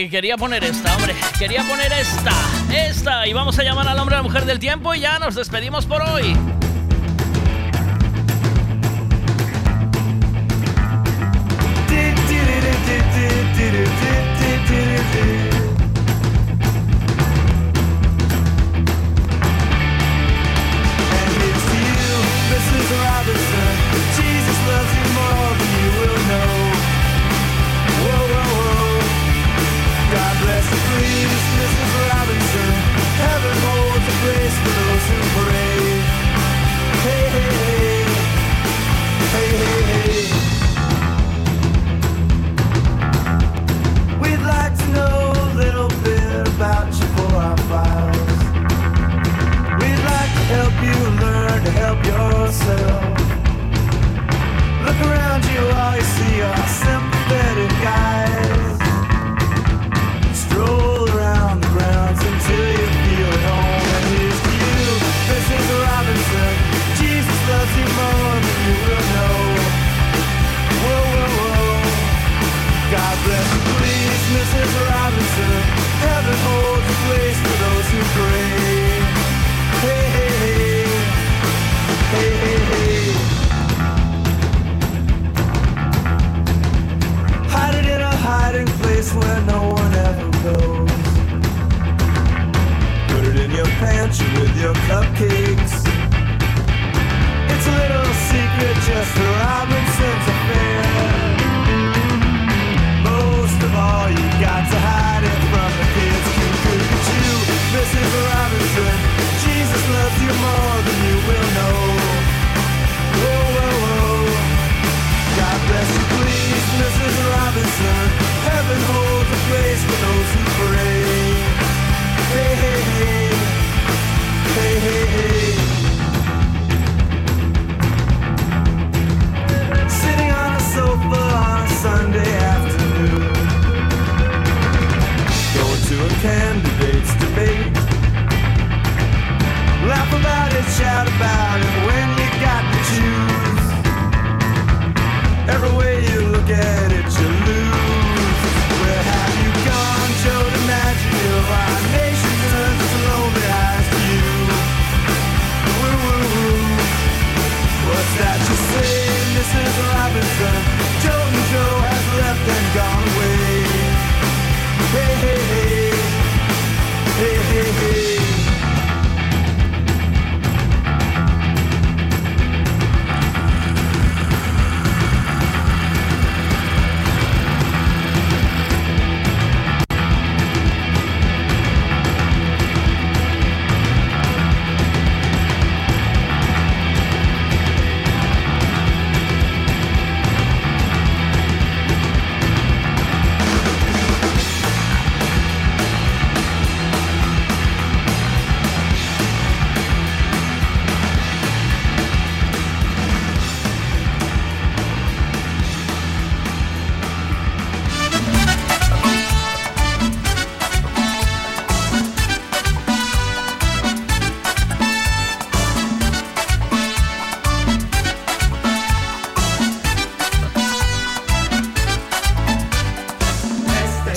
[SPEAKER 72] y
[SPEAKER 44] quería poner esta, hombre. Quería poner esta, esta. Y vamos a llamar al hombre o la mujer del tiempo y ya nos despedimos por hoy.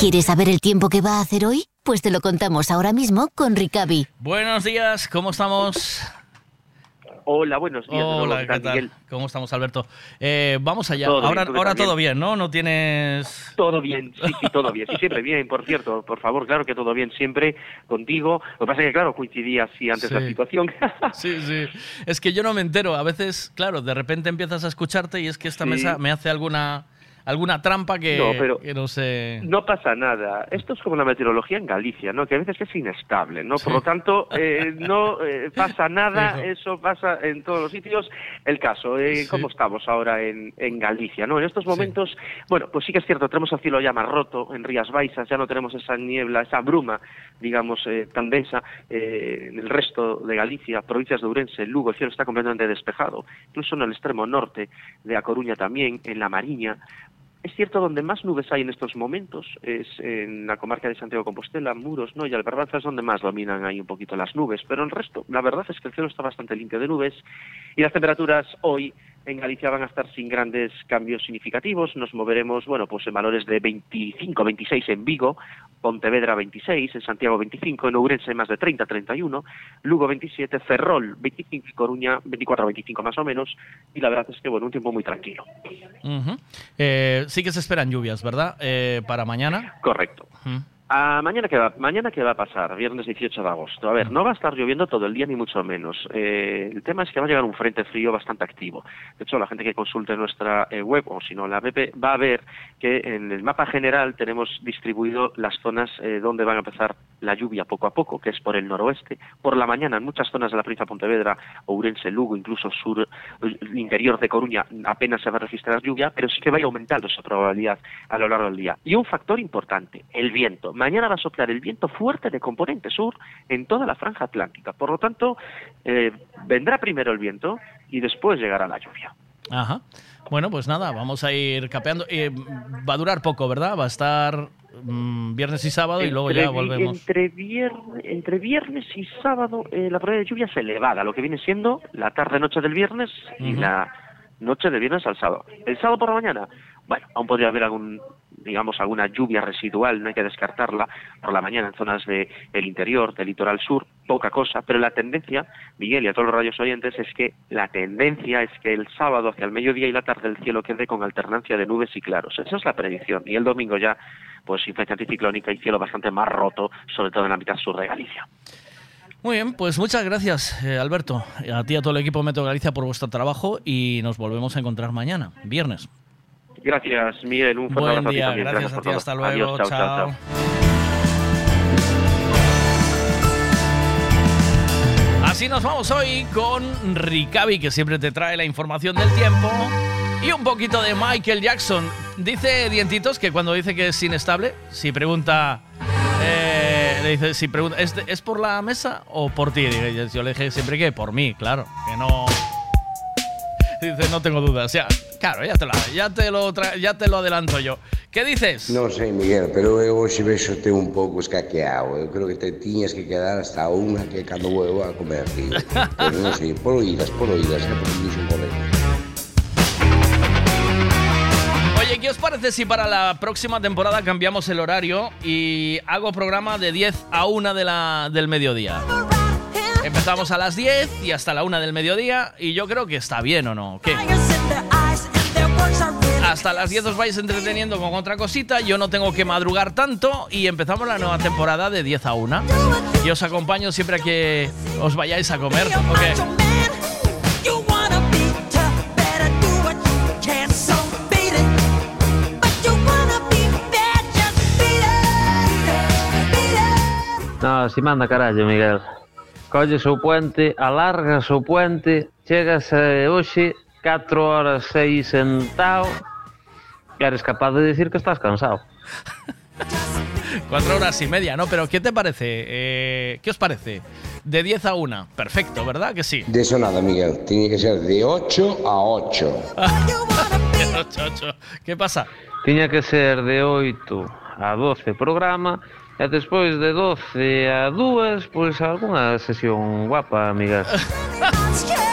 [SPEAKER 69] ¿Quieres saber el tiempo que va a hacer hoy? Pues te lo contamos ahora mismo con Ricavi.
[SPEAKER 44] Buenos días, ¿cómo estamos?
[SPEAKER 38] Hola, buenos días.
[SPEAKER 10] Hola,
[SPEAKER 38] ¿qué tal?
[SPEAKER 10] ¿Cómo estamos, Alberto? Eh, vamos allá. Ahora ahora todo bien. ¿no? No tienes...
[SPEAKER 38] Todo bien, sí, sí, todo bien. Sí, siempre bien, por cierto. Por favor, claro que todo bien, siempre contigo. Lo que pasa es que, claro, coincidía así antes
[SPEAKER 10] sí.
[SPEAKER 38] la situación.
[SPEAKER 10] sí, sí. Es que yo no me entero. A veces, claro, de repente empiezas a escucharte y es que esta mesa me hace alguna alguna trampa que
[SPEAKER 38] No, pero-
[SPEAKER 10] que no sé.
[SPEAKER 38] No pasa nada. Esto es como la meteorología en Galicia, ¿no? Que a veces es inestable, ¿no? Por lo tanto, eh, no eh, pasa nada, eso pasa en todos los sitios. El caso, eh,
[SPEAKER 10] Sí.
[SPEAKER 38] ¿cómo estamos ahora en, en Galicia, no? En estos momentos, bueno, pues sí que es cierto, tenemos el cielo ya más roto en Rías Baixas, ya no tenemos esa niebla, esa bruma, digamos, eh, tan densa eh, en el resto de Galicia, provincias de Ourense, Lugo, el cielo está completamente despejado, incluso en el extremo norte de A Coruña también, en La Mariña, es cierto, donde más nubes hay en estos momentos es en la comarca de Santiago Compostela, Muros, ¿no? Y Albarbanza es donde más dominan ahí un poquito las nubes. Pero el resto, la verdad es que el cielo está bastante limpio de nubes y las temperaturas hoy en Galicia van a estar sin grandes cambios significativos. Nos moveremos, bueno, pues en valores de 25, 26 en Vigo, Pontevedra 26, en Santiago 25, en Ourense más de 30, 31, Lugo 27, Ferrol 25 y Coruña 24, 25 más o menos. Y la verdad es que, bueno, un tiempo muy tranquilo.
[SPEAKER 10] Ujú. Eh, sí que se esperan lluvias, ¿verdad? Eh, para mañana.
[SPEAKER 38] Correcto.
[SPEAKER 10] Ujú.
[SPEAKER 38] Ah, mañana qué va, mañana qué va a pasar, viernes 18 de agosto. A ver, no va a estar lloviendo todo el día ni mucho menos. Eh, el tema es que va a llegar un frente frío bastante activo. De hecho, la gente que consulte nuestra eh, web o si no la app va a ver que en el mapa general tenemos distribuido las zonas eh, donde van a empezar la lluvia poco a poco, que es por el noroeste. Por la mañana en muchas zonas de la provincia de Pontevedra, Ourense, Lugo, incluso sur, interior de Coruña, apenas se va a registrar lluvia, pero sí que va a ir aumentando esa probabilidad a lo largo del día. Y un factor importante, el viento. Mañana va a soplar el viento fuerte de componente sur en toda la franja atlántica. Por lo tanto, eh, vendrá primero el viento y después llegará la lluvia.
[SPEAKER 10] Ajá. Bueno, pues nada, vamos a ir capeando. Eh, va a durar poco, ¿verdad? Va a estar mm, viernes y sábado y luego ya volvemos.
[SPEAKER 38] Entre viernes, entre viernes y sábado eh, la probabilidad de lluvia es elevada, lo que viene siendo la tarde-noche del viernes y la noche de viernes al sábado. El sábado por la mañana, bueno, aún podría haber algún, digamos, alguna lluvia residual, no hay que descartarla por la mañana en zonas del interior, del litoral sur, poca cosa, pero la tendencia, Miguel y a todos los radios oyentes, es que la tendencia es que el sábado hacia el mediodía y la tarde el cielo quede con alternancia de nubes y claros. Esa es la predicción. Y el domingo ya, pues influencia anticiclónica y cielo bastante más roto, sobre todo en la mitad sur de Galicia.
[SPEAKER 10] Muy bien, pues muchas gracias, eh, Alberto. A ti y a todo el equipo de Meteo Galicia por vuestro trabajo y nos volvemos a encontrar mañana, viernes.
[SPEAKER 38] Gracias, Miguel. Un fuerte
[SPEAKER 10] Buen
[SPEAKER 38] abrazo a ti
[SPEAKER 10] día,
[SPEAKER 38] también.
[SPEAKER 10] gracias a ti, hasta luego,
[SPEAKER 38] Adiós, chao, chao,
[SPEAKER 10] chao.
[SPEAKER 38] chao.
[SPEAKER 10] Así nos vamos hoy con Ricavi, que siempre te trae la información del tiempo. Y un poquito de Michael Jackson. Dice Dientitos que cuando dice que es inestable, si pregunta. eh, le dice, si pregunta, ¿es, ¿es por la mesa o por ti? Yo le dije siempre que por mí, claro. Que no. Dice, no tengo dudas. Ya, claro, ya te, la- ya te, lo, ya te lo adelanto yo. ¿Qué dices?
[SPEAKER 11] Non sei, Miguel, pero eu hoxe vexo te un pouco escaqueado. Eu creo que te tiñas que quedar hasta unha que cando vou a comer, tío. Pero non sei, por oídas, por oídas, é por un.
[SPEAKER 10] Oye, ¿qué os parece si para la próxima temporada cambiamos el horario y hago programa de 10 a 1 de la, del mediodía? Empezamos a las 10 y hasta la 1 del mediodía y yo creo que está bien o no. ¿Qué? Hasta las 10 os vais entreteniendo con otra cosita, yo no tengo que madrugar tanto y empezamos la nueva temporada de 10 a 1. Y os acompaño siempre que os vayáis a comer. ¿ok?
[SPEAKER 39] No, si manda carallo, Miguel. Colles o puente, alargas o puente, chegas eh, hoxe 4 horas 6 sentado e eres capaz de decir que estás cansado.
[SPEAKER 10] Cuatro horas y media, ¿no? Pero ¿qué te parece? Eh, ¿Qué os parece? De 10 a 1. Perfecto, ¿verdad que sí?
[SPEAKER 11] De eso nada, Miguel. Tiene que ser de 8 a 8.
[SPEAKER 10] Ocho, ocho. ¿Qué pasa?
[SPEAKER 39] Tiña que ser de 8 a 12 programa e despois de 12 a 2, pois algunha sesión guapa, Miguel.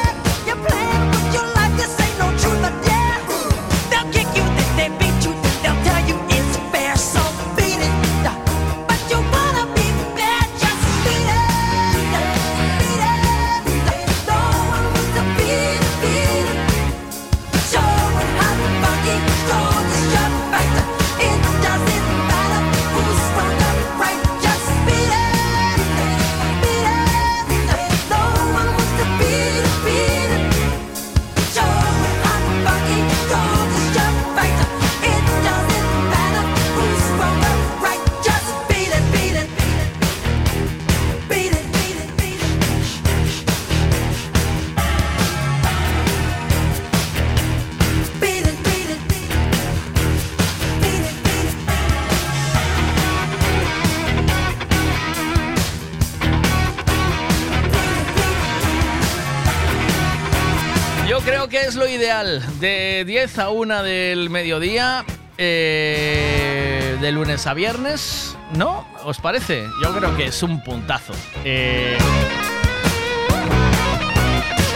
[SPEAKER 10] De 10 a 1 del mediodía, eh, de lunes a viernes, ¿no? ¿Os parece? Yo creo que es un puntazo. Eh,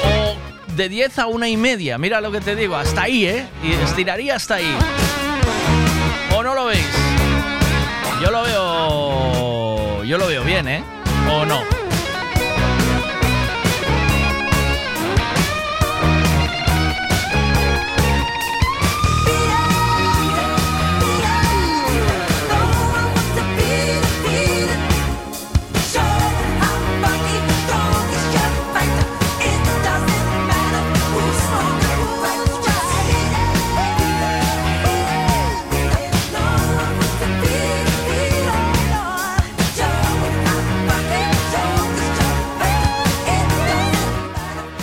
[SPEAKER 10] o de 10 a 1 y media, mira lo que te digo, hasta ahí, ¿eh? Y estiraría hasta ahí. ¿O no lo veis? Yo lo veo. Yo lo veo bien, ¿eh? ¿O no?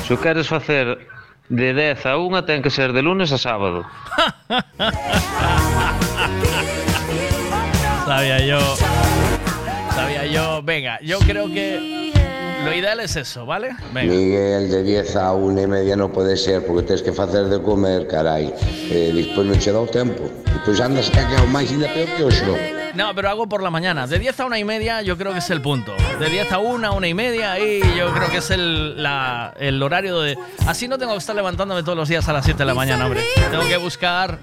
[SPEAKER 39] Se o queres facer de 10 a 1 ten que ser de lunes a sábado.
[SPEAKER 10] Sabía yo. Sabía yo. Venga, yo creo que lo ideal es eso, ¿vale? Venga.
[SPEAKER 11] Miguel, de 10 a 1 e media non pode ser porque tens que facer de comer, carai. E despois non che dá o tempo. E pois andas caqueado máis ainda peor que non?
[SPEAKER 10] No, pero hago por la mañana. De 10 a 1 y media yo creo que es el punto. De 10 a 1, 1 y media y yo creo que es el, la- el horario de... Así no tengo que estar levantándome todos los días a las 7 de la mañana, hombre. Tengo que buscar...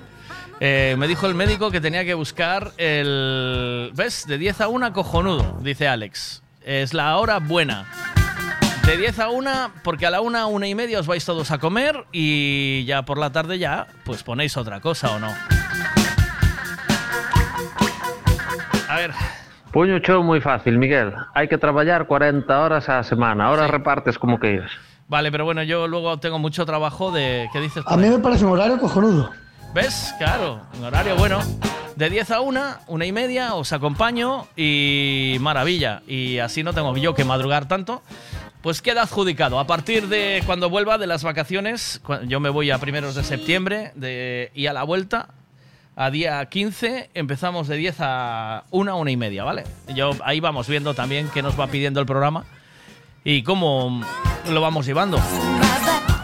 [SPEAKER 10] eh, me dijo el médico que tenía que buscar el... ¿Ves? De 10 a 1 cojonudo, dice Alex. Es la hora buena. De 10 a 1, porque a la 1, 1 y media os vais todos a comer y ya por la tarde ya, pues ponéis otra cosa o no. A ver,
[SPEAKER 39] Puño chou moi fácil, Miguel. Hai que traballar 40 horas a semana. Ahora repartes como queiras.
[SPEAKER 10] Vale, pero bueno, yo luego tengo mucho trabajo de... ¿Qué dices?
[SPEAKER 70] A mí me parece un horario cojonudo.
[SPEAKER 10] ¿Ves? Claro, un horario bueno. De 10 a 1, una y media, os acompaño y maravilla. Y así no tengo yo que madrugar tanto. Pues queda adjudicado. A partir de cuando vuelva de las vacaciones, yo me voy a primeros de septiembre de, y a la vuelta, a día 15, empezamos de 10 a 1, una y media, ¿vale? Yo, ahí vamos viendo también qué nos va pidiendo el programa y cómo lo vamos llevando.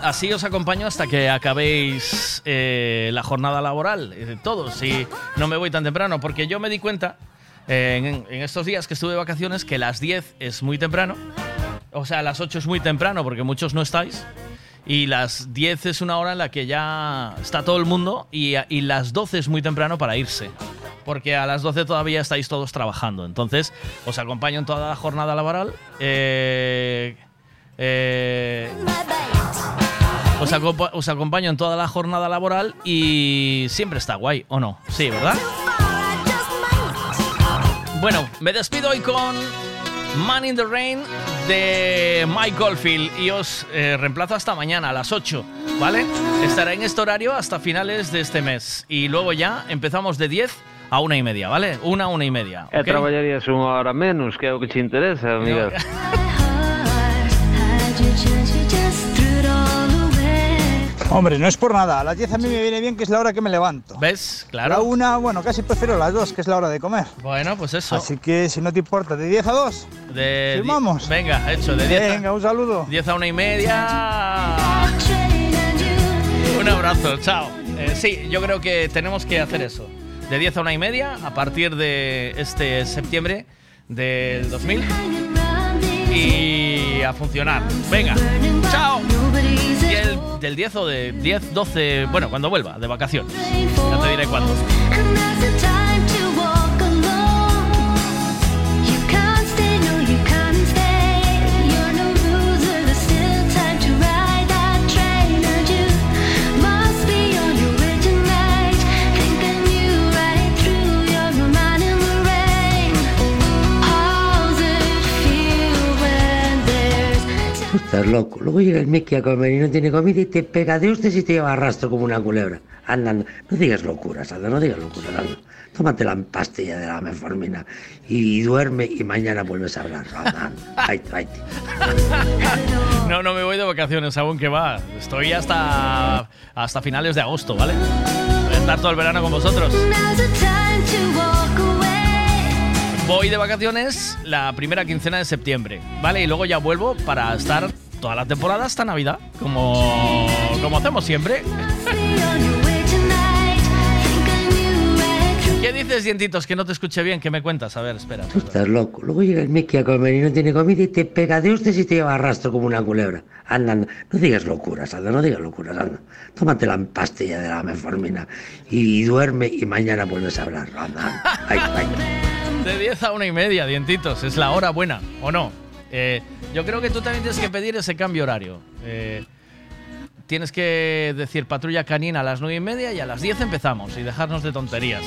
[SPEAKER 10] Así os acompaño hasta que acabéis eh, la jornada laboral, eh, todos, y no me voy tan temprano, porque yo me di cuenta eh, en, en estos días que estuve de vacaciones que las 10 es muy temprano, o sea, las 8 es muy temprano porque muchos no estáis, y las 10 es una hora en la que ya está todo el mundo, y, las 12 es muy temprano para irse. Porque a las 12 todavía estáis todos trabajando. Entonces, os acompaño en toda la jornada laboral. Eh, eh, os acompaño en toda la jornada laboral y siempre está guay, ¿o no? Sí, ¿verdad? Bueno, me despido hoy con Man in the Rain de Mike Goldfield y os eh, reemplazo hasta mañana a las 8, ¿vale? Estará en este horario hasta finales de este mes y luego ya empezamos de 10 a una y media, ¿vale? Una, una y media.
[SPEAKER 39] E
[SPEAKER 10] ¿ok?
[SPEAKER 39] traballarías unha hora menos, que é o que te interesa, Miguel.
[SPEAKER 78] Hombre, no es por nada. A las 10 a mí me viene bien, que es la hora que me levanto.
[SPEAKER 10] ¿Ves? Claro.
[SPEAKER 78] la una, bueno, casi prefiero las dos, que es la hora de comer.
[SPEAKER 10] Bueno, pues eso.
[SPEAKER 78] Así que si no te importa, de 10 a 2.
[SPEAKER 10] De
[SPEAKER 78] ¿Firmamos?
[SPEAKER 10] Venga, hecho, de 10 a-
[SPEAKER 78] Venga, un saludo.
[SPEAKER 10] 10 a una y media. Un abrazo, chao. Eh, sí, yo creo que tenemos que hacer eso. De 10 a una y media a partir de este septiembre del 2000. Y a funcionar. Venga, chao. Y el, del 10 o de 10, 12, bueno, cuando vuelva, de vacaciones. Ya te diré cuándo.
[SPEAKER 11] Estás loco. Luego llega el Mickey a comer y no tiene comida y te pega de hostias y te lleva a rastro como una culebra. Anda, anda. no digas locuras, anda, no digas locuras, anda. Tómate la pastilla de la meformina y duerme y mañana vuelves a hablar.
[SPEAKER 10] No, no me voy de vacaciones aún que va. Estoy hasta, hasta finales de agosto, ¿vale? Voy a estar todo el verano con vosotros. Voy de vacaciones la primera quincena de septiembre, ¿vale? Y luego ya vuelvo para estar toda la temporada hasta Navidad, como, como hacemos siempre. ¿Qué dices, dientitos? Que no te escuché bien, ¿qué me cuentas? A ver, espera.
[SPEAKER 50] Tú estás loco. Luego llega el Mickey a comer y no tiene comida y te pega de hostias y te lleva a rastro como una culebra. Anda, anda. No digas locuras, anda, no digas locuras, anda. Tómate la pastilla de la meformina y duerme y mañana vuelves a hablar. Anda, ay.
[SPEAKER 10] De 10 a una y media, dientitos. Es la hora buena, ¿o no? Eh, yo creo que tú también tienes que pedir ese cambio horario. Eh, tienes que decir patrulla canina a las 9 y media y a las 10 empezamos y dejarnos de tonterías.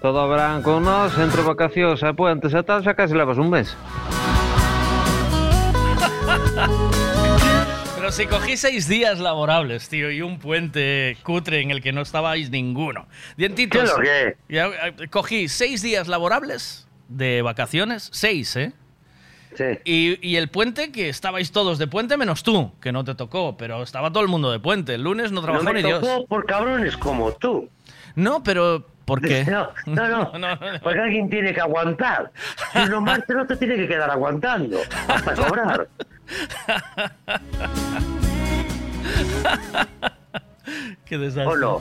[SPEAKER 39] Todo verán con nós, entre vacacións e puentes e tal, xa casi levas un mes.
[SPEAKER 10] Pero si cogí seis días laborables, tío, y un puente cutre en el que no estabais ninguno. Dientitos.
[SPEAKER 50] ¿Qué lo que?
[SPEAKER 10] ya, eh, cogí seis días laborables de vacaciones, seis, ¿eh?
[SPEAKER 50] Sí.
[SPEAKER 10] Y, y el puente que estabais todos de puente menos tú, que no te tocó, pero estaba todo el mundo de puente. El lunes no trabajó
[SPEAKER 50] no me
[SPEAKER 10] ni Dios.
[SPEAKER 50] tocó por cabrones como tú.
[SPEAKER 10] No, pero ¿por qué?
[SPEAKER 50] No, no, no, porque alguien tiene que aguantar. Si no marcha, no te tiene que quedar aguantando hasta cobrar.
[SPEAKER 10] Qué desastre.
[SPEAKER 50] ¿O no?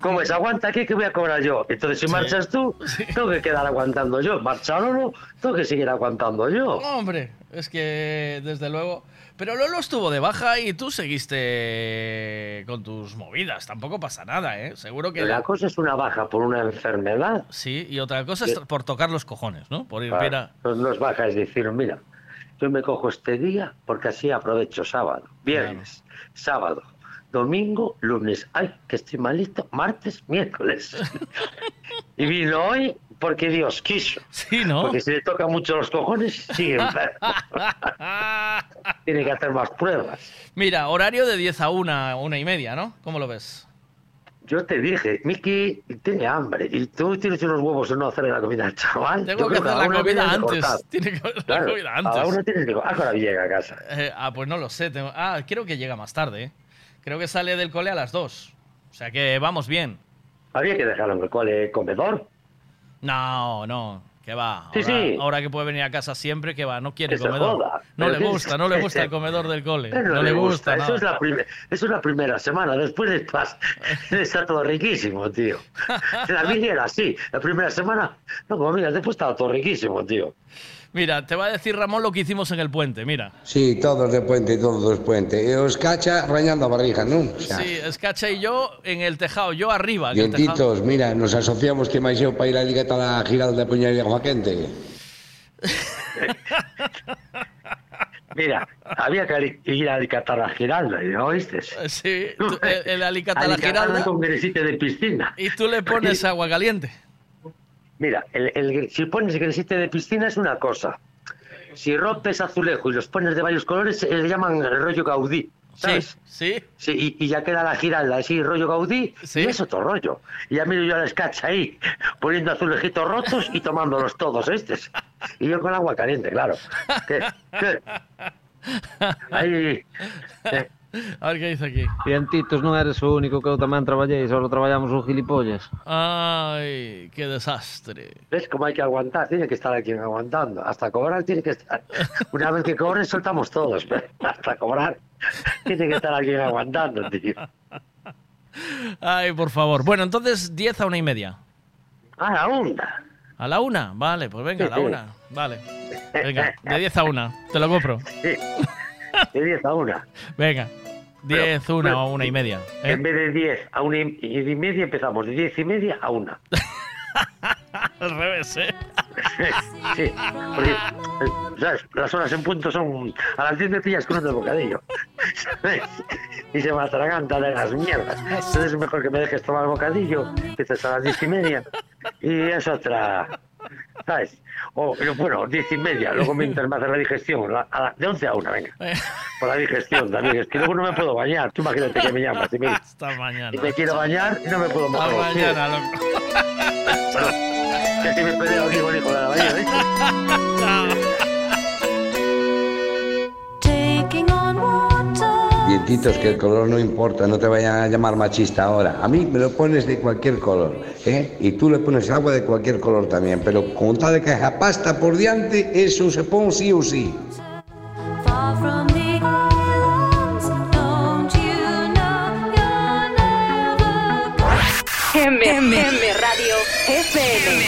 [SPEAKER 50] Como es, aguanta aquí que voy a cobrar yo. Entonces, si
[SPEAKER 10] Sí.
[SPEAKER 50] marchas tú, tengo que quedar aguantando yo. Marcha Lolo, tengo que seguir aguantando yo.
[SPEAKER 10] Hombre, es que desde luego. Pero Lolo estuvo de baja y tú seguiste con tus movidas. Tampoco pasa nada, ¿eh? Seguro que.
[SPEAKER 50] La cosa es una baja por una enfermedad.
[SPEAKER 10] Sí, y otra cosa es por tocar los cojones, ¿no? Por ir
[SPEAKER 50] Claro,
[SPEAKER 10] bien a-
[SPEAKER 50] pues no es baja, es decir, mira, yo me cojo este día porque así aprovecho sábado, viernes, sábado, domingo, lunes, ay, que estoy malito, martes, miércoles. y vino hoy porque Dios quiso.
[SPEAKER 10] Sí, ¿no?
[SPEAKER 50] Porque si le toca mucho los cojones, sigue enfermo. Tiene que hacer más pruebas.
[SPEAKER 10] Mira, horario de 10 a 1, una y media, ¿no? ¿Cómo lo ves?
[SPEAKER 50] Yo te dije, Miki tiene hambre y tú tienes unos huevos en no hacerle la comida al chaval.
[SPEAKER 10] Tengo
[SPEAKER 50] Yo
[SPEAKER 10] que hacer la comida antes. Tiene que hacer la comida antes.
[SPEAKER 50] una tienes que... ¿A qué hora llega a casa?
[SPEAKER 10] Eh, ah, pues no lo sé. tengo- Ah, creo que llega más tarde, ¿eh? Creo que sale del cole a las 2. O sea que vamos bien.
[SPEAKER 50] Había que dejarlo en el cole comedor.
[SPEAKER 10] No, no, que va.
[SPEAKER 50] Sí,
[SPEAKER 10] ahora,
[SPEAKER 50] sí.
[SPEAKER 10] ahora que puede venir a casa siempre, que va, no quiere
[SPEAKER 50] Que
[SPEAKER 10] comedor. No le gusta, no le gusta el comedor del cole. No le gusta,
[SPEAKER 50] Eso,
[SPEAKER 10] nada.
[SPEAKER 50] es la eso es la primera semana. Después estás, está todo riquísimo, tío. La mía era así. La primera semana, no comías. Después estaba todo riquísimo, tío.
[SPEAKER 10] Mira, te va a decir Ramón lo que hicimos en el puente, mira.
[SPEAKER 11] Sí, todos de puente, todos de puente. E os cacha rañando a barriga, non? O sea,
[SPEAKER 10] Sí, Escacha y yo en el tejado, yo arriba.
[SPEAKER 11] dientitos, mira, nos asociamos que máis eu para ir a Liga a la Giralda de Puñal y Agua Quente.
[SPEAKER 50] Mira, había que ir a alicatar a Giralda, ¿no oíste?
[SPEAKER 10] Sí, tú- el, el alicate a la
[SPEAKER 50] Alicatarla
[SPEAKER 10] giralda
[SPEAKER 50] con de piscina.
[SPEAKER 10] y tú le pones agua caliente.
[SPEAKER 50] Mira, el, el- si pones gresite de piscina es una cosa. Si rompes azulejo y los pones de varios colores, eh, le llaman el rollo Gaudí. ¿Sabes?
[SPEAKER 10] Sí.
[SPEAKER 50] Sí, y, y ya queda la giralda así, rollo Gaudí, y es otro rollo. Y ya miro yo a la escacha ahí, poniendo azulejitos rotos y tomándolos todos estos. Y yo con agua caliente, claro. ¿Qué? ¿Qué? Ahí. eh,
[SPEAKER 10] A ver qué dice aquí.
[SPEAKER 39] Cientitos non eres o único que eu tamén traballei, só traballamos un gilipollas.
[SPEAKER 10] Ay, qué desastre.
[SPEAKER 50] ¿Ves cómo hay que aguantar? Tiene que estar aquí aguantando. Hasta cobrar tiene que estar. Una vez que cobres, soltamos todos. Hasta cobrar, tiene que estar aquí aguantando, tío.
[SPEAKER 10] Ay, por favor. Bueno, entonces 10 a una y media.
[SPEAKER 50] A la una.
[SPEAKER 10] ¿A la una? Vale, pues venga, a la
[SPEAKER 50] Sí, sí.
[SPEAKER 10] una. Vale. Venga, de 10 a una. Te lo compro.
[SPEAKER 50] De 10 a una.
[SPEAKER 10] Venga. 10, una o una y media. ¿eh?
[SPEAKER 50] En vez de 10 a una y y media, empezamos de 10 y media a una.
[SPEAKER 10] Al revés, ¿eh?
[SPEAKER 50] Sí, porque ¿sabes? las horas en punto son. A las 10 me pillas con otro bocadillo. ¿sabes? Y se me atraganta de las mierdas. Entonces es mejor que me dejes tomar el bocadillo, empiezas a las 10 y media. Y es otra. ¿Sabes? O, pero bueno, 10 y media, luego me hace la digestión, la- a la- de 11 a 1, venga. Por la digestión también. Es que luego no me puedo bañar. Tú imagínate que me llamas y me,
[SPEAKER 10] Hasta mañana.
[SPEAKER 50] y me quiero bañar y no me puedo mojar.
[SPEAKER 10] Hasta mañana, loco.
[SPEAKER 50] Que si me peleo aquí con el hijo de la bañera, ¿eh?
[SPEAKER 79] Taking on water.
[SPEAKER 11] Dientitos, que el color no importa, no te vayan a llamar machista ahora. A mí me lo pones de cualquier color, ¿eh? Y tú le pones agua de cualquier color también, pero con tal de que haga pasta por diante, eso se pone sí o sí.
[SPEAKER 80] M, M Radio FM. M Radio FM.